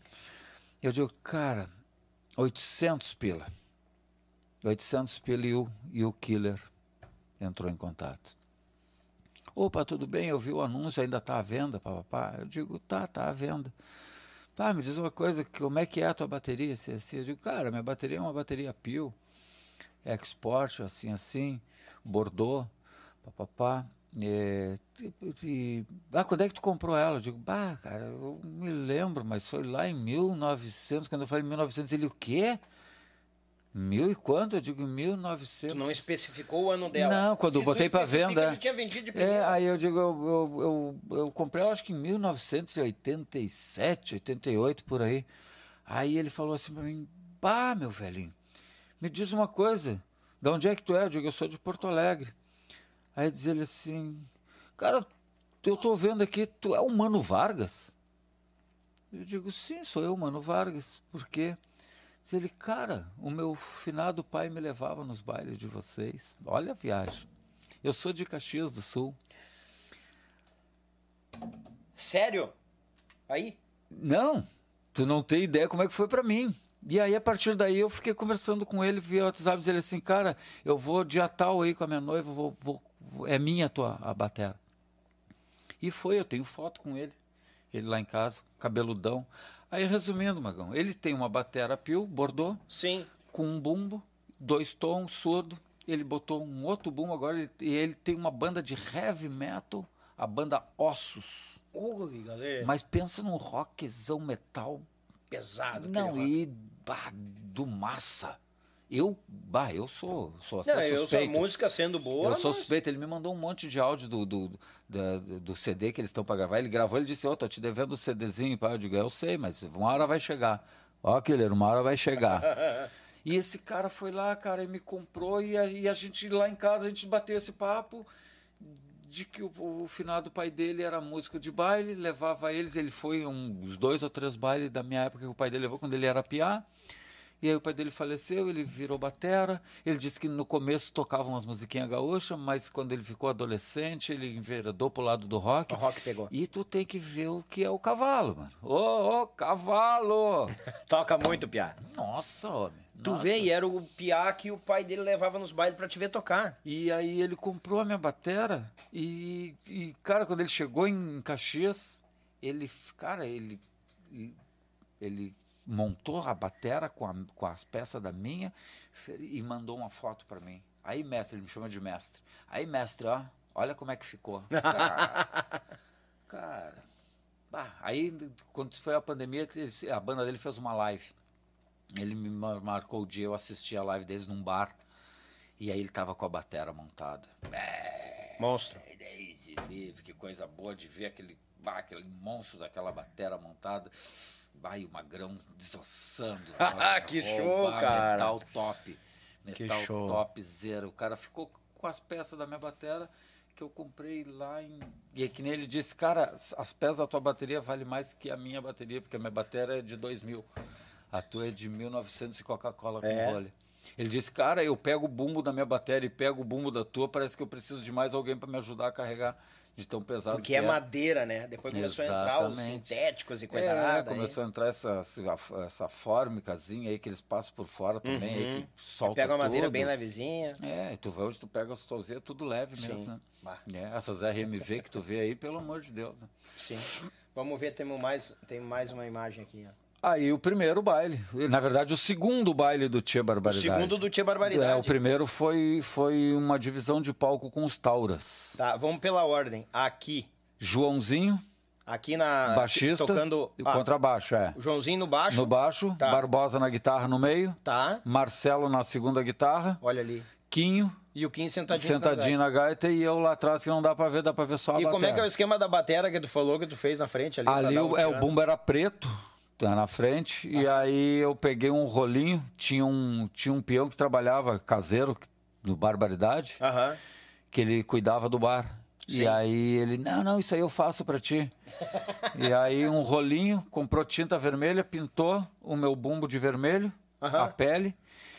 Eu digo, cara, 800 pila. 800 pila e o, e o killer entrou em contato. Opa, tudo bem, eu vi o anúncio, ainda está à venda, papapá. Eu digo, tá, tá à venda. Pá, me diz uma coisa, como é que é a tua bateria? Assim, assim. Eu digo, cara, minha bateria é uma bateria Pio, Export, assim, assim, Bordeaux, papapá. É, e, ah, quando é que tu comprou ela? Eu digo, bah, cara, eu me lembro, mas foi lá em 1900, quando eu falei 1900, ele, o quê? Mil e quanto? Eu digo 1900. Tu não especificou o ano dela? Não, quando Se eu botei para venda. Já tinha vendido de É, aí eu digo, eu, eu, eu, eu comprei ela acho que em 1987, 88, por aí. Aí ele falou assim para mim, pá, meu velhinho, me diz uma coisa, de onde é que tu é? Eu digo, eu sou de Porto Alegre. Aí diz ele assim, cara, eu tô vendo aqui, tu é o Mano Vargas? Eu digo, sim, sou eu, Mano Vargas. Por quê? Diz ele, cara, o meu finado pai me levava nos bailes de vocês. Olha a viagem. Eu sou de Caxias do Sul. Sério? Aí? Não, tu não tem ideia como é que foi para mim. E aí, a partir daí, eu fiquei conversando com ele via WhatsApp, dizendo assim, cara, eu vou dia tal aí com a minha noiva, vou, vou, vou é minha a tua a batera. E foi, eu tenho foto com ele ele lá em casa, cabeludão. Aí, resumindo, Magão, ele tem uma batera Pio, Bordeaux. Sim. Com um bumbo, dois tons, surdo. Ele botou um outro bumbo agora ele, e ele tem uma banda de heavy metal, a banda Ossos. Ui, galera. Mas pensa num rockzão metal. Pesado. Não, e bah, do massa. Eu, bah, eu sou, sou não, suspeito. Eu sou música sendo boa. Eu sou mas... suspeito. Ele me mandou um monte de áudio do, do, do, do CD que eles estão para gravar. Ele gravou, ele disse, ô, oh, tô te devendo o um CDzinho. Pá. Eu digo, eu sei, mas uma hora vai chegar. Ó, Killer, uma hora vai chegar. e esse cara foi lá, cara, e me comprou. E a, e a gente lá em casa, a gente bateu esse papo de que o, o finado pai dele era músico de baile, levava eles, ele foi uns dois ou três bailes da minha época que o pai dele levou quando ele era piá. E aí o pai dele faleceu, ele virou batera. Ele disse que no começo tocava umas musiquinhas gaúchas, mas quando ele ficou adolescente, ele enveredou pro lado do rock. O rock pegou. E tu tem que ver o que é o cavalo, mano. Ô, ô, cavalo! Toca muito, Piá. Nossa, homem. Tu Nossa. vê, e era o Piá que o pai dele levava nos bailes para te ver tocar. E aí ele comprou a minha batera e, e, cara, quando ele chegou em Caxias, ele, cara, ele, ele montou a batera com, a, com as peças da minha e mandou uma foto para mim. Aí, mestre, ele me chama de mestre. Aí, mestre, ó, olha como é que ficou. Cara, cara bah, aí quando foi a pandemia, a banda dele fez uma live. Ele me marcou o dia, eu assisti a live deles num bar. E aí ele tava com a batera montada. É, Monstro. Deus livre, que coisa boa de ver aquele, bah, aquele monstro daquela batera montada. Vai o magrão desossando. Que show, cara. Metal top. Que Metal show. top zero. O cara ficou com as peças da minha batera que eu comprei lá em. E é que nem ele disse, cara, as peças da tua bateria valem mais que a minha bateria, porque a minha bateria é de 2000. A tua é de 1900 e Coca-Cola com É. Ele disse, cara, eu pego o bumbo da minha bateria e pego o bumbo da tua, parece que eu preciso de mais alguém para me ajudar a carregar de tão pesado Porque que é madeira, né? Depois começou a entrar os Exatamente. sintéticos e coisa é, nada. começou a entrar essa, essa, fórmicazinha aí que eles passam por fora também, aí que solta Pega uma madeira bem levezinha. É, e tu vê hoje, tu pega as tozinhas, tudo leve mesmo, Sim. né? Bah. É, essas RMV que tu vê aí, pelo amor de Deus, né? Sim. Vamos ver, temos mais, tem mais uma imagem aqui. Ó. Aí o primeiro baile, na verdade o segundo baile do Tia O Barbaridade. segundo do Tia Barbaridade. É, o primeiro foi, foi uma divisão de palco com os Tauras. Tá, vamos pela ordem. Aqui. Joãozinho, Aqui na. baixista, Tocando. ah, contrabaixo, é. o Joãozinho no baixo. No baixo, Tá. Barbosa na guitarra no meio, Tá. Marcelo na segunda guitarra, Olha ali. Quinho E o Kim sentadinho. sentadinho na gaita e eu lá atrás que não dá pra ver, dá pra ver só a E como é que é o batera. esquema da batera que tu falou que tu fez na frente ali? Ali o, um é, o bumbo era preto, tá na frente, e aí eu peguei um rolinho, tinha um, tinha um peão que trabalhava caseiro no Barbaridade, Aham. que ele cuidava do bar. Sim. E aí ele, não, não, isso aí eu faço pra ti. e aí um rolinho, comprou tinta vermelha, pintou o meu bumbo de vermelho, Aham. a pele,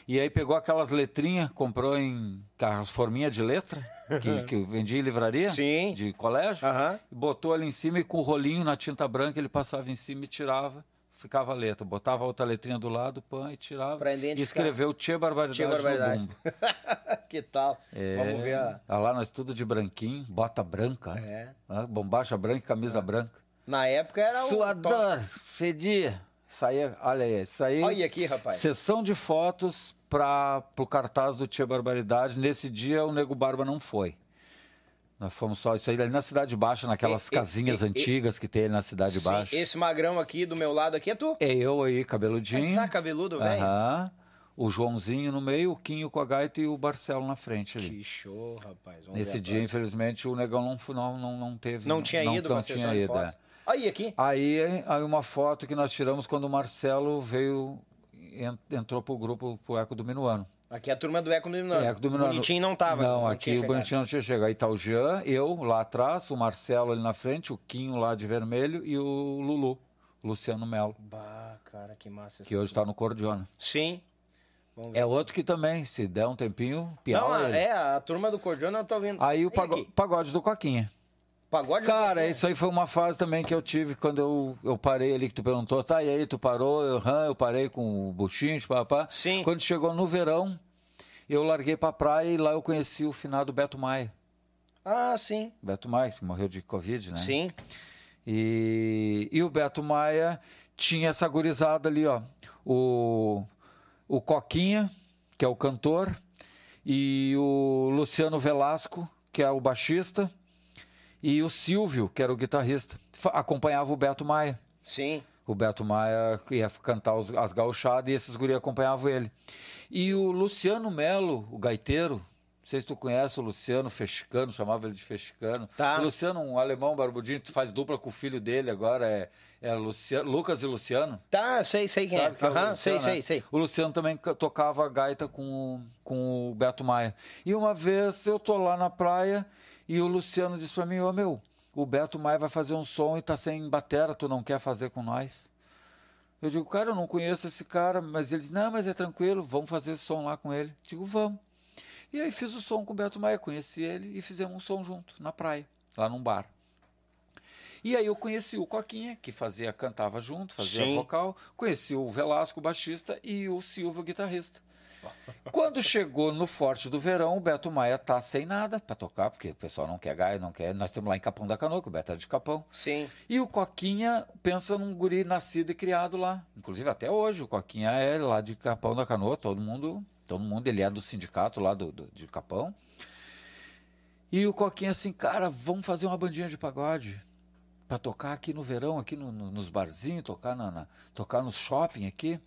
e aí pegou aquelas letrinhas, comprou em as forminhas de letra, que, que eu vendia em livraria, Sim. de colégio, Aham. botou ali em cima e com o rolinho na tinta branca ele passava em cima e tirava. Ficava a letra, botava outra letrinha do lado, pã, e tirava. Pra e escreveu Tia Barbaridade, Tia Barbaridade. que tal? É, Vamos ver a. tá lá nós tudo de branquinho, bota branca, É. né? bombacha branca e camisa branca. Na época era o. Suador, fedia. Isso aí, olha aí, isso aí. Olha aqui, rapaz. Sessão de fotos para o cartaz do Tia Barbaridade. Nesse dia o Nego Barba não foi. Nós fomos só isso aí ali na Cidade Baixa, naquelas E- casinhas e- antigas que tem ali na Cidade Sim, Baixa. esse magrão aqui do meu lado aqui é tu. É eu aí, cabeludinho. Essa cabeludo, velho. Aham. O Joãozinho no meio, o Quinho com a gaita e o Barcelo na frente ali. Que show, rapaz. Vamos Nesse dia, infelizmente, o Negão não, não, não, não teve. Não tinha ido não pra tinha ido, é. Aí aqui. Aí, aí uma foto que nós tiramos quando o Marcelo veio, en- entrou pro grupo, pro Eco do Minuano. Aqui é a turma do Eco do Minuano. Eco do Minuano. Bonitinho não tava. Não, aqui tinha o. Bonitinho não tinha chegado. Aí tá o Jean, eu lá atrás, o Marcelo ali na frente, o Quinho lá de vermelho e o Lulu, Luciano Melo, Bah, cara, que massa. que hoje tá no Cordiona. Sim. É outro que também, se der um tempinho, Não, piau a- ele. é, a turma do Cordiona eu tô vendo. Aí o E pago- aqui? pagode do Coquinha. Pagode do Cara, isso aí foi uma fase também que eu tive quando eu, eu parei ali, que tu perguntou, tá, e aí tu parou? Eu, "Hã, eu parei com o buchinho, papá. Sim. Quando chegou no verão, eu larguei pra praia e lá eu conheci o finado Beto Maia. Ah, sim. Beto Maia, que morreu de Covid, né? Sim. E, e o Beto Maia tinha essa gurizada ali, ó. O, o Coquinha, que é o cantor, e o Luciano Velasco, que é o baixista, e o Silvio, que era o guitarrista. Acompanhava o Beto Maia. Sim. O Beto Maia ia cantar os- as gauchadas e esses guri acompanhavam ele. E o Luciano Melo, o gaiteiro, não sei se tu conhece o Luciano Fechicano, chamava ele de Fechicano. Tá. O Luciano, um alemão barbudinho, tu faz dupla com o filho dele agora, é, é Luciano, Lucas e Luciano. Tá, sei, sei quem Sabe é. que é o Aham, sei, Luciano, sei, né? sei. O Luciano também ca- tocava gaita com, o- com o Beto Maia. E uma vez eu tô lá na praia e o Luciano disse pra mim, ô meu, o Beto Maia vai fazer um som e tá sem batera, tu não quer fazer com nós? Eu digo, cara, eu não conheço esse cara, mas ele diz, não, mas é tranquilo, vamos fazer esse som lá com ele. Eu digo, vamos. E aí fiz o som com o Beto Maia, conheci ele e fizemos um som junto, na praia, lá num bar. E aí eu conheci o Coquinha, que fazia, cantava junto, fazia Sim. vocal. Conheci o Velasco, o baixista, e o Silvio, o guitarrista. Quando chegou no Forte do Verão, o Beto Maia tá sem nada para tocar, porque o pessoal não quer gaia, não quer. Nós temos lá em Capão da Canoa, que o Beto é de Capão. Sim. E o Coquinha pensa num guri nascido e criado lá. Inclusive até hoje, o Coquinha é lá de Capão da Canoa, todo mundo, todo mundo, ele é do sindicato lá do, do- de Capão. E o Coquinha assim, cara, vamos fazer uma bandinha de pagode para tocar aqui no verão, aqui no- no- nos barzinhos, tocar na, na- tocar nos shopping aqui.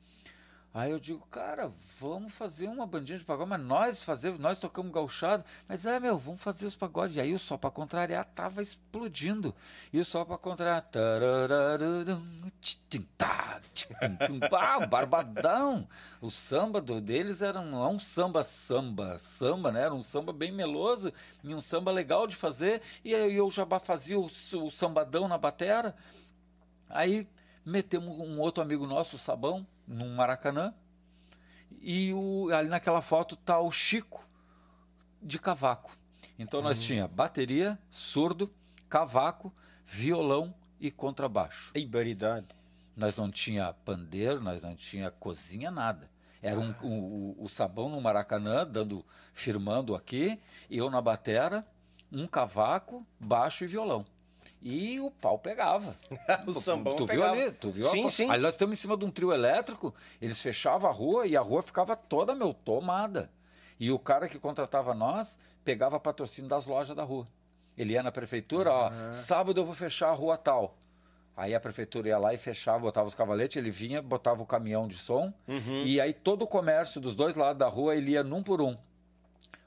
Aí eu digo, cara, vamos fazer uma bandinha de pagode, mas nós fazer, nós tocamos gauchado, mas é, meu, vamos fazer os pagodes. E aí o Só Pra Contrariar tava explodindo. E o Só Pra Contrariar, ah, barbadão. O samba do, deles era um, é um samba samba, samba, né? Era um samba bem meloso e um samba legal de fazer. E aí eu já fazia o, o sambadão na batera. Aí metemos um outro amigo nosso, o Sabão, num Maracanã. E o, ali naquela foto tá o Chico de cavaco. Então nós uhum. tinha bateria, surdo, cavaco, violão e contrabaixo. E baridade. Nós não tinha pandeiro, nós não tinha cozinha, nada. Era um, um, o sabão no Maracanã, dando, firmando aqui, e eu na batera, um cavaco, baixo e violão e o pau pegava. o sambão tu pegava. viu ali? Tu viu sim, sim. Aí nós estamos em cima de um trio elétrico, eles fechavam a rua e a rua ficava toda, meu, tomada. E o cara que contratava nós pegava patrocínio das lojas da rua. Ele ia na prefeitura, ó, sábado eu vou fechar a rua tal. Aí a prefeitura ia lá e fechava, botava os cavaletes, ele vinha, botava o caminhão de som, uhum. e aí todo o comércio dos dois lados da rua ele ia num por um.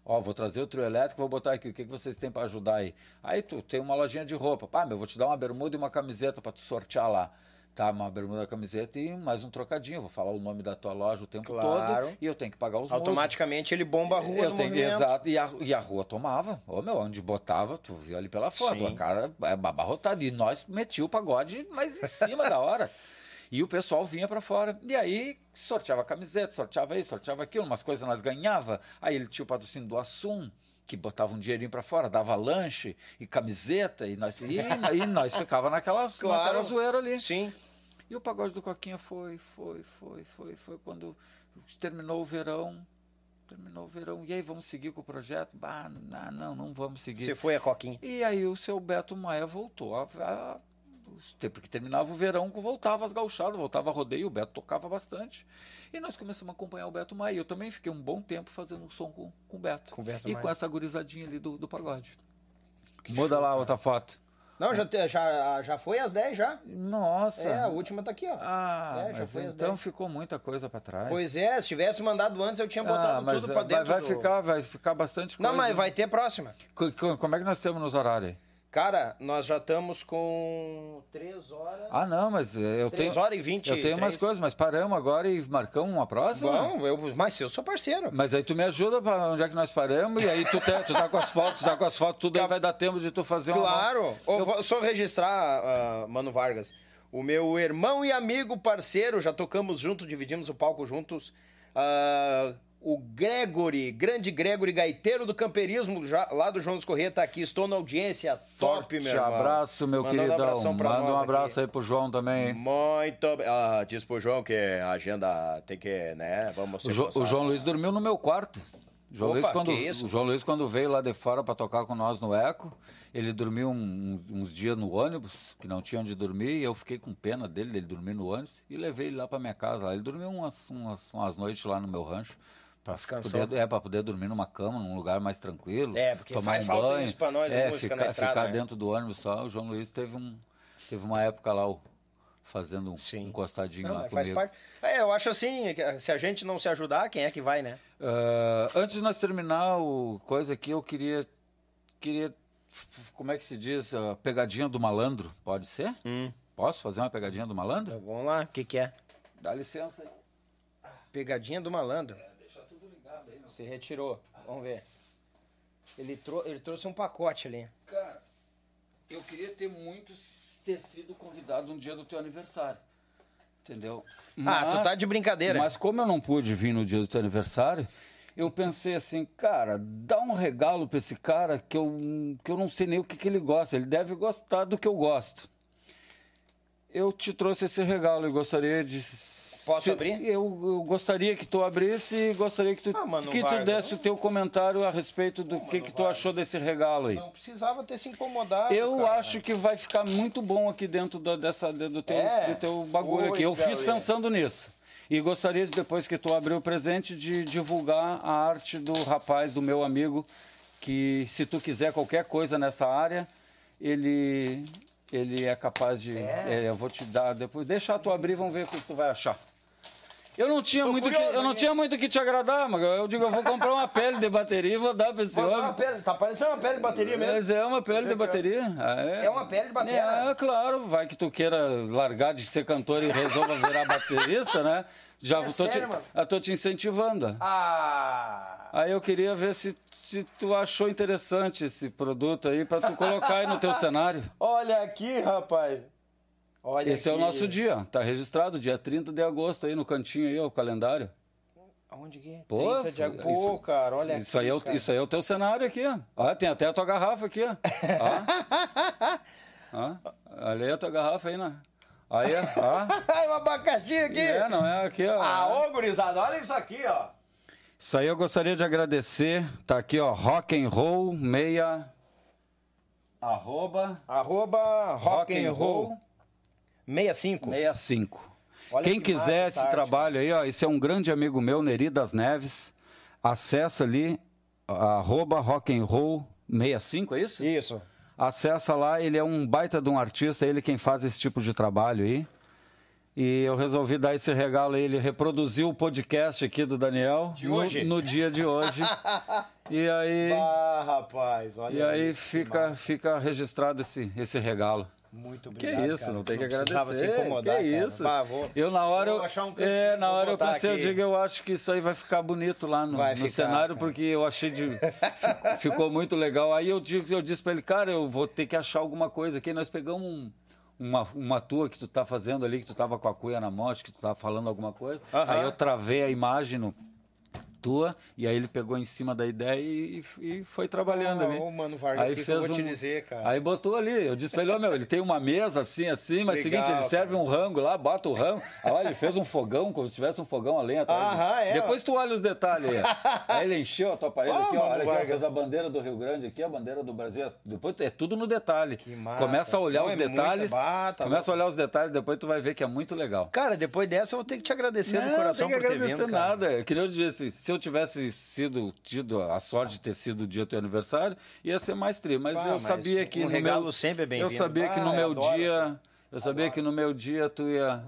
Ó, vou trazer o trio elétrico, vou botar aqui, o que, que vocês têm para ajudar aí? Aí tu tem uma lojinha de roupa. Pá, meu, vou te dar uma bermuda e uma camiseta para tu sortear lá. Tá, uma bermuda, camiseta e mais um trocadinho. Vou falar o nome da tua loja o tempo claro. todo e eu tenho que pagar os Automaticamente músicos. ele bomba a rua eu tenho, Exato, e a, e a rua tomava. Ô, meu, onde botava, tu viu ali pela foto, a cara é babarrotada. E nós metia o pagode mais em cima da hora. E o pessoal vinha para fora. E aí sorteava camiseta, sorteava isso, sorteava aquilo, umas coisas nós ganhava. Aí ele tinha o patrocínio do Assum, que botava um dinheirinho para fora, dava lanche e camiseta, e nós, e, e nós ficava naquela, claro. naquela zoeira ali. Sim. E o pagode do Coquinha foi, foi, foi, foi, foi quando terminou o verão. Terminou o verão. E aí, vamos seguir com o projeto? Bah, não, não, não vamos seguir. Você foi a Coquinha. E aí o seu Beto Maia voltou a, a porque terminava o verão, voltava as gauchadas, voltava a rodeio, o Beto tocava bastante. E nós começamos a acompanhar o Beto Maia. Eu também fiquei um bom tempo fazendo um som com, com o Beto. Com o Beto e Maia. com essa gurizadinha ali do, do pagode. Que show, lá cara. outra foto. Não, já, já, já foi às 10 já. Nossa. É, a última tá aqui, ó. Ah, é, já foi então 10. ficou muita coisa para trás. Pois é, se tivesse mandado antes eu tinha botado ah, tudo para dentro. Vai, do... ficar, vai ficar bastante coisa. Não, mas vai ter próxima. Como é que nós temos nos horários? Cara, nós já estamos com 3 horas. Ah, não, mas eu 3 tenho. 3 horas e 20 Eu tenho 3... umas coisas, mas paramos agora e marcamos uma próxima? Bom, eu, mas eu sou parceiro. Mas aí tu me ajuda para onde é que nós paramos e aí tu, te, tu tá com as fotos, tu tá com as fotos, tudo aí vai dar tempo de tu fazer uma. Claro! Eu... Só registrar, uh, Mano Vargas. O meu irmão e amigo parceiro, já tocamos juntos, dividimos o palco juntos. Uh, o Gregory, grande Gregory, gaiteiro do camperismo, já, lá do João dos Corrêa, tá aqui. Estou na audiência. Top, Forte meu irmão. abraço, meu Mandando queridão. Manda um abraço aqui. aí pro João também. Muito ah, Diz pro João que a agenda tem que, né? Vamos o, jo, o João Luiz dormiu no meu quarto. João Opa, Luiz, quando, o João Luiz, quando veio lá de fora para tocar com nós no Eco, ele dormiu um, uns dias no ônibus, que não tinha onde dormir, e eu fiquei com pena dele, dele dormir no ônibus, e levei ele lá para minha casa. Ele dormiu umas, umas, umas noites lá no meu rancho. Pra poder, é, para poder dormir numa cama, num lugar mais tranquilo. É, porque tomar faz um falta banho, isso pra nós, é, música ficar, na estrada, ficar né? dentro do ônibus só. O João Luiz teve, um, teve uma época lá, fazendo um Sim. encostadinho não, lá faz comigo. Parte. É, eu acho assim, se a gente não se ajudar, quem é que vai, né? Uh, antes de nós terminar o coisa aqui, eu queria, queria como é que se diz, a pegadinha do malandro, pode ser? Hum. Posso fazer uma pegadinha do malandro? Então, vamos lá, o que que é? Dá licença aí. Pegadinha do malandro. Se retirou. Vamos ver. Ele, trou ele trouxe um pacote ali. Cara, eu queria ter muito ter sido convidado no dia do teu aniversário. Entendeu? Mas, ah, tu tá de brincadeira. Mas como eu não pude vir no dia do teu aniversário, eu pensei assim, cara, dá um regalo pra esse cara que eu, que eu não sei nem o que, que ele gosta. Ele deve gostar do que eu gosto. Eu te trouxe esse regalo e gostaria de Posso Se, abrir? Eu, eu, gostaria que tu abrisse e gostaria que tu, ah, que tu desse o teu comentário a respeito do que, que tu achou desse regalo aí. Não precisava ter se incomodado. Eu cara. acho que vai ficar muito bom aqui dentro do, dessa, do, teu, é. do teu bagulho Oi, aqui. Eu fiz pensando nisso. E gostaria de, depois que tu abrir o presente, de divulgar a arte do rapaz, do meu amigo, que se tu quiser qualquer coisa nessa área, ele, ele é capaz de. É. É, eu vou te dar depois. Deixa tu abrir, vamos ver o que tu vai achar. Eu não tinha Tô muito que, curioso eu não tinha muito que te agradar, mas eu digo, eu vou comprar uma pele de bateria e vou dar pra esse Mas é homem. uma pele, tá parecendo uma pele de bateria mesmo. Mas é uma pele de bateria. É, É uma pele de bateria. É, claro, vai que tu queira largar de ser cantor e resolva virar baterista, né? Já É tô, sério, te, tô te incentivando. Ah! Aí eu queria ver se, se tu achou interessante esse produto aí pra tu colocar aí no teu cenário. Olha aqui, rapaz. Olha Esse é o nosso dia, tá registrado, dia 30 de agosto aí no cantinho aí, ó, o calendário. Onde que é? Pô, 30 de agosto. Pô, cara, olha isso, aqui, aí é o, cara. isso aí é o teu cenário aqui, ó. Tem até a tua garrafa aqui, ó. Ó. Ó, olha aí a tua garrafa aí, né? Aí, ó. Ai, um abacaxi aqui. É, não é aqui, ó. Ah, ô, gurizada, olha isso aqui, ó. Isso aí eu gostaria de agradecer. Tá aqui, ó, rock and roll meia arroba Arroba rock rock and and roll roll 65. 65. Olha Quem que quiser esse arte, trabalho aí, ó, esse é um grande amigo meu, Neri das Neves. Acessa ali arroba rock and roll 65, é isso? Isso. Acessa lá, ele é um baita de um artista, ele quem faz esse tipo de trabalho aí. E eu resolvi dar esse regalo a ele, reproduziu o podcast aqui do Daniel De no, hoje? no dia de hoje. e aí, Ah, rapaz, olha e aí que fica, massa. fica registrado esse, esse regalo. Muito Que obrigado, isso, cara. não tem que agradecer. se incomodar, que isso. Bah, vou- eu na hora, vou eu, achar um é, na hora eu pensei, eu aqui. digo, eu acho que isso aí vai ficar bonito lá no, no ficar, cenário, cara. porque eu achei de. fi- ficou muito legal. Aí eu, digo, eu disse pra ele, cara, eu vou ter que achar alguma coisa aqui. Nós pegamos um- uma, uma tua que tu tá fazendo ali, que tu tava com a cuia na mão, acho que tu tava falando alguma coisa. Aham. Aí eu travei a imagem no, tua, e aí ele pegou em cima da ideia e, e foi trabalhando Ah, ali. ô, Mano Vargas, aí que que fez um- dizer? Aí botou ali, eu disse pra ele, ó, meu, ele tem uma mesa assim, assim, mas Legal, seguinte, ele serve cara. um rango lá, bota o rango. Aí, olha, ele fez um fogão, como se tivesse um fogão a lenha atrás. Aham, é, Depois tu olha os detalhes aí. Aí ele encheu a tua parede Ah, aqui, ó, olha aqui, ó, Vargas. fez a bandeira do Rio Grande aqui, a bandeira do Brasil. Depois é tudo no detalhe. Que massa. Começa a olhar Não, os é detalhes. Bah, tá começa a olhar os detalhes, depois tu vai ver que é muito legal. Cara, depois dessa eu vou ter que te agradecer do Não, coração tem que por ter agradecer vindo, cara. nada. Que nem eu disse, se eu tivesse sido tido a sorte de ter sido o dia do teu aniversário, ia ser mais tri. Mas Bah, eu mas sabia que um no regalo meu, sempre é bem-vindo. Eu sabia que Bah, no eu meu adoro, dia, eu sabia que no meu dia tu ia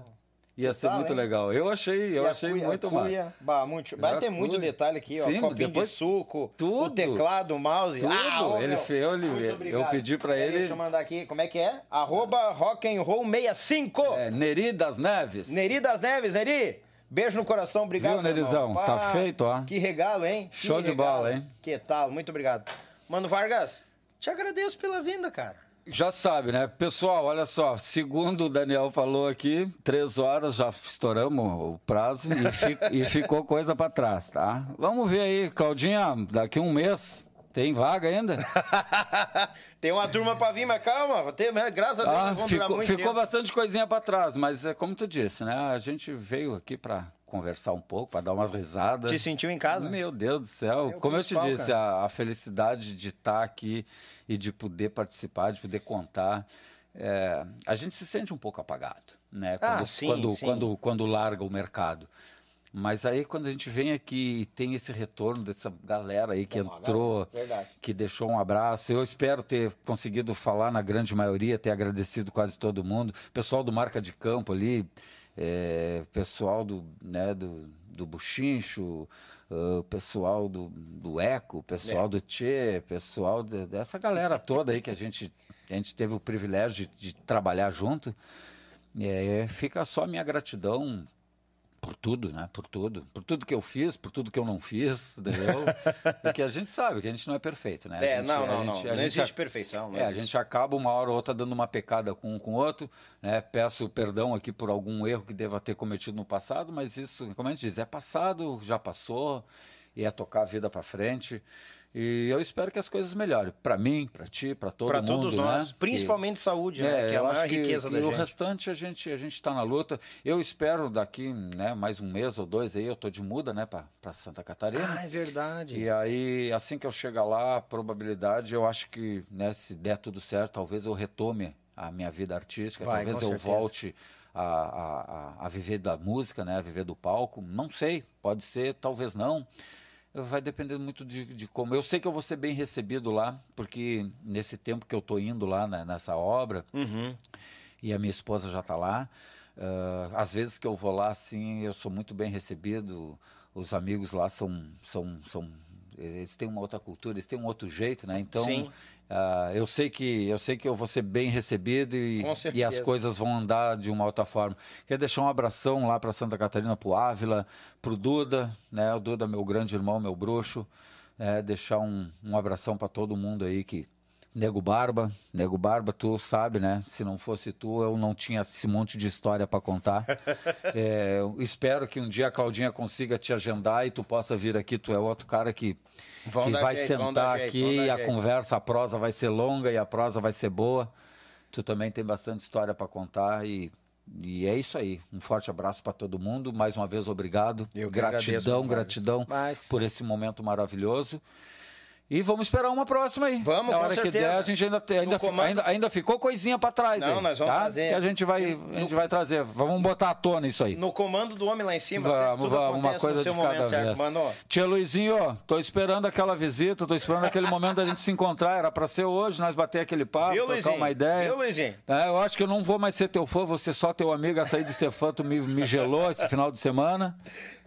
ia ser tal, muito hein? legal. Eu achei, eu achei cuia- muito cuia, bah, muito, vai ter muito detalhe aqui, ó. Sim, copinho depois- de suco, o Tudo. teclado, o mouse. Tudo. Ah, Ele fez, ele- eu obrigado. pedi pra ele- Deixa eu mandar aqui, como é que é? Arroba rockandroll65. É, Neri das Neves. Neri das Neves, Neri. Beijo no coração, obrigado. Viu, meu irmão. Nerizão? Tá feito, ó. Que regalo, hein? Que Show de regalo. bola, hein? Que tal? Muito obrigado. Mano Vargas, te agradeço pela vinda, cara. Já sabe, né? Pessoal, olha só, segundo o Daniel falou aqui, três horas já estouramos o prazo e, e ficou coisa para trás, tá? Vamos ver aí, Claudinha, daqui um mês, tem vaga ainda? Tem uma turma pra vir, mas calma, tem, graças a Deus Ah, durar ficou muito ficou tempo. bastante coisinha para trás, mas é como tu disse, né? A gente veio aqui para conversar um pouco, para dar umas risadas. Te sentiu em casa? Meu Deus do céu, É como eu te disse, a, a felicidade de estar aqui e de poder participar, de poder contar. é, a gente se sente um pouco apagado, né? Ah, Quando, sim, quando, sim. quando, quando larga o mercado. Mas aí quando a gente vem aqui e tem esse retorno dessa galera aí que Uma entrou, galera, que deixou um abraço. Eu espero ter conseguido falar na grande maioria, ter agradecido quase todo mundo. Pessoal do Marca de Campo ali, é, pessoal do, né, do, do Buchincho, ah, pessoal do, do Eco, pessoal É. do Tchê, pessoal de- dessa galera toda aí que a gente, a gente teve o privilégio de, de trabalhar junto. É, fica só a minha gratidão por tudo, né? Por tudo. Por tudo que eu fiz, por tudo que eu não fiz, entendeu? Porque a gente sabe que a gente não é perfeito, né? A É, gente- não, a não, não. gente- a Não gente- existe perfeição. Não é, a existe. gente acaba uma hora ou outra dando uma pecada com um com o outro, né? Peço perdão aqui por algum erro que deva ter cometido no passado, mas isso, como a gente diz, é passado, já passou, e é tocar a vida para frente. E eu espero que as coisas melhorem, para mim, para ti, para todo Pra mundo, todos nós, né? principalmente saúde, né? Que é a maior que- riqueza que da o gente. restante a gente a gente está na luta. Eu espero daqui, né, mais um mês ou dois aí eu tô de muda, né, para Santa Catarina. Ah, é verdade. E aí, assim que eu chegar lá, a probabilidade, eu acho que, né, se der tudo certo, talvez eu retome a minha vida artística, Vai, talvez eu certeza. volte a, a, a, a viver da música, né, a viver do palco. Não sei, pode ser, talvez não. Vai depender muito de, de como. Eu sei que eu vou ser bem recebido lá, porque nesse tempo que eu tô indo lá né, nessa obra, Uhum. e a minha esposa já está lá. Uh, às vezes que eu vou lá, assim, eu sou muito bem recebido. Os amigos lá são, são, são eles têm uma outra cultura, eles têm um outro jeito, né? Então, uh, eu sei que eu sei que eu vou ser bem recebido e, e as coisas vão andar de uma outra forma. Quero deixar um abração lá para Santa Catarina, para o Ávila, para o Duda, né? O Duda, meu grande irmão, meu bruxo. É, deixar um, um abração para todo mundo aí que Nego Barba, Nego Barba, tu sabe, né? Se não fosse tu, eu não tinha esse monte de história para contar. é, espero que um dia a Claudinha consiga te agendar e tu possa vir aqui. Tu é outro cara que, que vai jeito, sentar jeito, aqui, a jeito. conversa, a prosa vai ser longa e a prosa vai ser boa. Tu também tem bastante história para contar e e é isso aí. Um forte abraço para todo mundo. Mais uma vez, obrigado. Eu gratidão, gratidão Mas... por esse momento maravilhoso. E vamos esperar uma próxima aí. Vamos, Na hora que der, a gente ainda, ainda, comando... ainda, ainda, ficou coisinha para trás. Não, aí, nós vamos tá? trazer. Que a gente vai, a gente vai trazer. Vamos botar à tona isso aí. No comando do homem lá em cima, vamos, vamos uma coisa de cada vez. Mano. Tia Luizinho, tô esperando aquela visita, tô esperando aquele momento da gente se encontrar. Era para ser hoje, nós bater aquele papo, Viu, trocar Luizinho? uma ideia. Viu, Luizinho? É, eu acho que eu não vou mais ser teu fã, vou ser só teu amigo. A sair de ser fã, tu me, me gelou esse final de semana.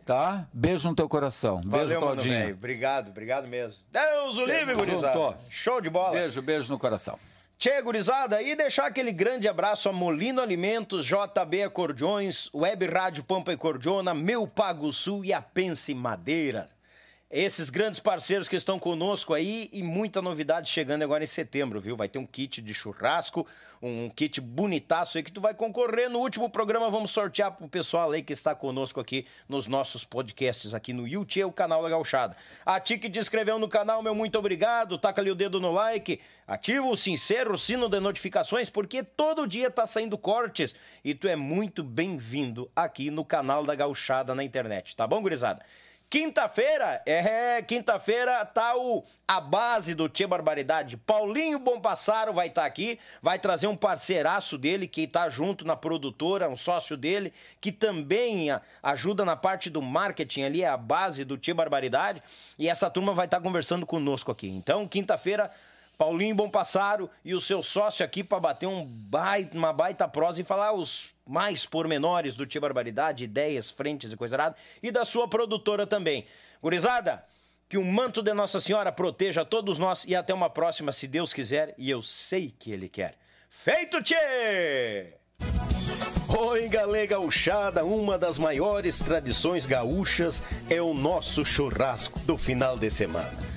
Tá? Beijo no teu coração. Beijo, Valeu, Claudinho. Obrigado, obrigado mesmo. Deus o livre, gurizada. Show de bola. Beijo, beijo no coração. Tchê, gurizada, e deixar aquele grande abraço a Molino Alimentos, JB Acordeões, Web Rádio Pampa e Cordiona, Meu Pago Sul e a Pense Madeira esses grandes parceiros que estão conosco aí e muita novidade chegando agora em setembro, viu? Vai ter um kit de churrasco, um kit bonitaço aí que tu vai concorrer. No último programa vamos sortear pro pessoal aí que está conosco aqui nos nossos podcasts aqui no YouTube, o canal da Gauchada. A ti que te inscreveu no canal, meu muito obrigado. Taca ali o dedo no like, ativa o sincero o sino de notificações, porque todo dia tá saindo cortes e tu é muito bem-vindo aqui no canal da Gauchada na internet, tá bom, gurizada? Quinta-feira, é, quinta-feira tá o a base do Tia Barbaridade. Paulinho Bompassaro vai estar tá aqui, vai trazer um parceiraço dele que está junto na produtora, um sócio dele, que também ajuda na parte do marketing ali, é a base do Tia Barbaridade. E essa turma vai estar tá conversando conosco aqui. Então, quinta-feira, Paulinho Bompassaro e o seu sócio aqui para bater um baita, uma baita prosa e falar os mais pormenores do Tia Barbaridade, ideias, frentes e coisa errada, e da sua produtora também. Gurizada, que o manto de Nossa Senhora proteja todos nós e até uma próxima, se Deus quiser, e eu sei que Ele quer. Feito, Tchê! Oi, galega gauchada, uma das maiores tradições gaúchas é o nosso churrasco do final de semana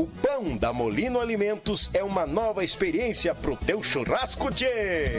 O pão da Molino Alimentos é uma nova experiência pro teu churrasco, tchê!